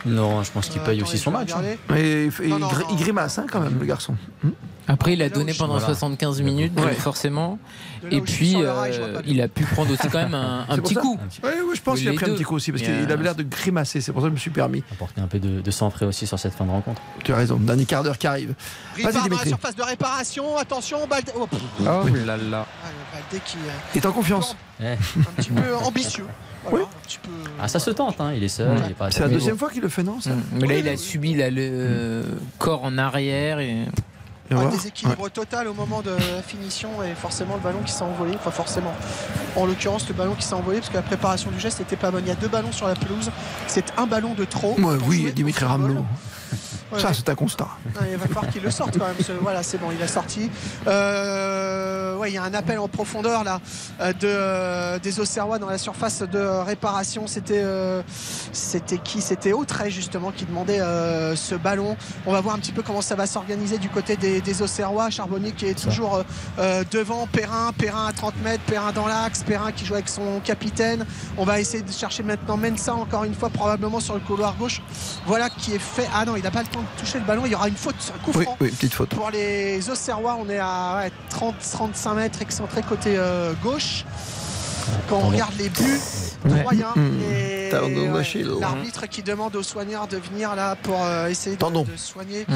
Non, je pense qu'il paye aussi son match. hein.
il, fait-
Non,
il
non,
gri-
non.
il grimace hein, quand même, le garçon. Hmm
Après, il a donné pendant
voilà.
75 minutes,
Ouais.
forcément. Et puis, euh, il a pu prendre aussi quand même un, [LAUGHS] petit
ça.
coup.
Oui, oui, je pense qu'il a pris un petit coup aussi, parce qu'il avait l'air de grimacer. C'est pour ça que je me suis permis.
Apporter un peu de, de sang frais aussi sur cette fin de rencontre.
Tu as raison, dernier quart d'heure qui arrive.
Ripard
Vas-y,
dans la
Dimitri.
surface de réparation. Attention, Balde. Oh, pff.
Oh là là.
Ah, le Balde qui euh,
Il est en confiance.
Un petit peu ambitieux. Voilà, un petit peu.
Ah, ça se tente, hein. il est seul. il est pas
C'est la deuxième fois qu'il le fait, non ça
Mm. Mais là, il a subi là, le euh, corps en arrière. Et...
Un déséquilibre total au moment de la finition et forcément le ballon qui s'est envolé. Enfin forcément. En l'occurrence le ballon qui s'est envolé parce que la préparation du geste n'était pas bonne. Il y a deux ballons sur la pelouse. C'est un ballon de trop.
Ouais, oui, Dimitri. Ramelot.
Ouais,
Ça, c'est un constat.
Il va falloir qu'il le sorte quand même. ce- Voilà, c'est bon, il a sorti. Euh, ouais, il y a un appel en profondeur là euh, de euh, des Auxerrois dans la surface de réparation. C'était euh, c'était qui? C'était Autrey justement qui demandait euh, ce ballon. On va voir un petit peu comment ça va s'organiser du côté des, des Auxerrois. Charbonnier qui est toujours devant. Perrin, Perrin à 30 mètres, Perrin dans l'axe, Perrin qui joue avec son capitaine. On va essayer de chercher maintenant Mensa encore une fois probablement sur le couloir gauche. Voilà qui est fait. Ah non, il n'a pas le de toucher le ballon. Il y aura une faute, un coup
Oui,
franc.
oui, petite faute.
Pour les Auxerrois, on est à ouais, 30-35 mètres excentré côté euh, gauche. Quand on regarde les buts
Mmh.
et ouais,
d'Achille.
l'arbitre qui demande aux soigneurs de venir là pour euh, essayer de, soigner.
Mm,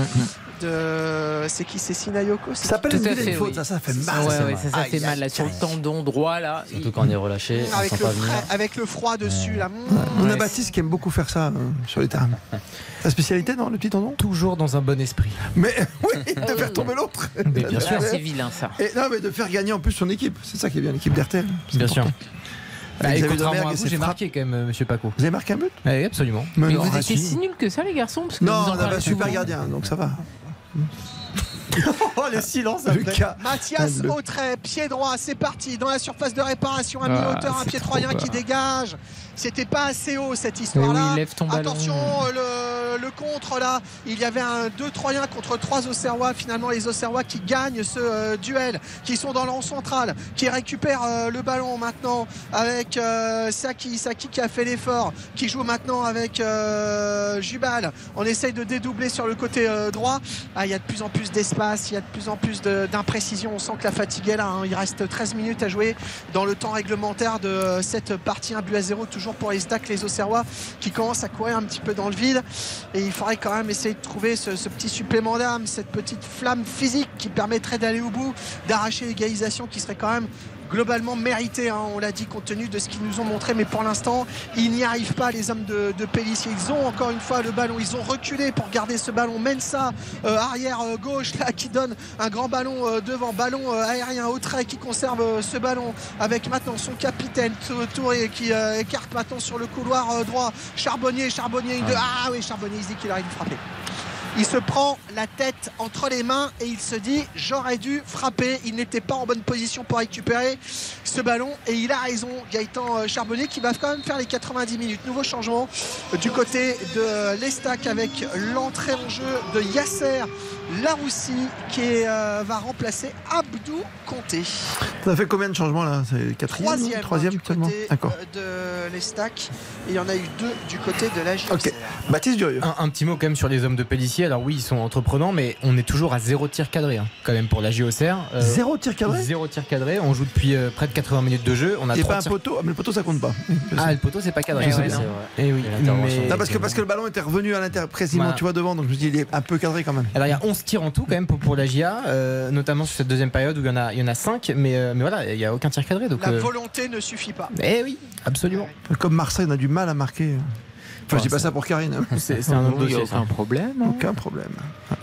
De... C'est qui C'est Sinayoko
Ça s'appelle une
fait,
faute,
oui.
ça, ça fait mal.
ouais,
ça.
ouais, ça, ça
Aïe,
fait mal là sur le tendon droit là.
Surtout quand on est relâché, on
avec le,
pas
frais-
venir.
avec le froid dessus là.
On a
Ouais.
Baptiste qui aime beaucoup faire ça euh, sur les terrains. Ta spécialité, non, le petit tendon?
Toujours dans un bon esprit.
Mais [LAUGHS] oui, de faire tomber l'autre.
Mais bien sûr.
Ah, c'est vilain ça.
Et non, mais de faire gagner en plus son équipe. C'est ça qui est bien, l'équipe d'RTL.
Bien sûr.
important.
Bah, et contrairement à vous, j'ai marqué quand même, euh, monsieur Paco.
Vous avez marqué un but?
Oui, absolument.
Mais
non,
vous
ah,
étiez
si.
nuls que ça les garçons parce que
Non,
vous en
on avait un super gardien, donc ça va. [LAUGHS]
Oh, le silence après.
Lucas.
Mathias
Le-
Autrey, pied droit, c'est parti dans la surface de réparation à
Ah,
mi-hauteur, un pied troyen qui dégage. C'était pas assez haut cette histoire-là.
oui.
Attention, euh, le, le contre là, il y avait un 2 Troyens contre 3 Auxerrois. Finalement, les Auxerrois qui gagnent ce euh, duel, qui sont dans le rang central, qui récupèrent euh, le ballon maintenant avec euh, Saki, Saki qui a fait l'effort, qui joue maintenant avec Jubal. On essaye de dédoubler sur le côté droit. Ah, il y a de plus en plus d'espace, il y a de plus en plus d'imprécision. On sent que la fatigue est là. hein. Il reste 13 minutes à jouer dans le temps réglementaire de cette partie 1 but à 0 toujours pour les Stacs les Auxerrois qui commencent à courir un petit peu dans le vide. Et il faudrait quand même essayer de trouver ce, ce petit supplément d'âme cette petite flamme physique qui permettrait d'aller au bout d'arracher l'égalisation qui serait quand même globalement mérité, hein, on l'a dit compte tenu de ce qu'ils nous ont montré, mais pour l'instant ils n'y arrivent pas les hommes de, de Pellissier. Ils ont encore une fois le ballon, ils ont reculé pour garder ce ballon. Mensa euh, arrière euh, gauche là qui donne un grand ballon euh, devant, ballon euh, aérien au trait qui conserve ce ballon avec maintenant son capitaine Tou- Touré qui euh, écarte maintenant sur le couloir euh, droit. Charbonnier, Charbonnier, une, deux. ah oui Charbonnier, il dit qu'il arrive de frapper. Il se prend la tête entre les mains et il se dit j'aurais dû frapper. Il n'était pas en bonne position pour récupérer ce ballon et il a raison. Gaëtan euh, Charbonnier qui va quand même faire les 90 minutes. Nouveau changement euh, du côté de l'Estac avec l'entrée en jeu de Yasser Laroussi qui est, euh, va remplacer Abdou Conté.
Ça fait combien de changements là? C'est le quatrième
Troisième,
Troisième
hein, du
seulement
côté de l'Estac et il y en a eu deux du côté de la JOCR.
Ok. Baptiste Durieux.
Un, un petit mot quand même sur les hommes de Pellissier. Alors oui, ils sont entreprenants, mais on est toujours à zéro tir cadré hein, quand même pour la JOCR. Euh,
Zéro tir cadré
Zéro tir cadré. On joue depuis euh, près de 80 minutes de jeu. On a
pas un
tirs-
poteau Ah, mais le poteau ça compte pas.
Ah, le poteau c'est pas cadré.
Je sais
ouais,
bien.
non.
C'est vrai.
Eh oui.
Et
mais-
Non, parce que, parce que le ballon était revenu à l'intérieur, précisément,
Voilà.
tu vois, devant, donc je me dis, il est un peu cadré quand même.
Alors il y a 11 tirs en tout quand même pour, pour la GIA, euh, notamment sur cette deuxième période où il y en a, il y en a 5, mais, euh, mais voilà, il n'y a aucun tir cadré. Donc,
La
euh,
volonté ne suffit pas.
eh oui, absolument.
Comme Marseille, on a du mal à marquer. Enfin, je dis pas ça pour Karine. hein.
C'est [LAUGHS] un ça.
problème. hein.
Aucun problème.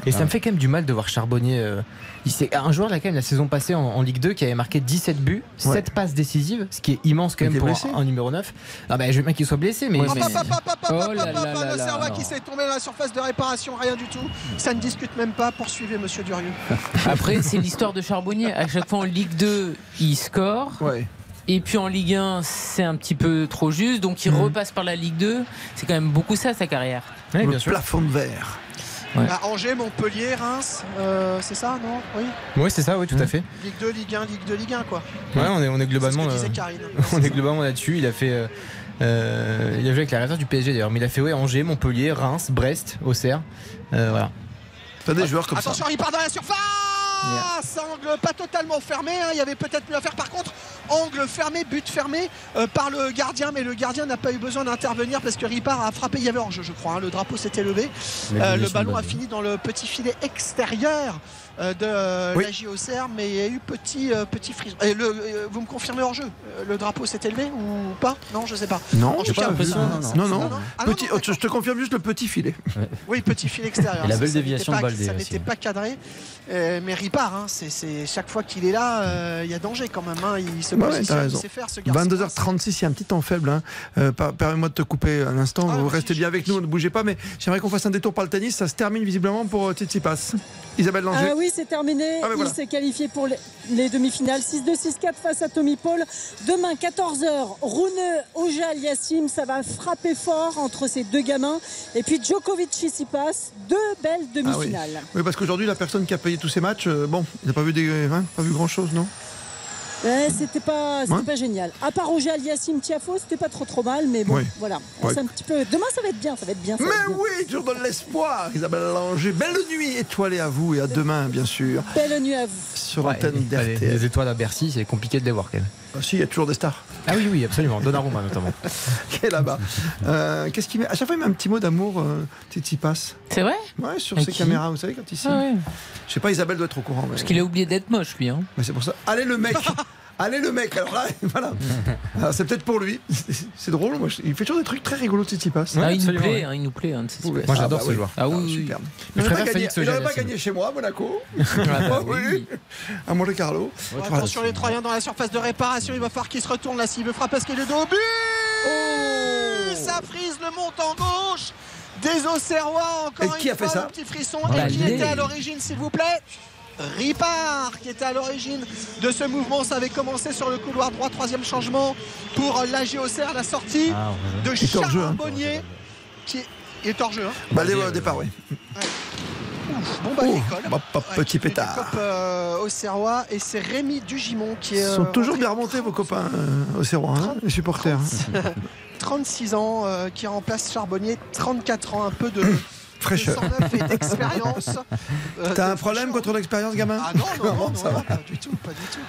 Et ça me fait quand même du mal de voir Charbonnier. euh, il un joueur là quand même la saison passée en, en Ligue 2 qui avait marqué 17 buts, 7 passes décisives, ce qui est immense quand
Il
même pour
blessé
un, un numéro 9. Ah bah je veux bien qu'il soit blessé, mais,
Ouais, Oh
le. Serva qui s'est tombé dans la surface de réparation, rien du tout. Ça ne discute même pas. Poursuivez, monsieur Durieux.
Après, c'est l'histoire de Charbonnier. À chaque fois en Ligue 2, il score.
Ouais.
Et puis en Ligue 1, c'est un petit peu trop juste. Donc il repasse par la Ligue 2. C'est quand même beaucoup ça, sa carrière.
Ouais,
le
bien sûr.
plafond de verre.
Ouais.
Bah, Angers, Montpellier, Reims, euh, c'est ça, non? Oui.
Ouais, c'est ça, oui, tout à fait.
Ligue 2, Ligue 1, Ligue 2, Ligue 1, quoi.
Ouais, on est, on est globalement.
disait
euh,
Karine. [LAUGHS]
on est globalement là-dessus. Il a fait. euh, euh, il a joué avec la réserve du PSG d'ailleurs, mais il a fait ouais, Angers, Montpellier, Reims, Brest, Auxerre. Euh, voilà.
T'as des joueurs comme ça.
Attention, il part dans la surface Ah, ça angle pas totalement fermé. hein. Il y avait peut-être mieux à faire. Par contre, angle fermé, but fermé euh, par le gardien, mais le gardien n'a pas eu besoin d'intervenir parce que Ripard a frappé. Il y avait hors-jeu, je crois. hein. Le drapeau s'était levé. Euh, le ballon a fini dans le petit filet extérieur de euh,
Oui.
la JOCR, mais il y a eu petit euh, petit frisson. Et le, euh, vous me confirmez hors-jeu Euh, Le drapeau s'est élevé ou pas? Non, je sais pas.
Non, j'ai pas l'impression.
non,
Non.
Ah
Petit, je te confirme juste le petit filet.
Oui, petit filet extérieur.
Et la belle déviation de Baldé
Ça n'était pas cadré. Euh, mais Ripard, hein, c'est, c'est- chaque fois qu'il est là, euh, il y a danger quand même. hein. Il se
Ouais,
positionne,
t'as
il sait faire ce garçon.
22h36, il y a un petit temps faible. hein. Euh, Permets-moi de te couper un instant.
Ah,
vous restez bien avec nous, ne bougez pas. Mais j'aimerais qu'on fasse un détour par le tennis. Ça se termine visiblement pour euh, Tsitsipas. Isabelle Langer.
Ah oui, c'est terminé.
Ah,
Il
voilà.
s'est qualifié pour les, les demi-finales. 6-2, 6-4 face à Tommy Paul. Demain, 14h, Rune Ojal Yassim. Ça va frapper fort entre ces deux gamins. Et puis Djokovic Tsitsipas. Deux belles
Ah oui.
demi-finales.
Oui, parce qu'aujourd'hui, la personne qui a payé tous ces matchs, euh, bon, il n'a pas vu, des, hein, pas vu grand chose, non?
Ouais, c'était pas, c'était
Ouais.
pas génial. À part Ojal Yassim Tiafo, c'était pas trop trop mal. Mais bon,
Oui.
voilà.
Ouais.
Un petit peu... Demain, ça va être bien. Ça va être bien. ça
Mais
être bien.
oui, toujours dans l'espoir. Isabelle Langer, belle nuit étoilée à vous et à demain, bien sûr,
Belle nuit à vous.
sur
Ouais,
l'antenne
les,
d'RTL.
les étoiles à Bercy, c'est compliqué de les voir quand même.
Ah, si, il y a toujours des stars
Ah oui, oui, absolument. Donnarumma notamment. [LAUGHS]
qui est là-bas. Euh, Qu'est-ce qu'il met À chaque fois, il met un petit mot d'amour, euh, Tsitsipas.
C'est vrai
Ouais, sur ses caméras, vous savez, quand il signe.
Ah ouais.
Je sais pas, Isabelle doit être au courant. mais-
Parce qu'il a oublié d'être moche, lui. Hein.
Mais c'est pour ça. Allez le mec [LAUGHS] Allez le mec Alors là, [LAUGHS] voilà. Alors, c'est peut-être pour lui. [LAUGHS] C'est drôle. Moi, je- il fait toujours des trucs très rigolos, Tsitsipas.
ah, il nous
absolument,
plaît,
ouais.
hein, il nous plaît. hein, de ces
Ouais.
espèces.
Moi, j'adore
Ah,
ce
bah
joueur.
Ah
oui, oui.
superbe.
Je
Il n'aurait
préfère
pas, gagné,
Félix
il aurait pas
Auger-Aliassime.
gagné chez moi, à Monaco. [LAUGHS]
bah
Oh, oui. À Monte Carlo.
Attention les Troyens dans la surface de réparation, il va falloir qu'il se retourne là s'il veut frapper parce qu'il est dos au but Ça frise le montant gauche des Auxerrois encore
Et qui
une
a fait
fois,
ça
le petit frisson.
Ballet.
Et qui était à l'origine s'il vous plaît Ripard qui était à l'origine de ce mouvement, ça avait commencé sur le couloir droit, troisième changement pour la Auxerre, la sortie
Ah, ouais.
de
hein.
Charbonnier qui est, il est hors jeu. hein.
Bah, au départ, oui.
Ouf, bon bah
Oh,
il décolle.
bah,
Ouais,
petit pétard.
cop, euh, Auxerrois et c'est Rémi Dugimon qui est
Ils sont
euh,
toujours bien remontés, vos copains euh, au Serrois, hein, les supporters. [LAUGHS]
36 ans euh, qui remplace Charbonnier, 34 ans, un peu de [CLEARS THROAT]
Fraîcheur.
109 et d'expérience. [LAUGHS] Euh,
T'as
de
un problème contre l'expérience, gamin
Ah non, non, [LAUGHS] non, non,
ça
non,
va.
pas du tout, pas du tout.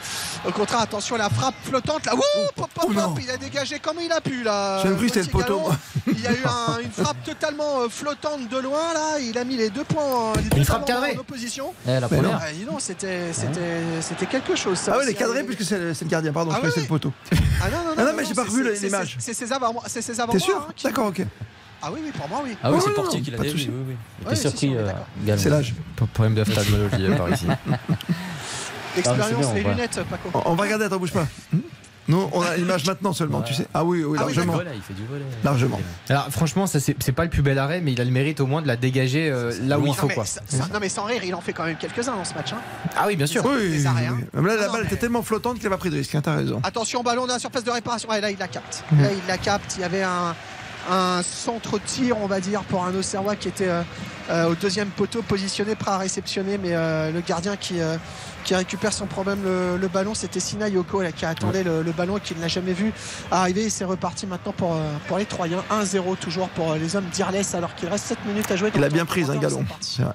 Au contraire, attention, la frappe flottante là. Wouh, pop, pop,
Oh non.
pop, il a dégagé comme il a pu là.
J'ai même cru que c'était le poteau, moi.
Il y a eu un- une [LAUGHS] frappe totalement euh, flottante de loin là. Il a mis les deux points, les deux
Une frappe
avant-bras
cadrée.
en opposition.
Eh, la
Mais
première.
Ah, dis donc, c'était, c'était, c'était quelque chose. Ça
Ah ouais, les cadrés,
hein.
puisque c'est le, c'est le gardien, pardon,
Ah
je croyais que c'est le poteau.
Ah non, non, non,
Ah non, mais j'ai pas
c'est-
revu
c'est-
l'image.
C'est c'est ses avant, c'est ses avant
T'es sûr D'accord, ok.
Ah oui, oui, pour moi, oui.
Ah oui, c'est
non,
Portier qui l'a
pas de
dit. Oui, oui, surpris.
on
euh.
C'est l'âge.
Pas de problème d'ophtalmologie par ici. [LAUGHS]
L'expérience,
Ah,
les
on va-
lunettes, Paco.
On on va regarder, attends, bouge pas. Hmm Non, on a l'image maintenant seulement, tu sais. Ah oui, oui,
Ah oui,
Il fait du
largement.
volet, il fait du volet.
Largement.
Alors franchement, ça c'est pas le plus bel arrêt, mais il a le mérite au moins de la dégager euh, là où
Non,
il faut
mais
quoi.
ça- non mais sans rire, il en fait quand même quelques-uns dans ce match. hein.
Ah oui, bien sûr.
Oui,
Des
oui,
arrêts,
oui.
hein.
Là, la
Non,
balle
mais-
était tellement flottante qu'il n'a pas pris de risque, hein, t'as raison.
Attention, ballon dans la surface de réparation. Ouais, là, il la capte.
Mhm.
Là, il la capte. Il y avait un, un centre-tir, on va dire, pour un Auxerrois qui était euh, euh, au deuxième poteau, positionné, prêt à réceptionner. Mais euh, le gardien qui, qui récupère son problème le, le ballon, c'était Sina Yoko là, qui attendait le, le ballon et qui ne l'a jamais vu arriver. Et c'est reparti maintenant pour, pour les Troyens. 1-0 toujours pour les hommes d'Irles alors qu'il reste 7 minutes à jouer.
Il a bien
temps
pris, un galon.
C'est
vrai.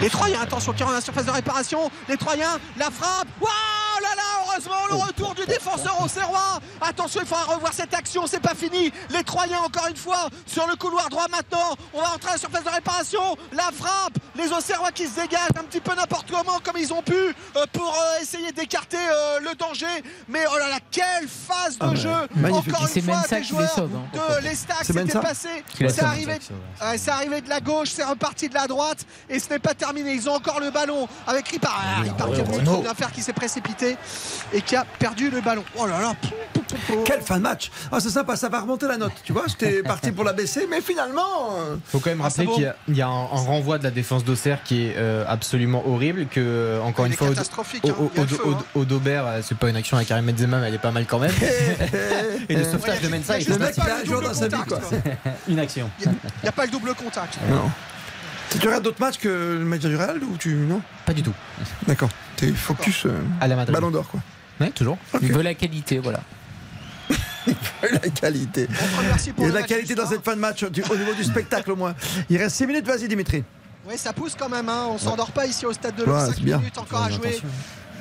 Les Troyens, attention, qui rentrent dans la surface de réparation. Les Troyens, la frappe. Waouh là là, heureusement, le retour du défenseur au Serrois. Attention, il faudra revoir cette action, c'est pas fini. Les Troyens, encore une fois, sur le couloir droit maintenant. On va rentrer à la surface de réparation. La frappe. Les Auxerrois qui se dégagent un petit peu n'importe comment, comme ils ont pu, euh, pour euh, essayer d'écarter euh, le danger. Mais oh là là, quelle phase de
Ah
jeu. Encore une fois, des
les
joueurs
sauve, hein.
de l'Estac,
C'est
c'était
Mensah
passé.
Qui la
C'est arrivé, ouais, c'est arrivé de la gauche, c'est reparti de la droite et ce n'est pas terminé. Ils ont encore le ballon avec Ripard. Ah, Ripard qui a faire, qui s'est précipité et qui a perdu le ballon. Oh là là.
Quelle fin de match Ah, c'est sympa, ça va remonter la note, tu vois. J'étais [LAUGHS] parti pour la baisser, mais finalement. euh,
Faut quand même
Ah,
rappeler qu'il y a, y a un, un renvoi de la défense d'Auxerre qui est euh, absolument horrible. Que euh, encore une fois,
hein. A hein.
Odobert, euh, c'est pas une action à Karim Benzema, mais elle est pas mal quand même. [LAUGHS] Et le sauvetage
Ouais,
de Mensah
il a pas
a
le
dans sa vie,
contact,
quoi.
quoi. [LAUGHS]
Une action.
Il n'y a pas le double contact.
Non. Tu regardes d'autres matchs que le match du Real ou tu. Non
Pas du tout.
D'accord. T'es focus euh,
À la Madrid.
ballon d'or, quoi.
Ouais, toujours.
Il veut la qualité, voilà. [LAUGHS]
la qualité.
On te remercie
Il
pour
y a de la qualité dans cette fin de match, du- au niveau du spectacle au moins. Il reste 6 minutes, vas-y Dimitri.
Oui, ça pousse quand même. hein. On s'endort pas ici au stade de l'Eau.
c'est
5
bien.
minutes encore à jouer.
attention.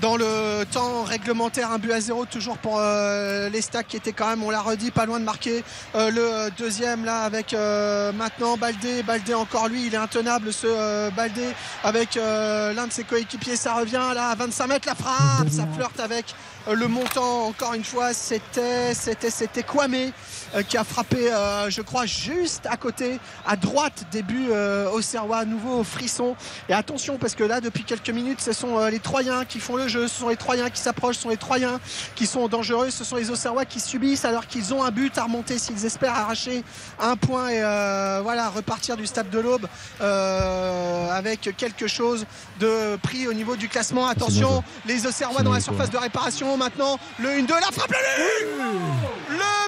Dans le temps réglementaire, un but à zéro, toujours pour euh, les stacks qui étaient quand même, on l'a redit, pas loin de marquer euh, le deuxième là avec euh, maintenant Baldé. Baldé encore lui, il est intenable ce euh, Baldé avec euh, l'un de ses coéquipiers. Ça revient là à 25 mètres, la frappe, ça flirte avec euh, le montant. Encore une fois, c'était c'était c'était Kwame qui a frappé, euh, je crois, juste à côté, à droite début euh, au Serrois, à nouveau au frisson. Et attention parce que là, depuis quelques minutes, ce sont euh, les Troyens qui font le jeu, ce sont les Troyens qui s'approchent, ce sont les Troyens qui sont dangereux, ce sont les Auxerrois qui subissent alors qu'ils ont un but à remonter s'ils espèrent arracher un point et euh, voilà repartir du stade de l'Aube euh, avec quelque chose de pris au niveau du classement. Attention, les Auxerrois dans la surface de réparation maintenant. Le 1-2, la frappe, le but Le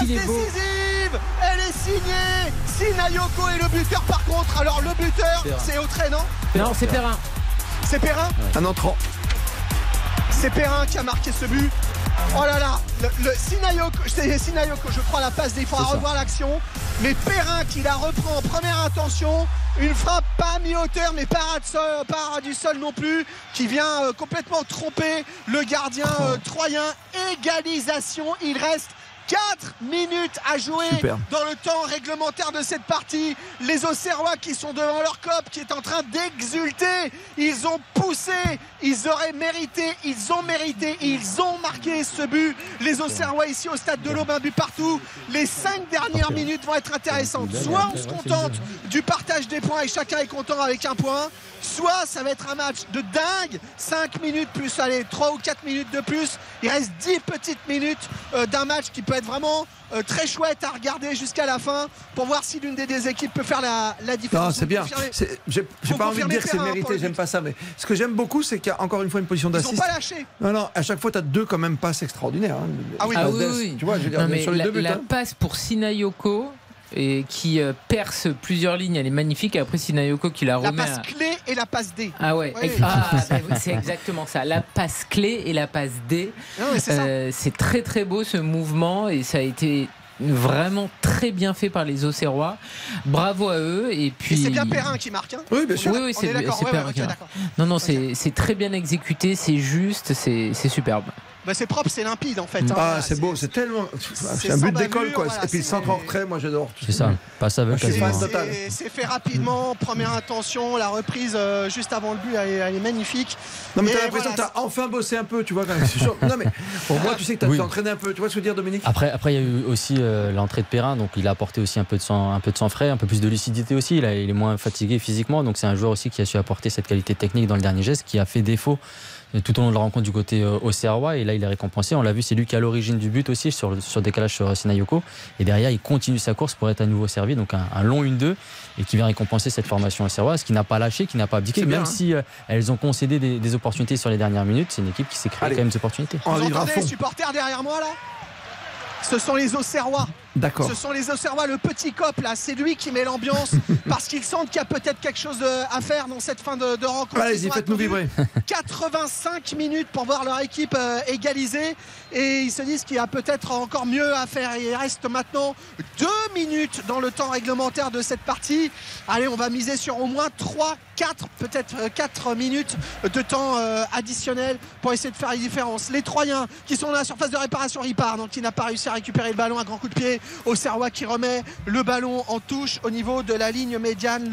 Elle est signée Sinayoko est le buteur par contre. Alors le buteur, c'est Autrey, non
Non, c'est Perrin.
C'est Perrin
Un entrant.
C'est Perrin qui a marqué ce but. Oh là là, le, le Sinayoko, c'est Sinayoko, je crois la passe, il faudra
C'est ça.
revoir l'action. Mais Perrin qui la reprend en première intention, une frappe pas mi-hauteur mais pas sol- ras du sol non plus, qui vient euh, complètement tromper le gardien euh, troyen. Égalisation, il reste 4 minutes à jouer
Super.
dans le temps réglementaire de cette partie. Les Auxerrois qui sont devant leur cop, qui est en train d'exulter. Ils ont poussé, ils auraient mérité, ils ont mérité, ils ont marqué ce but. Les Auxerrois ici au stade de l'Aube, un but partout. Les 5 dernières minutes vont être intéressantes. Soit on se contente du partage des points et chacun est content avec un point. Soit ça va être un match de dingue, 5 minutes plus, allez, 3 ou 4 minutes de plus. Il reste 10 petites minutes euh, d'un match qui peut être vraiment euh, très chouette à regarder jusqu'à la fin pour voir si l'une des deux équipes peut faire la, la différence.
Non, c'est bien. J'ai pas envie de dire que c'est mérité, j'aime pas ça. Mais ce que j'aime beaucoup, c'est qu'il y a encore une fois une position
Ils n'ont
d'assist.
pas lâché.
Non, non, à chaque fois, tu as deux quand même passes extraordinaires. hein.
Ah oui.
Ah oui, oui.
Tu vois, je veux dire,
Non, mais
sur les
la,
deux buts.
la
hein.
passe pour Sinayoko et qui euh, perce plusieurs lignes, elle est magnifique. Et après Sinayoko qui la
La
remet.
passe
à-
clé et la passe D.
Ah ouais,
Oui.
Ah, bah oui, c'est exactement ça. La passe clé et la passe D.
Ça.
Euh, c'est très très beau ce mouvement et ça a été vraiment très bien fait par les Auxerrois. Bravo à eux et puis.
C'est bien Perrin qui marque. hein
Oui, bien sûr.
Oui, oui,
On
c'est
Ouais,
Perrin
ouais,
qui
ok,
marque.
d'accord.
Non, non, c'est c'est très bien exécuté, c'est juste, c'est c'est superbe.
Bah, c'est propre, c'est limpide en fait. hein.
Ah, c'est beau, c'est tellement. C'est un but d'école, quoi.
voilà,
Et puis le centre en retrait, moi j'adore.
C'est ça, passe
fan
C'est-
total.
C'est fait rapidement, première intention, la reprise euh, juste avant le but, elle est, elle est magnifique.
Non, mais t'as l'impression
voilà,
que t'as enfin bossé un peu, tu vois, quand même. [LAUGHS] Non, mais au moins, tu sais que t'as
Oui.
entraîné un peu. Tu vois ce que je veux dire, Dominique?
Après, après, il y a eu aussi euh, l'entrée de Perrin, donc il a apporté aussi un peu de sang, un peu de sang frais, un peu plus de lucidité aussi. Il est moins fatigué physiquement, donc c'est un joueur aussi qui a su apporter cette qualité technique dans le dernier geste, qui a fait défaut tout au long de la rencontre du côté euh, Auxerrois. Et là, il est récompensé. On l'a vu, c'est lui qui est à l'origine du but aussi sur, le- sur décalage sur euh, Sinayoko. Et derrière, il continue sa course pour être à nouveau servi, donc un, un long 1-2 et qui vient récompenser cette formation auxerroise, qui n'a pas lâché, qui n'a pas abdiqué, même
bien, hein.
si euh, elles ont concédé des, des opportunités sur les dernières minutes. C'est une équipe qui s'est créée
Allez.
quand même des opportunités.
On
Vous entendez les supporters derrière moi là Ce sont les Auxerrois.
D'accord.
Ce sont les Auxerrois, le petit cop là, c'est lui qui met l'ambiance [LAUGHS] parce qu'ils sentent qu'il y a peut-être quelque chose euh, à faire dans cette fin de, de rencontre.
Allez-y, faites-nous vibrer. [LAUGHS] [LAUGHS]
85 minutes pour voir leur équipe euh, égaliser et ils se disent qu'il y a peut-être encore mieux à faire. Il reste maintenant deux minutes dans le temps réglementaire de cette partie. Allez, on va miser sur au moins 3, 4, peut-être 4 minutes de temps euh, additionnel pour essayer de faire la différence. Les Troyens qui sont dans la surface de réparation Ripard, donc qui n'a pas réussi à récupérer le ballon, un grand coup de pied au Serrois qui remet le ballon en touche au niveau de la ligne médiane,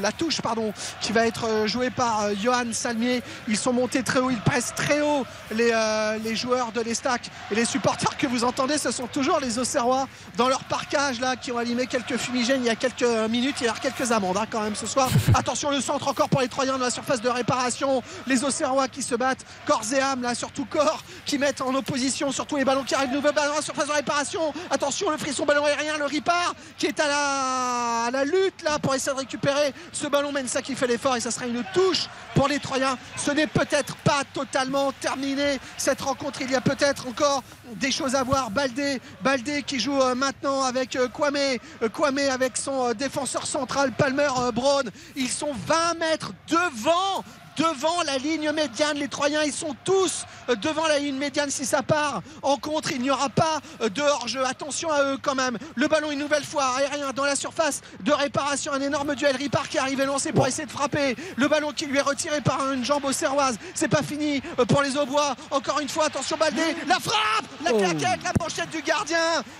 la touche pardon, qui va être euh, jouée par euh, Johan Salmier. Ils sont montés très haut, ils pressent très haut les, euh, les joueurs de l'Estac et les supporters que vous entendez, ce sont toujours les Auxerrois dans leur parcage là qui ont allumé quelques fumigènes il y a quelques minutes. Il y a quelques amendes hein, quand même ce soir. [LAUGHS] Attention le centre encore pour les Troyens dans la surface de réparation. Les Auxerrois qui se battent corps et âme là, surtout corps qui mettent en opposition surtout les ballons qui arrivent. Nouveau ballon à la surface de réparation. Attention le frisson ballon aérien, le Ripard qui est à la, à la lutte là pour essayer de récupérer ce ballon. Mensa qui fait l'effort et ça sera une touche pour les Troyens. Ce n'est peut-être pas totalement terminé cette rencontre. Il y a peut-être encore des choses à voir. Baldé, Baldé qui joue euh, maintenant avec euh, Kwame, Euh, Kwame avec son défenseur central Palmer Brown. Ils sont 20 mètres devant devant la ligne médiane. Les Troyens, ils sont tous euh, devant la ligne médiane. Si ça part en contre, il n'y aura pas euh, de hors-jeu. Attention à eux quand même. Le ballon une nouvelle fois aérien dans la surface de réparation. Un énorme duel. Ripard qui arrive lancé pour essayer de frapper. Le ballon qui lui est retiré par une jambe auxerroise. C'est pas fini euh, pour les Aubois. Encore une fois, attention Baldé. La frappe, la claquette, la manchette du gardien.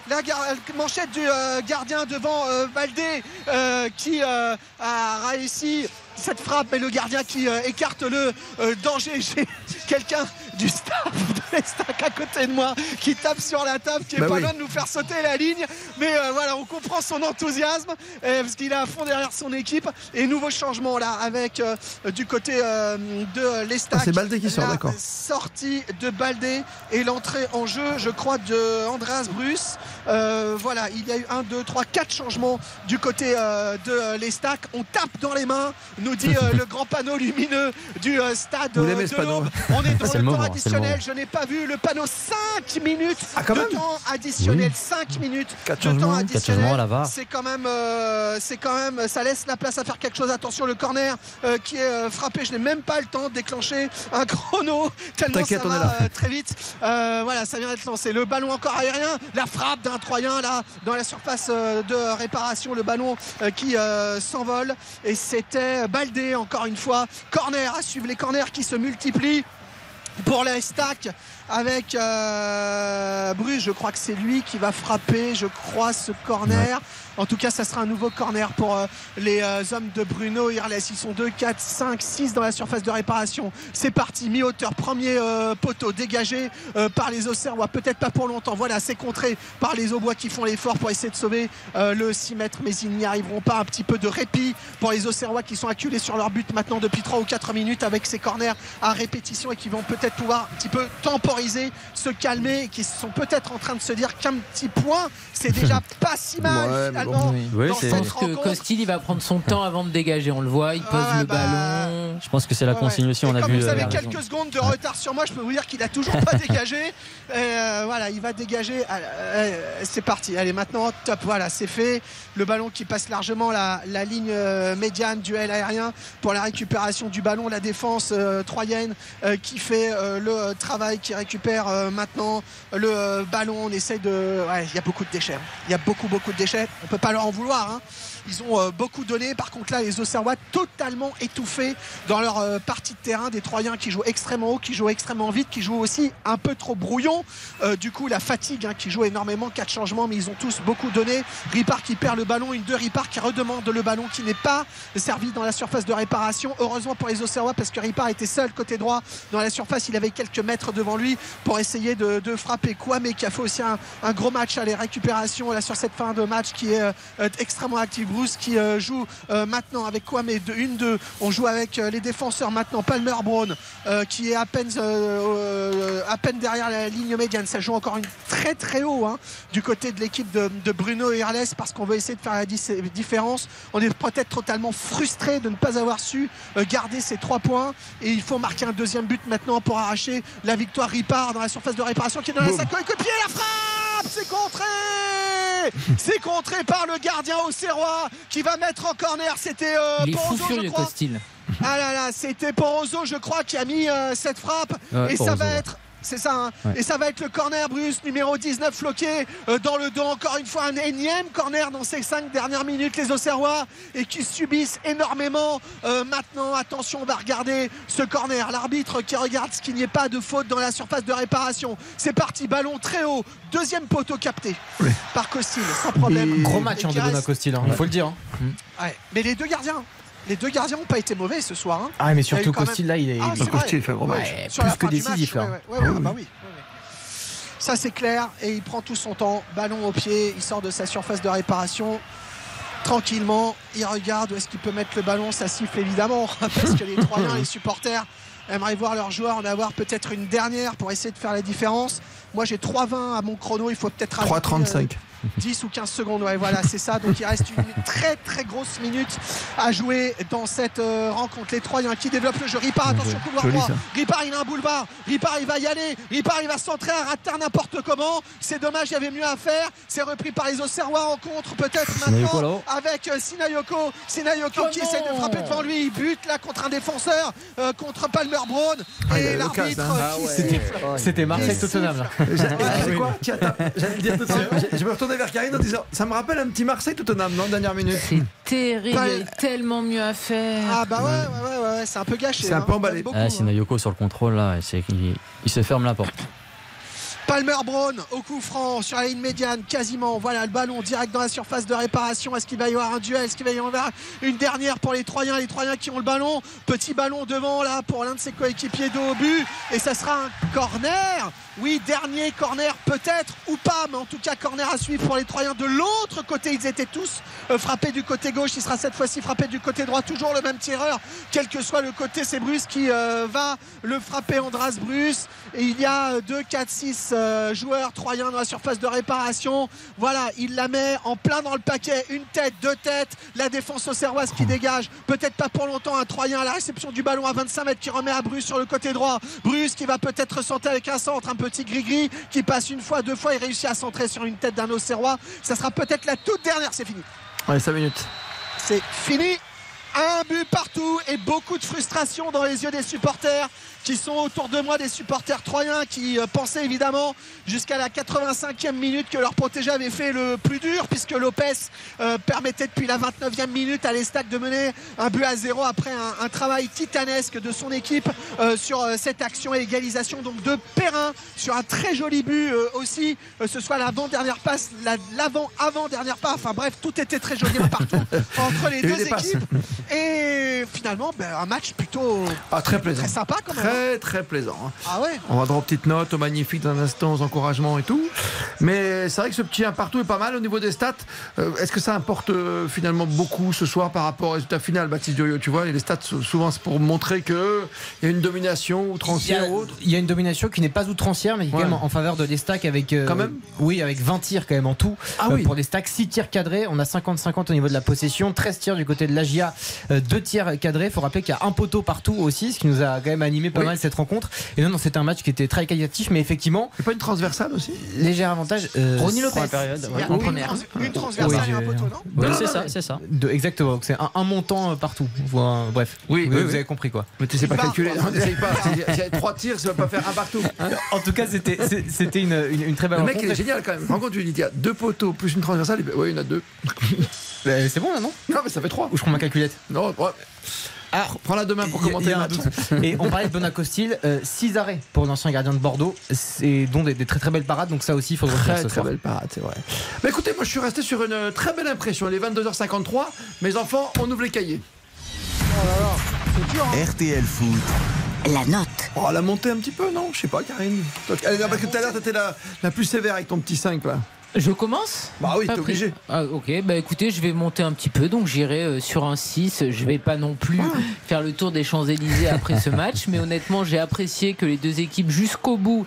La gar- manchette du euh, gardien devant euh, Baldé euh, qui a réussi cette frappe mais le gardien qui euh, écarte le euh, danger. [LAUGHS] J'ai quelqu'un du staff de l'Estac à côté de moi qui tape sur la table qui est
Bah
pas
oui.
loin de nous faire sauter la ligne. Mais euh, voilà on comprend son enthousiasme parce qu'il est à fond derrière son équipe. Et nouveau changement là avec du côté de l'Estac.
Ah, c'est Baldé qui sort, d'accord.
sortie de Baldé et l'entrée en jeu je crois de Andreas Bruce Euh, voilà il y a eu 1 2 3 4 changements du côté euh, de l'Estac on tape dans les mains nous dit euh, le grand panneau lumineux du euh, stade
Vous
euh, de
ce panneau
l'Aube. [LAUGHS] on est dans le,
le
temps
le
additionnel. je n'ai pas vu le panneau 5 minutes
quand
de
même
temps additionnel.
Oui.
5 minutes
Quatre
de temps
Quatre
additionnel. c'est quand même euh, c'est quand même ça laisse la place à faire quelque chose. Attention le corner euh, qui est euh, frappé. Je n'ai même pas le temps de déclencher un chrono tellement ça va euh, très vite. Euh, voilà ça vient d'être lancé. Le ballon encore aérien la frappe Troyen là dans la surface euh, de réparation le ballon euh, qui euh, s'envole. Et c'était Baldé encore une fois. Corner à suivre les corners qui se multiplient pour la stack avec euh, Bruce je crois que c'est lui qui va frapper je crois ce corner en tout cas ça sera un nouveau corner pour euh, les euh, hommes de Bruno. Irles ils sont 2, 4, 5, 6 dans la surface de réparation. C'est parti. Mi-hauteur premier euh, poteau dégagé par les Auxerrois. Peut-être pas pour longtemps. Voilà c'est contré par les Aubois qui font l'effort pour essayer de sauver le 6 mètres mais ils n'y arriveront pas. Un petit peu de répit pour les Auxerrois qui sont acculés sur leur but maintenant depuis 3 ou 4 minutes avec ces corners à répétition et qui vont peut-être pouvoir un petit peu temporiser se calmer et qui sont peut-être en train de se dire qu'un petit point c'est déjà [LAUGHS] pas si mal.
Ouais,
finalement
Oui,
dans
Je pense que. Costil il va prendre son temps avant de dégager. On le voit, il pose
Ah,
le
bah,
ballon.
Je pense que c'est la
Ouais,
consigne
ouais.
aussi. On
Et
a
comme
vu.
vous avez
euh,
quelques secondes de retard sur moi, je peux vous dire qu'il a toujours pas [LAUGHS] dégagé. Et, euh, voilà, il va dégager. Ah, euh, c'est parti. Allez, maintenant, top. Voilà, c'est fait. Le ballon qui passe largement la, la ligne médiane, duel aérien pour la récupération du ballon. La défense euh, troyenne euh, qui fait euh, le travail, qui récupère euh, maintenant le euh, ballon. On essaye de. Ouais, il y a beaucoup de déchets. Il y a beaucoup, beaucoup de déchets. Peut pas leur en vouloir. hein. Ils ont euh, beaucoup donné. Par contre, là, les Auxerrois totalement étouffés dans leur euh, partie de terrain. Des Troyens qui jouent extrêmement haut, qui jouent extrêmement vite, qui jouent aussi un peu trop brouillon. Euh, du coup, la fatigue hein, qui joue énormément. Quatre changements, mais ils ont tous beaucoup donné. Ripard qui perd le ballon. Une de Ripard qui redemande le ballon qui n'est pas servi dans la surface de réparation. Heureusement pour les Auxerrois parce que Ripard était seul côté droit dans la surface. Il avait quelques mètres devant lui pour essayer de, de frapper Kwame qui a fait aussi un, gros match à les récupérations là sur cette fin de match qui est extrêmement actif. Bruce qui euh, joue euh, maintenant avec Kwame de 1-2. On joue avec euh, les défenseurs maintenant. Palmer Brown qui est à peine, à peine derrière la ligne médiane. Ça joue encore une très très haut hein, du côté de l'équipe de, de Bruno Irles parce qu'on veut essayer de faire la différence. On est peut-être totalement frustré de ne pas avoir su garder ces trois points et il faut marquer un deuxième but maintenant pour arracher la victoire Ripard dans la surface de réparation qui est dans la
Boum.
sa coéquipier la frappe c'est contré c'est contré par le gardien Qui va mettre en corner c'était euh, je crois. Ah là là, c'était Porozo, je crois, qui a mis euh, cette frappe.
Ouais,
et ça va
ouais.
être. C'est ça, hein.
Ouais.
et ça va être le corner Bruce numéro 19 floqué euh, dans le dos encore une fois un énième corner dans ces cinq dernières minutes les Auxerrois et qui subissent énormément Euh, maintenant attention on va regarder ce corner l'arbitre qui regarde ce qu'il n'y ait pas de faute dans la surface de réparation c'est parti ballon très haut deuxième poteau capté par Costil sans problème
Gros match hein, de
reste-
Costil, hein, il faut le dire. hein.
Ouais. mais les deux gardiens les deux gardiens n'ont pas été mauvais ce soir hein.
Ah, mais surtout
même-
Costil, là, il est.
Ah,
est-.
Costil fait un gros match.
Ouais,
Sur la
plus que décisif,
match,
là.
ouais, ouais, ouais, ah bah oui, ouais, ouais. Ça c'est clair et il prend tout son temps, ballon au pied, il sort de sa surface de réparation tranquillement, il regarde où est-ce qu'il peut mettre le ballon, ça siffle évidemment [LAUGHS] parce que les Troyens, [LAUGHS] les supporters aimeraient voir leurs joueurs en avoir peut-être une dernière pour essayer de faire la différence. Moi j'ai 3,20 à mon chrono, il faut peut-être rajouter,
3,35.
Euh, 10 ou 15 secondes, ouais, voilà, c'est ça. Donc il reste une très très grosse minute à jouer dans cette euh, rencontre. Les Troyens qui développent le jeu. Ripard, attention, couloir
Joli,
droit.
ça.
Ripard, il a un boulevard. Ripard, il va y aller. Ripard, il va centrer à rater n'importe comment. C'est dommage, il y avait mieux à faire. C'est repris par les Auxerrois en contre, peut-être
Sinayoko,
maintenant avec euh, Sinayoko. Sinayoko qui essaie de frapper devant lui. Il bute là contre un défenseur, euh, contre Palmer Brown.
Ah,
et l'arbitre
hein.
qui
C'était- Marseille
Il
Tottenham
J'allais dire. Je- Je me vers Karine en disant Ça me rappelle un petit Marseille Tottenham, non Dernière minute.
Terrible, il y avait tellement mieux à faire.
Ah bah ouais, ouais, ouais, ouais, c'est un peu gâché.
C'est un
hein.
peu emballé.
Ah,
hein.
Sinayoko sur le contrôle là, c'est qu'il il se ferme la porte.
Palmer Brown au coup franc sur la ligne médiane, quasiment. Voilà le ballon direct dans la surface de réparation. Est-ce qu'il va y avoir un duel? Est-ce qu'il va y avoir une dernière pour les Troyens? Les Troyens qui ont le ballon. Petit ballon devant là pour l'un de ses coéquipiers de haut but. Et ça sera un corner. Oui, dernier corner peut-être ou pas, mais en tout cas corner à suivre pour les Troyens. De l'autre côté, ils étaient tous euh, frappés du côté gauche. Il sera cette fois-ci frappé du côté droit. Toujours le même tireur, quel que soit le côté. C'est Bruce qui euh, va le frapper, Andras Bruce. Et il y a 2, 4, 6 joueurs troyens dans la surface de réparation. Voilà, il la met en plein dans le paquet. Une tête, deux têtes. La défense au Serroise qui dégage. Peut-être pas pour longtemps un Troyen à la réception du ballon à 25 mètres qui remet à Bruce sur le côté droit. Bruce qui va peut-être centrer avec un centre, un petit gris-gris qui passe une fois, deux fois et réussit à centrer sur une tête d'un Auxerrois. Ça sera peut-être la toute dernière, c'est fini.
Ouais, 5 minutes.
C'est fini. Un but partout et beaucoup de frustration dans les yeux des supporters qui sont autour de moi, des supporters troyens qui euh, pensaient évidemment jusqu'à la 85e minute que leur protégé avait fait le plus dur puisque Lopez euh, permettait depuis la 29e minute à l'Estac de mener un but à zéro après un, un travail titanesque de son équipe euh, sur euh, cette action et égalisation donc de Perrin sur un très joli but aussi ce soit l'avant-dernière passe la- l'avant-avant-dernière passe enfin bref tout était très joli partout [LAUGHS] entre les deux
passes.
Et finalement ben, un match plutôt
Ah, très plaisant.
très sympa quand même
Très, très plaisant. hein.
ah ouais
On va droit aux petites notes, aux magnifiques dans un instant, aux encouragements et tout. Mais c'est vrai que ce petit un partout est pas mal au niveau des stats. Euh, Est-ce que ça importe euh, finalement beaucoup ce soir par rapport au résultat final, Baptiste Durieux Tu vois, les stats sou- souvent c'est pour montrer qu'il y a une domination outrancière
a,
ou autre.
il y a une domination qui n'est pas outrancière, mais qui est
Ouais.
quand même en faveur de l'Estac avec. euh,
Quand même
Oui, avec 20 tirs quand même en tout.
Ah
Euh,
oui.
Pour l'Estac, 6 tirs cadrés. On a 50-50 au niveau de la possession, 13 tirs du côté de l'Agia, 2 tirs cadrés. Il faut rappeler qu'il y a un poteau partout aussi, ce qui nous a quand même animé pas
Oui.
mal cette rencontre. Et non, non, c'était un match qui était très qualitatif, mais effectivement,
C'est pas une transversale aussi?
Léger avantage. euh,
Ronnie Lopez.
Période, ouais.
première.
trans- une transversale
Oui,
et un poteau non?
Oui, c'est ça, c'est ça.
de- exactement, c'est un, un montant euh, partout. Bref,
Oui,
vous,
oui,
vous
oui.
avez compris quoi.
Mais tu sais pas
Bah,
calculer, on n'essaye pas. Il y a trois tirs, ça va pas faire un partout.
En tout cas, c'était une, une, une très belle
Le mec, il
rencontre.
est génial quand même. Par contre, tu lui dis, il y a deux poteaux plus une transversale. Oui, il y en a deux.
Euh, C'est bon là, non?
Non, mais ça fait trois.
Ou je prends ma calculette
Non, ouais.
Ah,
Prends-la demain pour
a-
commenter
a un doute. [LAUGHS] Et on parlait de Bonacostil, 6 arrêts pour l'ancien gardien de Bordeaux, c'est dont des, des très très belles parades, donc ça aussi il retenir
Très
ce
très
soir.
belle parade, c'est vrai. Mais écoutez, moi je suis resté sur une euh, très belle impression. Il est 22h53. Mes enfants, on ouvre les cahiers.
RTL Foot.
La note.
Oh, la montée un petit peu, non? Je sais pas, Karine. Toi, parce que tout à l'heure, t'étais la, la plus sévère avec ton petit 5 là.
Je commence
Bah oui, t'es obligé.
Ah, ok, bah écoutez, je vais monter un petit peu, donc j'irai euh, sur un 6. Je vais pas non plus
Ah.
faire le tour des Champs-Élysées après ce match, mais honnêtement, j'ai apprécié que les deux équipes jusqu'au bout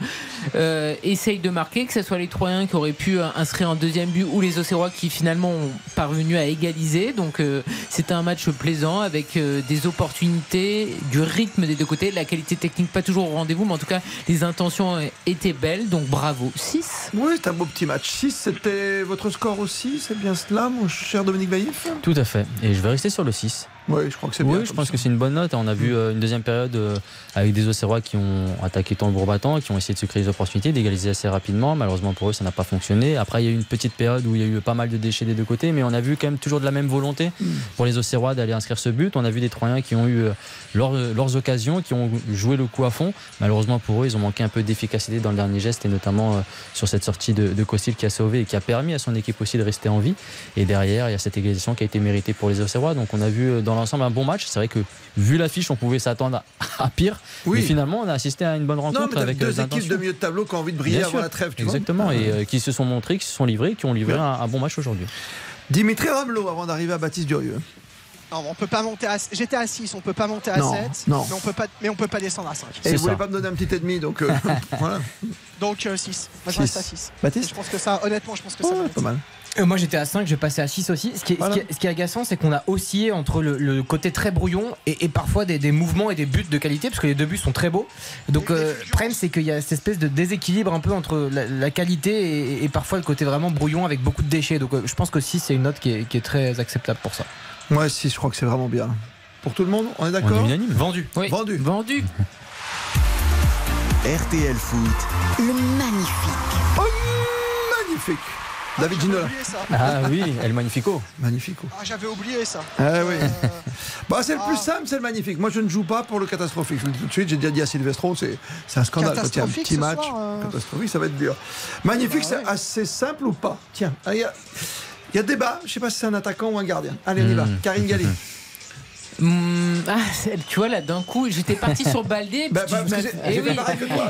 euh, essayent de marquer, que ce soit les Troyens qui auraient pu euh, inscrire un deuxième but ou les Auxerrois qui finalement ont parvenu à égaliser. Donc euh, c'était un match plaisant avec des opportunités, du rythme des deux côtés, la qualité technique pas toujours au rendez-vous, mais en tout cas les intentions étaient belles, donc bravo. 6
Oui, c'est un beau petit match. 6, c'était votre score aussi, c'est bien cela, mon cher Dominique Baïf
Tout à fait. Et je vais rester sur le 6.
Oui, je crois que c'est bien.
Oui, je pense que c'est une bonne note. On a vu euh, une deuxième période euh, avec des Auxerrois qui ont attaqué tambour battant, qui ont essayé de se créer des opportunités, d'égaliser assez rapidement. Malheureusement pour eux, ça n'a pas fonctionné. Après, il y a eu une petite période où il y a eu pas mal de déchets des deux côtés, mais on a vu quand même toujours de la même volonté pour les Auxerrois d'aller inscrire ce but. On a vu des Troyens qui ont eu euh, leurs, leurs occasions, qui ont joué le coup à fond. Malheureusement pour eux, ils ont manqué un peu d'efficacité dans le dernier geste et notamment sur cette sortie de, de Costil qui a sauvé et qui a permis à son équipe aussi de rester en vie. Et derrière, il y a cette égalisation qui a été méritée pour les Auxerrois. Donc on a vu euh, dans l'ensemble un bon match. C'est vrai que vu l'affiche, on pouvait s'attendre à, à pire.
Oui.
Mais finalement, on a assisté à une bonne rencontre avec
deux
euh,
équipes de milieu de tableau qui ont envie de briller
Bien
avant
sûr.
la trêve, tu
Exactement,
vois.
et euh, qui se sont montrés, qui se sont livrés, qui ont livré un, un bon match aujourd'hui.
Dimitri Ramelot, avant d'arriver à Baptiste Durieux.
Non, on peut pas monter à. J'étais à 6, on peut pas monter à
Non,
7.
non.
Mais on peut pas, mais on peut pas descendre à 5.
Et vous voulez pas me donner un petit et demi, donc euh, [LAUGHS] voilà.
Donc 6. Moi je
Six.
reste à 6.
Baptiste
Je pense que ça, honnêtement, je pense que ça va être.
Pas mal.
Euh, moi j'étais à 5, je vais passer à 6 aussi. Ce qui est, ce qui est- ce qui est agaçant, c'est qu'on a oscillé entre le, le côté très brouillon et, et parfois des, des mouvements et des buts de qualité, parce que les deux buts sont très beaux. Donc, euh, le problème, c'est qu'il y a cette espèce de déséquilibre un peu entre la, la qualité et, et parfois le côté vraiment brouillon avec beaucoup de déchets. Donc, euh, je pense que 6, c'est une note qui est, qui est très acceptable pour ça.
Moi, 6, je crois que c'est vraiment bien. Pour tout le monde, on est d'accord
On est unanime.
Vendu.
Vendu.
Vendu. [LAUGHS]
RTL Foot.
Le magnifique.
Oh, magnifique. David Ginola.
Ah oui, El Magnifico.
Magnifico.
Ah, j'avais oublié ça.
Ah oui. bah, c'est le plus simple, c'est le magnifique. Moi, je ne joue pas pour le catastrophique. Je vous le dis tout de suite, j'ai déjà dit à Silvestro, c'est c'est un scandale. Quand il y a un petit match,
soir, euh.
catastrophique, ça va être dur. Magnifique, c'est assez simple ou pas? Tiens, ah, il y a, il y a débat. Je sais pas si c'est un attaquant ou un gardien. Allez, on y va.
Hmm.
Karine Galli. [LAUGHS]
Hmm, ah, tu vois là d'un coup j'étais parti sur Baldé [LAUGHS]
Bah, bah,
tu eh oui.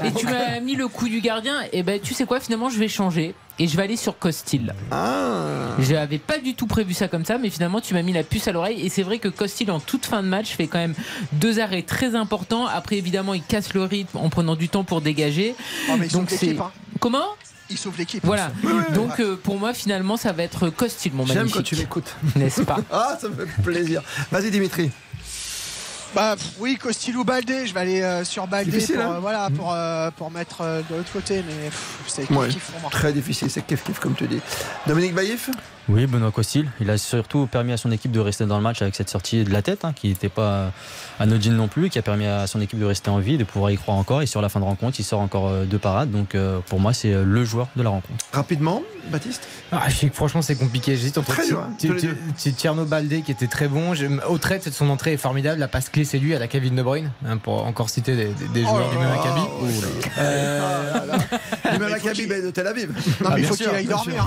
et tu m'as mis le coup du gardien et ben tu sais quoi finalement je vais changer et je vais aller sur Costil
Ah.
j'avais pas du tout prévu ça comme ça mais finalement tu m'as mis la puce à l'oreille et c'est vrai que Costil en toute fin de match fait quand même deux arrêts très importants après évidemment il casse le rythme en prenant du temps pour dégager
Oh, mais
donc c'est
hein.
comment?
Il sauve l'équipe.
voilà donc euh, pour moi finalement ça va être Costil mon
J'aime
magnifique
quand tu m'écoutes. [LAUGHS]
n'est-ce pas [LAUGHS]
Ah, ça me fait plaisir. Vas-y, Dimitri.
Bah oui, Costilou Baldé, je vais aller euh, sur Baldé
Difficile,
pour,
hein
euh, voilà, pour, euh, pour mettre euh, de l'autre côté, mais c'est
Ouais,
pour
très difficile, c'est kiff kiff comme tu dis. Dominique Baïf
Oui, Benoît Costil. Il a surtout permis à son équipe de rester dans le match avec cette sortie de la tête, hein, qui n'était pas anodine non plus, qui a permis à son équipe de rester en vie, de pouvoir y croire encore. Et sur la fin de rencontre, il sort encore euh, deux parades. Donc euh, pour moi, c'est euh, le joueur de la rencontre.
Rapidement, Baptiste?
Ah, je sais que franchement c'est compliqué. J'hésite entre
Très dur, hein,
Tierno Baldé qui était très bon. Au trait, cette- son entrée est formidable. La passe clé, c'est lui à la Kevin De Bruyne, hein, pour encore citer des, des- des
Oh
joueurs du même acabit. Euh,
Du [LAUGHS] même acabit de Tel Aviv.
Non, mais il faut qu'il aille dormir.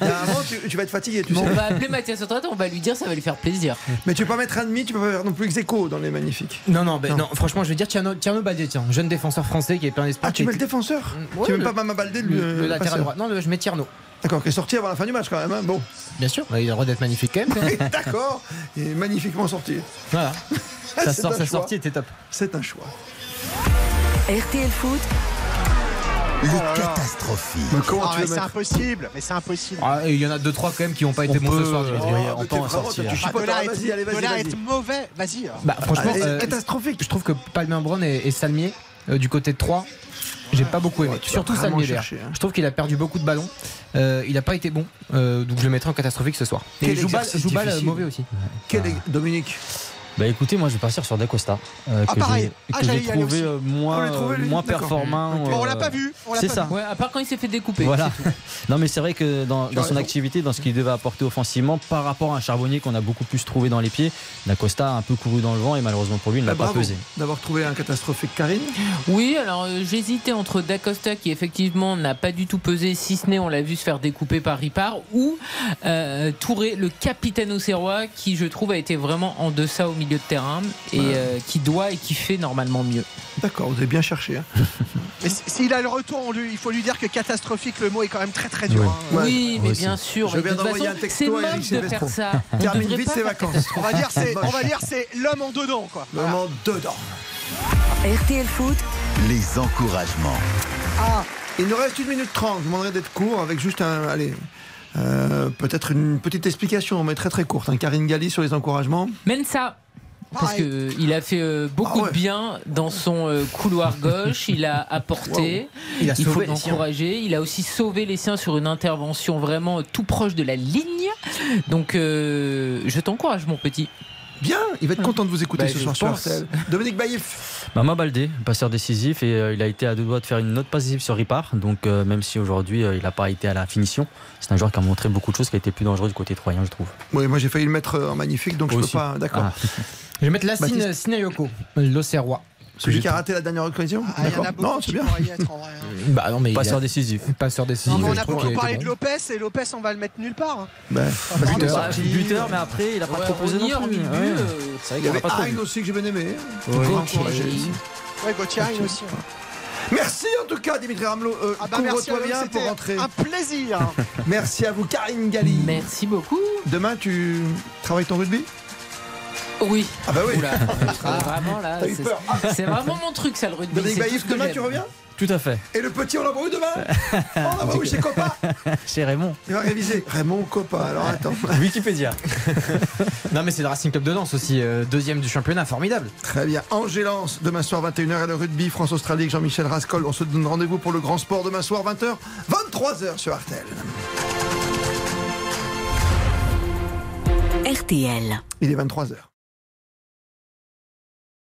Il y a un tu, tu vas être fatigué, tu sais.
on va appeler Mathias Autrette, on va lui dire ça va lui faire plaisir
Mais tu peux pas mettre un demi, tu peux pas faire non plus ex aequo dans les magnifiques.
Non, non, ben,
Non.
non, franchement, je vais dire Tierno, Tierno Baldé, tiens, jeune défenseur français qui est plein d'espoir.
Ah, tu mets le défenseur
Ouais,
Tu mets pas Mama Baldé,
le,
le,
le latéral droit. Non, le- je mets Tierno.
D'accord, qui est sorti avant la fin du match quand même. hein. Bon,
Bien sûr. Il a le droit d'être magnifique quand même. [LAUGHS]
d'accord. Il est magnifiquement sorti.
voilà. [LAUGHS] Sa,
C'est
sort-
un
sa
choix.
sortie était top.
C'est un choix.
RTL Foot,
Le
Oh
catastrophique.
Mais comment
Ah,
tu
mais
veux
c'est
mettre
impossible, mais c'est impossible.
Ah, il y en a deux trois quand même qui n'ont pas été bons ce soir.
euh,
Oh,
on
vraiment-
sortir.
tu
Ah, de là, être,
vas-y, allez,
de
vas-y,
là
vas-y.
être mauvais, vas-y.
Bah, franchement,
Allez,
euh,
catastrophique.
je trouve que Palmer Brown et, et Salmier euh, du côté de 3 j'ai pas beaucoup aimé.
Ouais,
Surtout Salmier
chercher, hein.
Je trouve qu'il a perdu beaucoup de ballons. Euh, il a pas été bon. Euh, donc je le mettrai en catastrophique ce soir. Et Joubal, mauvais aussi.
Quel Dominique
Bah écoutez, moi je vais partir sur Dacosta, euh,
Ah,
que
pareil.
j'ai
Ah,
que j'ai trouvé euh,
On
moins,
l'a trouvé, lui
moins
D'accord.
performant.
Ok.
Bon, on l'a
euh,
pas vu. On l'a
c'est
pas
ça.
vu.
Ouais, à part quand il s'est fait découper.
Voilà. [LAUGHS] Non, mais c'est vrai que dans, son activité, dans ce qu'il devait apporter offensivement, par rapport à un charbonnier qu'on a beaucoup plus trouvé dans les pieds, Dacosta a un peu couru dans le vent et malheureusement pour lui, il n'a
Bah,
pas
bravo
pesé.
d'avoir trouvé un catastrophique Karine.
Oui, alors euh, j'hésitais entre Dacosta qui effectivement n'a pas du tout pesé, si ce n'est on l'a vu se faire découper par Ripard, ou euh, Touré, le capitaine auxerrois, qui je trouve a été vraiment en deçà au milieu de terrain et
Ouais.
euh, qui doit et qui fait normalement mieux.
D'accord, vous avez bien cherché. hein. [LAUGHS]
S'il a le retour, on lui- il faut lui dire que catastrophique, le mot est quand même très très dur.
Oui.
hein.
Ouais,
oui, mais
aussi.
bien sûr.
Je viens d'envoyer un texto
c'est
à Eric
moche de faire
Silvestro. [LAUGHS] Termine vite ses
faire
vacances.
On va dire c'est,
Moche.
on va dire c'est l'homme en dedans quoi. Voilà.
Vraiment dedans.
RTL Foot,
Les encouragements.
Ah,
Il nous reste une minute trente. Je vous demanderai d'être court avec juste un. Allez. euh, Peut-être une petite explication, mais très très courte. Un Karine Galli sur les encouragements.
Mensa. Parce qu'il a fait euh, beaucoup
Ah ouais.
de bien dans son euh, couloir gauche, il a [LAUGHS] apporté,
Il a
il faut l'encourager, il a aussi sauvé les siens sur une intervention vraiment euh, tout proche de la ligne. Donc euh, je t'encourage mon petit.
Bien, il va être content de vous écouter
Bah,
ce soir sur
pense.
RTL. Dominique Baïf. [LAUGHS]
Mama Baldé, passeur décisif, et euh, il a été à deux doigts de faire une note passive décisive sur Ripard. Donc euh, même si aujourd'hui euh, il n'a pas été à la finition, c'est un joueur qui a montré beaucoup de choses, qui a été plus dangereux du côté troyen, je trouve.
Oui, moi j'ai failli le mettre en magnifique, donc je
Aussi.
peux pas. D'accord.
Ah.
Je vais mettre Lassine. Sinayoko, l'Auxerrois.
Celui qui a raté la dernière occasion.
Ah, il y en
D'accord.
a beaucoup
Non, c'est
qui
bien.
pourraient y être en vrai. hein. [LAUGHS]
Bah non, mais
Passeur
a-
décisif.
Passeur décisif.
Non, mais on a beaucoup parlé de. Lopez et Lopez on va le mettre nulle part. hein. Parce que
buteur.
c'est-
buteur, mais après il a pas
Ouais,
trop posé non plus. Ouais.
euh,
C'est vrai qu'il a pas trop
Hein aussi que j'ai bien aimé. Aussi.
Ouais, Gauthier Hein aussi. ouais.
Merci en tout cas, Dimitri Ramelot. Euh,
Ah bah merci à
Couvre-toi
vous,
bien pour rentrer.
un plaisir. [LAUGHS]
Merci à vous, Karine Galli.
Merci beaucoup.
Demain, tu travailles ton rugby?
Oui.
Ah bah oui.
Oula, c'est vraiment là.
Eu
c'est- vraiment mon truc, ça, le rugby.
Dominique Baïf, demain tu reviens?
Tout à fait.
Et le petit, on l'envoie où demain? [LAUGHS] On l'envoie où chez Copa [LAUGHS]
Chez Raymond.
Il va réviser. Raymond Copa, alors attends. [LAUGHS]
Wikipédia. non, mais c'est le Racing Club de Lens aussi, euh, deuxième du championnat, formidable.
Très bien. Angers Lens, demain soir 21h et le rugby France-Australie avec Jean-Michel Rascol. On se donne rendez-vous pour le grand sport demain soir 20h, 23h sur RTL.
RTL.
Il est 23h.